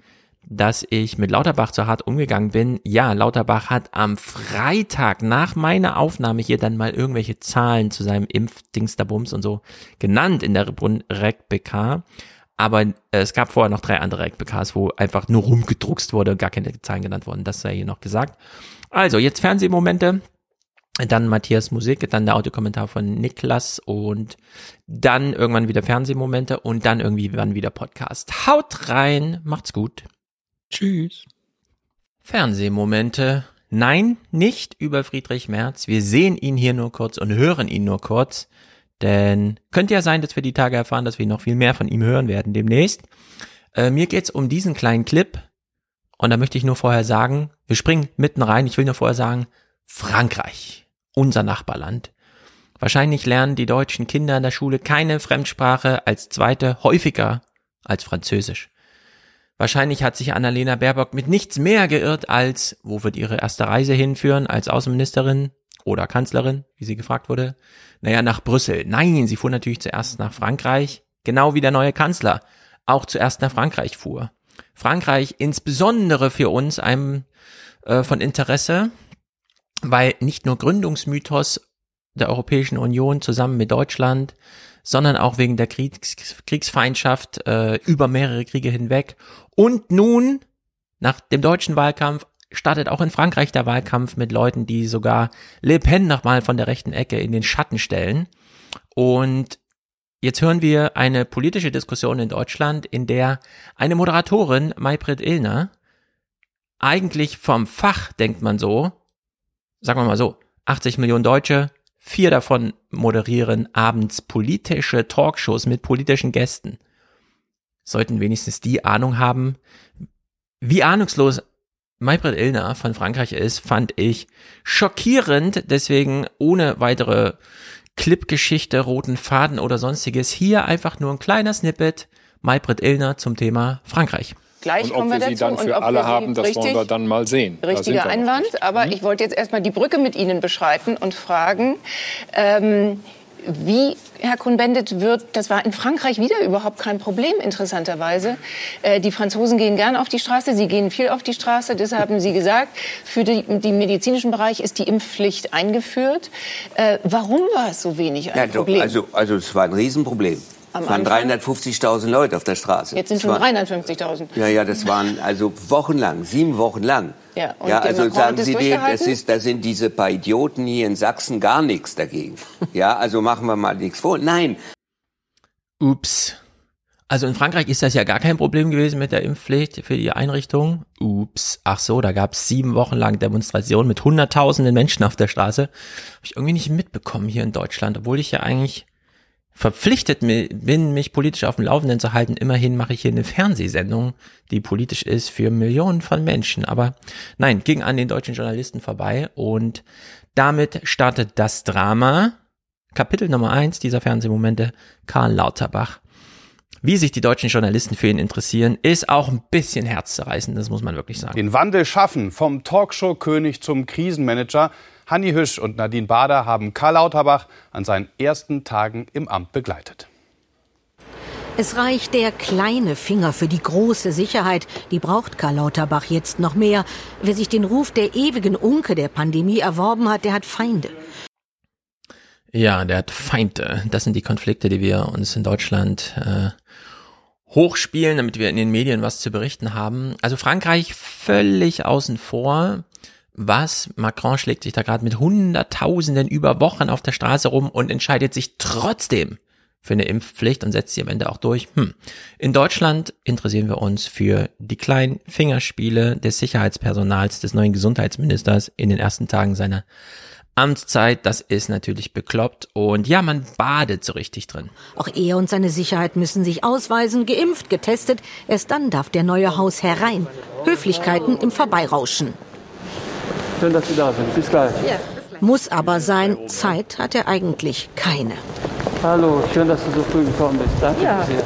S1: dass ich mit Lauterbach zu hart umgegangen bin. Ja, Lauterbach hat am Freitag nach meiner Aufnahme hier dann mal irgendwelche Zahlen zu seinem Impfdingsterbums und so genannt in der REC-BK. Aber äh, es gab vorher noch drei andere REC-BKs, wo einfach nur rumgedruckst wurde und gar keine Zahlen genannt wurden. Das sei hier noch gesagt. Also, jetzt Fernsehmomente dann Matthias Musik, dann der Audiokommentar von Niklas und dann irgendwann wieder Fernsehmomente und dann irgendwie wann wieder Podcast. Haut rein, macht's gut.
S10: Tschüss.
S1: Fernsehmomente. Nein, nicht über Friedrich Merz. Wir sehen ihn hier nur kurz und hören ihn nur kurz. Denn könnte ja sein, dass wir die Tage erfahren, dass wir noch viel mehr von ihm hören werden demnächst. Äh, mir geht's um diesen kleinen Clip. Und da möchte ich nur vorher sagen, wir springen mitten rein. Ich will nur vorher sagen, Frankreich, unser Nachbarland. Wahrscheinlich lernen die deutschen Kinder in der Schule keine Fremdsprache als zweite häufiger als Französisch. Wahrscheinlich hat sich Annalena Baerbock mit nichts mehr geirrt als, wo wird ihre erste Reise hinführen als Außenministerin oder Kanzlerin, wie sie gefragt wurde? Naja, nach Brüssel. Nein, sie fuhr natürlich zuerst nach Frankreich, genau wie der neue Kanzler auch zuerst nach Frankreich fuhr. Frankreich insbesondere für uns einem äh, von Interesse, weil nicht nur Gründungsmythos der Europäischen Union zusammen mit Deutschland, sondern auch wegen der Kriegs Kriegsfeindschaft äh, über mehrere Kriege hinweg. Und nun, nach dem deutschen Wahlkampf, startet auch in Frankreich der Wahlkampf mit Leuten, die sogar Le Pen nochmal von der rechten Ecke in den Schatten stellen. Und jetzt hören wir eine politische Diskussion in Deutschland, in der eine Moderatorin, Maybrit Illner, eigentlich vom Fach, denkt man so, sagen wir mal so, 80 Millionen Deutsche, vier davon moderieren abends politische Talkshows mit politischen Gästen. Sollten wenigstens die Ahnung haben, wie ahnungslos Maybrit Illner von Frankreich ist, fand ich schockierend, deswegen ohne weitere Clipgeschichte, roten Faden oder sonstiges, hier einfach nur ein kleiner Snippet Maybrit Illner zum Thema Frankreich.
S61: Gleich
S62: und ob
S61: kommen wir
S62: wir sie
S61: dazu.
S62: dann für alle haben, das
S61: richtig,
S62: wollen wir dann mal sehen.
S61: Richtiger Einwand, aber
S62: Mhm.
S61: ich wollte jetzt erstmal die Brücke mit Ihnen beschreiten und fragen, ähm, wie, Herr Cohn-Bendit, wird, das war in Frankreich wieder überhaupt kein Problem, interessanterweise. Äh, die Franzosen gehen gern auf die Straße, sie gehen viel auf die Straße, das haben Sie gesagt. Für die, den medizinischen Bereich ist die Impfpflicht eingeführt. Äh, warum war es so wenig ein
S55: Ja,
S61: Problem?
S55: also, also es war ein Riesenproblem.
S61: Am
S55: es waren
S61: Anfang?
S55: 350.000 Leute auf der Straße.
S61: Jetzt sind
S55: Es
S61: schon
S55: war-
S61: 350.000.
S55: Ja, ja, das waren also wochenlang, sieben Wochen lang.
S61: Ja, und
S55: ja, also
S61: Macron
S55: sagen Sie dem, das ist, da sind diese paar Idioten hier in Sachsen gar nichts dagegen. *laughs* Ja, also machen wir mal nichts vor. Nein,
S1: Ups. Also in Frankreich ist das ja gar kein Problem gewesen mit der Impfpflicht für die Einrichtung. Ups. Ach so, da gab es sieben Wochen lang Demonstrationen mit hunderttausenden Menschen auf der Straße. Habe ich irgendwie nicht mitbekommen hier in Deutschland, obwohl ich ja eigentlich verpflichtet bin, mich politisch auf dem Laufenden zu halten. Immerhin mache ich hier eine Fernsehsendung, die politisch ist für Millionen von Menschen. Aber nein, ging an den deutschen Journalisten vorbei und damit startet das Drama. Kapitel Nummer eins dieser Fernsehmomente, Karl Lauterbach. Wie sich die deutschen Journalisten für ihn interessieren, ist auch ein bisschen herzzerreißend, das muss man wirklich sagen.
S63: Den Wandel schaffen vom Talkshow-König zum Krisenmanager. Hanni Hüsch und Nadine Bader haben Karl Lauterbach an seinen ersten Tagen im Amt begleitet.
S64: Es reicht der kleine Finger für die große Sicherheit. Die braucht Karl Lauterbach jetzt noch mehr. Wer sich den Ruf der ewigen Unke der Pandemie erworben hat, der hat Feinde.
S1: Ja, der hat Feinde. Das sind die Konflikte, die wir uns in Deutschland äh, hochspielen, damit wir in den Medien was zu berichten haben. Also Frankreich völlig außen vor. Was? Macron schlägt sich da gerade mit Hunderttausenden über Wochen auf der Straße rum und entscheidet sich trotzdem für eine Impfpflicht und setzt sie am Ende auch durch. Hm. In Deutschland interessieren wir uns für die kleinen Fingerspiele des Sicherheitspersonals des neuen Gesundheitsministers in den ersten Tagen seiner Amtszeit. Das ist natürlich bekloppt und ja, man badet so richtig drin.
S49: Auch er und seine Sicherheit müssen sich ausweisen, geimpft, getestet. Erst dann darf der neue Haus herein. Höflichkeiten im Vorbeirauschen.
S51: Schön, dass Sie da sind. Bis gleich.
S49: Muss aber sein, Zeit hat er eigentlich keine.
S51: Hallo, schön, dass du so früh gekommen bist. Danke
S49: Ja.
S51: sehr.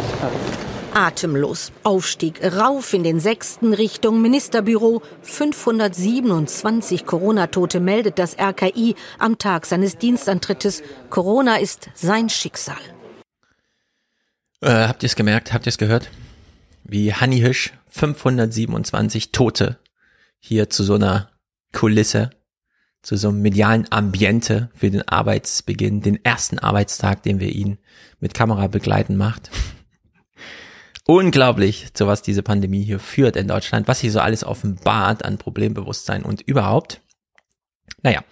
S49: Atemlos. Aufstieg rauf in den sechsten Richtung Ministerbüro. 527 Corona-Tote meldet das RKI am Tag seines Dienstantrittes. Corona ist sein Schicksal.
S1: Äh, habt ihr es gemerkt? Habt ihr es gehört? Wie Hanni Hisch 527 Tote hier zu so einer Kulisse, zu so einem medialen Ambiente für den Arbeitsbeginn, den ersten Arbeitstag, den wir ihn mit Kamera begleiten macht. *laughs* Unglaublich, zu was diese Pandemie hier führt in Deutschland, was hier so alles offenbart an Problembewusstsein und überhaupt. Naja,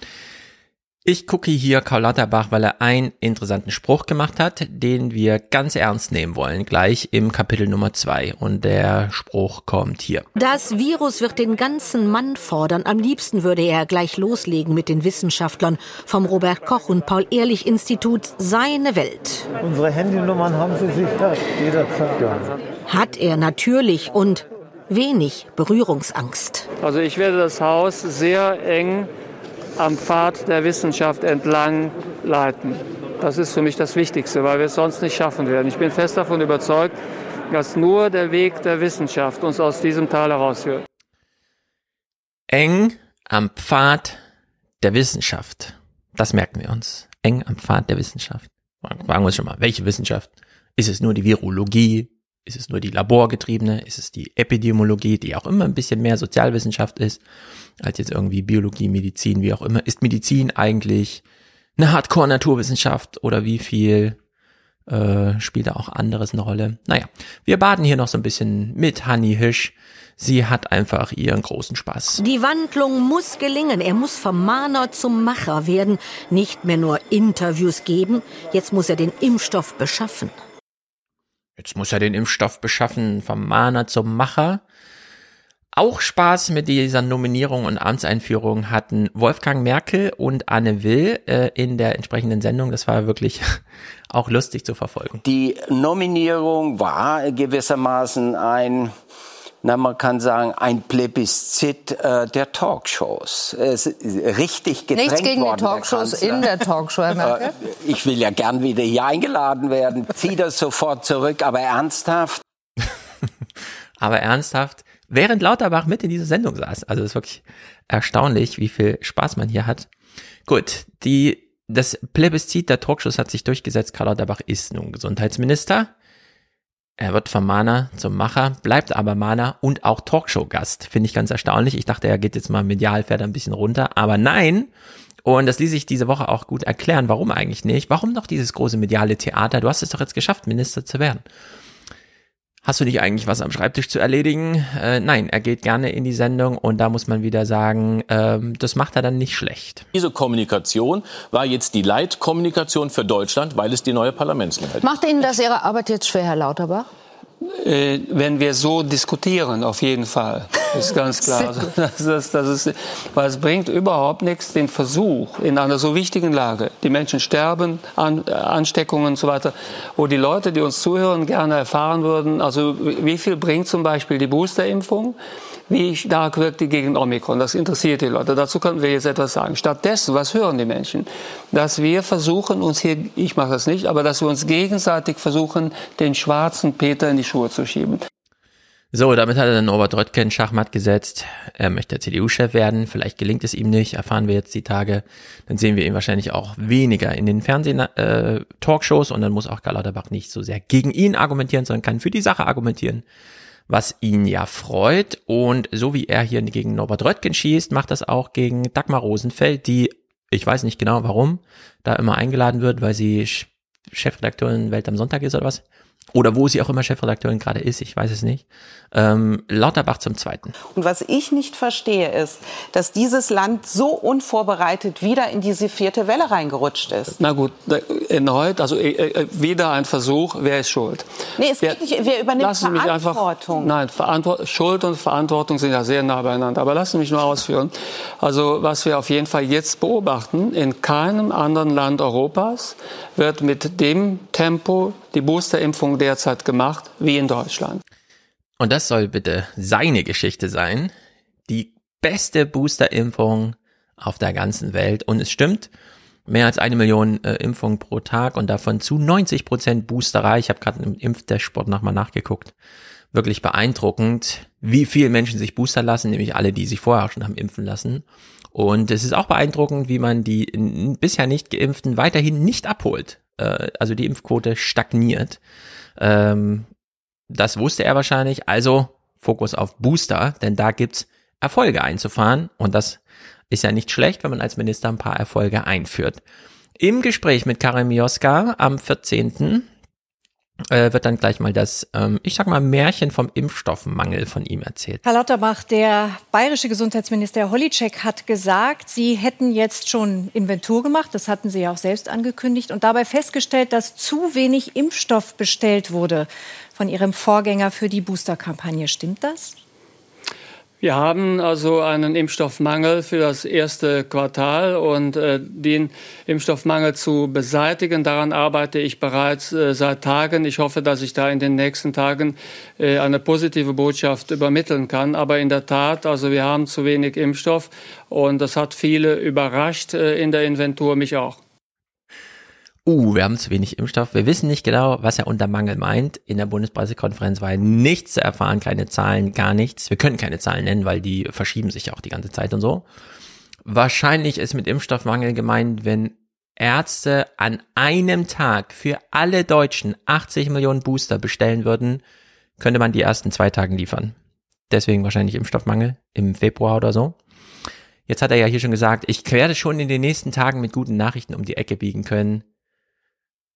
S1: ich gucke hier Karl Lauterbach, weil er einen interessanten Spruch gemacht hat, den wir ganz ernst nehmen wollen, gleich im Kapitel Nummer zwei. Und der Spruch kommt hier.
S49: Das Virus wird den ganzen Mann fordern. Am liebsten würde er gleich loslegen mit den Wissenschaftlern vom Robert Koch und Paul Ehrlich Institut Seine Welt.
S65: Unsere Handynummern haben Sie sicher jederzeit gehabt.
S49: Hat er natürlich und wenig Berührungsangst.
S51: Also ich werde das Haus sehr eng am Pfad der Wissenschaft entlang leiten. Das ist für mich das Wichtigste, weil wir es sonst nicht schaffen werden. Ich bin fest davon überzeugt, dass nur der Weg der Wissenschaft uns aus diesem Tal herausführt.
S1: Eng am Pfad der Wissenschaft. Das merken wir uns. Eng am Pfad der Wissenschaft. Fragen wir uns schon mal, welche Wissenschaft? Ist es nur die Virologie? Ist es nur die laborgetriebene? Ist es die Epidemiologie, die auch immer ein bisschen mehr Sozialwissenschaft ist, als jetzt irgendwie Biologie, Medizin, wie auch immer? Ist Medizin eigentlich eine Hardcore-Naturwissenschaft oder wie viel äh, spielt da auch anderes eine Rolle? Naja, wir baden hier noch so ein bisschen mit Hanni Hisch. Sie hat einfach ihren großen Spaß.
S49: Die Wandlung muss gelingen. Er muss vom Mahner zum Macher werden. Nicht mehr nur Interviews geben. Jetzt muss er den Impfstoff beschaffen.
S1: Jetzt muss er den Impfstoff beschaffen, vom Mahner zum Macher. Auch Spaß mit dieser Nominierung und Amtseinführung hatten Wolfgang Merkel und Anne Will äh, in der entsprechenden Sendung. Das war wirklich *laughs* auch lustig zu verfolgen.
S63: Die Nominierung war gewissermaßen ein, na man kann sagen, ein Plebiszit äh, der Talkshows. Es ist richtig gedrängt
S24: Nichts gegen die
S63: worden, der
S24: Talkshows in der Talkshow, Herr Merkel.
S63: Äh, Ich will ja gern wieder hier eingeladen werden. Zieh das sofort zurück, aber ernsthaft. *laughs*
S1: Aber ernsthaft, während Lauterbach mit in dieser Sendung saß. Also es ist wirklich erstaunlich, wie viel Spaß man hier hat. Gut, die, das Plebiszit der Talkshows hat sich durchgesetzt. Karl Lauterbach ist nun Gesundheitsminister. Er wird vom Mahner zum Macher, bleibt aber Mahner und auch Talkshow-Gast. Finde ich ganz erstaunlich. Ich dachte, er geht jetzt mal medial, fährt ein bisschen runter. Aber nein. Und das ließ sich diese Woche auch gut erklären. Warum eigentlich nicht? Warum doch dieses große mediale Theater? Du hast es doch jetzt geschafft, Minister zu werden. Hast du nicht eigentlich was am Schreibtisch zu erledigen? Äh, nein, er geht gerne in die Sendung und da muss man wieder sagen, ähm, das macht er dann nicht schlecht.
S66: Diese Kommunikation war jetzt die Leitkommunikation für Deutschland, weil es die neue Parlamentsmehrheit
S24: Macht Ihnen das Ihre Arbeit jetzt schwer, Herr Lauterbach?
S51: Äh, wenn wir so diskutieren, auf jeden Fall. Ist ganz *laughs* klar. Das, das, das ist, weil es bringt überhaupt nichts, den Versuch in einer so wichtigen Lage, die Menschen sterben, An, äh, Ansteckungen und so weiter, wo die Leute, die uns zuhören, gerne erfahren würden, also wie viel bringt zum Beispiel die Boosterimpfung? Wie stark wirkt die gegen Omikron? Das interessiert die Leute. Dazu können wir jetzt etwas sagen. Stattdessen, was hören die Menschen? Dass wir versuchen, uns hier, ich mache das nicht, aber dass wir uns gegenseitig versuchen, den schwarzen Peter in die Schuhe zu schieben.
S1: So, damit hat er dann Norbert Röttgen Schachmatt gesetzt. Er möchte CDU-Chef werden. Vielleicht gelingt es ihm nicht, erfahren wir jetzt die Tage. Dann sehen wir ihn wahrscheinlich auch weniger in den Fernseh-Talkshows und dann muss auch Karl Lauterbach nicht so sehr gegen ihn argumentieren, sondern kann für die Sache argumentieren, was ihn ja freut. Und so wie er hier gegen Norbert Röttgen schießt, macht das auch gegen Dagmar Rosenfeld, die, ich weiß nicht genau warum, da immer eingeladen wird, weil sie Chefredakteurin Welt am Sonntag ist oder was. Oder wo sie auch immer Chefredakteurin gerade ist, ich weiß es nicht. Ähm, Lauterbach zum Zweiten.
S67: Und was ich nicht verstehe, ist, dass dieses Land so unvorbereitet wieder in diese vierte Welle reingerutscht ist.
S51: Na gut, erneut, also äh, äh, wieder ein Versuch, wer ist schuld?
S67: Nee, es geht nicht, wer übernimmt
S51: lassen Sie mich einfach,
S67: Verantwortung?
S51: nein, Verantwort, Schuld und Verantwortung sind ja sehr nah beieinander. Aber lassen Sie mich nur ausführen. Also was wir auf jeden Fall jetzt beobachten, in keinem anderen Land Europas wird mit dem Tempo die Boosterimpfung derzeit gemacht wie in Deutschland.
S1: Und das soll bitte seine Geschichte sein. Die beste Boosterimpfung auf der ganzen Welt. Und es stimmt, mehr als eine Million äh, Impfungen pro Tag und davon zu 90 Prozent Boosterei. Ich habe gerade im Impfdashboard nochmal nachgeguckt. Wirklich beeindruckend, wie viele Menschen sich boostern lassen, nämlich alle, die sich vorher schon haben impfen lassen. Und es ist auch beeindruckend, wie man die bisher nicht geimpften weiterhin nicht abholt. Äh, also die Impfquote stagniert. Ähm, das wusste er wahrscheinlich. Also Fokus auf Booster, denn da gibt's Erfolge einzufahren und das ist ja nicht schlecht, wenn man als Minister ein paar Erfolge einführt. Im Gespräch mit Karim Mioska am 14. Äh, wird dann gleich mal das, ähm, ich sag mal, Märchen vom Impfstoffmangel von ihm erzählt.
S68: Herr Lauterbach, der bayerische Gesundheitsminister Holitschek hat gesagt, Sie hätten jetzt schon Inventur gemacht, das hatten Sie ja auch selbst angekündigt, und dabei festgestellt, dass zu wenig Impfstoff bestellt wurde von Ihrem Vorgänger für die Boosterkampagne. Stimmt das?
S51: Wir haben also einen Impfstoffmangel für das erste Quartal und äh, den Impfstoffmangel zu beseitigen, daran arbeite ich bereits äh, seit Tagen. Ich hoffe, dass ich da in den nächsten Tagen äh, eine positive Botschaft übermitteln kann. Aber in der Tat, also wir haben zu wenig Impfstoff und das hat viele überrascht äh, in der Inventur, mich auch
S1: uh, wir haben zu wenig Impfstoff. Wir wissen nicht genau, was er unter Mangel meint. In der Bundespressekonferenz war nichts zu erfahren, keine Zahlen, gar nichts. Wir können keine Zahlen nennen, weil die verschieben sich auch die ganze Zeit und so. Wahrscheinlich ist mit Impfstoffmangel gemeint, wenn Ärzte an einem Tag für alle Deutschen 80 Millionen Booster bestellen würden, könnte man die ersten zwei Tagen liefern. Deswegen wahrscheinlich Impfstoffmangel im Februar oder so. Jetzt hat er ja hier schon gesagt, ich werde schon in den nächsten Tagen mit guten Nachrichten um die Ecke biegen können.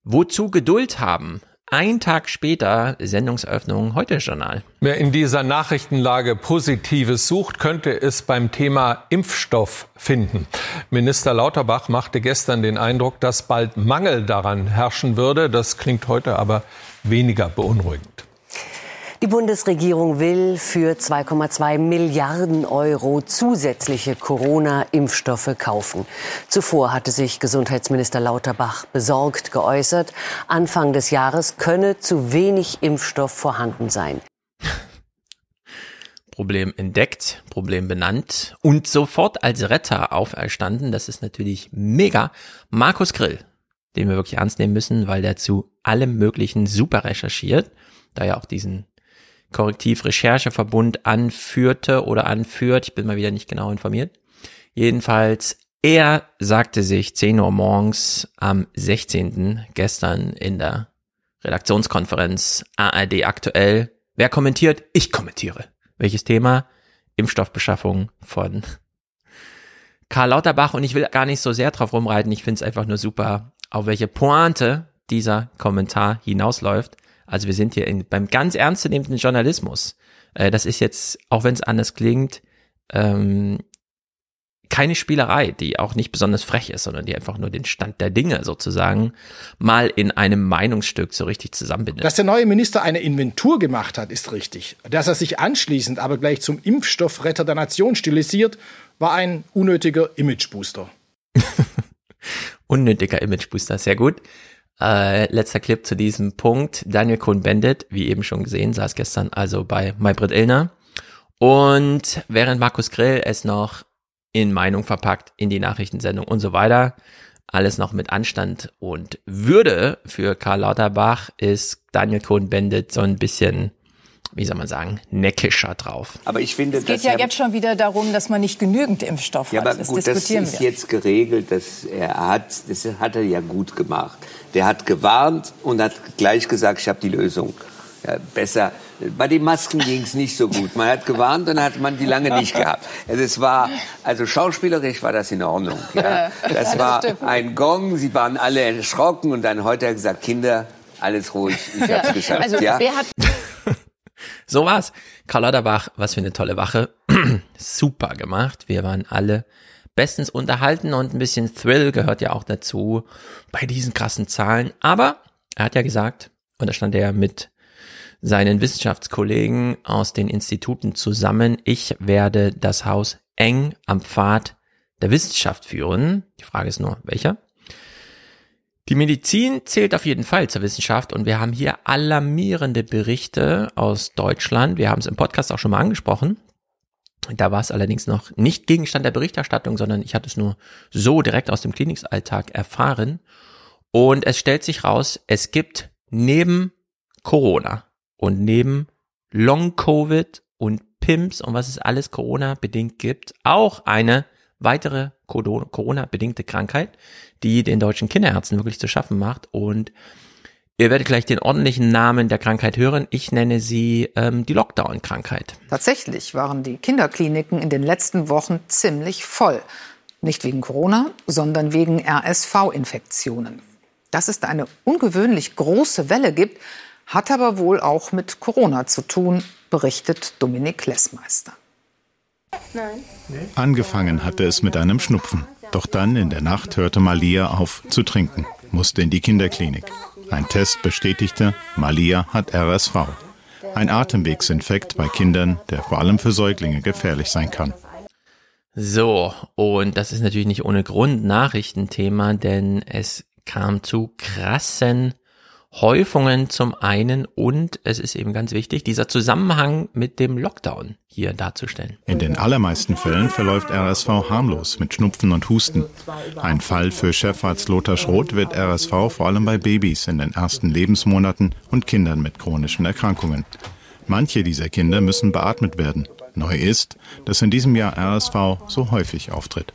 S1: Wozu Geduld haben? Ein Tag später Sendungseröffnung heute Journal.
S69: Wer in dieser Nachrichtenlage Positives sucht, könnte es beim Thema Impfstoff finden. Minister Lauterbach machte gestern den Eindruck, dass bald Mangel daran herrschen würde. Das klingt heute aber weniger beunruhigend.
S70: Die Bundesregierung will für 2,2 Milliarden Euro zusätzliche Corona-Impfstoffe kaufen. Zuvor hatte sich Gesundheitsminister Lauterbach besorgt geäußert, Anfang des Jahres könne zu wenig Impfstoff vorhanden sein.
S1: Problem entdeckt, Problem benannt und sofort als Retter auferstanden. Das ist natürlich mega. Markus Grill, den wir wirklich ernst nehmen müssen, weil der zu allem Möglichen super recherchiert, da er auch diesen Korrektiv-Rechercheverbund anführte oder anführt. Ich bin mal wieder nicht genau informiert. Jedenfalls, er sagte sich 10 Uhr morgens am 16. gestern in der Redaktionskonferenz ARD aktuell. Wer kommentiert? Ich kommentiere. Welches Thema? Impfstoffbeschaffung von Karl Lauterbach und ich will gar nicht so sehr drauf rumreiten. Ich finde es einfach nur super, auf welche Pointe dieser Kommentar hinausläuft. Also wir sind hier in, beim ganz ernstzunehmenden Journalismus. Äh, das ist jetzt, auch wenn es anders klingt, ähm, keine Spielerei, die auch nicht besonders frech ist, sondern die einfach nur den Stand der Dinge sozusagen mal in einem Meinungsstück so richtig zusammenbindet.
S71: Dass der neue Minister eine Inventur gemacht hat, ist richtig. Dass er sich anschließend aber gleich zum Impfstoffretter der Nation stilisiert, war ein unnötiger Imagebooster. *laughs*
S1: Unnötiger Imagebooster, sehr gut. Äh, letzter Clip zu diesem Punkt. Daniel Cohn-Bendit, wie eben schon gesehen, saß gestern also bei Maybrit Illner. Und während Markus Grill es noch in Meinung verpackt, in die Nachrichtensendung und so weiter, alles noch mit Anstand und Würde für Karl Lauterbach, ist Daniel Cohn-Bendit so ein bisschen wie soll man sagen, neckischer drauf.
S72: Aber ich finde,
S73: es geht ja jetzt schon wieder darum, dass man nicht genügend Impfstoff
S72: ja,
S73: hat.
S72: Aber
S73: das
S72: gut, das ist
S73: wir.
S72: jetzt geregelt. Das, er hat, das hat er ja gut gemacht. Der hat gewarnt und hat gleich gesagt, ich habe die Lösung. Ja, besser. Bei den Masken ging es nicht so gut. Man hat gewarnt und dann hat man die lange nicht gehabt. Also es war, also schauspielerisch war das in Ordnung. Ja. Das war ein Gong. Sie waren alle erschrocken und dann heute hat er gesagt, Kinder, Alles ruhig, ich hab's geschafft.
S61: Also
S72: ja?
S61: wer hat
S1: So war's. Karl Lauterbach, was für eine tolle Wache. *clears throat* Super gemacht. Wir waren alle bestens unterhalten und ein bisschen Thrill gehört ja auch dazu bei diesen krassen Zahlen. Aber er hat ja gesagt, und da stand er mit seinen Wissenschaftskollegen aus den Instituten zusammen, ich werde das Haus eng am Pfad der Wissenschaft führen. Die Frage ist nur, welcher? Die Medizin zählt auf jeden Fall zur Wissenschaft und wir haben hier alarmierende Berichte aus Deutschland. Wir haben es im Podcast auch schon mal angesprochen. Da war es allerdings noch nicht Gegenstand der Berichterstattung, sondern ich hatte es nur so direkt aus dem Klinikalltag erfahren. Und es stellt sich raus, es gibt neben Corona und neben Long-Covid und PIMS und was es alles Corona-bedingt gibt, auch eine weitere Corona-bedingte Krankheit, die den deutschen Kinderärzten wirklich zu schaffen macht. Und ihr werdet gleich den ordentlichen Namen der Krankheit hören. Ich nenne sie ähm, die Lockdown-Krankheit.
S62: Tatsächlich waren die Kinderkliniken in den letzten Wochen ziemlich voll. Nicht wegen Corona, sondern wegen RSV-Infektionen. Dass es da eine ungewöhnlich große Welle gibt, hat aber wohl auch mit Corona zu tun, berichtet Dominik Lessmeister.
S74: Angefangen hatte es mit einem Schnupfen. Doch dann in der Nacht hörte Malia auf zu trinken, musste in die Kinderklinik. Ein Test bestätigte, Malia hat RSV. Ein Atemwegsinfekt bei Kindern, der vor allem für Säuglinge gefährlich sein kann.
S1: So, und das ist natürlich nicht ohne Grund Nachrichtenthema, denn es kam zu krassen Häufungen zum einen und es ist eben ganz wichtig, dieser Zusammenhang mit dem Lockdown hier darzustellen.
S74: In den allermeisten Fällen verläuft RSV harmlos mit Schnupfen und Husten. Ein Fall für Chefarzt Lothar Schroth wird RSV vor allem bei Babys in den ersten Lebensmonaten und Kindern mit chronischen Erkrankungen. Manche dieser Kinder müssen beatmet werden. Neu ist, dass in diesem Jahr RSV so häufig auftritt.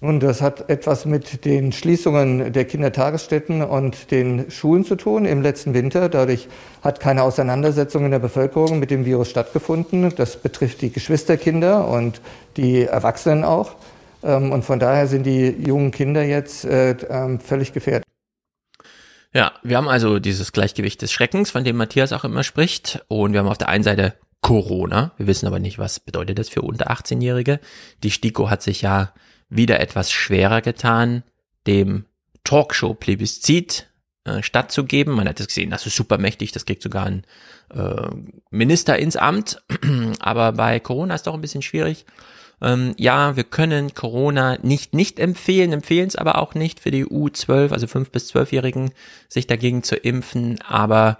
S75: Und das hat etwas mit den Schließungen der Kindertagesstätten und den Schulen zu tun im letzten Winter. Dadurch hat keine Auseinandersetzung in der Bevölkerung mit dem Virus stattgefunden. Das betrifft die Geschwisterkinder und die Erwachsenen auch. Ähm, und von daher sind die jungen Kinder jetzt äh, ähm, völlig gefährdet.
S1: Ja, wir haben also dieses Gleichgewicht des Schreckens, von dem Matthias auch immer spricht. Und wir haben auf der einen Seite Corona. Wir wissen aber nicht, was bedeutet das für unter 18-Jährige. Die STIKO hat sich ja wieder etwas schwerer getan, dem Talkshow-Plebiszit äh, stattzugeben. Man hat es gesehen, das ist super mächtig, das kriegt sogar ein äh, Minister ins Amt. *clears throat* Aber bei Corona ist doch ein bisschen schwierig. Ähm, ja, wir können Corona nicht nicht empfehlen, empfehlen es aber auch nicht für die U12, also 5 bis 12-Jährigen, sich dagegen zu impfen. Aber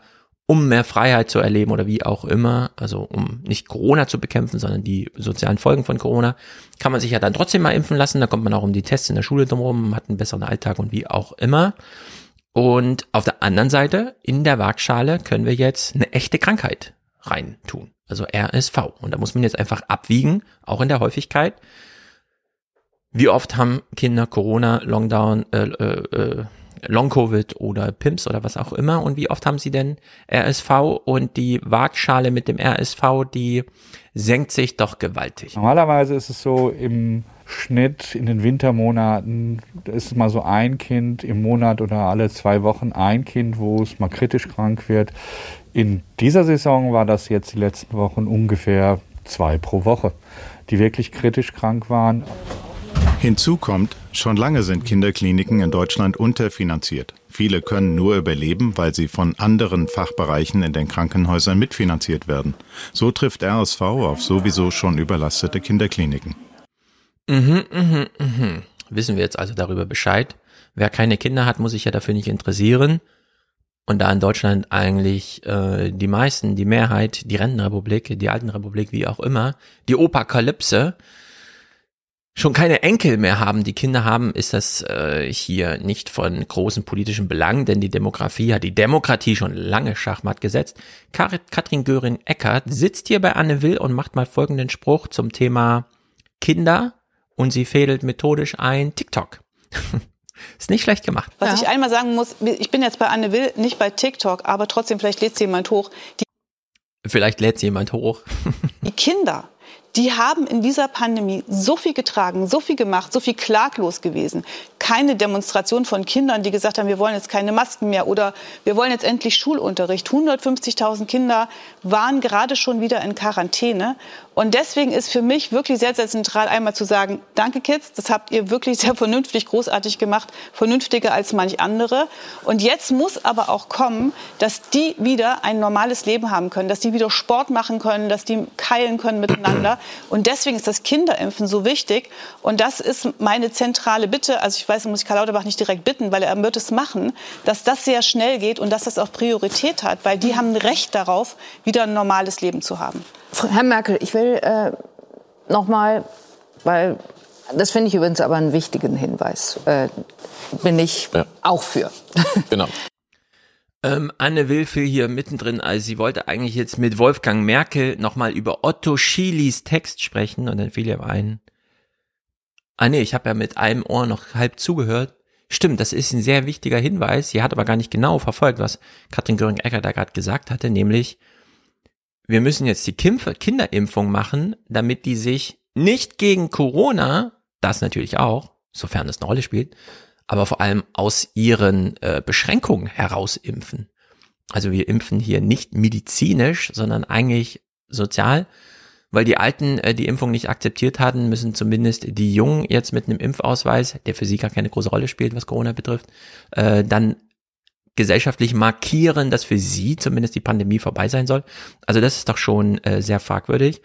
S1: um mehr Freiheit zu erleben oder wie auch immer, also um nicht Corona zu bekämpfen, sondern die sozialen Folgen von Corona, kann man sich ja dann trotzdem mal impfen lassen. Da kommt man auch um die Tests in der Schule drumherum, hat einen besseren Alltag und wie auch immer. Und auf der anderen Seite, in der Waagschale können wir jetzt eine echte Krankheit reintun, also RSV. Und da muss man jetzt einfach abwiegen, auch in der Häufigkeit. Wie oft haben Kinder Corona, Longdown, äh, äh, äh Long-Covid oder PIMS oder was auch immer und wie oft haben sie denn RSV und die Waagschale mit dem RSV, die senkt sich doch gewaltig.
S76: Normalerweise ist es so im Schnitt in den Wintermonaten ist es mal so ein Kind im Monat oder alle zwei Wochen ein Kind, wo es mal kritisch krank wird. In dieser Saison war das jetzt die letzten Wochen ungefähr zwei pro Woche, die wirklich kritisch krank waren.
S74: Hinzu kommt, schon lange sind Kinderkliniken in Deutschland unterfinanziert. Viele können nur überleben, weil sie von anderen Fachbereichen in den Krankenhäusern mitfinanziert werden. So trifft RSV auf sowieso schon überlastete Kinderkliniken.
S1: Mhm, mhm, mhm. Wissen wir jetzt also darüber Bescheid? Wer keine Kinder hat, muss sich ja dafür nicht interessieren. Und da in Deutschland eigentlich äh, die meisten, die Mehrheit, die Rentenrepublik, die Altenrepublik, wie auch immer, die Opakalypse, schon keine Enkel mehr haben, die Kinder haben, ist das äh, hier nicht von großen politischen Belang, denn die Demografie hat die Demokratie schon lange Schachmatt gesetzt. Katrin Göring-Eckert sitzt hier bei Anne Will und macht mal folgenden Spruch zum Thema Kinder und sie fädelt methodisch ein TikTok. *laughs* Ist nicht schlecht gemacht.
S67: Was ja. ich einmal sagen muss, ich bin jetzt bei Anne Will, nicht bei TikTok, aber trotzdem, vielleicht lädt sie jemand hoch. Die
S1: vielleicht lädt sie jemand hoch. *laughs*
S67: die Kinder die haben in dieser Pandemie so viel getragen, so viel gemacht, so viel klaglos gewesen. keine Demonstration von Kindern, die gesagt haben, wir wollen jetzt keine Masken mehr oder wir wollen jetzt endlich Schulunterricht. 150.000 Kinder waren gerade schon wieder in Quarantäne. Und deswegen ist für mich wirklich sehr, sehr zentral einmal zu sagen, danke Kids, das habt ihr wirklich sehr vernünftig, großartig gemacht, vernünftiger als manch andere. Und jetzt muss aber auch kommen, dass die wieder ein normales Leben haben können, dass die wieder Sport machen können, dass die keilen können miteinander. Und deswegen ist das Kinderimpfen so wichtig. Und das ist meine zentrale Bitte. Also ich weiß, muss ich Karl Lauterbach nicht direkt bitten, weil er wird es machen, dass das sehr schnell geht und dass das auch Priorität hat, weil die haben ein Recht darauf, wieder ein normales Leben zu haben.
S77: Herr Merkel, ich will äh, noch mal, weil das finde ich übrigens aber einen wichtigen Hinweis, äh, bin ich ja. auch für. *laughs*
S78: Genau.
S1: Ähm, Anne Wilfel hier mittendrin, also sie wollte eigentlich jetzt mit Wolfgang Merkel nochmal über Otto Schilis Text sprechen und dann fiel ihr ein, ah nee, ich habe ja mit einem Ohr noch halb zugehört. Stimmt, das ist ein sehr wichtiger Hinweis. Sie hat aber gar nicht genau verfolgt, was Katrin Göring-Ecker da gerade gesagt hatte, nämlich wir müssen jetzt die Kinderimpfung machen, damit die sich nicht gegen Corona, das natürlich auch, sofern es eine Rolle spielt, aber vor allem aus ihren äh, Beschränkungen heraus impfen. Also wir impfen hier nicht medizinisch, sondern eigentlich sozial, weil die Alten äh, die Impfung nicht akzeptiert hatten, müssen zumindest die Jungen jetzt mit einem Impfausweis, der für sie gar keine große Rolle spielt, was Corona betrifft, äh, dann gesellschaftlich markieren, dass für sie zumindest die Pandemie vorbei sein soll. Also das ist doch schon äh, sehr fragwürdig.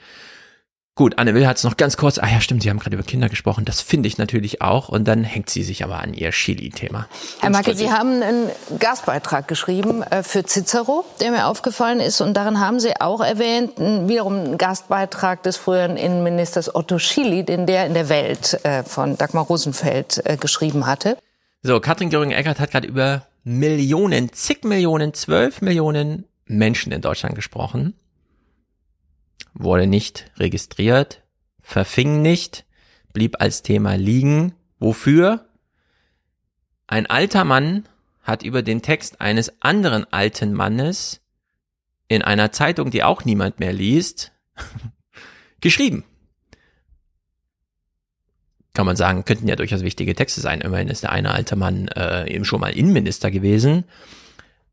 S1: Gut, Anne Will hat es noch ganz kurz, ah ja stimmt, Sie haben gerade über Kinder gesprochen, das finde ich natürlich auch und dann hängt sie sich aber an ihr Chili-Thema.
S77: Herr Marke, Sie haben einen Gastbeitrag geschrieben äh, für Cicero, der mir aufgefallen ist und darin haben Sie auch erwähnt, wiederum einen Gastbeitrag des früheren Innenministers Otto Schily, den der in der Welt äh, von Dagmar Rosenfeld äh, geschrieben hatte.
S1: So, Katrin Göring-Eckert hat gerade über Millionen, zig Millionen, zwölf Millionen Menschen in Deutschland gesprochen, wurde nicht registriert, verfing nicht, blieb als Thema liegen. Wofür? Ein alter Mann hat über den Text eines anderen alten Mannes in einer Zeitung, die auch niemand mehr liest, *laughs* geschrieben kann man sagen, könnten ja durchaus wichtige Texte sein. Immerhin ist der eine alte Mann äh, eben schon mal Innenminister gewesen.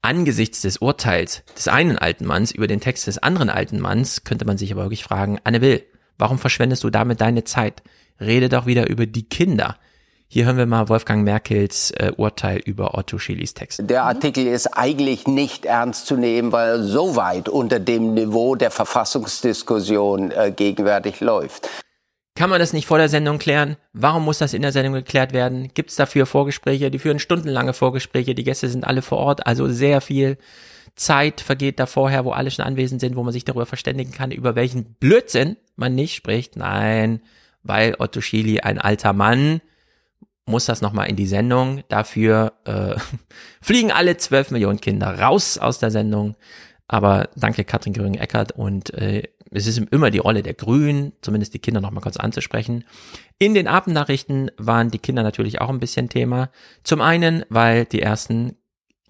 S1: Angesichts des Urteils des einen alten Manns über den Text des anderen alten Manns könnte man sich aber wirklich fragen, Anne Will, warum verschwendest du damit deine Zeit? Rede doch wieder über die Kinder. Hier hören wir mal Wolfgang Merkels äh, Urteil über Otto Schilis Text.
S55: Der Artikel ist eigentlich nicht ernst zu nehmen, weil er so weit unter dem Niveau der Verfassungsdiskussion äh, gegenwärtig läuft.
S1: Kann man das nicht vor der Sendung klären? Warum muss das in der Sendung geklärt werden? Gibt es dafür Vorgespräche? Die führen stundenlange Vorgespräche. Die Gäste sind alle vor Ort. Also sehr viel Zeit vergeht da vorher, wo alle schon anwesend sind, wo man sich darüber verständigen kann, über welchen Blödsinn man nicht spricht. Nein, weil Otto Schily ein alter Mann muss das nochmal in die Sendung. Dafür äh, *laughs* fliegen alle zwölf Millionen Kinder raus aus der Sendung. Aber danke Katrin Göring-Eckert und äh, es ist immer die Rolle der Grünen, zumindest die Kinder noch mal kurz anzusprechen. In den Abendnachrichten waren die Kinder natürlich auch ein bisschen Thema. Zum einen, weil die ersten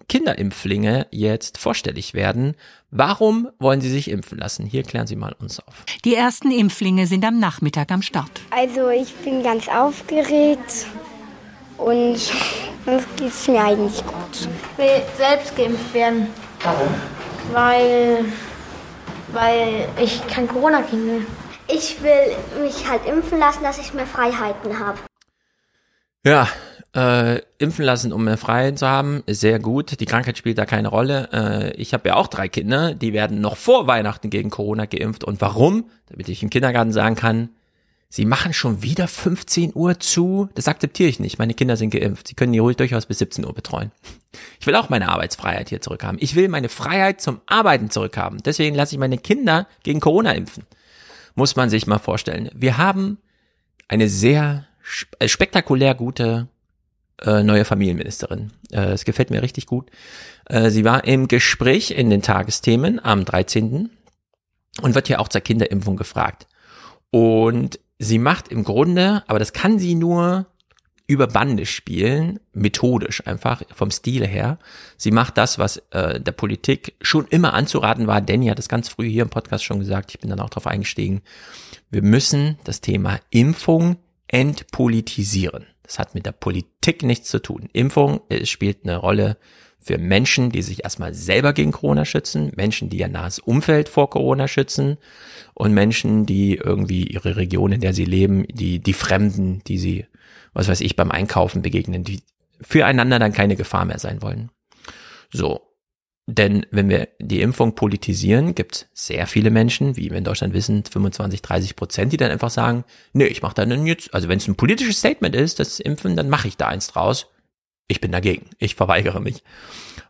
S1: Kinderimpflinge jetzt vorstellig werden. Warum wollen sie sich impfen lassen? Hier klären Sie mal uns auf.
S79: Die ersten Impflinge sind am Nachmittag am Start.
S80: Also ich bin ganz aufgeregt und sonst geht es mir eigentlich gut.
S81: Ich will selbst geimpft werden.
S80: Warum?
S81: Weil weil ich kein Corona kriegen will.
S80: Ich will mich halt impfen lassen, dass ich mehr Freiheiten habe.
S1: Ja, äh, impfen lassen, um mehr Freiheiten zu haben, ist sehr gut. Die Krankheit spielt da keine Rolle. Äh, ich habe ja auch drei Kinder, die werden noch vor Weihnachten gegen Corona geimpft. Und warum? Damit ich im Kindergarten sagen kann, Sie machen schon wieder 15 Uhr zu. Das akzeptiere ich nicht. Meine Kinder sind geimpft. Sie können die ruhig durchaus bis 17 Uhr betreuen. Ich will auch meine Arbeitsfreiheit hier zurückhaben. Ich will meine Freiheit zum Arbeiten zurückhaben. Deswegen lasse ich meine Kinder gegen Corona impfen. Muss man sich mal vorstellen. Wir haben eine sehr äh, spektakulär gute äh, neue Familienministerin. Äh, es gefällt mir richtig gut. Sie war im Gespräch in den Tagesthemen am 13. und wird hier auch zur Kinderimpfung gefragt. Und sie macht im Grunde, aber das kann sie nur über Bande spielen, methodisch einfach vom Stil her. Sie macht das, was äh, der Politik schon immer anzuraten war. Danny hat es ganz früh hier im Podcast schon gesagt. Ich bin dann auch darauf eingestiegen. Wir müssen das Thema Impfung entpolitisieren. Das hat mit der Politik nichts zu tun. Impfung es spielt eine Rolle für Menschen, die sich erstmal selber gegen Corona schützen, Menschen, die ihr nahes Umfeld vor Corona schützen und Menschen, die irgendwie ihre Region, in der sie leben, die, die Fremden, die sie, was weiß ich, beim Einkaufen begegnen, die füreinander dann keine Gefahr mehr sein wollen. So. Denn wenn wir die Impfung politisieren, gibt es sehr viele Menschen, wie wir in Deutschland wissen, 25, 30 Prozent, die dann einfach sagen, nee, ich mache da einen jetzt, also wenn es ein politisches Statement ist, das Impfen, dann mache ich da eins draus ich bin dagegen. Ich verweigere mich.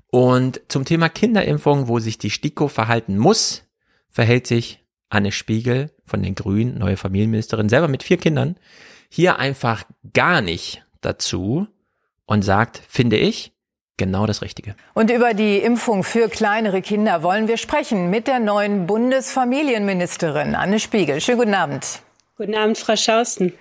S1: Und zum Thema Kinderimpfung, wo sich die STIKO verhalten muss, verhält sich Anne Spiegel von den Grünen, neue Familienministerin, selber mit vier Kindern, hier einfach gar nicht dazu und sagt, finde ich, genau das Richtige.
S73: Und über die Impfung für kleinere Kinder wollen wir sprechen mit der neuen Bundesfamilienministerin Anne Spiegel. Schönen guten Abend.
S82: Guten Abend, Frau Schausten.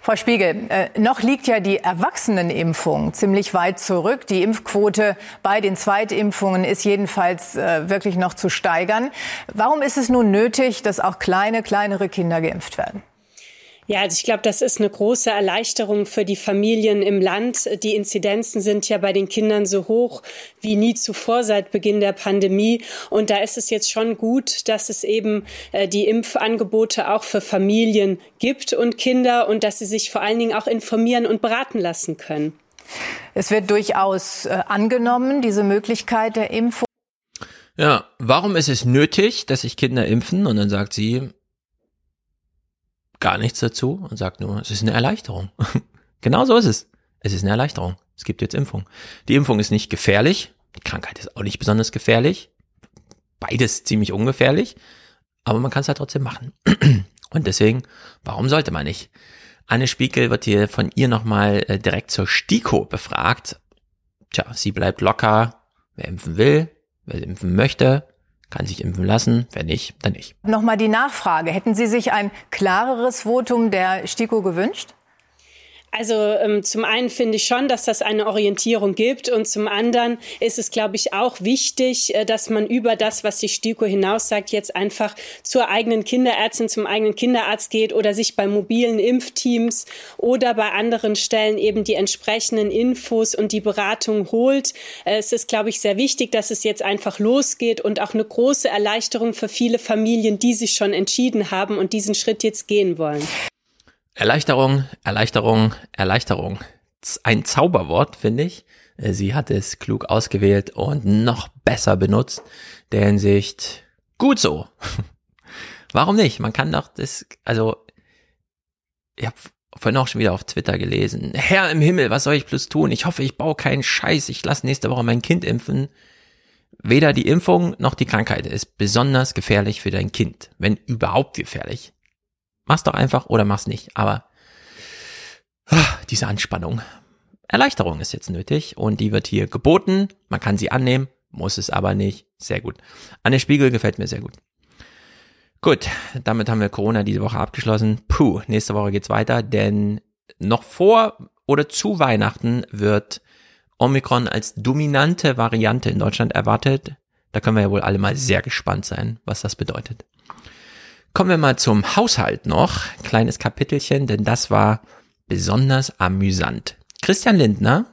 S73: Frau Spiegel, äh, noch liegt ja die Erwachsenenimpfung ziemlich weit zurück. Die Impfquote bei den Zweitimpfungen ist jedenfalls äh, wirklich noch zu steigern. Warum ist es nun nötig, dass auch kleine, kleinere Kinder geimpft werden?
S82: Ja, also ich glaube, das ist eine große Erleichterung für die Familien im Land. Die Inzidenzen sind ja bei den Kindern so hoch wie nie zuvor seit Beginn der Pandemie. Und da ist es jetzt schon gut, dass es eben äh, die Impfangebote auch für Familien gibt und Kinder und dass sie sich vor allen Dingen auch informieren und beraten lassen können.
S73: Es wird durchaus äh, angenommen, diese Möglichkeit der Impfung.
S1: Ja, warum ist es nötig, dass sich Kinder impfen? Und dann sagt sie, gar nichts dazu und sagt nur, es ist eine Erleichterung. *laughs* genau so ist es. Es ist eine Erleichterung. Es gibt jetzt Impfung. Die Impfung ist nicht gefährlich. Die Krankheit ist auch nicht besonders gefährlich. Beides ziemlich ungefährlich. Aber man kann es halt trotzdem machen. *clears throat* Und deswegen, warum sollte man nicht? Anne Spiegel wird hier von ihr nochmal äh, direkt zur STIKO befragt. Tja, sie bleibt locker. Wer impfen will, wer impfen möchte, kann sich impfen lassen, wenn nicht, dann nicht.
S73: Nochmal die Nachfrage. Hätten Sie sich ein klareres Votum der STIKO gewünscht?
S82: Also ähm, zum einen finde ich schon, dass das eine Orientierung gibt und zum anderen ist es, glaube ich, auch wichtig, äh, dass man über das, was die STIKO hinaus sagt, jetzt einfach zur eigenen Kinderärztin, zum eigenen Kinderarzt geht oder sich bei mobilen Impfteams oder bei anderen Stellen eben die entsprechenden Infos und die Beratung holt. Äh, es ist, glaube ich, sehr wichtig, dass es jetzt einfach losgeht und auch eine große Erleichterung für viele Familien, die sich schon entschieden haben und diesen Schritt jetzt gehen wollen.
S1: Erleichterung, Erleichterung, Erleichterung. Ein Zauberwort, finde ich. Äh, sie hat es klug ausgewählt und noch besser benutzt. Der Hinsicht, gut so. *laughs* Warum nicht? Man kann doch das, also, ich habe vorhin auch schon wieder auf Twitter gelesen. Herr im Himmel, was soll ich bloß tun? Ich hoffe, ich baue keinen Scheiß. Ich lasse nächste Woche mein Kind impfen. Weder die Impfung noch die Krankheit ist besonders gefährlich für dein Kind. Wenn überhaupt gefährlich. Mach's doch einfach oder mach's nicht. Aber ah, diese Anspannung. Erleichterung ist jetzt nötig und die wird hier geboten. Man kann sie annehmen, muss es aber nicht. Sehr gut. Anne Spiegel gefällt mir sehr gut. Gut, damit haben wir Corona diese Woche abgeschlossen. Puh, nächste Woche geht's weiter, denn noch vor oder zu Weihnachten wird Omikron als dominante Variante in Deutschland erwartet. Da können wir ja wohl alle mal sehr gespannt sein, was das bedeutet. Kommen wir mal zum Haushalt noch. Kleines Kapitelchen, denn das war besonders amüsant. Christian Lindner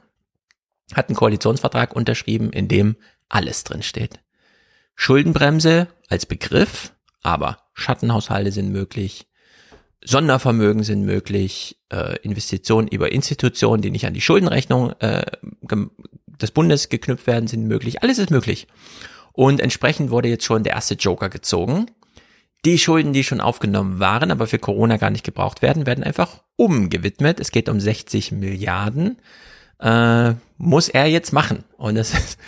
S1: hat einen Koalitionsvertrag unterschrieben, in dem alles drin steht. Schuldenbremse als Begriff, aber Schattenhaushalte sind möglich, Sondervermögen sind möglich, äh, Investitionen über Institutionen, die nicht an die Schuldenrechnung äh, des Bundes geknüpft werden, sind möglich. Alles ist möglich. Und entsprechend wurde jetzt schon der erste Joker gezogen. Die Schulden, die schon aufgenommen waren, aber für Corona gar nicht gebraucht werden, werden einfach umgewidmet. Es geht um 60 Milliarden. Äh, muss er jetzt machen. Und es ist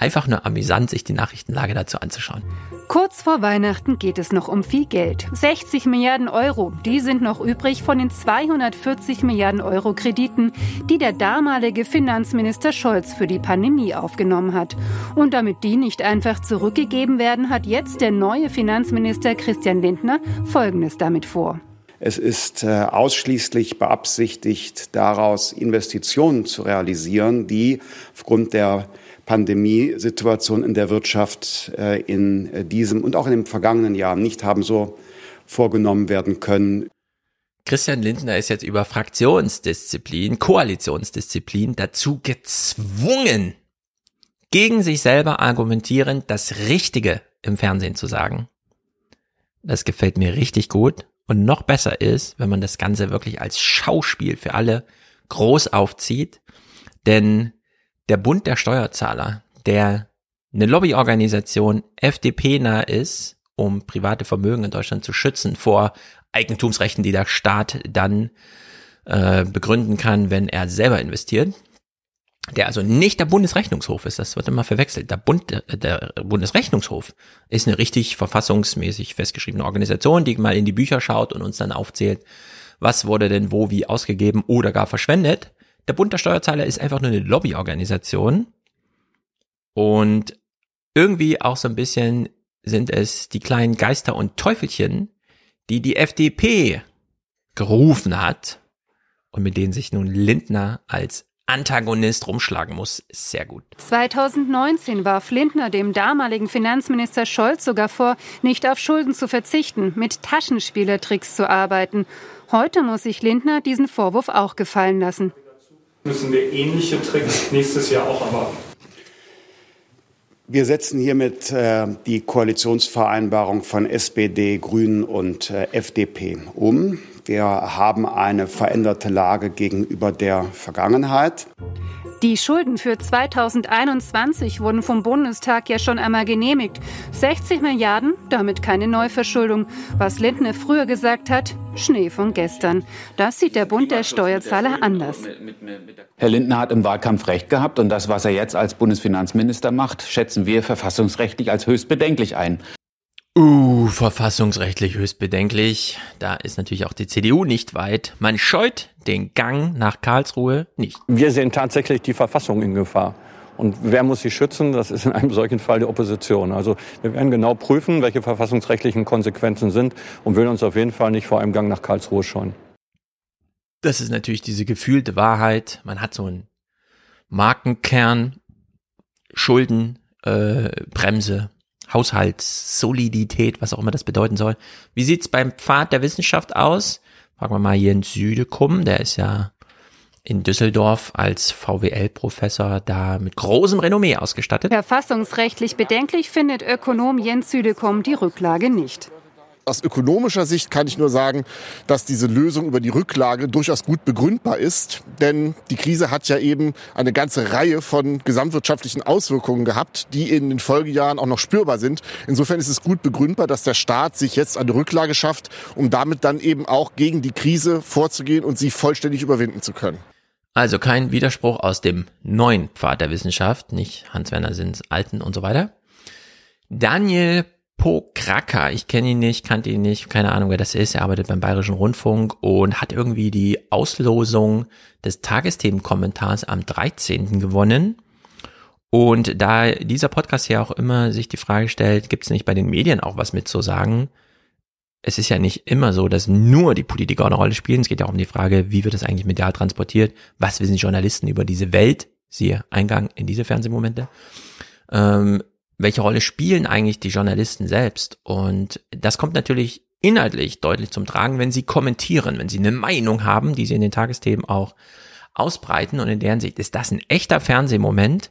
S1: einfach nur amüsant, sich die Nachrichtenlage dazu anzuschauen.
S83: Kurz vor Weihnachten geht es noch um viel Geld. 60 Milliarden Euro, die sind noch übrig von den 240 Milliarden Euro Krediten, die der damalige Finanzminister Scholz für die Pandemie aufgenommen hat. Und damit die nicht einfach zurückgegeben werden, hat jetzt der neue Finanzminister Christian Lindner Folgendes damit vor.
S84: Es ist äh, ausschließlich beabsichtigt, daraus Investitionen zu realisieren, die aufgrund der Pandemiesituation in der Wirtschaft äh, in äh, diesem und auch in den vergangenen Jahren nicht haben so vorgenommen werden können.
S1: Christian Lindner ist jetzt über Fraktionsdisziplin, Koalitionsdisziplin dazu gezwungen, gegen sich selber argumentierend das Richtige im Fernsehen zu sagen. Das gefällt mir richtig gut. Und noch besser ist, wenn man das Ganze wirklich als Schauspiel für alle groß aufzieht. Denn der Bund der Steuerzahler, der eine Lobbyorganisation FDP-nah ist, um private Vermögen in Deutschland zu schützen vor Eigentumsrechten, die der Staat dann äh, begründen kann, wenn er selber investiert, der also nicht der Bundesrechnungshof ist, das wird immer verwechselt. Der, Bund, der Bundesrechnungshof ist eine richtig verfassungsmäßig festgeschriebene Organisation, die mal in die Bücher schaut und uns dann aufzählt, was wurde denn wo wie ausgegeben oder gar verschwendet. Der Bund der Steuerzahler ist einfach nur eine Lobbyorganisation und irgendwie auch so ein bisschen sind es die kleinen Geister und Teufelchen, die die FDP gerufen hat und mit denen sich nun Lindner als Antagonist rumschlagen muss, ist sehr gut.
S83: 2019 warf Lindner dem damaligen Finanzminister Scholz sogar vor, nicht auf Schulden zu verzichten, mit Taschenspielertricks zu arbeiten. Heute muss sich Lindner diesen Vorwurf auch gefallen lassen.
S85: Müssen wir ähnliche Tricks nächstes Jahr auch erwarten?
S84: Wir setzen hiermit äh, die Koalitionsvereinbarung von SPD, Grünen und äh, FDP um. Wir haben eine veränderte Lage gegenüber der Vergangenheit.
S83: Die Schulden für 2021 wurden vom Bundestag ja schon einmal genehmigt. 60 Milliarden, damit keine Neuverschuldung. Was Lindner früher gesagt hat, Schnee von gestern. Das sieht der Bund der Steuerzahler anders.
S86: Herr Lindner hat im Wahlkampf recht gehabt und das, was er jetzt als Bundesfinanzminister macht, schätzen wir verfassungsrechtlich als höchst bedenklich ein.
S1: Verfassungsrechtlich höchst bedenklich. Da ist natürlich auch die CDU nicht weit. Man scheut den Gang nach Karlsruhe nicht.
S87: Wir sehen tatsächlich die Verfassung in Gefahr. Und wer muss sie schützen? Das ist in einem solchen Fall die Opposition. Also wir werden genau prüfen, welche verfassungsrechtlichen Konsequenzen sind und will uns auf jeden Fall nicht vor einem Gang nach Karlsruhe scheuen.
S1: Das ist natürlich diese gefühlte Wahrheit. Man hat so einen Markenkern, Schulden, äh, Bremse, Haushaltssolidität, was auch immer das bedeuten soll. Wie sieht's beim Pfad der Wissenschaft aus? Fragen wir mal Jens Südekum, der ist ja in Düsseldorf als VWL-Professor da mit großem Renommee ausgestattet.
S83: Verfassungsrechtlich bedenklich findet Ökonom Jens Südekum die Rücklage nicht.
S88: Aus ökonomischer Sicht kann ich nur sagen, dass diese Lösung über die Rücklage durchaus gut begründbar ist. Denn die Krise hat ja eben eine ganze Reihe von gesamtwirtschaftlichen Auswirkungen gehabt, die in den Folgejahren auch noch spürbar sind. Insofern ist es gut begründbar, dass der Staat sich jetzt eine Rücklage schafft, um damit dann eben auch gegen die Krise vorzugehen und sie vollständig überwinden zu können.
S1: Also kein Widerspruch aus dem neuen Pfad der Wissenschaft, nicht Hans-Werner Sinns alten und so weiter. Daniel Pokraka, ich kenne ihn nicht, kannte ihn nicht, keine Ahnung, wer das ist. Er arbeitet beim Bayerischen Rundfunk und hat irgendwie die Auslosung des Tagesthemenkommentars am 13. gewonnen. Und da dieser Podcast ja auch immer sich die Frage stellt, gibt es nicht bei den Medien auch was mitzusagen? Es ist ja nicht immer so, dass nur die Politiker eine Rolle spielen. Es geht ja auch um die Frage, wie wird das eigentlich medial transportiert? Was wissen Journalisten über diese Welt? Siehe Eingang in diese Fernsehmomente. Ähm, welche Rolle spielen eigentlich die Journalisten selbst? Und das kommt natürlich inhaltlich deutlich zum Tragen, wenn sie kommentieren, wenn sie eine Meinung haben, die sie in den Tagesthemen auch ausbreiten. Und in deren Sicht ist das ein echter Fernsehmoment.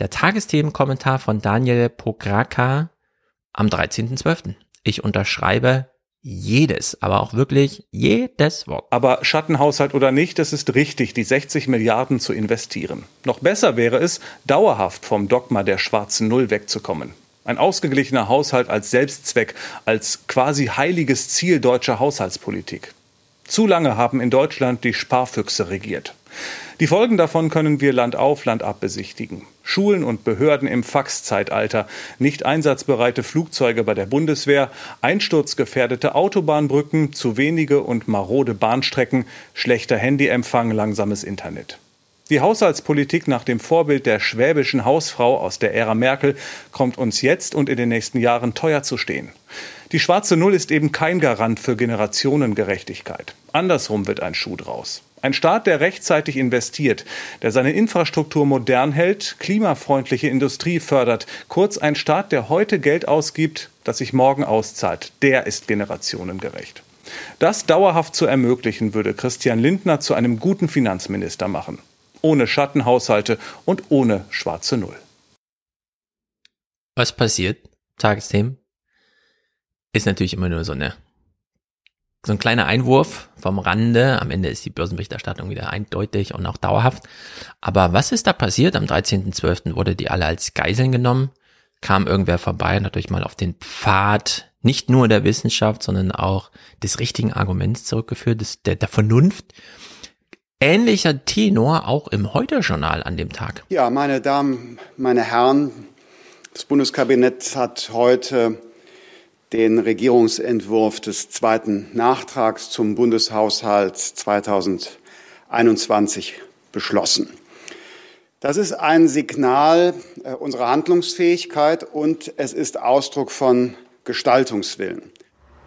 S1: Der Tagesthemenkommentar von Daniel Pokraka am 13.12. Ich unterschreibe jedes, aber auch wirklich jedes Wort.
S89: Aber Schattenhaushalt oder nicht, es ist richtig, die 60 Milliarden zu investieren. Noch besser wäre es, dauerhaft vom Dogma der schwarzen Null wegzukommen. Ein ausgeglichener Haushalt als Selbstzweck, als quasi heiliges Ziel deutscher Haushaltspolitik. Zu lange haben in Deutschland die Sparfüchse regiert. Die Folgen davon können wir Land auf, Land ab besichtigen. Schulen und Behörden im Faxzeitalter, nicht einsatzbereite Flugzeuge bei der Bundeswehr, einsturzgefährdete Autobahnbrücken, zu wenige und marode Bahnstrecken, schlechter Handyempfang, langsames Internet. Die Haushaltspolitik nach dem Vorbild der schwäbischen Hausfrau aus der Ära Merkel kommt uns jetzt und in den nächsten Jahren teuer zu stehen. Die schwarze Null ist eben kein Garant für Generationengerechtigkeit. Andersrum wird ein Schuh draus. Ein Staat, der rechtzeitig investiert, der seine Infrastruktur modern hält, klimafreundliche Industrie fördert, kurz ein Staat, der heute Geld ausgibt, das sich morgen auszahlt, der ist generationengerecht. Das dauerhaft zu ermöglichen, würde Christian Lindner zu einem guten Finanzminister machen. Ohne Schattenhaushalte und ohne schwarze Null.
S1: Was passiert? Tagesthemen? Ist natürlich immer nur so eine so ein kleiner Einwurf vom Rande. Am Ende ist die Börsenberichterstattung wieder eindeutig und auch dauerhaft. Aber was ist da passiert? Am 13.12. wurde die alle als Geiseln genommen. Kam irgendwer vorbei und hat euch mal auf den Pfad nicht nur der Wissenschaft, sondern auch des richtigen Arguments zurückgeführt, des, der, der Vernunft. Ähnlicher Tenor auch im Heute-Journal an dem Tag.
S84: Ja, meine Damen, meine Herren, das Bundeskabinett hat heute den Regierungsentwurf des zweiten Nachtrags zum Bundeshaushalt 2021 beschlossen. Das ist ein Signal äh, unserer Handlungsfähigkeit und es ist Ausdruck von Gestaltungswillen.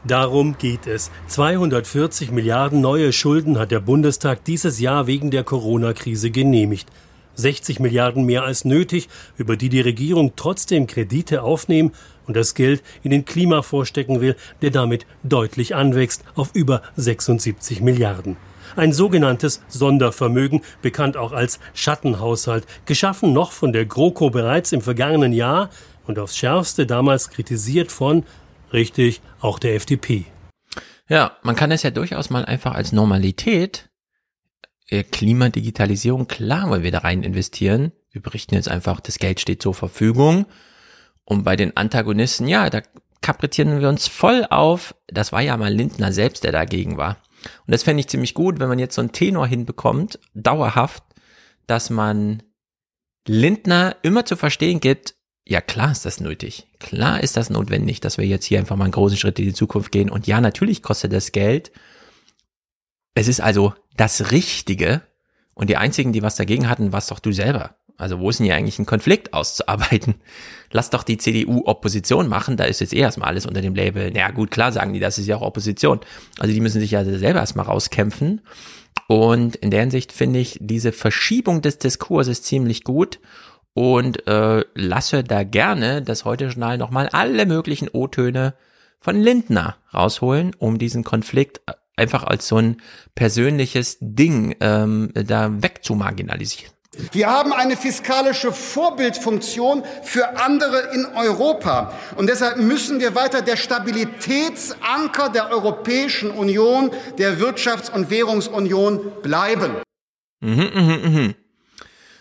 S90: Darum geht es. 240 Milliarden neue Schulden hat der Bundestag dieses Jahr wegen der Corona-Krise genehmigt. 60 Milliarden mehr als nötig, über die die Regierung trotzdem Kredite aufnehmen und das Geld in den Klimafonds stecken will, der damit deutlich anwächst auf über 76 Milliarden. Ein sogenanntes Sondervermögen, bekannt auch als Schattenhaushalt, geschaffen noch von der GroKo bereits im vergangenen Jahr und aufs schärfste damals kritisiert von, richtig, auch der FDP.
S1: Ja, man kann es ja durchaus mal einfach als Normalität, äh, Klimadigitalisierung, klar, weil wir da rein investieren. Wir berichten jetzt einfach, das Geld steht zur Verfügung und bei den Antagonisten, ja, da kaprizieren wir uns voll auf. Das war ja mal Lindner selbst, der dagegen war. Und das fände ich ziemlich gut, wenn man jetzt so einen Tenor hinbekommt, dauerhaft, dass man Lindner immer zu verstehen gibt, ja klar ist das nötig. Klar ist das notwendig, dass wir jetzt hier einfach mal einen großen Schritt in die Zukunft gehen. Und ja, natürlich kostet das Geld. Es ist also das Richtige. Und die einzigen, die was dagegen hatten, warst doch du selber. Also wo ist denn hier eigentlich ein Konflikt auszuarbeiten? *laughs* Lass doch die CDU Opposition machen, da ist jetzt eh erstmal alles unter dem Label. Na gut, klar sagen die, das ist ja auch Opposition. Also die müssen sich ja selber erstmal rauskämpfen. Und in der Hinsicht finde ich diese Verschiebung des Diskurses ziemlich gut und äh, lasse da gerne das Heute-Journal nochmal alle möglichen O-Töne von Lindner rausholen, um diesen Konflikt einfach als so ein persönliches Ding ähm, da wegzumarginalisieren.
S91: Wir haben eine fiskalische Vorbildfunktion für andere in Europa. Und deshalb müssen wir weiter der Stabilitätsanker der Europäischen Union, der Wirtschafts- und Währungsunion bleiben.
S1: Mhm, mhm, mhm.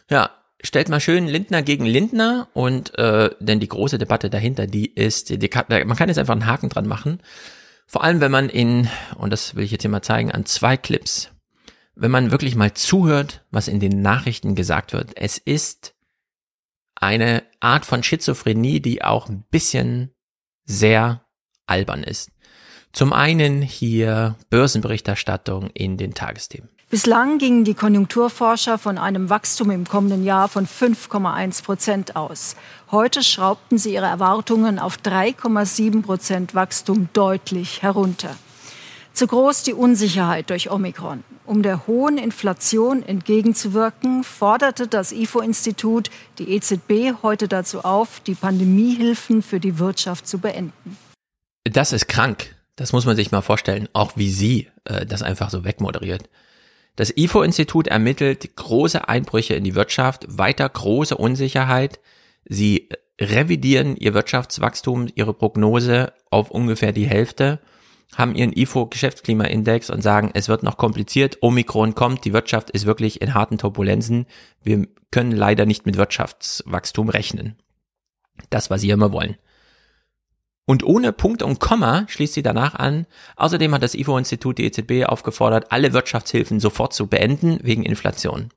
S1: Ja, stellt mal schön Lindner gegen Lindner und äh, denn die große Debatte dahinter, die ist, die kann, man kann jetzt einfach einen Haken dran machen. Vor allem, wenn man in, und das will ich jetzt hier mal zeigen, an zwei Clips wenn man wirklich mal zuhört, was in den Nachrichten gesagt wird. Es ist eine Art von Schizophrenie, die auch ein bisschen sehr albern ist. Zum einen hier Börsenberichterstattung in den Tagesthemen.
S92: Bislang gingen die Konjunkturforscher von einem Wachstum im kommenden Jahr von 5,1 Prozent aus. Heute schraubten sie ihre Erwartungen auf 3,7 Prozent Wachstum deutlich herunter. Zu groß die Unsicherheit durch Omikron. Um der hohen Inflation entgegenzuwirken, forderte das IFO-Institut die EZB heute dazu auf, die Pandemiehilfen für die Wirtschaft zu beenden.
S1: Das ist krank. Das muss man sich mal vorstellen, auch wie sie äh, das einfach so wegmoderiert. Das IFO-Institut ermittelt große Einbrüche in die Wirtschaft, weiter große Unsicherheit. Sie revidieren ihr Wirtschaftswachstum, ihre Prognose auf ungefähr die Hälfte haben ihren IFO-Geschäftsklimaindex und sagen, es wird noch kompliziert, Omikron kommt, die Wirtschaft ist wirklich in harten Turbulenzen, wir können leider nicht mit Wirtschaftswachstum rechnen. Das, was sie immer wollen. Und ohne Punkt und Komma schließt sie danach an, außerdem hat das IFO-Institut die EZB aufgefordert, alle Wirtschaftshilfen sofort zu beenden wegen Inflation.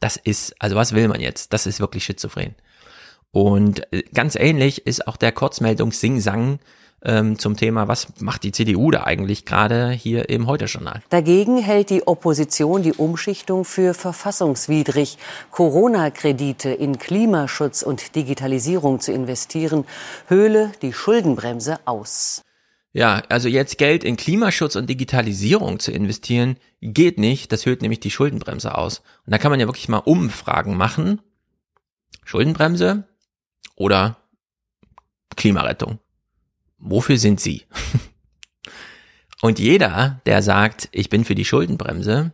S1: Das ist, also was will man jetzt? Das ist wirklich schizophren. Und äh, ganz ähnlich ist auch der Kurzmeldung Sing Sang ähm, zum Thema, was macht die CDU da eigentlich gerade hier im Heute-Journal.
S93: Dagegen hält die Opposition die Umschichtung für verfassungswidrig. Corona-Kredite in Klimaschutz und Digitalisierung zu investieren, höhle die Schuldenbremse aus.
S1: Ja, also jetzt Geld in Klimaschutz und Digitalisierung zu investieren, geht nicht. Das höht nämlich die Schuldenbremse aus. Und da kann man ja wirklich mal Umfragen machen. Schuldenbremse oder Klimarettung wofür sind sie? Und jeder, der sagt, ich bin für die Schuldenbremse,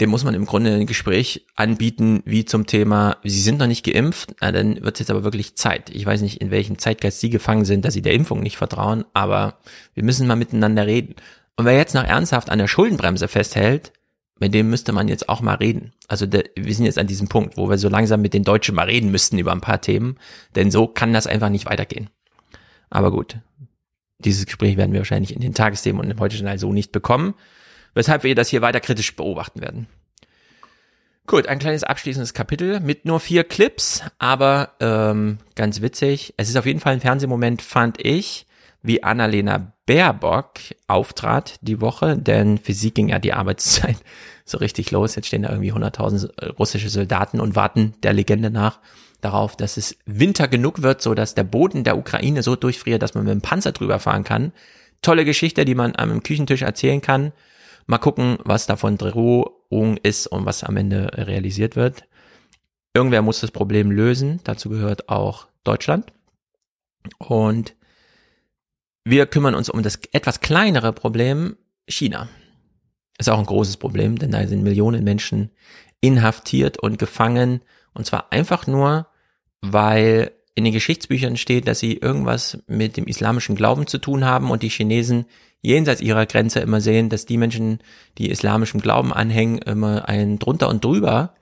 S1: dem muss man im Grunde ein Gespräch anbieten, wie zum Thema, Sie sind noch nicht geimpft, na, dann wird es jetzt aber wirklich Zeit. Ich weiß nicht, in welchem Zeitgeist Sie gefangen sind, dass Sie der Impfung nicht vertrauen, aber wir müssen mal miteinander reden. Und wer jetzt noch ernsthaft an der Schuldenbremse festhält, mit dem müsste man jetzt auch mal reden. Also der, wir sind jetzt an diesem Punkt, wo wir so langsam mit den Deutschen mal reden müssten über ein paar Themen, denn so kann das einfach nicht weitergehen. Aber gut, dieses Gespräch werden wir wahrscheinlich in den Tagesthemen und im heutigen Teil so nicht bekommen weshalb wir das hier weiter kritisch beobachten werden. Gut, ein kleines abschließendes Kapitel mit nur vier Clips, aber ähm, ganz witzig. Es ist auf jeden Fall ein Fernsehmoment, fand ich, wie Annalena Baerbock auftrat die Woche, denn für sie ging ja die Arbeitszeit *laughs* so richtig los. Jetzt stehen da irgendwie 100.000 russische Soldaten und warten der Legende nach darauf, dass es Winter genug wird, so dass der Boden der Ukraine so durchfriert, dass man mit dem Panzer drüber fahren kann. Tolle Geschichte, die man am Küchentisch erzählen kann. Mal gucken, was davon Drohung ist und was am Ende realisiert wird. Irgendwer muss das Problem lösen. Dazu gehört auch Deutschland. Und wir kümmern uns um das etwas kleinere Problem China. Ist auch ein großes Problem, denn da sind Millionen Menschen inhaftiert und gefangen. Und zwar einfach nur, weil in den Geschichtsbüchern steht, dass sie irgendwas mit dem islamischen Glauben zu tun haben und die Chinesen jenseits ihrer Grenze immer sehen, dass die Menschen, die islamischem Glauben anhängen, immer ein drunter und drüber,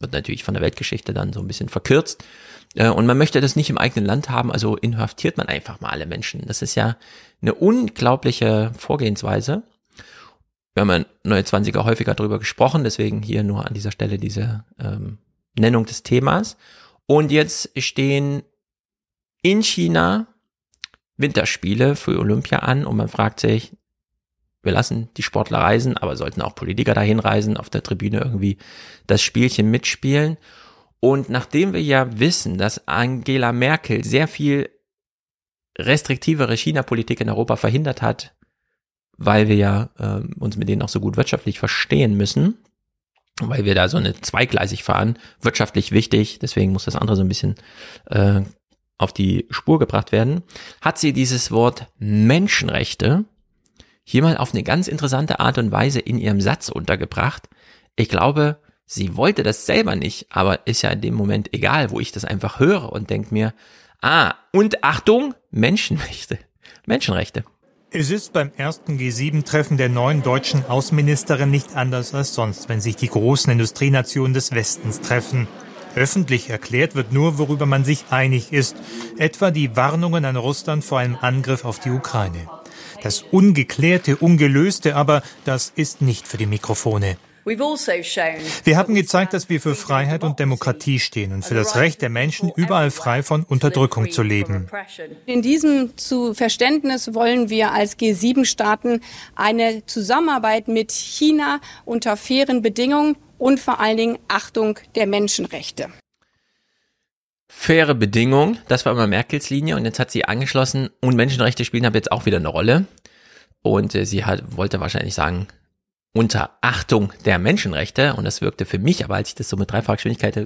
S1: wird natürlich von der Weltgeschichte dann so ein bisschen verkürzt, äh, und man möchte das nicht im eigenen Land haben, also inhaftiert man einfach mal alle Menschen. Das ist ja eine unglaubliche Vorgehensweise. Wir haben ja 29er häufiger darüber gesprochen, deswegen hier nur an dieser Stelle diese ähm, Nennung des Themas. Und jetzt stehen in China Winterspiele für Olympia an und man fragt sich, wir lassen die Sportler reisen, aber sollten auch Politiker dahin reisen, auf der Tribüne irgendwie das Spielchen mitspielen. Und nachdem wir ja wissen, dass Angela Merkel sehr viel restriktivere China-Politik in Europa verhindert hat, weil wir ja äh, uns mit denen auch so gut wirtschaftlich verstehen müssen, weil wir da so eine zweigleisig fahren, wirtschaftlich wichtig, deswegen muss das andere so ein bisschen äh, auf die Spur gebracht werden, hat sie dieses Wort Menschenrechte hier mal auf eine ganz interessante Art und Weise in ihrem Satz untergebracht. Ich glaube, sie wollte das selber nicht, aber ist ja in dem Moment egal, wo ich das einfach höre und denke mir, ah, und Achtung, Menschenrechte. Menschenrechte.
S94: Es ist beim ersten G7-Treffen der neuen deutschen Außenministerin nicht anders als sonst, wenn sich die großen Industrienationen des Westens treffen. Öffentlich erklärt wird nur, worüber man sich einig ist, etwa die Warnungen an Russland vor einem Angriff auf die Ukraine. Das Ungeklärte, Ungelöste aber, das ist nicht für die Mikrofone. Also wir haben gezeigt, dass wir für Freiheit und Demokratie stehen und für das Recht der Menschen, überall frei von Unterdrückung zu leben.
S95: In diesem zu Verständnis wollen wir als G7-Staaten eine Zusammenarbeit mit China unter fairen Bedingungen und vor allen Dingen Achtung der Menschenrechte.
S1: Faire Bedingung, das war immer Merkels Linie und jetzt hat sie angeschlossen und Menschenrechte spielen aber jetzt auch wieder eine Rolle. Und äh, sie hat, wollte wahrscheinlich sagen, unter Achtung der Menschenrechte, und das wirkte für mich, aber als ich das so mit Dreifachgeschwindigkeit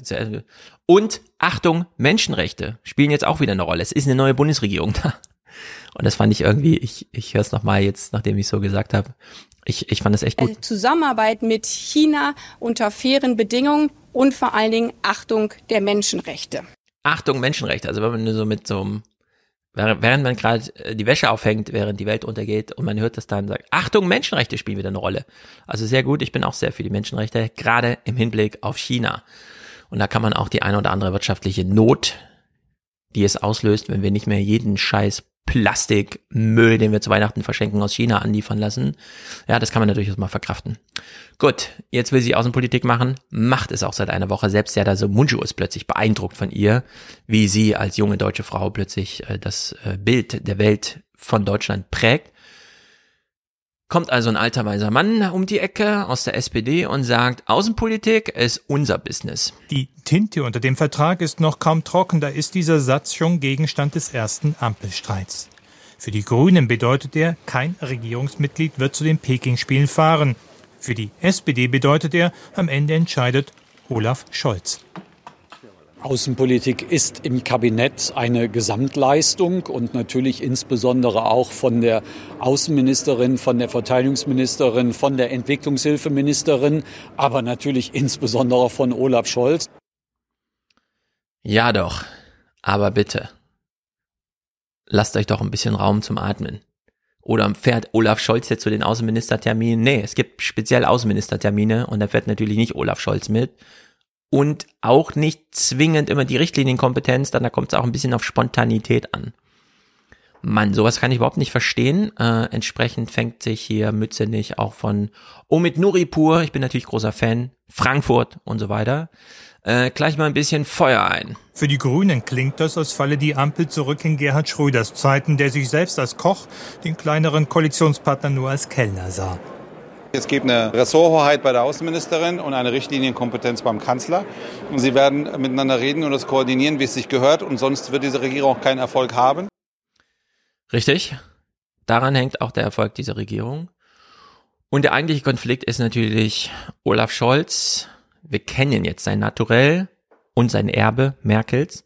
S1: und Achtung Menschenrechte spielen jetzt auch wieder eine Rolle. Es ist eine neue Bundesregierung da. Und das fand ich irgendwie, ich, ich höre es nochmal jetzt, nachdem ich so gesagt habe, ich, ich fand das echt gut.
S95: Äh, Zusammenarbeit mit China unter fairen Bedingungen und vor allen Dingen Achtung der Menschenrechte.
S1: Achtung Menschenrechte. Also wenn man so mit so einem, während man gerade äh, die Wäsche aufhängt, während die Welt untergeht und man hört das dann sagt, Achtung Menschenrechte spielen wieder eine Rolle. Also sehr gut, ich bin auch sehr für die Menschenrechte, gerade im Hinblick auf China. Und da kann man auch die eine oder andere wirtschaftliche Not, die es auslöst, wenn wir nicht mehr jeden Scheiß Plastikmüll, den wir zu Weihnachten verschenken, aus China anliefern lassen. Ja, das kann man natürlich mal verkraften. Gut, jetzt will sie Außenpolitik machen, macht es auch seit einer Woche. Selbst ja da so Munju ist plötzlich beeindruckt von ihr, wie sie als junge deutsche Frau plötzlich äh, das äh, Bild der Welt von Deutschland prägt. Kommt also ein alter weiser Mann um die Ecke aus der SPD und sagt, Außenpolitik ist unser Business.
S94: Die Tinte unter dem Vertrag ist noch kaum trocken, da ist dieser Satz schon Gegenstand des ersten Ampelstreits. Für die Grünen bedeutet er, kein Regierungsmitglied wird zu den Peking-Spielen fahren. Für die SPD bedeutet er, am Ende entscheidet Olaf Scholz.
S96: Außenpolitik ist im Kabinett eine Gesamtleistung und natürlich insbesondere auch von der Außenministerin, von der Verteidigungsministerin, von der Entwicklungshilfeministerin, aber natürlich insbesondere von Olaf Scholz.
S1: Ja doch, aber bitte. Lasst euch doch ein bisschen Raum zum Atmen. Oder fährt Olaf Scholz jetzt zu den Außenministerterminen? Nee, es gibt speziell Außenministertermine und da fährt natürlich nicht Olaf Scholz mit, und auch nicht zwingend immer die Richtlinienkompetenz, dann da kommt es auch ein bisschen auf Spontanität an. Mann, sowas kann ich überhaupt nicht verstehen. Äh, entsprechend fängt sich hier Mütze nicht auch von Omid Nuripur, ich bin natürlich großer Fan, Frankfurt und so weiter, äh, gleich mal ein bisschen Feuer ein.
S94: Für die Grünen klingt das, als falle die Ampel zurück in Gerhard Schröders Zeiten, der sich selbst als Koch, den kleineren Koalitionspartner nur als Kellner sah.
S97: Es gibt eine Ressorthoheit bei der Außenministerin und eine Richtlinienkompetenz beim Kanzler. Und sie werden miteinander reden und das koordinieren, wie es sich gehört. Und sonst wird diese Regierung auch keinen Erfolg haben.
S1: Richtig. Daran hängt auch der Erfolg dieser Regierung. Und der eigentliche Konflikt ist natürlich Olaf Scholz. Wir kennen jetzt sein Naturell und sein Erbe Merkels.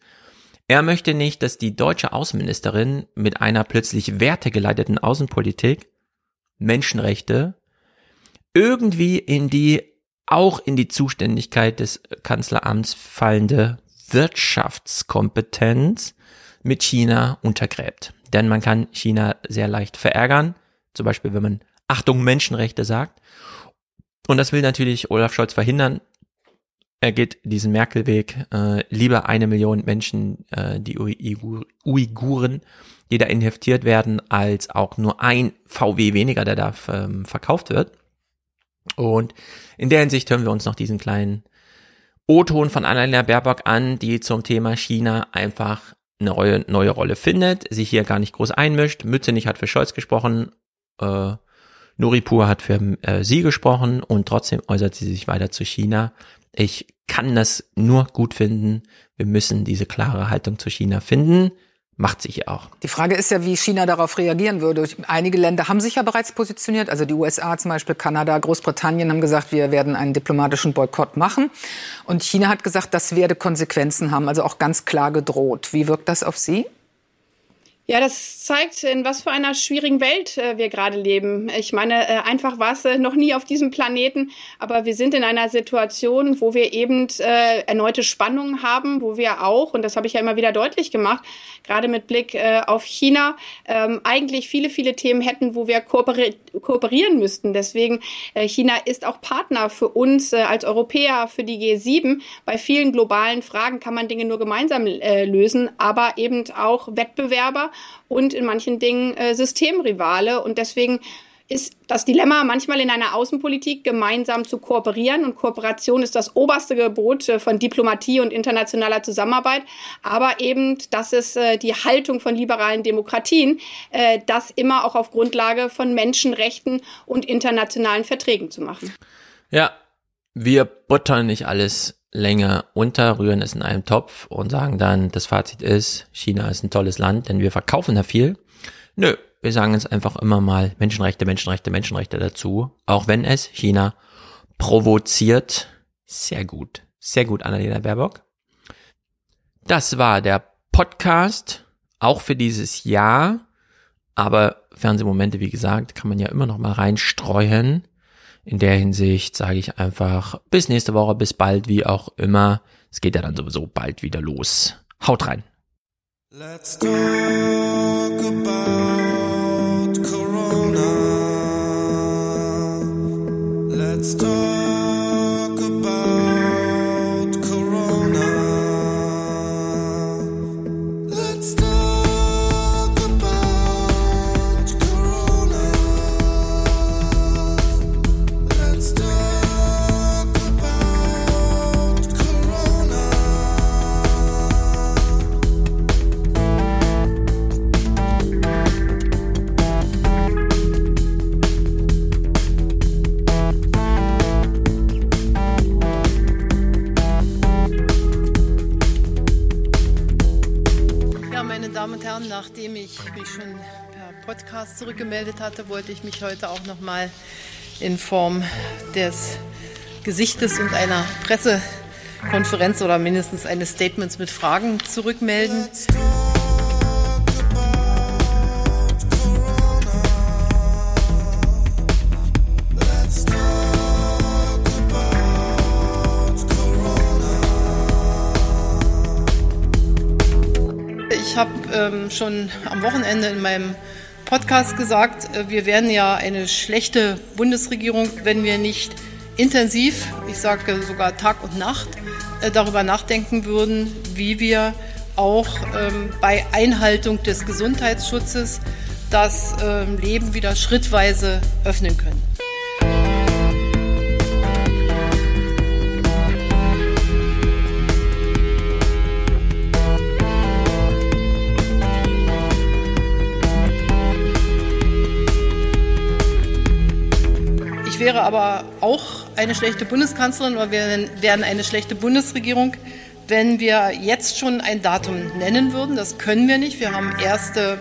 S1: Er möchte nicht, dass die deutsche Außenministerin mit einer plötzlich wertegeleiteten Außenpolitik Menschenrechte irgendwie in die auch in die Zuständigkeit des Kanzleramts fallende Wirtschaftskompetenz mit China untergräbt. Denn man kann China sehr leicht verärgern, zum Beispiel wenn man Achtung Menschenrechte sagt. Und das will natürlich Olaf Scholz verhindern. Er geht diesen Merkel-Weg, äh, lieber eine Million Menschen, äh, die Uigur Uiguren, die da inhaftiert werden, als auch nur ein VW weniger, der da ähm, verkauft wird. Und in der Hinsicht hören wir uns noch diesen kleinen O-Ton von Annalena Baerbock an, die zum Thema China einfach eine neue, neue Rolle findet, sich hier gar nicht groß einmischt. Mützenich hat für Scholz gesprochen, äh, Nuripur hat für äh, sie gesprochen und trotzdem äußert sie sich weiter zu China. Ich kann das nur gut finden. Wir müssen diese klare Haltung zu China finden macht sich ja auch.
S73: Die Frage ist ja, wie China darauf reagieren würde. Einige Länder haben sich ja bereits positioniert, also die USA zum Beispiel, Kanada, Großbritannien haben gesagt, wir werden einen diplomatischen Boykott machen. Und China hat gesagt, das werde Konsequenzen haben, also auch ganz klar gedroht. Wie wirkt das auf Sie?
S95: Ja, das zeigt, in was für einer schwierigen Welt äh, wir gerade leben. Ich meine, äh, einfach war es äh, noch nie auf diesem Planeten, aber wir sind in einer Situation, wo wir eben äh, erneute Spannungen haben, wo wir auch, und das habe ich ja immer wieder deutlich gemacht, gerade mit Blick äh, auf China, ähm, eigentlich viele, viele Themen hätten, wo wir kooperi kooperieren müssten. Deswegen, äh, China ist auch Partner für uns als Europäer, für die G7. Bei vielen globalen Fragen kann man Dinge nur gemeinsam lösen, aber eben auch Wettbewerber und in manchen Dingen äh, Systemrivale. Und deswegen ist das Dilemma manchmal in einer Außenpolitik gemeinsam zu kooperieren. Und Kooperation ist das oberste Gebot äh, von Diplomatie und internationaler Zusammenarbeit. Aber eben, das ist äh, die Haltung von liberalen Demokratien, äh, das immer auch auf Grundlage von Menschenrechten und internationalen Verträgen zu machen.
S1: Ja, wir buttern nicht alles länger unter, rühren es in einem Topf und sagen dann, das Fazit ist, China ist ein tolles Land, denn wir verkaufen da viel. Nö, wir sagen jetzt einfach immer mal Menschenrechte, Menschenrechte, Menschenrechte dazu, auch wenn es China provoziert. Sehr gut, sehr gut, Annalena Baerbock. Das war der Podcast, auch für dieses Jahr. Aber Fernsehmomente, wie gesagt, kann man ja immer noch mal reinstreuen. In der Hinsicht sage ich einfach bis nächste Woche, bis bald, wie auch immer. Es geht ja dann sowieso bald wieder los. Haut rein. Let's talk about Corona. Let's talk
S98: nachdem ich mich schon per Podcast zurückgemeldet hatte, wollte ich mich heute auch noch mal in Form des Gesichtes und einer Konferenz oder mindestens eines Statements mit Fragen zurückmelden. Ich habe ähm, schon am Wochenende in meinem Podcast gesagt, äh, wir wären ja eine schlechte Bundesregierung, wenn wir nicht intensiv, ich sage sogar Tag und Nacht, äh, darüber nachdenken würden, wie wir auch ähm, bei Einhaltung des Gesundheitsschutzes das ähm, Leben wieder schrittweise öffnen können. Wäre aber auch eine schlechte Bundeskanzlerin oder wir wären eine schlechte Bundesregierung, wenn wir jetzt schon ein Datum nennen würden. Das können wir nicht. Wir haben erste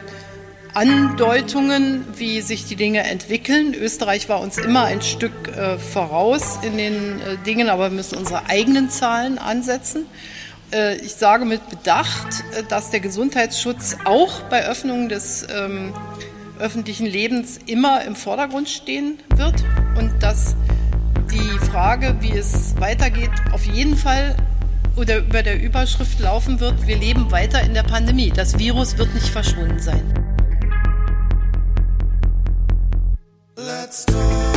S98: Andeutungen, wie sich die Dinge entwickeln. Österreich war uns immer ein Stück äh, voraus in den äh, Dingen, aber wir müssen unsere eigenen Zahlen ansetzen. Äh, ich sage mit Bedacht, äh, dass der Gesundheitsschutz auch bei Öffnung des ähm, öffentlichen Lebens immer im Vordergrund stehen wird und dass die Frage, wie es weitergeht, auf jeden Fall oder über der Überschrift laufen wird, wir leben weiter in der Pandemie. Das Virus wird nicht verschwunden sein. Let's talk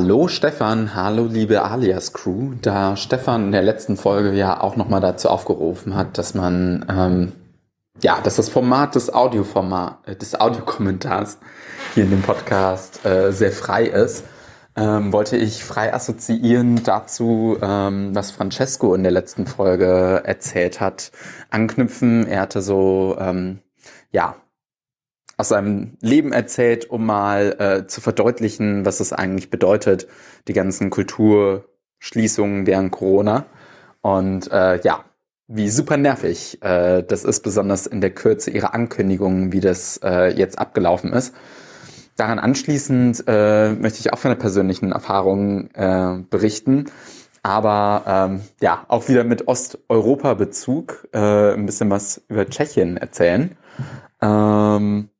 S99: Hallo Stefan, hallo liebe Alias Crew. Da Stefan in der letzten Folge ja auch nochmal dazu aufgerufen hat, dass man, ähm, ja, dass das Format des Audioformat, äh, des Audiokommentars hier in dem Podcast äh, sehr frei ist, ähm, wollte ich frei assoziieren dazu, ähm, was Francesco in der letzten Folge erzählt hat, anknüpfen. Er hatte so, ähm, ja, aus seinem Leben erzählt, um mal äh, zu verdeutlichen, was es eigentlich bedeutet, die ganzen Kulturschließungen während Corona. Und äh, ja, wie super nervig äh, das ist, besonders in der Kürze ihrer Ankündigungen, wie das äh, jetzt abgelaufen ist. Daran anschließend äh, möchte ich auch von der persönlichen Erfahrung äh, berichten, aber ähm, ja, auch wieder mit Osteuropa-Bezug äh, ein bisschen was über Tschechien erzählen. Ähm,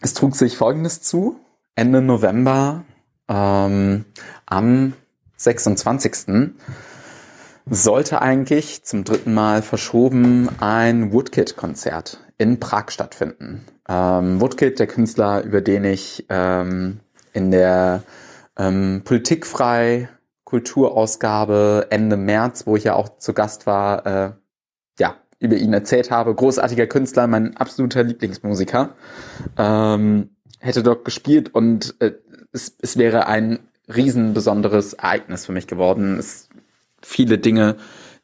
S99: es trug sich Folgendes zu. Ende November ähm, am 26. sollte eigentlich zum dritten Mal verschoben ein Woodkid-Konzert in Prag stattfinden. Ähm, Woodkid, der Künstler, über den ich ähm, in der ähm, Politikfrei Kulturausgabe Ende März, wo ich ja auch zu Gast war, äh, ja, über ihn erzählt habe. Großartiger Künstler, mein absoluter Lieblingsmusiker. Ähm, hätte dort gespielt und äh, es, es wäre ein riesen besonderes Ereignis für mich geworden. Es viele Dinge,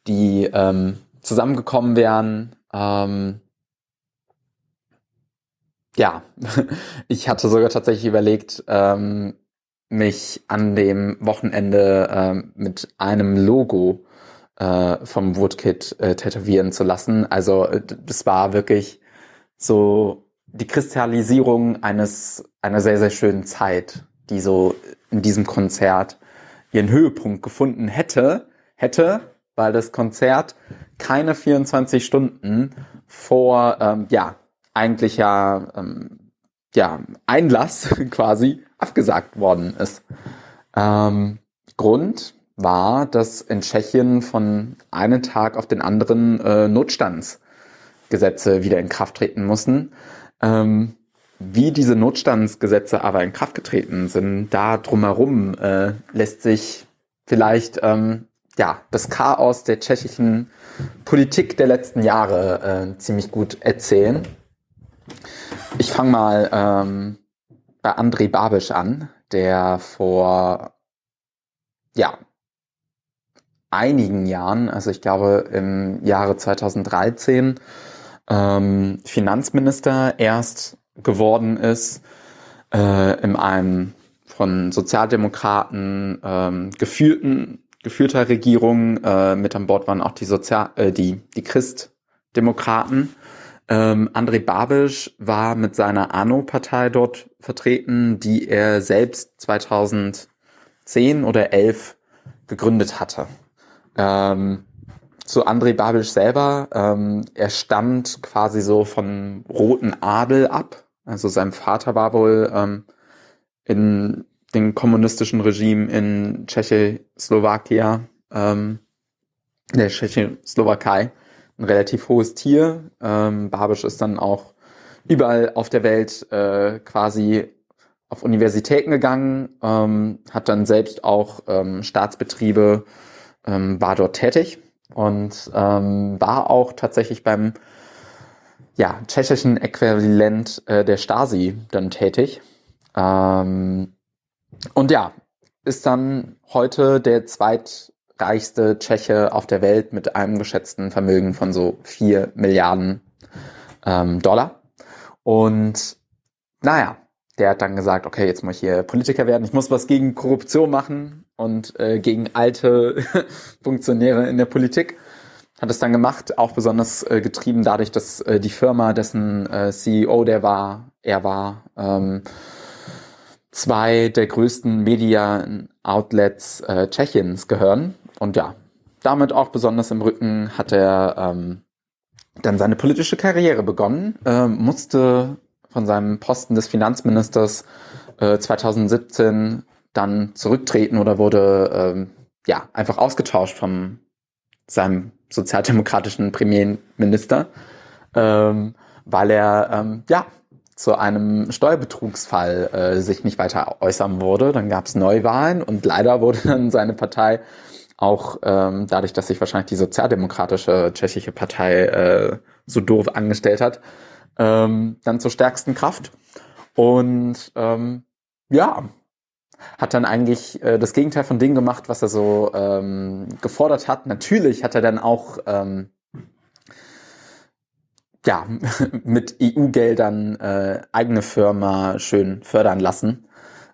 S99: die ähm, zusammengekommen wären. Ähm, ja, *laughs* ich hatte sogar tatsächlich überlegt, ähm, mich an dem Wochenende ähm, mit einem Logo äh, vom Woodkit äh, tätowieren zu lassen. Also äh, das war wirklich so die Kristallisierung eines einer sehr sehr schönen Zeit, die so in diesem Konzert ihren Höhepunkt gefunden hätte, hätte, weil das Konzert keine 24 Stunden vor ähm, ja eigentlicher ähm, ja Einlass *laughs* quasi abgesagt worden ist. Ähm, Grund war, dass in Tschechien von einem Tag auf den anderen äh, Notstandsgesetze wieder in Kraft treten mussten. Ähm, wie diese Notstandsgesetze aber in Kraft getreten sind, da drumherum äh, lässt sich vielleicht ähm, ja, das Chaos der tschechischen Politik der letzten Jahre äh, ziemlich gut erzählen. Ich fange mal ähm, bei André Babisch an, der vor ja, einigen Jahren, also ich glaube im Jahre 2013, ähm, Finanzminister erst geworden ist, äh, in einem von Sozialdemokraten ähm, geführten geführter Regierung. Äh, mit an Bord waren auch die Sozial äh, die die Christdemokraten. Ähm, André Babisch war mit seiner ANO-Partei dort vertreten, die er selbst 2010 oder 11 gegründet hatte. Ähm, zu André Babisch selber, ähm, er stammt quasi so von roten Adel ab. Also sein Vater war wohl ähm, in dem kommunistischen Regime in Tschechoslowakia, ähm, der Tschechoslowakei, ein relativ hohes Tier. Ähm, Babisch ist dann auch überall auf der Welt äh, quasi auf Universitäten gegangen, ähm, hat dann selbst auch ähm, Staatsbetriebe, ähm, war dort tätig und ähm, war auch tatsächlich beim ja, tschechischen Äquivalent äh, der Stasi dann tätig. Ähm, und ja, ist dann heute der zweitreichste Tscheche auf der Welt mit einem geschätzten Vermögen von so vier Milliarden ähm, Dollar. Und naja, der hat dann gesagt, okay, jetzt muss ich hier Politiker werden, ich muss was gegen Korruption machen und äh, gegen alte *laughs* Funktionäre in der Politik. Hat es dann gemacht, auch besonders äh, getrieben dadurch, dass äh, die Firma, dessen äh, CEO der war, er war, ähm, zwei der größten Media-Outlets äh, Tschechiens gehören. Und ja, damit auch besonders im Rücken hat er ähm, dann seine politische Karriere begonnen, äh, musste von seinem Posten des Finanzministers äh, 2017 dann zurücktreten oder wurde ähm, ja einfach ausgetauscht von seinem sozialdemokratischen Premierminister, ähm, weil er ähm, ja zu einem Steuerbetrugsfall äh, sich nicht weiter äußern wurde. Dann gab es Neuwahlen und leider wurde *laughs* dann seine Partei auch ähm, dadurch, dass sich wahrscheinlich die sozialdemokratische tschechische Partei äh, so doof angestellt hat, ähm, dann zur stärksten Kraft. Und ähm, ja, hat dann eigentlich äh, das Gegenteil von dem gemacht, was er so ähm, gefordert hat. Natürlich hat er dann auch ähm, ja, *laughs* mit EU-Geldern äh, eigene Firma schön fördern lassen.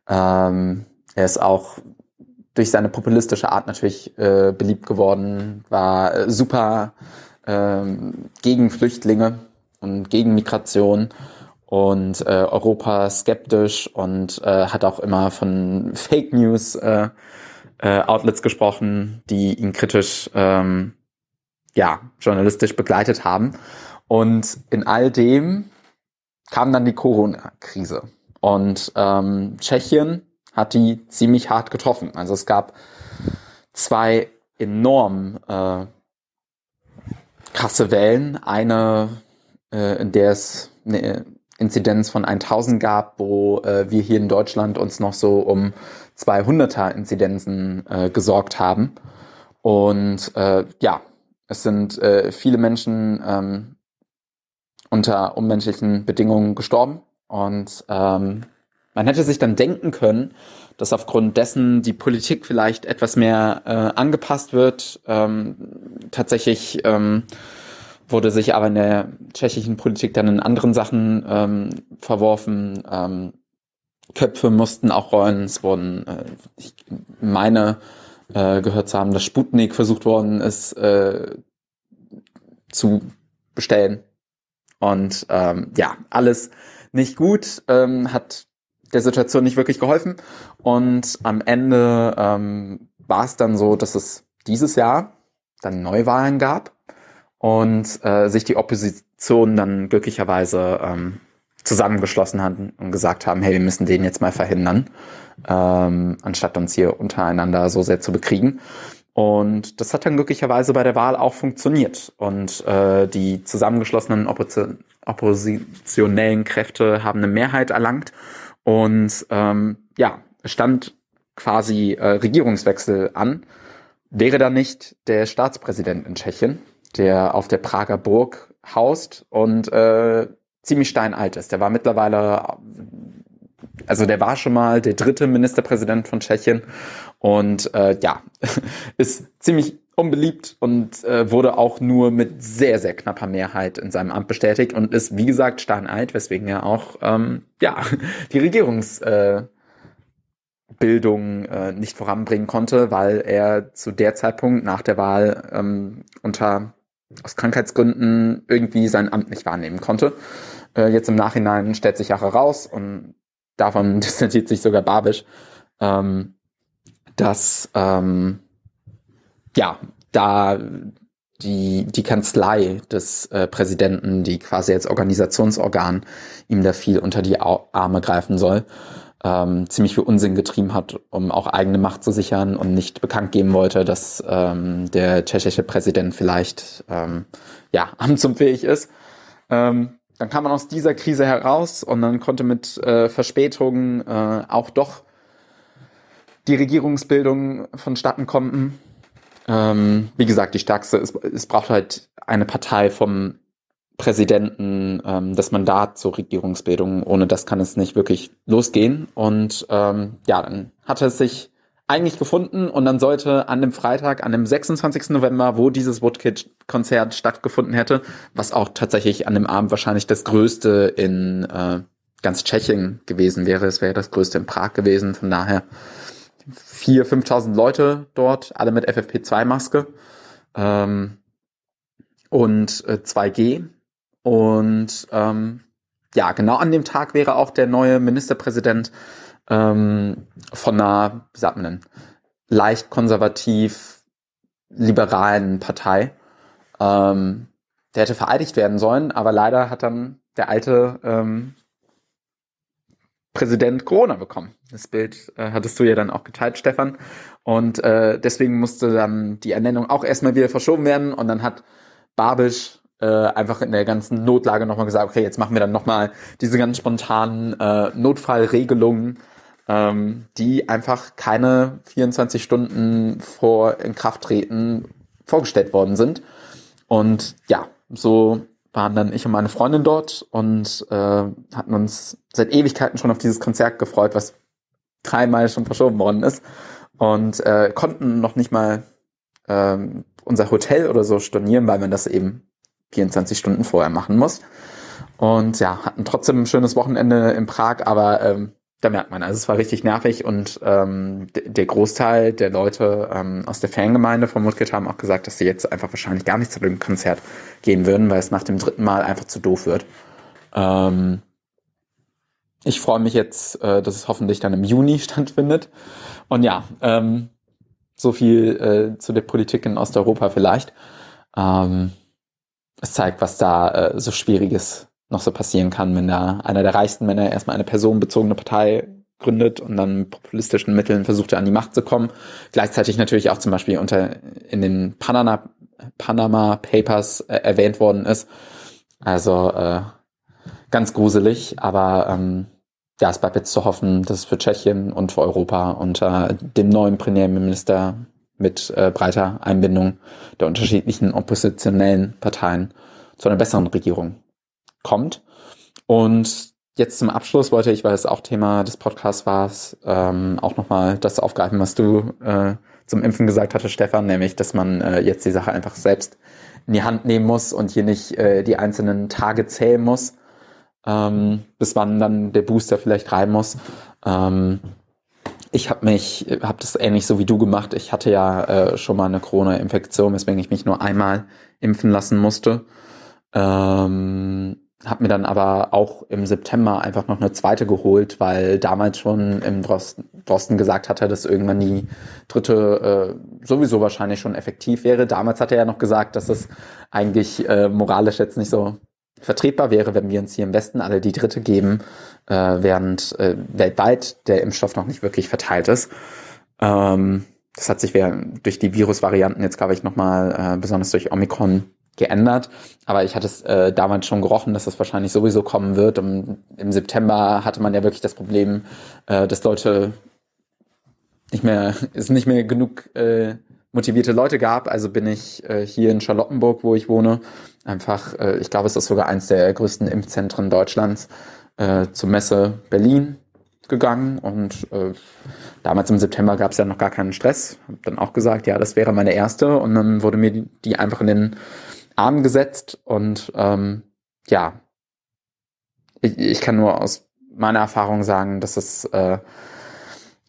S99: Ähm, er ist auch durch seine populistische Art natürlich äh, beliebt geworden, war äh, super ähm, gegen Flüchtlinge und gegen Migration und äh, Europa skeptisch und äh, hat auch immer von *laughs* Fake News äh, äh, Outlets gesprochen, die ihn kritisch ähm, ja journalistisch begleitet haben. Und in all dem kam dann die Corona-Krise. Und ähm, Tschechien hat die ziemlich hart getroffen. Also es gab zwei enorm äh, krasse Wellen. Eine, äh, in der es eine Inzidenz von 1000 gab, wo äh, wir hier in Deutschland uns noch so um 200er Inzidenzen äh, gesorgt haben. Und äh, ja, es sind äh, viele Menschen ähm, unter unmenschlichen Bedingungen gestorben. Und ähm, man hätte sich dann denken können, dass aufgrund dessen die Politik vielleicht etwas mehr äh, angepasst wird. Ähm, tatsächlich ähm, wurde sich aber in der tschechischen Politik dann in anderen Sachen ähm, verworfen. Ähm, Köpfe mussten auch rollen. Es wurden, äh, ich meine, äh, gehört zu haben, dass Sputnik versucht worden ist äh, zu bestellen. Und ähm, ja, alles nicht gut, ähm, hat der Situation nicht wirklich geholfen. Und am Ende ähm, war es dann so, dass es dieses Jahr dann Neuwahlen gab und äh, sich die Opposition dann glücklicherweise ähm, zusammengeschlossen hatten und gesagt haben, hey, wir müssen den jetzt mal verhindern, ähm, anstatt uns hier untereinander so sehr zu bekriegen. Und das hat dann glücklicherweise bei der Wahl auch funktioniert. Und äh, die zusammengeschlossenen Opposi oppositionellen Kräfte haben eine Mehrheit erlangt. Und ähm, ja, stand quasi äh, Regierungswechsel an. wäre da nicht der Staatspräsident in Tschechien, der auf der Prager Burg haust und äh, ziemlich steinalt ist. Der war mittlerweile, also der war schon mal der dritte Ministerpräsident von Tschechien und äh, ja, *laughs* ist ziemlich unbeliebt und äh, wurde auch nur mit sehr, sehr knapper Mehrheit in seinem Amt bestätigt und ist, wie gesagt, steinalt, weswegen er auch ähm, ja, die Regierungsbildung äh, äh, nicht voranbringen konnte, weil er zu der Zeitpunkt nach der Wahl ähm, unter aus Krankheitsgründen irgendwie sein Amt nicht wahrnehmen konnte. Äh, jetzt im Nachhinein stellt sich auch heraus und davon *laughs* distanziert sich sogar Babisch, ähm, dass ähm, ja da die, die Kanzlei des äh, Präsidenten, die quasi als Organisationsorgan ihm da viel unter die Arme greifen soll, ähm, ziemlich viel Unsinn getrieben hat, um auch eigene Macht zu sichern und nicht bekannt geben wollte, dass ähm, der tschechische Präsident vielleicht ähm, ja *laughs* amtsunfähig ist. Ähm, dann kam man aus dieser Krise heraus und dann konnte mit äh, Verspätungen äh, auch doch die Regierungsbildung vonstatten kommen. Ähm, wie gesagt, die stärkste, es, es braucht halt eine Partei vom Präsidenten ähm, das Mandat zur Regierungsbildung. Ohne das kann es nicht wirklich losgehen. Und ähm, ja, dann hatte es sich eigentlich gefunden und dann sollte an dem Freitag, an dem 26. November, wo dieses Woodkid-Konzert stattgefunden hätte, was auch tatsächlich an dem Abend wahrscheinlich das größte in äh, ganz Tschechien gewesen wäre. Es wäre das größte in Prag gewesen. Von daher 4.000, 5.000 Leute dort, alle mit FFP2-Maske ähm, und äh, 2G. Und ähm, ja, genau an dem Tag wäre auch der neue Ministerpräsident ähm, von einer, wie sagt man denn, leicht konservativ liberalen Partei. Ähm, der hätte vereidigt werden sollen, aber leider hat dann der alte ähm, Präsident Corona bekommen. Das Bild äh, hattest du ja dann auch geteilt, Stefan. Und äh, deswegen musste dann die Ernennung auch erstmal wieder verschoben werden. Und dann hat Babisch äh, einfach in der ganzen Notlage nochmal gesagt, okay, jetzt machen wir dann nochmal diese ganz spontanen äh, Notfallregelungen, ähm, die einfach keine 24 Stunden vor Inkrafttreten vorgestellt worden sind. Und ja, so waren dann ich und meine Freundin dort und äh, hatten uns seit Ewigkeiten schon auf dieses Konzert gefreut, was dreimal schon verschoben worden ist und äh, konnten noch nicht mal ähm, unser Hotel oder so stornieren, weil man das eben 24 Stunden vorher machen muss. Und ja, hatten trotzdem ein schönes Wochenende in Prag, aber ähm, da merkt man, also es war richtig nervig und ähm, der Großteil der Leute ähm, aus der Fangemeinde von Mudkit haben auch gesagt, dass sie jetzt einfach wahrscheinlich gar nicht zu dem Konzert gehen würden, weil es nach dem dritten Mal einfach zu doof wird. Ähm, ich freue mich jetzt, äh, dass es hoffentlich dann im Juni *laughs* stattfindet. Und ja, ähm, so viel äh, zu der Politik in Osteuropa vielleicht. Ähm, es zeigt, was da äh, so Schwieriges noch so passieren kann, wenn da einer der reichsten Männer erstmal eine personenbezogene Partei gründet und dann mit populistischen Mitteln versucht, an die Macht zu kommen. Gleichzeitig natürlich auch zum Beispiel unter in den Panama, Panama Papers äh, erwähnt worden ist. Also äh, ganz gruselig, aber ähm, ja, es bleibt jetzt zu hoffen, dass es für Tschechien und für Europa unter dem neuen Premierminister mit äh, breiter Einbindung der unterschiedlichen oppositionellen Parteien zu einer besseren Regierung kommt. Und jetzt zum Abschluss wollte ich, weil es auch Thema des Podcasts war, ähm, auch nochmal das aufgreifen, was du äh, zum Impfen gesagt hatte, Stefan, nämlich, dass man äh, jetzt die Sache einfach selbst in die Hand nehmen muss und hier nicht äh, die einzelnen Tage zählen muss, ähm, bis wann dann der Booster vielleicht rein muss. Ähm, ich habe mich, habe das ähnlich so wie du gemacht. Ich hatte ja äh, schon mal eine Corona-Infektion, weswegen ich mich nur einmal impfen lassen musste. Ähm, habe mir dann aber auch im September einfach noch eine zweite geholt, weil damals schon im Drosten, Drosten gesagt hatte, dass irgendwann die dritte äh, sowieso wahrscheinlich schon effektiv wäre. Damals hat er ja noch gesagt, dass es eigentlich äh, moralisch jetzt nicht so vertretbar wäre, wenn wir uns hier im Westen alle die dritte geben, äh, während äh, weltweit der Impfstoff noch nicht wirklich verteilt ist. Ähm, das hat sich durch die Virusvarianten jetzt, glaube ich, nochmal äh, besonders durch Omikron geändert. Aber ich hatte es äh, damals schon gerochen, dass das wahrscheinlich sowieso kommen wird. Und im September hatte man ja wirklich das Problem, äh, dass Leute nicht mehr, *laughs* es nicht mehr genug äh, motivierte Leute gab. Also bin ich äh, hier in Charlottenburg, wo ich wohne, einfach, äh, ich glaube, es ist sogar eines der größten Impfzentren Deutschlands, äh, zur Messe Berlin gegangen und äh, damals im September gab es ja noch gar keinen Stress. Hab dann auch gesagt, ja, das wäre meine erste und dann wurde mir die, einfach in den Arm gesetzt und ähm, ja, ich, ich kann nur aus meiner Erfahrung sagen, dass es äh,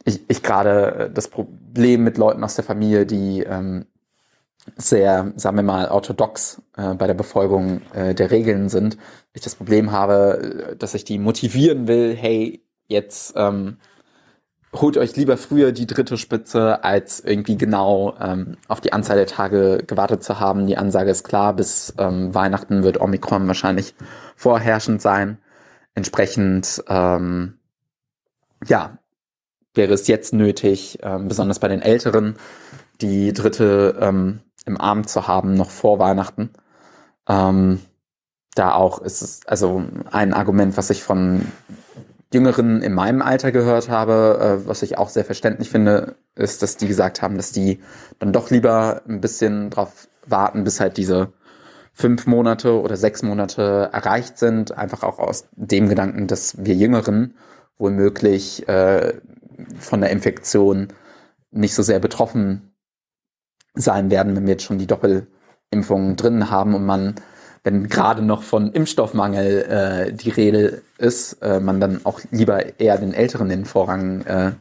S99: ich, ich gerade das Problem mit Leuten aus der Familie, die ähm, sehr, sagen wir mal, orthodox äh, bei der Befolgung äh, der Regeln sind, ich das Problem habe, dass ich die motivieren will, hey, jetzt ähm, holt euch lieber früher die dritte Spitze, als irgendwie genau ähm, auf die Anzahl der Tage gewartet zu haben. Die Ansage ist klar, bis ähm, Weihnachten wird Omikron wahrscheinlich vorherrschend sein. Entsprechend, ähm, ja, wäre es jetzt nötig, ähm, besonders bei den Älteren, die dritte ähm, im Arm zu haben, noch vor Weihnachten. Ähm, da auch ist es also ein Argument, was ich von Jüngeren in meinem Alter gehört habe, äh, was ich auch sehr verständlich finde, ist, dass die gesagt haben, dass die dann doch lieber ein bisschen drauf warten, bis halt diese fünf Monate oder sechs Monate erreicht sind, einfach auch aus dem Gedanken, dass wir Jüngeren womöglich äh, von der Infektion nicht so sehr betroffen sein werden, wenn wir jetzt schon die Doppelimpfung drin haben und man wenn gerade noch von Impfstoffmangel äh, die Rede ist, äh, man dann auch lieber eher den Älteren den Vorrang äh,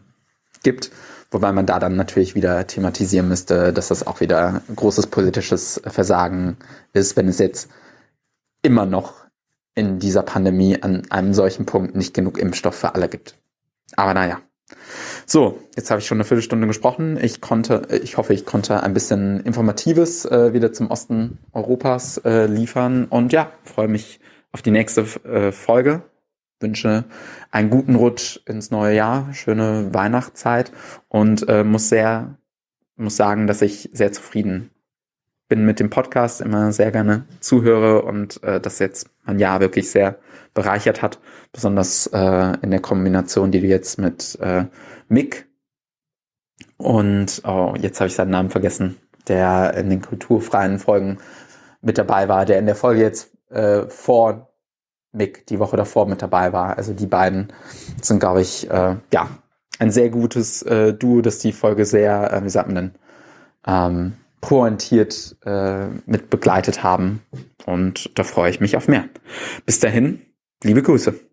S99: gibt. Wobei man da dann natürlich wieder thematisieren müsste, dass das auch wieder großes politisches Versagen ist, wenn es jetzt immer noch in dieser Pandemie an einem solchen Punkt nicht genug Impfstoff für alle gibt. Aber naja. So, jetzt habe ich schon eine Viertelstunde gesprochen. Ich konnte, ich hoffe, ich konnte ein bisschen Informatives äh, wieder zum Osten Europas äh, liefern. Und ja, freue mich auf die nächste äh, Folge. Wünsche einen guten Rutsch ins neue Jahr, schöne Weihnachtszeit und äh, muss sehr, muss sagen, dass ich sehr zufrieden bin mit dem Podcast, immer sehr gerne zuhöre und äh, das jetzt mein Jahr wirklich sehr bereichert hat, besonders äh, in der Kombination, die du jetzt mit äh, Mick und oh, jetzt habe ich seinen Namen vergessen, der in den kulturfreien Folgen mit dabei war, der in der Folge jetzt äh, vor Mick die Woche davor mit dabei war. Also die beiden sind, glaube ich, äh, ja, ein sehr gutes äh, Duo, das die Folge sehr, äh, wie sagt man denn, ähm, pointiert äh, mit begleitet haben. Und da freue ich mich auf mehr. Bis dahin, liebe Grüße.